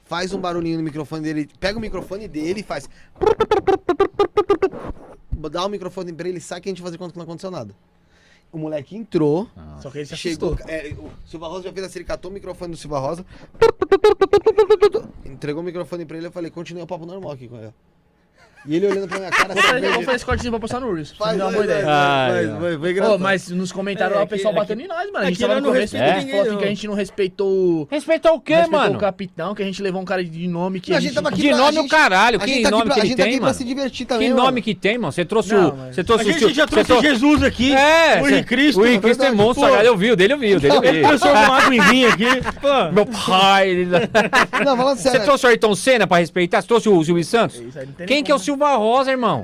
faz um barulhinho no microfone dele, pega o microfone dele e faz. Dá o microfone pra ele, sai que a gente faz de conta que não aconteceu nada. O moleque entrou, Só que ele se Chegou, é, o Silva Rosa já fez assim, ele catou o microfone do Silva Rosa, entregou o microfone pra ele, eu falei, continua o papo normal aqui com ele. E ele olhando pra minha cara, Vou fazer, cerveja- vou fazer esse cortezinho pra postar no Reels. Pra Faz, você dar uma boa ideia. Ai, ai. vai, vai, Ô, engraçado. mas nos comentários É, lá o aqui- pessoal aqui- batendo em nós, mano. A gente aqui tava no não começo, respeita a gente ninguém, falou assim que a gente não respeitou, Respeitou o quê, respeitou mano? o capitão, que a gente levou um cara de nome que Não, a a gente gente... tava aqui Que pra- nome a o gente- caralho? a gente Que tá aqui nome pra- que a ele gente tá tem, aqui pra mano? se divertir Que também, nome mano. que tem, mano? Você trouxe o. mas- Você A trouxe o. gente já você trouxe trou- Jesus aqui. É, o Henrique Cristo. O Henrique Cristo é monstro, Pô, cara. Eu vi, o dele eu vi, o dele eu vi. Transformou água em vinho aqui. Meu pai. ele- Não, falando Você sério. trouxe o Ayrton Senna pra respeitar? Você trouxe o Silvio Santos? Tem Quem que é o como. Silva Rosa, irmão?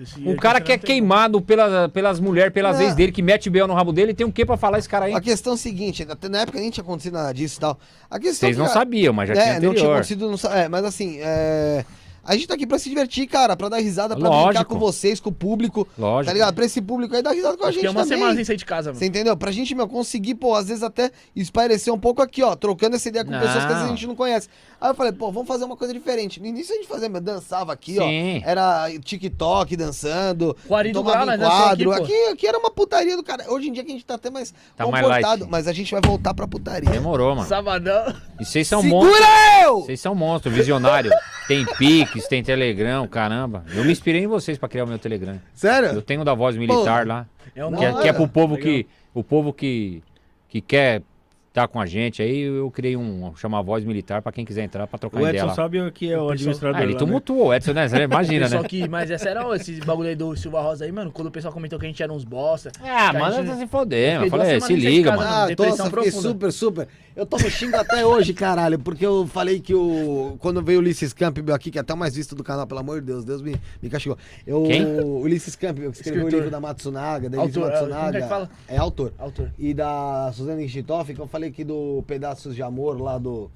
Esse Um aqui cara que é queimado pela, pelas mulheres, pelas Não. ex dele, que mete o B.O. no rabo dele, tem o que pra falar esse cara aí? A questão é a seguinte, até na época nem tinha acontecido nada disso e tal. A questão Vocês que, não cara, sabiam, mas já tinha É, não tinha anterior. acontecido, não é, mas assim, é, a gente tá aqui pra se divertir, cara, pra dar risada, pra Lógico. brincar com vocês, com o público, Lógico. tá ligado? Pra esse público aí dar risada com a gente Fiquei uma também. semana sem sair de casa, mano. Você entendeu? Pra gente, meu, conseguir, pô, às vezes até espairecer um pouco aqui, ó, trocando essa ideia com Não. pessoas que às vezes a gente não conhece. Aí eu falei, pô, vamos fazer uma coisa diferente. No início a gente fazia, meu, dançava aqui, Sim. ó. Era TikTok dançando. Do tomava dançamos quadro. aqui, pô. Aqui, aqui era uma putaria do cara. Hoje em dia que a gente tá até mais Tá mais comportado, light. mas a gente vai voltar pra putaria. Demorou, mano. Sabadão. E vocês são Segura monstros. eu! Vocês são monstros, visionário. Tem Pix, tem Telegram, caramba. Eu me inspirei em vocês pra criar o meu Telegram. Eu Sério? tenho da voz militar lá. É um Que é, que é pro povo legal. que. O povo que, que quer estar com a gente. Aí eu criei um. Chama voz militar pra quem quiser entrar pra trocar O ideia Edson lá. sabe o que é o pessoal- administrador Ah, ele lá, né? tumultuou, o Edson, né? Você imagina, né? que, mas é sério, esse bagulho aí do Silva Rosa aí, mano, quando o pessoal comentou que a gente era uns bosta. Ah, manda gente- se foder, mano. fiquei Falei, duas se liga, mano. Ah, Depressão nossa, fiquei super, super. Eu tô me xingando até hoje, caralho, porque eu falei que o. Quando veio o Ulisses Campbell aqui, que é até o mais visto do canal, pelo amor de Deus, Deus me, me castigou. Eu, Quem? O Ulisses Campbell, que escreveu Escritor. o livro da Matsunaga, da Elise Autor, é, Matsunaga. é que fala? É autor. Autor. E da Suzana Enchitoff, que eu falei aqui do Pedaços de Amor lá do.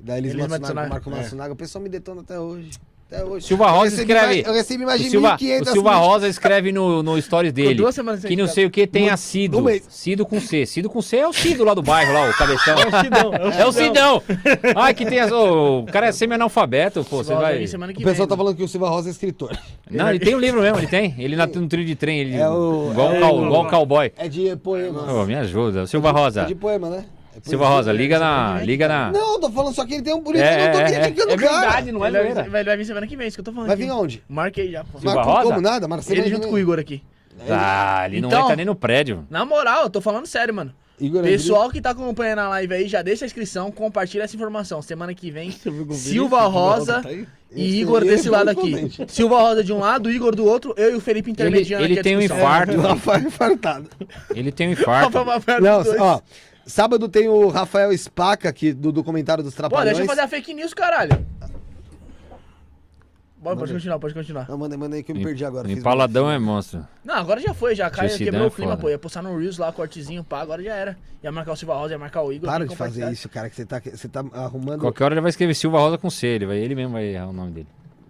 Da Elise Elise Matsunaga, Matsunaga, com Marco é. Matsunaga. O pessoal me detona até hoje. Até hoje. Silva Eu Rosa recebi escreve- mais- eu recebi mais O de Silva, 1.500 o Silva. Rosa escreve no, no stories dele duas semanas sem que não sei o que tem No- a Cido. no mês. Cido com C. Cido com C é o Cido lá do bairro, lá, o cabeção. É o Sidão, É o Cidão. Ai, que tem as. ô, o cara é semi-analfabeto, pô. Você vai. O pessoal vem, tá mano. falando que o Silva Rosa é escritor. Não, ele tem um livro mesmo, ele tem. Ele na, no trilho de trem, ele. É o- igual, é um cal- o- igual um cowboy. É de poema. Ô, me ajuda. Silva Rosa. É de poema, né? É Silva. Rosa, liga na. Liga na. Não, eu tô falando só que ele tem um. Isso É, que eu não tô é, é. criticando É o cara. verdade, não é Ele vai, zoeira. vai, vai vir semana que vem, isso que eu tô falando. Vai aqui. vir aonde? Marquei já. pô. Silva Rosa? Como nada? Marcelo Ele junto com o Igor aqui. Ah, ele não Então- entra nem no prédio. Na moral, eu tô falando sério, mano. Igor Pessoal que tá acompanhando a live aí, já deixa a inscrição, compartilha essa informação. Semana que vem, Silva Rosa tá e Igor desse é lado aqui. Silva Rosa de um lado, Igor do outro, eu e o Felipe intermediando ele aqui a tem um infarto. O Rafael infartado. Ele tem um infarto. Rafa vai perto Não, dos dois. ó. Sábado tem o Rafael Spaca aqui do documentário dos Pô, Trapalhões. deixa eu fazer a fake news, caralho. Bora, pode continuar, pode continuar. Não, manda, manda aí que eu me perdi agora. Empaladão é monstro. Não, agora já foi, já caiu, quebrou é o clima, foda. pô. Ia postar no Reels lá, cortezinho, pá, agora já era. Ia marcar o Silva Rosa, ia marcar o Igor. Para de fazer isso, cara, que você tá, você tá arrumando. Qualquer hora ele vai escrever Silva Rosa com C. Ele, vai, ele mesmo vai errar o nome dele.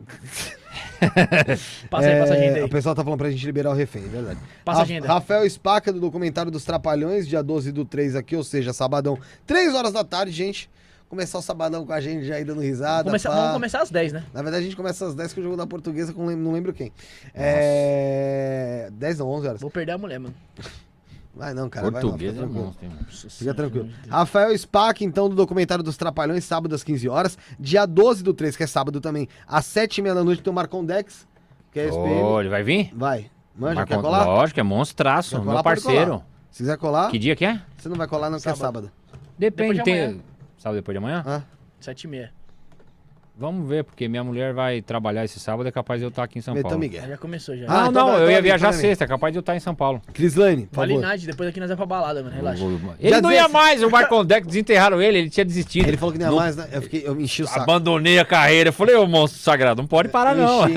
Passa aí, passa a É, agenda aí. O pessoal tá falando pra gente liberar o refém, é verdade. Passa a agenda. Rafael Spaca do documentário dos Trapalhões, dia 12 do 3 aqui, ou seja, sabadão, 3 horas da tarde, gente. Começar o sabadão com a gente já aí dando risada. Começa- pá. vamos começar às 10, né? Na verdade, a gente começa às 10 com o jogo da portuguesa, com não lembro quem. É. 10 não, 11 horas. Vou perder a mulher, mano. Vai não, cara. Português vai é não, fica tranquilo. monstro. Fica tranquilo. Rafael Spack, então, do documentário dos Trapalhões, sábado às 15 horas. Dia 12 do 3, que é sábado também, às 7h30 da noite, tem o Marcon Dex, que é SPM. Ô, ele vai vir? Vai. Manja, Marcon- quer colar? Lógico, é monstraço. Colar, Meu parceiro. Se quiser colar, Que dia que é? você não vai colar, não, que é Sábado. sábado. Depende. Depois de Tem... Sábado depois de amanhã? Ah, 7 e meia. Vamos ver, porque minha mulher vai trabalhar esse sábado, é capaz de eu estar aqui em São Metão Paulo. Miguel. Já começou já. Ah, não, então não, vai- eu ia vai- viajar vai- sexta, é capaz de eu estar em São Paulo. Crislane, por Vale favor. night, depois aqui nós vamos pra balada, mano. Relaxa. Ele Dia não ia 16. mais, o Marcon Deck desenterraram ele, ele tinha desistido. Ele falou que não ia Não- mais, né? Eu, fiquei, eu enchi o saco. Abandonei a carreira. Eu falei, ô monstro sagrado, não pode parar não. Eu enchi.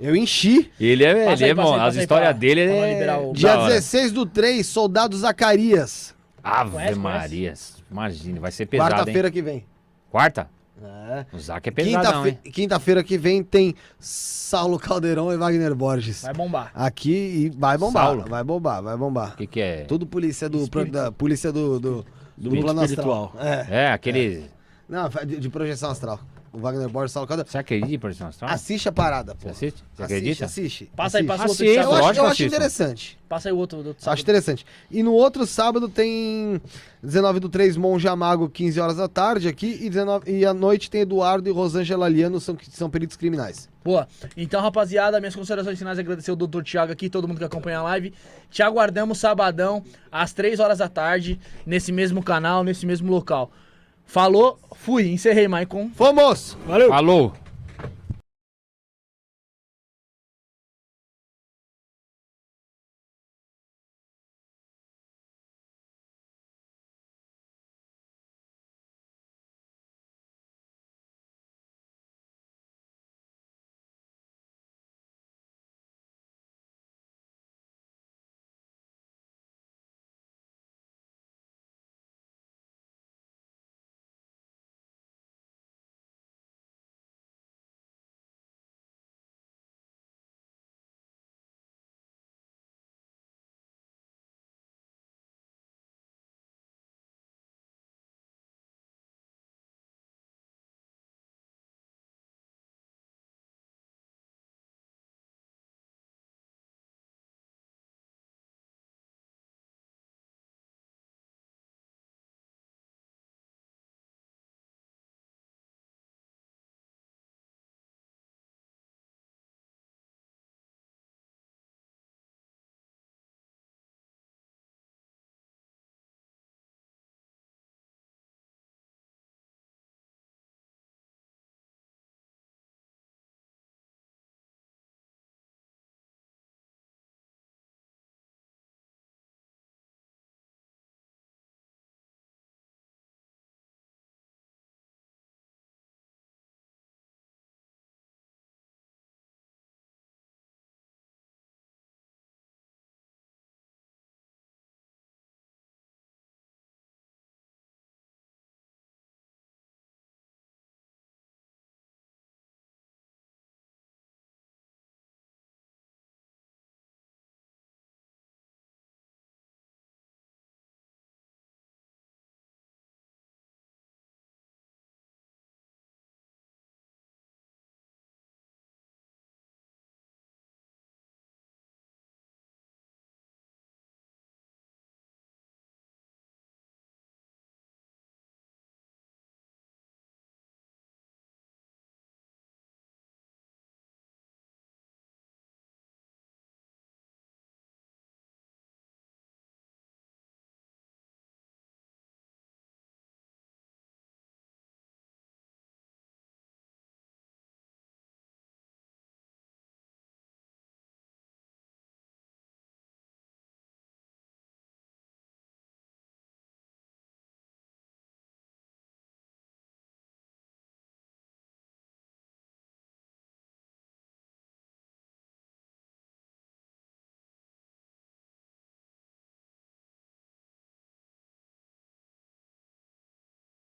eu enchi. Ele é, Passa ele aí, é bom, as histórias dele é... o- Dia hora. 16 do 3, Soldado Zacarias. Ave Marias, imagina, vai ser pesado, Quarta-feira que vem. Quarta? É. O Zac é pesadão? Quinta-feira que vem tem Saulo Caldeirão e Wagner Borges. Vai bombar. Aqui e vai bombar, Saulo. vai bombar, vai bombar. O que que é? Tudo polícia do da polícia do do, do plano astral. espiritual. É. É, aquele... Não, de, de projeção astral. O Wagner Borges, Saulo Caldeirão. Você acredita em projeção astral? Assiste a parada, pô. Você assiste? Você acredita? assiste. Passa aí, assiste. passa o outro Assiste, Eu acho, eu acho interessante. Passa aí o outro do outro Acho interessante. E no outro sábado tem 19 do 3, Monja Mago, 15 horas da tarde aqui. E, 19, e à noite tem Eduardo e Rosângela Liano, são, que são peritos criminais. Boa. Então, rapaziada, minhas considerações finais, agradecer o doutor Thiago aqui, todo mundo que acompanha a live. Te aguardamos sabadão, às 3 horas da tarde, nesse mesmo canal, nesse mesmo local. Falou, fui, encerrei, Maicon. Fomos! Valeu! Falou!